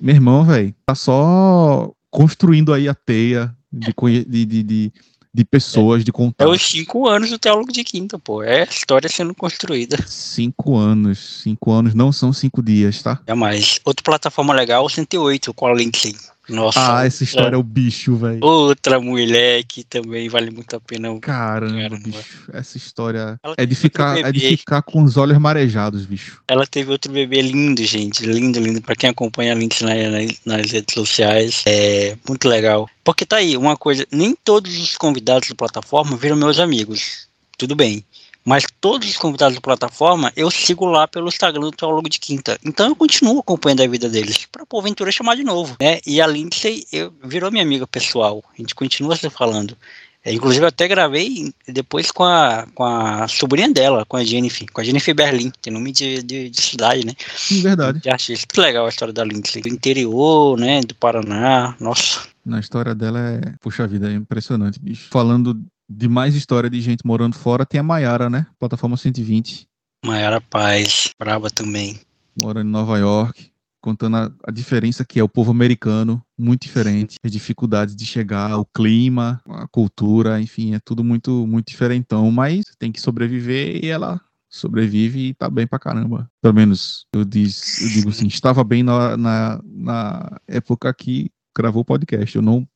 Meu irmão, velho, tá só construindo aí a teia de, de, de, de, de pessoas, de É contar. os cinco anos do Teólogo de Quinta, pô. É a história sendo construída. Cinco anos. Cinco anos não são cinco dias, tá? Jamais. Outra plataforma legal, 108, com a Lindsay. Nossa. Ah, essa história é o bicho, velho. Outra mulher que também vale muito a pena. Caramba, Caramba. bicho. Essa história Ela é de ficar, é de ficar com os olhos marejados, bicho. Ela teve outro bebê lindo, gente. Lindo, lindo. Pra quem acompanha a Lindsay na- na- nas redes sociais, é muito legal. Porque tá aí, uma coisa, nem todos os convidados da plataforma viram meus amigos. Tudo bem. Mas todos os convidados da plataforma eu sigo lá pelo Instagram do Teólogo de Quinta. Então eu continuo acompanhando a vida deles. Pra porventura chamar de novo. Né? E a Lindsay eu, virou minha amiga pessoal. A gente continua se falando. É, inclusive eu até gravei depois com a, com a sobrinha dela, com a Jennifer, com a Jennifer Berlim, tem nome de, de, de cidade, né? Verdade. De artista. Que legal a história da Lindsay. Do interior, né? Do Paraná. Nossa. Na história dela é. Puxa vida, é impressionante, bicho. Falando de mais história de gente morando fora, tem a Maiara, né? Plataforma 120, Maiara Paz, braba também. morando em Nova York, contando a, a diferença que é o povo americano, muito diferente, as dificuldades de chegar, o clima, a cultura, enfim, é tudo muito, muito diferentão, mas tem que sobreviver e ela sobrevive e tá bem pra caramba. Pelo menos eu, diz, eu digo assim, estava bem na, na, na época que gravou o podcast. Eu não,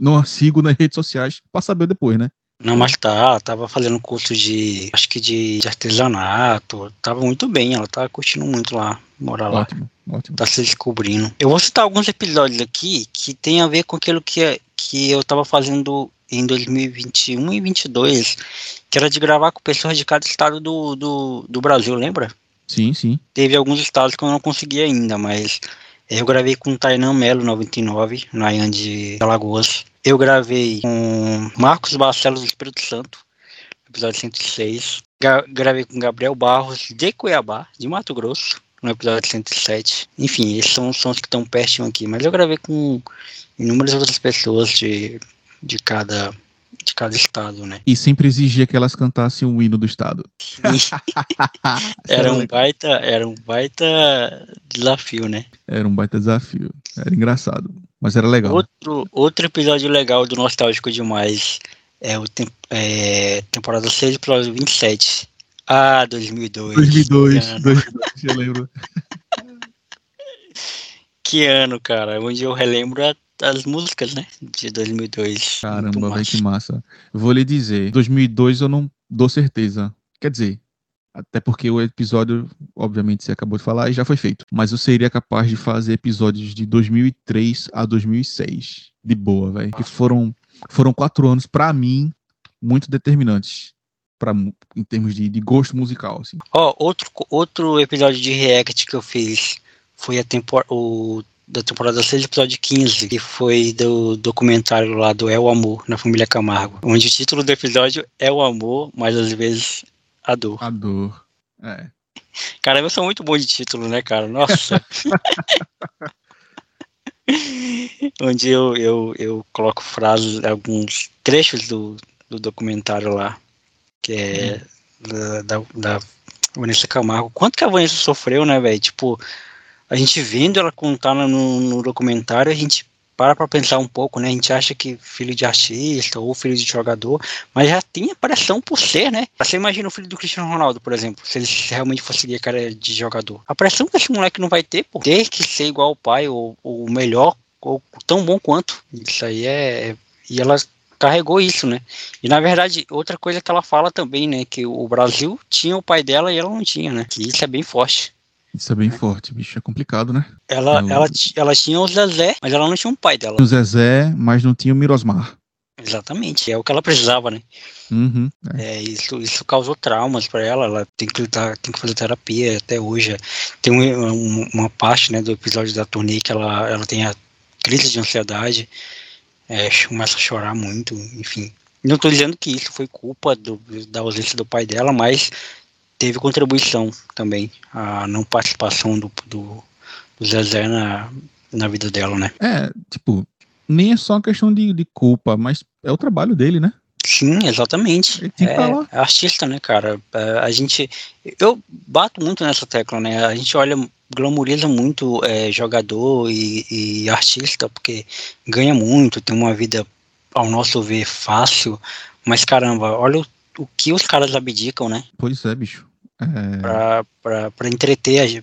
não sigo nas redes sociais pra saber depois, né? Não, mas tá, tava fazendo curso de, acho que de, de artesanato, tava muito bem, ela tá curtindo muito lá, morar lá. Ótimo, ótimo. tá se descobrindo. Eu vou citar alguns episódios aqui que tem a ver com aquilo que, que eu tava fazendo em 2021 e 2022, que era de gravar com pessoas de cada estado do, do, do Brasil, lembra? Sim, sim. Teve alguns estados que eu não consegui ainda, mas eu gravei com Tainan Melo, 99, na Ian de Alagoas. Eu gravei com Marcos Barcelos do Espírito Santo, episódio 106. Gra- gravei com Gabriel Barros, de Cuiabá, de Mato Grosso, no episódio 107. Enfim, esses são os sons que estão pertinho aqui. Mas eu gravei com inúmeras outras pessoas de, de, cada, de cada estado, né? E sempre exigia que elas cantassem o hino do Estado. Era um baita, era um baita desafio, né? Era um baita desafio. Era engraçado. Mas era legal. Outro, outro episódio legal do Nostálgico Demais é o é, temporada 6, episódio 27. Ah, 2002. 2002, Que ano, 2002, eu lembro. que ano, cara. Onde eu relembro as músicas, né? De 2002. Muito Caramba, velho, que massa. Vou lhe dizer, 2002 eu não dou certeza. Quer dizer, até porque o episódio, obviamente, você acabou de falar e já foi feito. Mas eu seria capaz de fazer episódios de 2003 a 2006. De boa, velho. Que foram, foram quatro anos, pra mim, muito determinantes. Pra, em termos de, de gosto musical, assim. Ó, outro, outro episódio de React que eu fiz foi a tempor o da temporada 6, episódio 15, que foi do documentário lá do É o Amor, na família Camargo. Onde o título do episódio é o amor, mas às vezes A dor. A dor. É. Cara, eu sou muito bom de título, né, cara? Nossa. Onde eu, eu, eu coloco frases, alguns trechos do, do documentário lá, que é da, da, da Vanessa Camargo. Quanto que a Vanessa sofreu, né, velho? Tipo, a gente vendo ela contar no, no documentário, a gente para pra pensar um pouco, né? A gente acha que filho de artista ou filho de jogador, mas já tem a pressão por ser, né? Você imagina o filho do Cristiano Ronaldo, por exemplo, se ele realmente fosse seguir a cara de jogador. A pressão que esse moleque não vai ter por ter que ser igual ao pai, ou, ou melhor, ou tão bom quanto. Isso aí é. E ela carregou isso, né? E na verdade, outra coisa que ela fala também, né? Que o Brasil tinha o pai dela e ela não tinha, né? Que isso é bem forte. Isso é bem forte, bicho. É complicado, né? Ela, Eu- ela, ti- ela tinha o Zezé, mas ela não tinha um pai dela. O Zezé, mas não tinha o Mirosmar. Exatamente, é o que ela precisava, né? Uhum. É, isso, isso causou traumas para ela, ela tem que, lutar, tem que fazer terapia até hoje. Tem um- um- uma parte né, do episódio da turnê que ela, ela tem a crise de ansiedade, é, começa a chorar muito, enfim. Não estou dizendo que isso foi culpa do- da ausência do pai dela, mas teve contribuição também, a não participação do, do, do Zezé na, na vida dela, né? É, tipo, nem é só uma questão de, de culpa, mas é o trabalho dele, né? Sim, exatamente. Ele tem que é, é artista, né, cara? É, a gente. Eu bato muito nessa tecla, né? A gente olha, glamoriza muito é, jogador e, e artista, porque ganha muito, tem uma vida, ao nosso ver, fácil. Mas caramba, olha o, o que os caras abdicam, né? Pois é, bicho. É, pra entreter a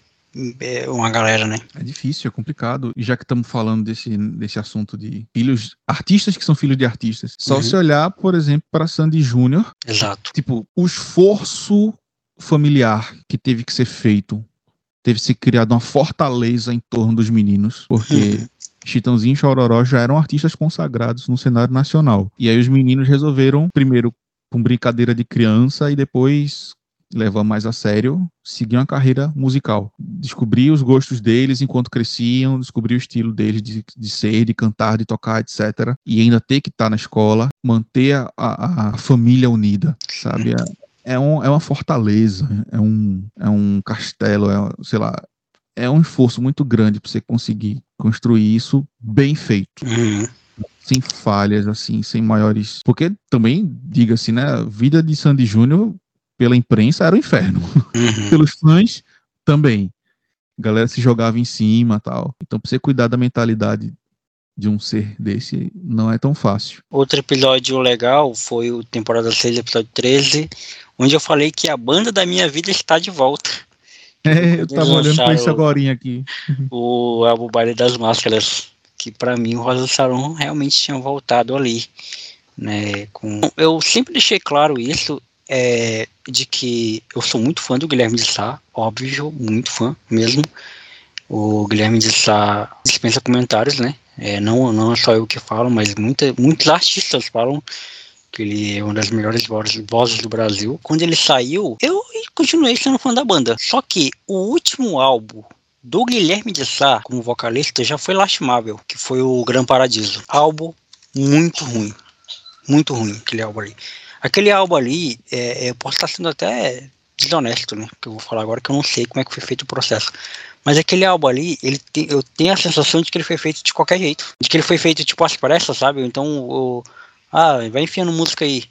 é, uma galera, né? é difícil, é complicado. E já que estamos falando desse, desse assunto de filhos, artistas que são filhos de artistas, só Uhum. se olhar, por exemplo, para Sandy Júnior, Exato. tipo, o esforço familiar que teve que ser feito, teve que ser criada uma fortaleza em torno dos meninos, porque Uhum. Chitãozinho e Chororó já eram artistas consagrados no cenário nacional. E aí os meninos resolveram, primeiro com brincadeira de criança e depois levar mais a sério, seguir uma carreira musical. Descobrir os gostos deles enquanto cresciam, descobrir o estilo deles de, de ser, de cantar, de tocar, etc. E ainda ter que estar na escola, manter a, a- a família unida, sabe? É, é, um, é uma fortaleza, é um, é um castelo, é, sei lá, é um esforço muito grande para você conseguir construir isso bem feito Uhum. sem falhas, assim, sem maiores. Porque também, diga-se, né? A vida de Sandy Júnior pela imprensa era o inferno. Uhum. Pelos fãs também. A galera se jogava em cima tal. Então, pra você cuidar da mentalidade de um ser desse, não é tão fácil. Outro episódio legal foi o temporada 6, episódio 13, onde eu falei que a banda da minha vida está de volta. É, eu tava olhando pra isso agora aqui. O álbum Baile das Máscaras, que pra mim o Rosa Saron realmente tinha voltado ali. Né, com... Eu sempre deixei claro isso, é, de que eu sou muito fã do Guilherme de Sá, óbvio, muito fã mesmo. O Guilherme de Sá dispensa comentários, né? É, não, não é só eu que falo, mas muita, muitos artistas falam que ele é uma das melhores vozes, do Brasil. Quando ele saiu, eu continuei sendo fã da banda. Só que o último álbum do Guilherme de Sá como vocalista já foi lastimável, que foi o Gran Paradiso. Álbum muito ruim. Muito ruim aquele álbum ali. Aquele álbum ali, é, é, eu posso estar sendo até desonesto, né? Que eu vou falar agora que eu não sei como é que foi feito o processo. Mas aquele álbum ali, ele tem, eu tenho a sensação de que ele foi feito de qualquer jeito. De que ele foi feito tipo às pressas, sabe? Então, o, ah, vai enfiando música aí.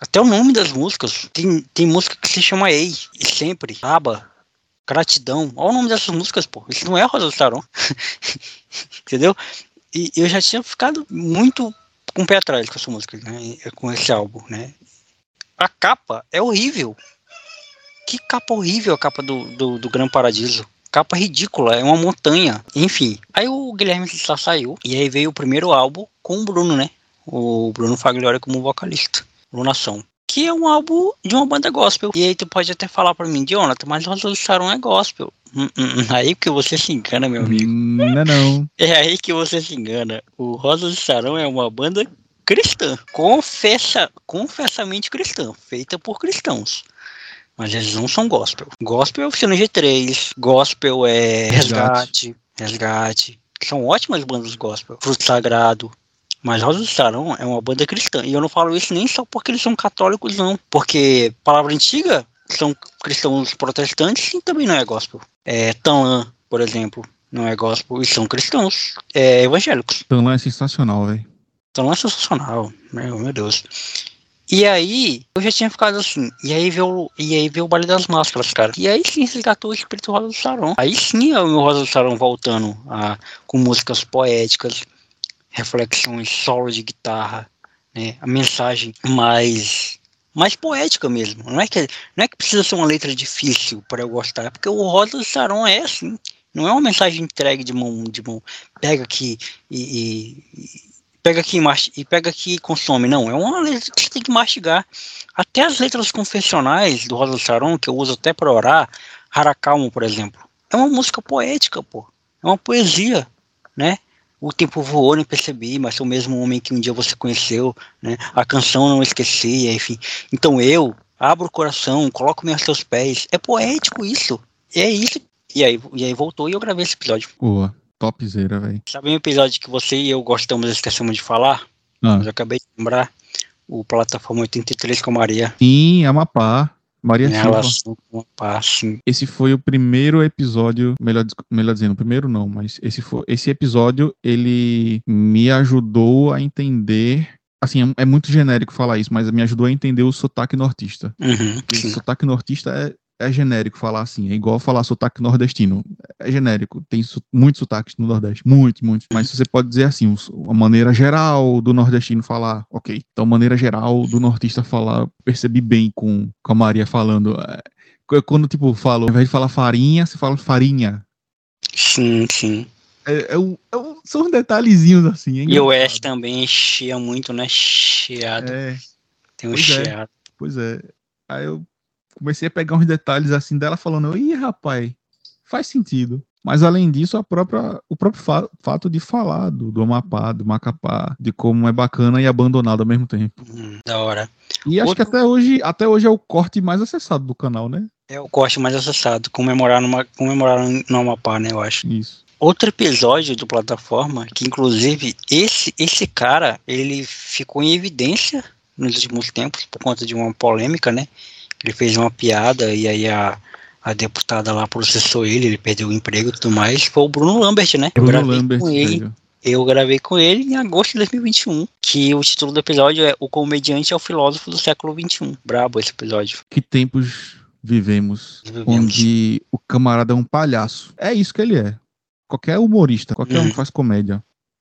Até o nome das músicas. Tem, tem música que se chama Ei, e sempre, Aba, Gratidão. Olha o nome dessas músicas, pô. Isso não é Rosa do Saron. Entendeu? E eu já tinha ficado muito com o pé atrás com essa música, né? Com esse álbum, né? A capa é horrível. Que capa horrível a capa do, do, do Gran Paradiso. Capa ridícula, é uma montanha. Enfim. Aí o Guilherme Sá saiu. E aí veio o primeiro álbum com o Bruno, né? O Bruno Faglioli como vocalista. Lunação. Que é um álbum de uma banda gospel. E aí tu pode até falar pra mim, Jonathan, mas do Saron é gospel. Hum, hum, hum. Aí que você se engana, meu amigo. Não é não. É aí que você se engana. O Rosa de Sarão é uma banda cristã. Confessa, confessamente cristã. Feita por cristãos. Mas eles não são gospel. Gospel é oficina G3. Gospel é resgate. Resgate. São ótimas bandas gospel. Fruto Sagrado. Mas Rosa de Sarão é uma banda cristã. E eu não falo isso nem só porque eles são católicos, não. Porque palavra antiga são cristãos protestantes e também não é gospel. É, Tanlan, por exemplo, não é gospel e são cristãos é, evangélicos. Tanlan é sensacional, velho. Tanlan é sensacional, meu, meu Deus. E aí, eu já tinha ficado assim. E aí veio, e aí veio o Baile das Máscaras, cara. E aí sim resgatou o espírito Rosa do Saron. Aí sim é o meu Rosa do Saron voltando a, com músicas poéticas, reflexões, solo de guitarra, né? A mensagem mais mais poética mesmo. Não é que não é que precisa ser uma letra difícil para eu gostar, é porque o Rosa do Saron é assim. Não é uma mensagem entregue de mão de mão. Pega aqui e, e pega aqui e pega aqui e consome. Não, é uma letra que você tem que mastigar. Até as letras confessionais do Rosa Saron, que eu uso até para orar, Haracalmo, por exemplo, é uma música poética, pô. É uma poesia, né? O tempo voou, nem percebi, mas sou o mesmo homem que um dia você conheceu, né? A canção não esqueci, enfim. Então eu abro o coração, coloco-me aos seus pés. É poético isso. É isso. E aí, e aí voltou e eu gravei esse episódio. Boa. Topzera, velho. Sabe um episódio que você e eu gostamos e esquecemos de falar? Ah. Mas eu acabei de lembrar. O Plataforma 83 com a Maria. Sim, Amapá. Maria Silva. Relação com Amapá, sim. Esse foi o primeiro episódio, melhor, melhor dizendo, o primeiro não, mas esse, foi, esse episódio, ele me ajudou a entender assim, é, é muito genérico falar isso, mas me ajudou a entender o sotaque nortista. Uhum, o sotaque nortista é, é genérico falar assim, é igual falar sotaque nordestino. É genérico, tem su muitos sotaques no Nordeste, muito, muito. Mas você pode dizer assim, a maneira geral do nordestino falar, ok. Então, a maneira geral do nortista falar, percebi bem com, com a Maria falando. É, quando, tipo, falo, ao invés de falar farinha, você fala farinha. Sim, sim. É, é, um, é um, são uns detalhezinhos assim. e o S também chia muito, né? Chiado. É. Tem um pois é, chiado. Pois é. Aí eu comecei a pegar uns detalhes assim dela falando, ih, rapaz, faz sentido. Mas além disso, a própria, o próprio fa fato de falar do, do Amapá, do Macapá, de como é bacana e abandonado ao mesmo tempo. Hum, da hora. E acho Outro... que até hoje, até hoje é o corte mais acessado do canal, né? É o corte mais acessado, comemorar, numa, comemorar no Amapá, né, eu acho. Isso. Outro episódio do plataforma, que inclusive esse, esse cara, ele ficou em evidência nos últimos tempos por conta de uma polêmica, né? Ele fez uma piada e aí a, a deputada lá processou ele, ele perdeu o emprego e tudo mais. Foi o Bruno Lambert, né? Bruno eu gravei Lambert, com ele. Eu gravei com ele em agosto de 2021, que o título do episódio é O Comediante é o Filósofo do Século XXI. Brabo esse episódio. Que tempos vivemos, vivemos. onde o camarada é um palhaço. É isso que ele é. Qualquer humorista, qualquer hum. um que faz comédia.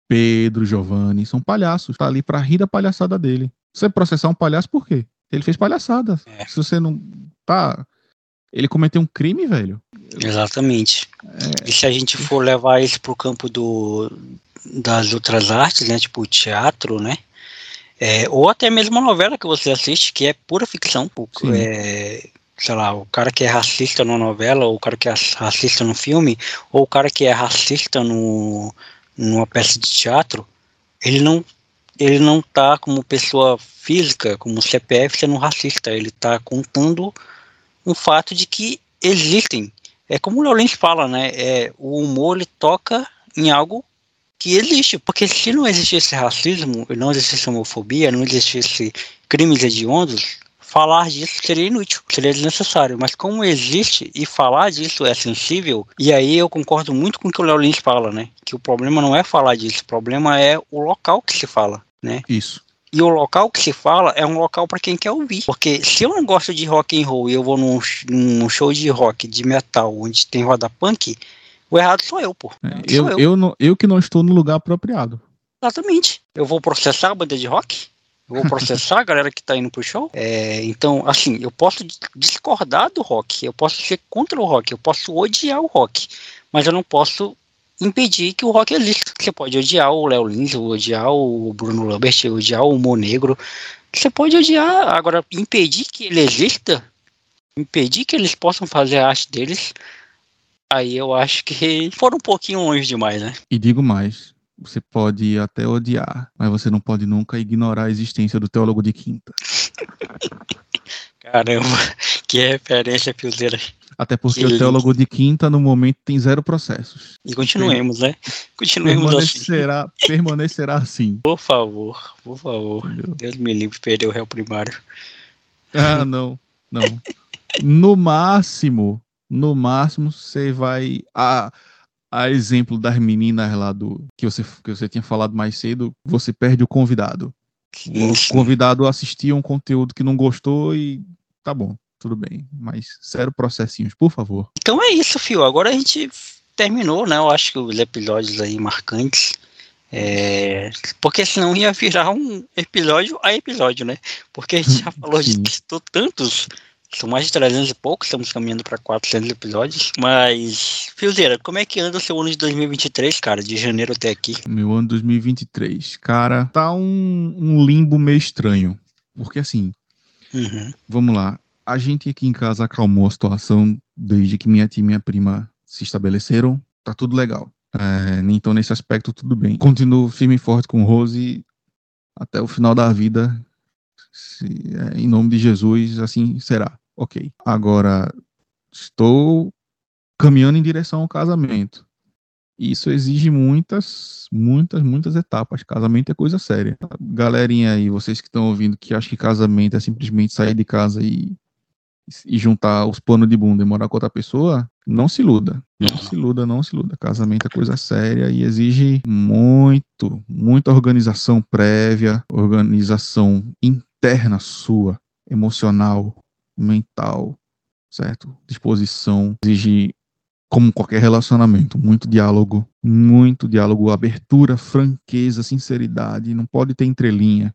Pedro, Giovanni, são palhaços. Tá ali pra rir da palhaçada dele. Você processar um palhaço por quê? Ele fez palhaçada. É. Se você não. Tá. Ele cometeu um crime, velho. Exatamente. É. E se a gente for levar isso pro campo do, das outras artes, né? Tipo teatro, né? É, ou até mesmo a novela que você assiste, que é pura ficção. É, sei lá, o cara que é racista na novela, ou o cara que é racista no filme, ou o cara que é racista no, numa peça de teatro, ele não ele não está como pessoa física, como CPF, sendo racista. Ele está contando um fato de que existem. É como o Leolins fala, né? É, o humor ele toca em algo que existe. Porque se não existisse racismo, não existisse homofobia, não existisse crimes hediondos, falar disso seria inútil, seria desnecessário. Mas como existe e falar disso é sensível, e aí eu concordo muito com o que o Léo Lins fala, né? Que o problema não é falar disso, o problema é o local que se fala, né? Isso. E o local que se fala é um local para quem quer ouvir. Porque se eu não gosto de rock and roll e eu vou num, num show de rock, de metal, onde tem roda punk, o errado sou eu, pô. É, eu, eu. Eu, não, eu que não estou no lugar apropriado. Exatamente. Eu vou processar a banda de rock? Vou processar a galera que tá indo pro show. É, então, assim, eu posso discordar do rock, eu posso ser contra o rock, eu posso odiar o rock, mas eu não posso impedir que o rock exista. Você pode odiar o Léo Lins, odiar o Bruno Lambert, odiar o Monegro. Você pode odiar, agora impedir que ele exista, impedir que eles possam fazer a arte deles, aí eu acho que foram um pouquinho longe demais, né? E digo mais, você pode até odiar, mas você não pode nunca ignorar a existência do teólogo de quinta. Caramba, que referência, Pilzeira. Até porque que o teólogo lindo. de quinta, no momento, tem zero processos. E continuemos, né? Continuemos permanecerá, assim. Permanecerá assim. Por favor, por favor. Entendeu? Deus me livre perder o réu primário. Ah, não, não. no máximo, no máximo, você vai. A, a exemplo das meninas lá do que você, que você tinha falado mais cedo, você perde o convidado. O convidado assistia um conteúdo que não gostou e tá bom, tudo bem. Mas zero processinhos, por favor. Então é isso, Fio. Agora a gente terminou, né? Eu acho que os episódios aí marcantes. É, porque senão ia virar um episódio a episódio, né? Porque a gente já falou de tantos são mais de 300 e pouco, estamos caminhando para 400 episódios. Mas, Fiozeira, como é que anda o seu ano de 2023, cara, de janeiro até aqui? Meu ano de 2023, cara, tá um, um limbo meio estranho. Porque assim, uhum. vamos lá, a gente aqui em casa acalmou a situação desde que minha tia e minha prima se estabeleceram, tá tudo legal. É, então, nesse aspecto, tudo bem. Continuo firme e forte com Rose até o final da vida. Se, é, em nome de Jesus, assim será ok. Agora, estou caminhando em direção ao casamento. Isso exige muitas, muitas, muitas etapas. Casamento é coisa séria. Galerinha aí, vocês que estão ouvindo, que acham que casamento é simplesmente sair de casa e, e juntar os panos de bunda e morar com outra pessoa, não se iluda. Não se iluda, não se iluda. Casamento é coisa séria e exige muito, muita organização prévia, organização interna sua, emocional, mental, certo? Disposição, exige, como qualquer relacionamento, muito diálogo, muito diálogo, abertura, franqueza, sinceridade, não pode ter entrelinha.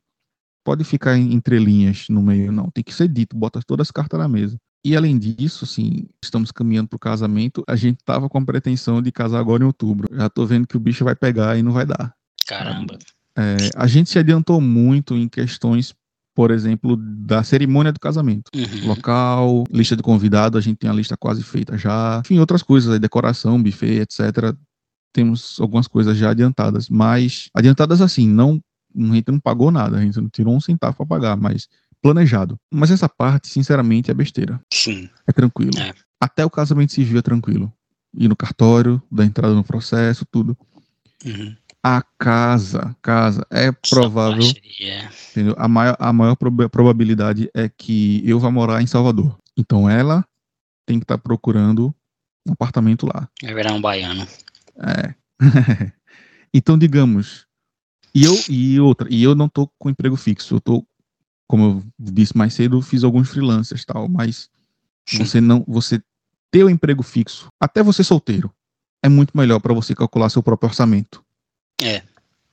Pode ficar em entrelinhas no meio, não. Tem que ser dito, bota todas as cartas na mesa. E além disso, assim, estamos caminhando para o casamento. A gente tava com a pretensão de casar agora em outubro. Já tô vendo que o bicho vai pegar e não vai dar. Caramba. É, a gente se adiantou muito em questões por exemplo, da cerimônia do casamento. Uhum. Local, lista de convidado, a gente tem a lista quase feita já. Enfim, outras coisas, decoração, buffet, etc. Temos algumas coisas já adiantadas, mas adiantadas assim, não a gente não pagou nada, a gente não tirou um centavo para pagar, mas planejado. Mas essa parte, sinceramente, é besteira. Sim. É tranquilo. É. Até o casamento civil é tranquilo. Ir no cartório, dar entrada no processo, tudo. Uhum a casa, casa, é provável, entendeu? A maior, a maior probabilidade é que eu vá morar em Salvador. Então ela tem que estar tá procurando um apartamento lá. Vai virar um baiano. É. então, digamos, e eu, e outra, e eu não tô com emprego fixo, eu tô, como eu disse mais cedo, fiz alguns freelancers tal, mas Sim. você não, você ter o um emprego fixo, até você solteiro, é muito melhor para você calcular seu próprio orçamento. É.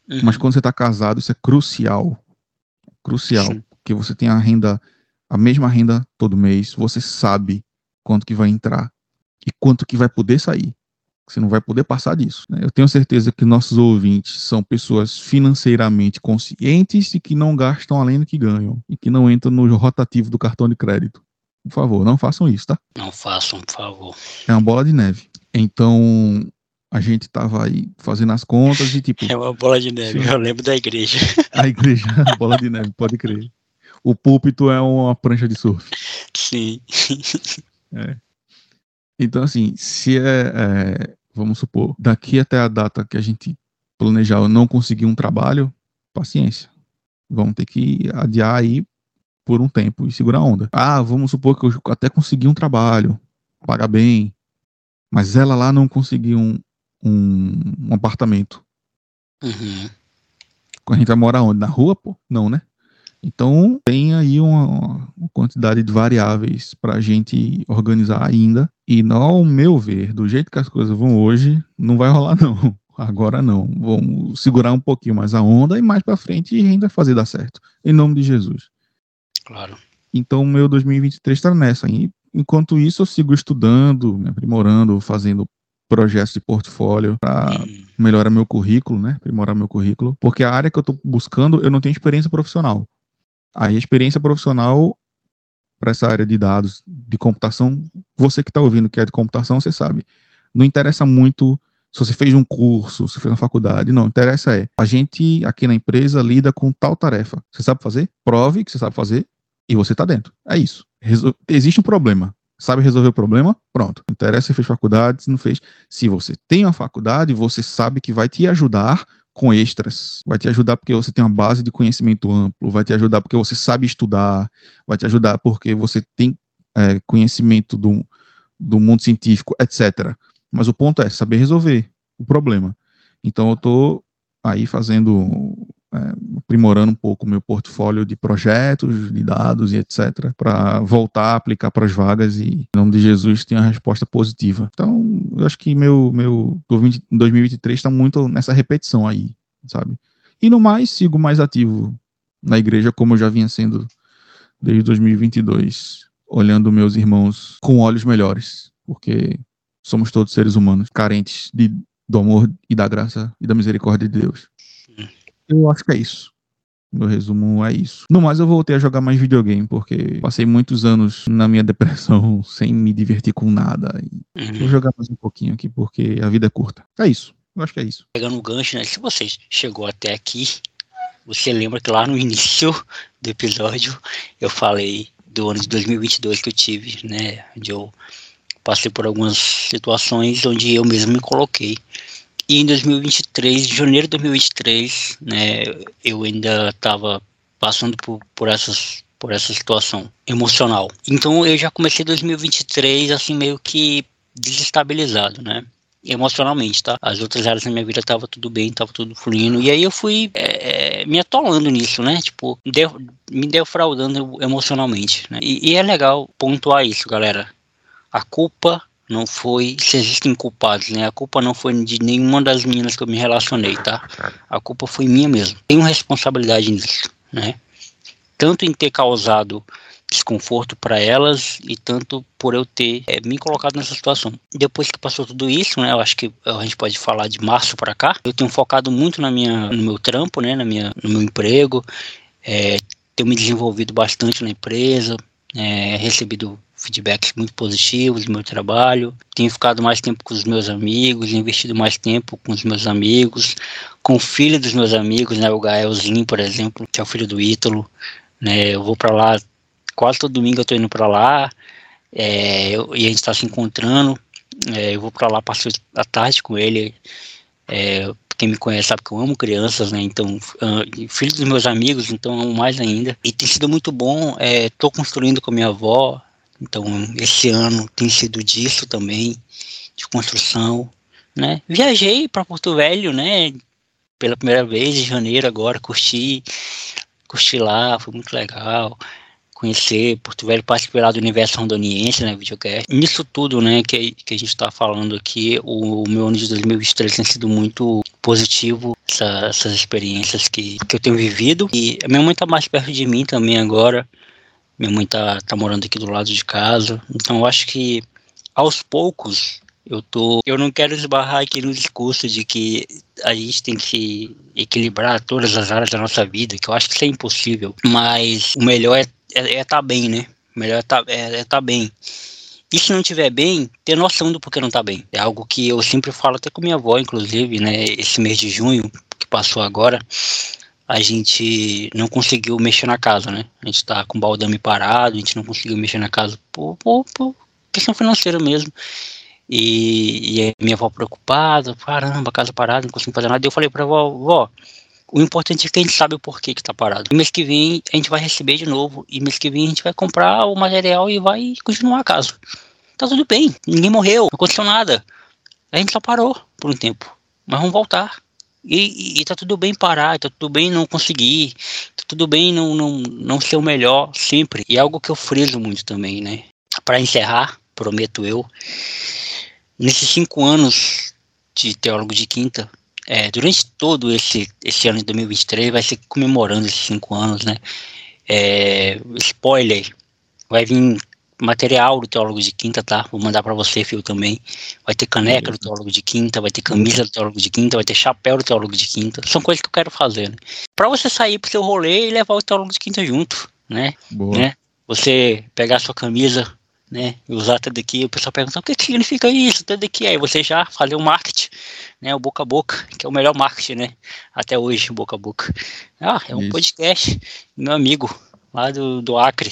Uhum. Mas quando você está casado, isso é crucial. Crucial. Sim. Porque você tem a renda, a mesma renda todo mês, você sabe quanto que vai entrar e quanto que vai poder sair. Você não vai poder passar disso. Né? Eu tenho certeza que nossos ouvintes são pessoas financeiramente conscientes e que não gastam além do que ganham e que não entram no rotativo do cartão de crédito. Por favor, não façam isso, tá? Não façam, por favor. É uma bola de neve. Então, a gente tava aí fazendo as contas e tipo. É uma bola de neve, sim. eu lembro da igreja. A igreja, a bola de neve, pode crer. O púlpito é uma prancha de surf. Sim. É. Então, assim, se é, é, vamos supor, daqui até a data que a gente planejar eu não conseguir um trabalho, paciência. Vamos ter que adiar aí por um tempo e segurar a onda. Ah, vamos supor que eu até consegui um trabalho, paga bem, mas ela lá não conseguiu um, um, um apartamento. Uhum. A gente vai morar onde? Na rua, pô? Não, né? Então tem aí uma, uma quantidade de variáveis para a gente organizar ainda. E ao meu ver, do jeito que as coisas vão hoje, não vai rolar não. Agora não. Vamos segurar um pouquinho mais a onda e mais para frente a gente vai fazer dar certo. Em nome de Jesus. Claro. Então o meu 2023 está nessa. E, enquanto isso eu sigo estudando, me aprimorando, fazendo projetos de portfólio para hum. melhorar meu currículo, né? Aprimorar meu currículo, porque a área que eu estou buscando eu não tenho experiência profissional. A experiência profissional para essa área de dados, de computação, você que está ouvindo que é de computação, você sabe. Não interessa muito se você fez um curso, se fez uma faculdade, não. Interessa é, a gente aqui na empresa lida com tal tarefa. Você sabe fazer? Prove que você sabe fazer e você está dentro. É isso. Resol existe um problema sabe resolver o problema, pronto. Interessa se fez faculdade, se não fez. Se você tem uma faculdade, você sabe que vai te ajudar com extras. Vai te ajudar porque você tem uma base de conhecimento amplo, vai te ajudar porque você sabe estudar, vai te ajudar porque você tem é, conhecimento do, do mundo científico, etc. Mas o ponto é saber resolver o problema. Então eu estou aí fazendo, aprimorando um pouco o meu portfólio de projetos, de dados e etc, para voltar a aplicar para as vagas e, em nome de Jesus, ter uma resposta positiva. Então, eu acho que meu, meu 2023 está muito nessa repetição aí, sabe? E no mais, sigo mais ativo na igreja, como eu já vinha sendo desde 2022, olhando meus irmãos com olhos melhores, porque somos todos seres humanos carentes de, do amor e da graça e da misericórdia de Deus. Eu acho que é isso. Meu resumo é isso. No mais, eu voltei a jogar mais videogame, porque passei muitos anos na minha depressão sem me divertir com nada. Uhum. Vou jogar mais um pouquinho aqui, porque a vida é curta. É isso. Eu acho que é isso. Pegando o gancho, né? Se você chegou até aqui, você lembra que lá no início do episódio eu falei do ano de 2022 que eu tive, né? Onde eu passei por algumas situações onde eu mesmo me coloquei. E em 2023, em janeiro de 2023, né, eu ainda estava passando por, por essas por essa situação emocional. Então eu já comecei 2023 assim meio que desestabilizado, né? Emocionalmente, tá? As outras áreas da minha vida tava tudo bem, tava tudo fluindo. E aí eu fui é, é me atolando nisso, né? Tipo, deu, me defraudando emocionalmente. Né? E, e é legal pontuar isso, galera. A culpa não foi, se existem culpados, né? A culpa não foi de nenhuma das meninas que eu me relacionei, tá? A culpa foi minha mesmo. Tenho responsabilidade nisso, né? Tanto em ter causado desconforto para elas e tanto por eu ter é, me colocado nessa situação. Depois que passou tudo isso, né, eu acho que a gente pode falar de março para cá. Eu tenho focado muito na minha, no meu trampo, né, na minha, no meu emprego. É, tenho me desenvolvido bastante na empresa, é, recebido feedbacks muito positivos do meu trabalho. Tenho ficado mais tempo com os meus amigos, investido mais tempo com os meus amigos, com o filho dos meus amigos, né, o Gaelzinho, por exemplo, que é o filho do Ítalo. Né, eu vou para lá quase todo domingo, eu estou indo para lá é, eu, e a gente está se encontrando. É, eu vou para lá, passo a tarde com ele. É, quem me conhece sabe que eu amo crianças, né? Então, uh, filho dos meus amigos, então amo mais ainda. E tem sido muito bom. Estou construindo com a minha avó, então, esse ano tem sido disso também, de construção, né? Viajei para Porto Velho, né? Pela primeira vez em janeiro agora, curti, curti lá, foi muito legal conhecer Porto Velho, participar lá do universo rondoniense, né, videocast. Nisso tudo, né, que, que a gente está falando aqui, o, o, meu ano de 2023 tem sido muito positivo, essa, essas experiências que, que eu tenho vivido, e a minha mãe está mais perto de mim também agora, minha mãe tá, tá morando aqui do lado de casa. Então eu acho que aos poucos eu tô. Eu não quero esbarrar aqui no discurso de que a gente tem que equilibrar todas as áreas da nossa vida, que eu acho que isso é impossível. Mas o melhor é estar é, é tá bem, né? O melhor é tá, é, é tá bem. E se não estiver bem, ter noção do porquê não tá bem. É algo que eu sempre falo até com minha avó, inclusive, né? Esse mês de junho, que passou agora, a gente não conseguiu mexer na casa, né? A gente tá com o baldame parado, a gente não conseguiu mexer na casa por, por, por questão financeira mesmo. E, e minha avó preocupada, caramba, casa parada, não consigo fazer nada. E eu falei pra vó, o importante é que a gente sabe o porquê que tá parado. E mês que vem a gente vai receber de novo. E mês que vem a gente vai comprar o material e vai continuar a casa. Tá tudo bem, ninguém morreu, não aconteceu nada. A gente só parou por um tempo. Mas vamos voltar. E, e, tá tudo bem parar, tá tudo bem não conseguir, tá tudo bem não, não, não ser o melhor sempre. E é algo que eu friso muito também, né? Para encerrar, prometo eu, nesses cinco anos de teólogo de quinta, é, durante todo esse, esse ano de 2023, vai ser comemorando esses cinco anos, né? É, spoiler, vai vir material do Teólogo de Quinta, tá? Vou mandar para você, Fio, também. Vai ter caneca do Teólogo de Quinta, vai ter camisa do Teólogo de Quinta, vai ter chapéu do Teólogo de Quinta. São coisas que eu quero fazer, né? Pra você sair pro seu rolê e levar o Teólogo de Quinta junto, né? Boa. né? Você pegar sua camisa, né? E usar tudo aqui, o pessoal pergunta, o que significa isso? Tudo aqui. Aí você já fazer o marketing, né? O boca a boca, que é o melhor marketing, né? Até hoje, boca a boca. Ah, é um isso. podcast, meu amigo, lá do, do Acre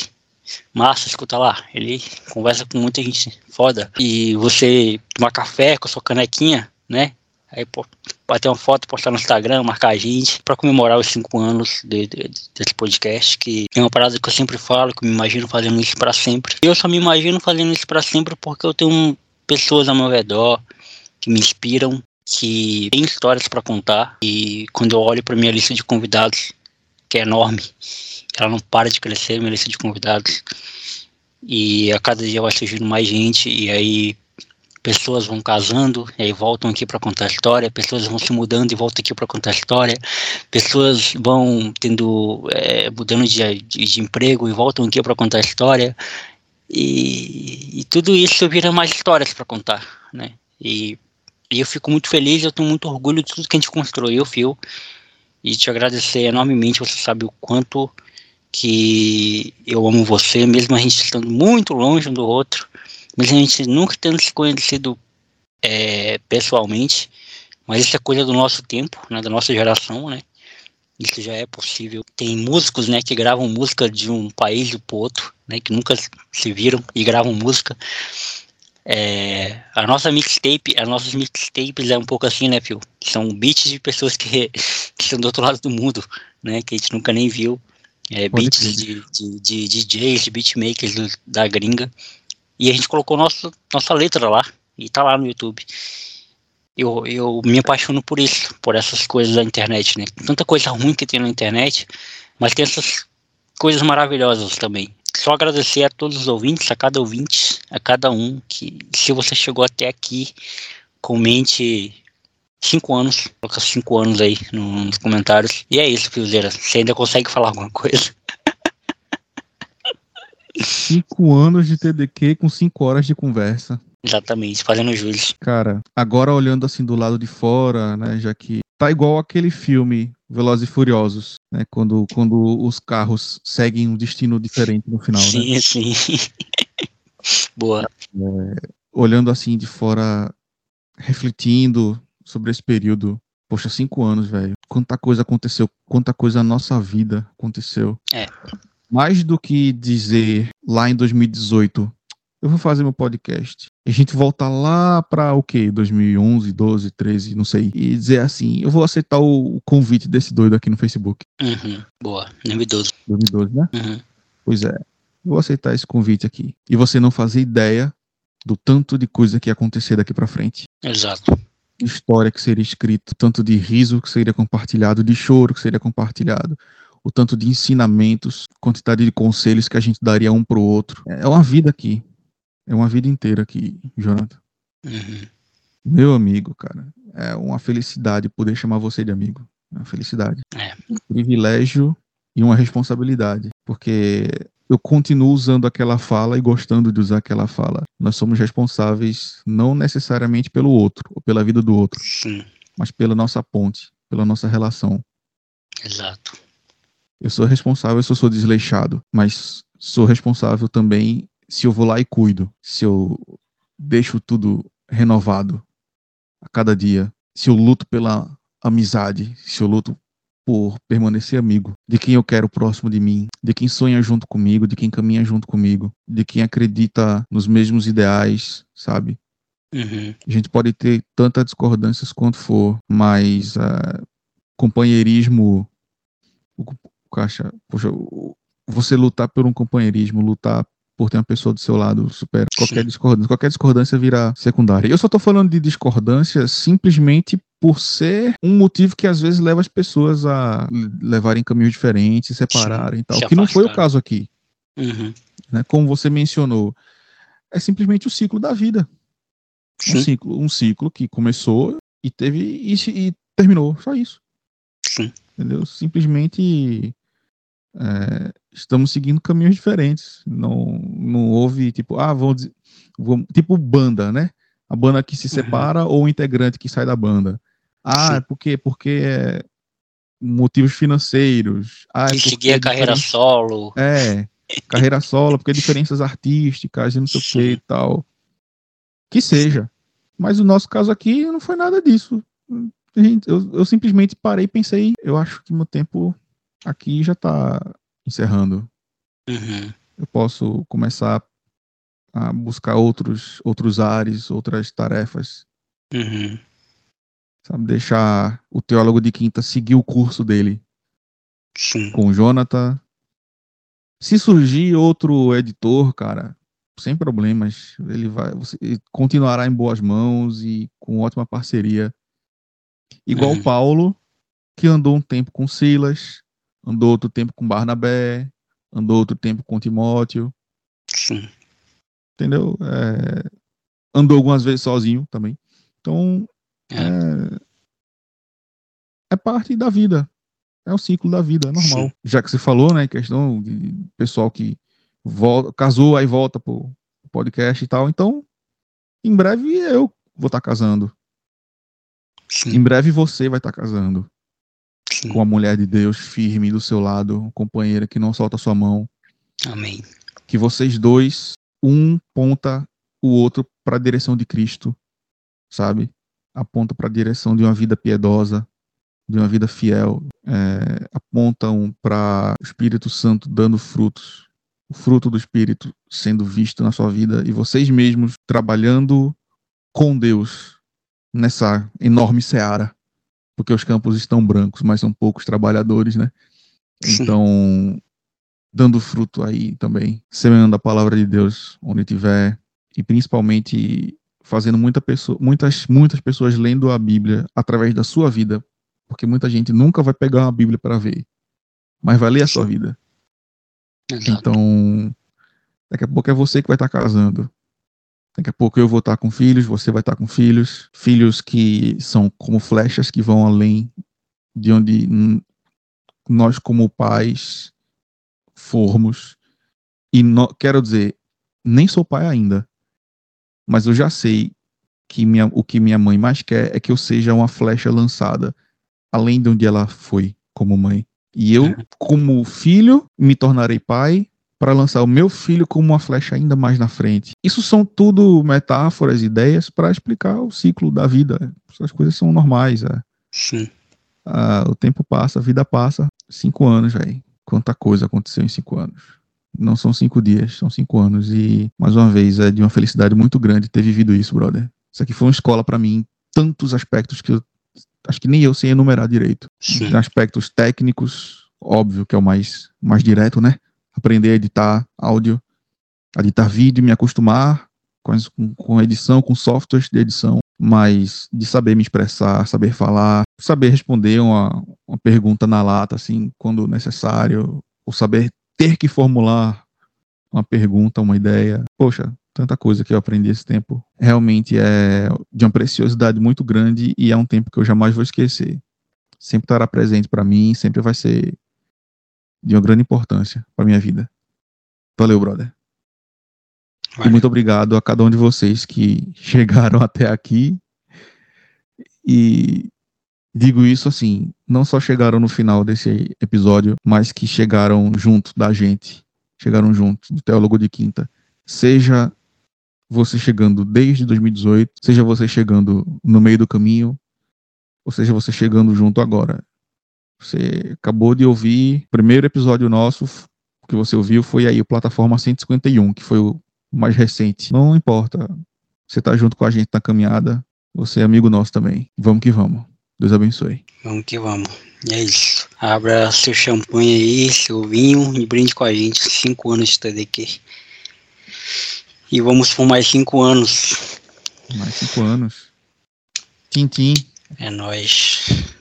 massa, escuta lá. Ele conversa com muita gente foda. E você tomar café com a sua canequinha, né? Aí, pô, bater uma foto, postar no Instagram, marcar a gente, para comemorar os cinco anos de, de, desse podcast, que é uma parada que eu sempre falo, que eu me imagino fazendo isso para sempre. Eu só me imagino fazendo isso para sempre porque eu tenho pessoas ao meu redor que me inspiram, que têm histórias para contar. E quando eu olho para minha lista de convidados, que é enorme, ela não para de crescer, minha lista de convidados. E a cada dia vai surgindo mais gente, e aí pessoas vão casando e aí voltam aqui para contar a história, pessoas vão se mudando e voltam aqui para contar a história, pessoas vão tendo é, mudando de, de, de, emprego e voltam aqui para contar a história e, e, tudo isso vira mais histórias para contar, né? E, e, eu fico muito feliz, eu tenho muito orgulho de tudo que a gente construiu, Fio, e te agradecer enormemente. Você sabe o quanto que eu amo você, mesmo a gente estando muito longe um do outro mas a gente nunca tendo se conhecido é, pessoalmente, mas isso é coisa do nosso tempo, né, da nossa geração, né? Isso já é possível. Tem músicos, né, que gravam música de um país para outro, né, que nunca se viram e gravam música. É, a nossa mixtape, as nossas mixtapes é um pouco assim, né, Phil? São beats de pessoas que, que estão do outro lado do mundo, né, que a gente nunca nem viu. É, beats de, de, de, de DJs, de beatmakers do, da gringa. E a gente colocou nosso, nossa letra lá, e tá lá no YouTube. Eu, eu me apaixono por isso, por essas coisas da internet, né? Tanta coisa ruim que tem na internet, mas tem essas coisas maravilhosas também. Só agradecer a todos os ouvintes, a cada ouvinte, a cada um, que se você chegou até aqui, comente cinco anos, coloca cinco anos aí nos comentários. E é isso, Fiozeira. Você ainda consegue falar alguma coisa? Cinco anos de TDQ com cinco horas de conversa. Exatamente, fazendo jus. Cara, agora olhando assim do lado de fora, né, já que tá igual aquele filme Velozes e Furiosos, né, quando, quando os carros seguem um destino diferente no final, sim, né? Sim, sim. Boa. É, olhando assim de fora, refletindo sobre esse período, poxa, cinco anos, velho. Quanta coisa aconteceu, quanta coisa na nossa vida aconteceu. É mais do que dizer lá em 2018, eu vou fazer meu podcast. A gente volta lá para o quê? 2011, 12, 13, não sei. E dizer assim, eu vou aceitar o convite desse doido aqui no Facebook. Uhum, boa, 2012. 2012, né? Uhum. Pois é. Vou aceitar esse convite aqui. E você não fazer ideia do tanto de coisa que ia acontecer daqui para frente. Exato. História que seria escrita, tanto de riso que seria compartilhado, de choro que seria compartilhado, o tanto de ensinamentos, quantidade de conselhos que a gente daria um para o outro. É uma vida aqui. É uma vida inteira aqui, Jonathan. Uhum. Meu amigo, cara. É uma felicidade poder chamar você de amigo. É uma felicidade. É. Um privilégio e uma responsabilidade. Porque eu continuo usando aquela fala e gostando de usar aquela fala. Nós somos responsáveis não necessariamente pelo outro, ou pela vida do outro, Sim. mas pela nossa ponte, pela nossa relação. Exato. Eu sou responsável se eu sou desleixado, mas sou responsável também se eu vou lá e cuido, se eu deixo tudo renovado a cada dia, se eu luto pela amizade, se eu luto por permanecer amigo, de quem eu quero próximo de mim, de quem sonha junto comigo, de quem caminha junto comigo, de quem acredita nos mesmos ideais, sabe? Uhum. A gente pode ter tantas discordâncias quanto for, mas uh, companheirismo, caixa, poxa, você lutar por um companheirismo, lutar por ter uma pessoa do seu lado, supera qualquer discordância. Qualquer discordância vira secundária. Eu só tô falando de discordância simplesmente por ser um motivo que às vezes leva as pessoas a levarem caminhos diferentes, se separarem e tal. Que não foi o caso aqui. Uhum. Né? Como você mencionou, é simplesmente o ciclo da vida. Um ciclo, um ciclo que começou e teve e, e terminou. Só isso. Sim. Entendeu? Simplesmente é, estamos seguindo caminhos diferentes. Não, não houve, tipo, ah, vamos, vamos tipo banda, né? A banda que se uhum. separa uhum. ou o integrante que sai da banda. Ah, é porque, porque é motivos financeiros. Ah, que é seguir a carreira solo. É, carreira solo, porque diferenças artísticas e não sei o que e tal. Que seja. Mas o nosso caso aqui não foi nada disso. Eu, eu simplesmente parei e pensei, eu acho que meu tempo aqui já está encerrando. Uhum. Eu posso começar a buscar outros, outros ares, outras tarefas. Uhum. Sabe, deixar o teólogo de quinta seguir o curso dele Sim. com o Jonathan. Se surgir outro editor, cara, sem problemas, ele vai você continuará em boas mãos e com ótima parceria. Igual Uhum. o Paulo, que andou um tempo com Silas, andou outro tempo com Barnabé, andou outro tempo com Timóteo, Sim. entendeu? É, andou algumas vezes sozinho também. Então, É. é, é parte da vida. É o ciclo da vida, é normal. Sim. Já que você falou, né, questão de pessoal que volta, casou, aí volta pro podcast e tal. Então, em breve eu vou estar casando. Sim. Em breve você vai estar casando Sim. com a mulher de Deus firme do seu lado, companheira que não solta sua mão. Amém. Que vocês dois, um ponta o outro para a direção de Cristo, sabe? Aponta para a direção de uma vida piedosa, de uma vida fiel. É, apontam para o Espírito Santo dando frutos, o fruto do Espírito sendo visto na sua vida e vocês mesmos trabalhando com Deus nessa enorme seara, porque os campos estão brancos, mas são poucos trabalhadores, né? Sim. Então, dando fruto aí também, semeando a palavra de Deus onde tiver e principalmente fazendo muita pessoa, muitas muitas pessoas lendo a Bíblia através da sua vida, porque muita gente nunca vai pegar uma Bíblia para ver, mas vai ler a sua vida. Exato. Então, daqui a pouco é você que vai estar casando. Daqui a pouco eu vou estar com filhos, você vai estar com filhos. Filhos que são como flechas que vão além de onde nós, como pais, formos. E no- quero dizer, nem sou pai ainda, mas eu já sei que minha- o que minha mãe mais quer é que eu seja uma flecha lançada além de onde ela foi como mãe. E eu, como filho, me tornarei pai para lançar o meu filho como uma flecha ainda mais na frente. Isso são tudo metáforas, ideias para explicar o ciclo da vida. Essas coisas são normais. é. Sim. Ah, o tempo passa, a vida passa. Cinco anos, velho. Quanta coisa aconteceu em cinco anos. Não são cinco dias, são cinco anos. E, mais uma vez, é de uma felicidade muito grande ter vivido isso, brother. Isso aqui foi uma escola para mim em tantos aspectos que eu acho que nem eu sei enumerar direito. Sim. Aspectos técnicos, óbvio que é o mais, mais direto, né? Aprender a editar áudio, a editar vídeo, me acostumar com, com edição, com softwares de edição, mas de saber me expressar, saber falar, saber responder uma, uma pergunta na lata, assim, quando necessário, ou saber ter que formular uma pergunta, uma ideia. Poxa, tanta coisa que eu aprendi esse tempo. Realmente é de uma preciosidade muito grande e é um tempo que eu jamais vou esquecer. Sempre estará presente para mim, sempre vai ser de uma grande importância para minha vida. Valeu, brother. E muito obrigado a cada um de vocês que chegaram até aqui. E digo isso assim, não só chegaram no final desse episódio, mas que chegaram junto da gente, chegaram junto do Teólogo de Quinta. Seja você chegando desde 2018, seja você chegando no meio do caminho, ou seja você chegando junto agora. Você acabou de ouvir o primeiro episódio nosso, que você ouviu foi aí o Plataforma 151, que foi o mais recente. Não importa. Você tá junto com a gente na caminhada. Você é amigo nosso também. Vamos que vamos. Deus abençoe. Vamos que vamos. E é isso. Abra seu champanhe aí, seu vinho e brinde com a gente. Cinco anos de TDQ. E vamos por mais cinco anos. Mais cinco anos. Tintim. É nóis.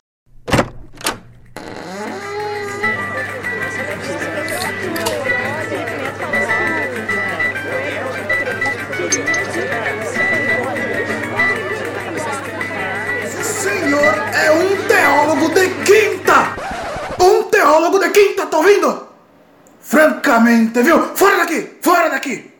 Teólogo de quinta, tá ouvindo? Francamente, viu? Fora daqui! Fora daqui!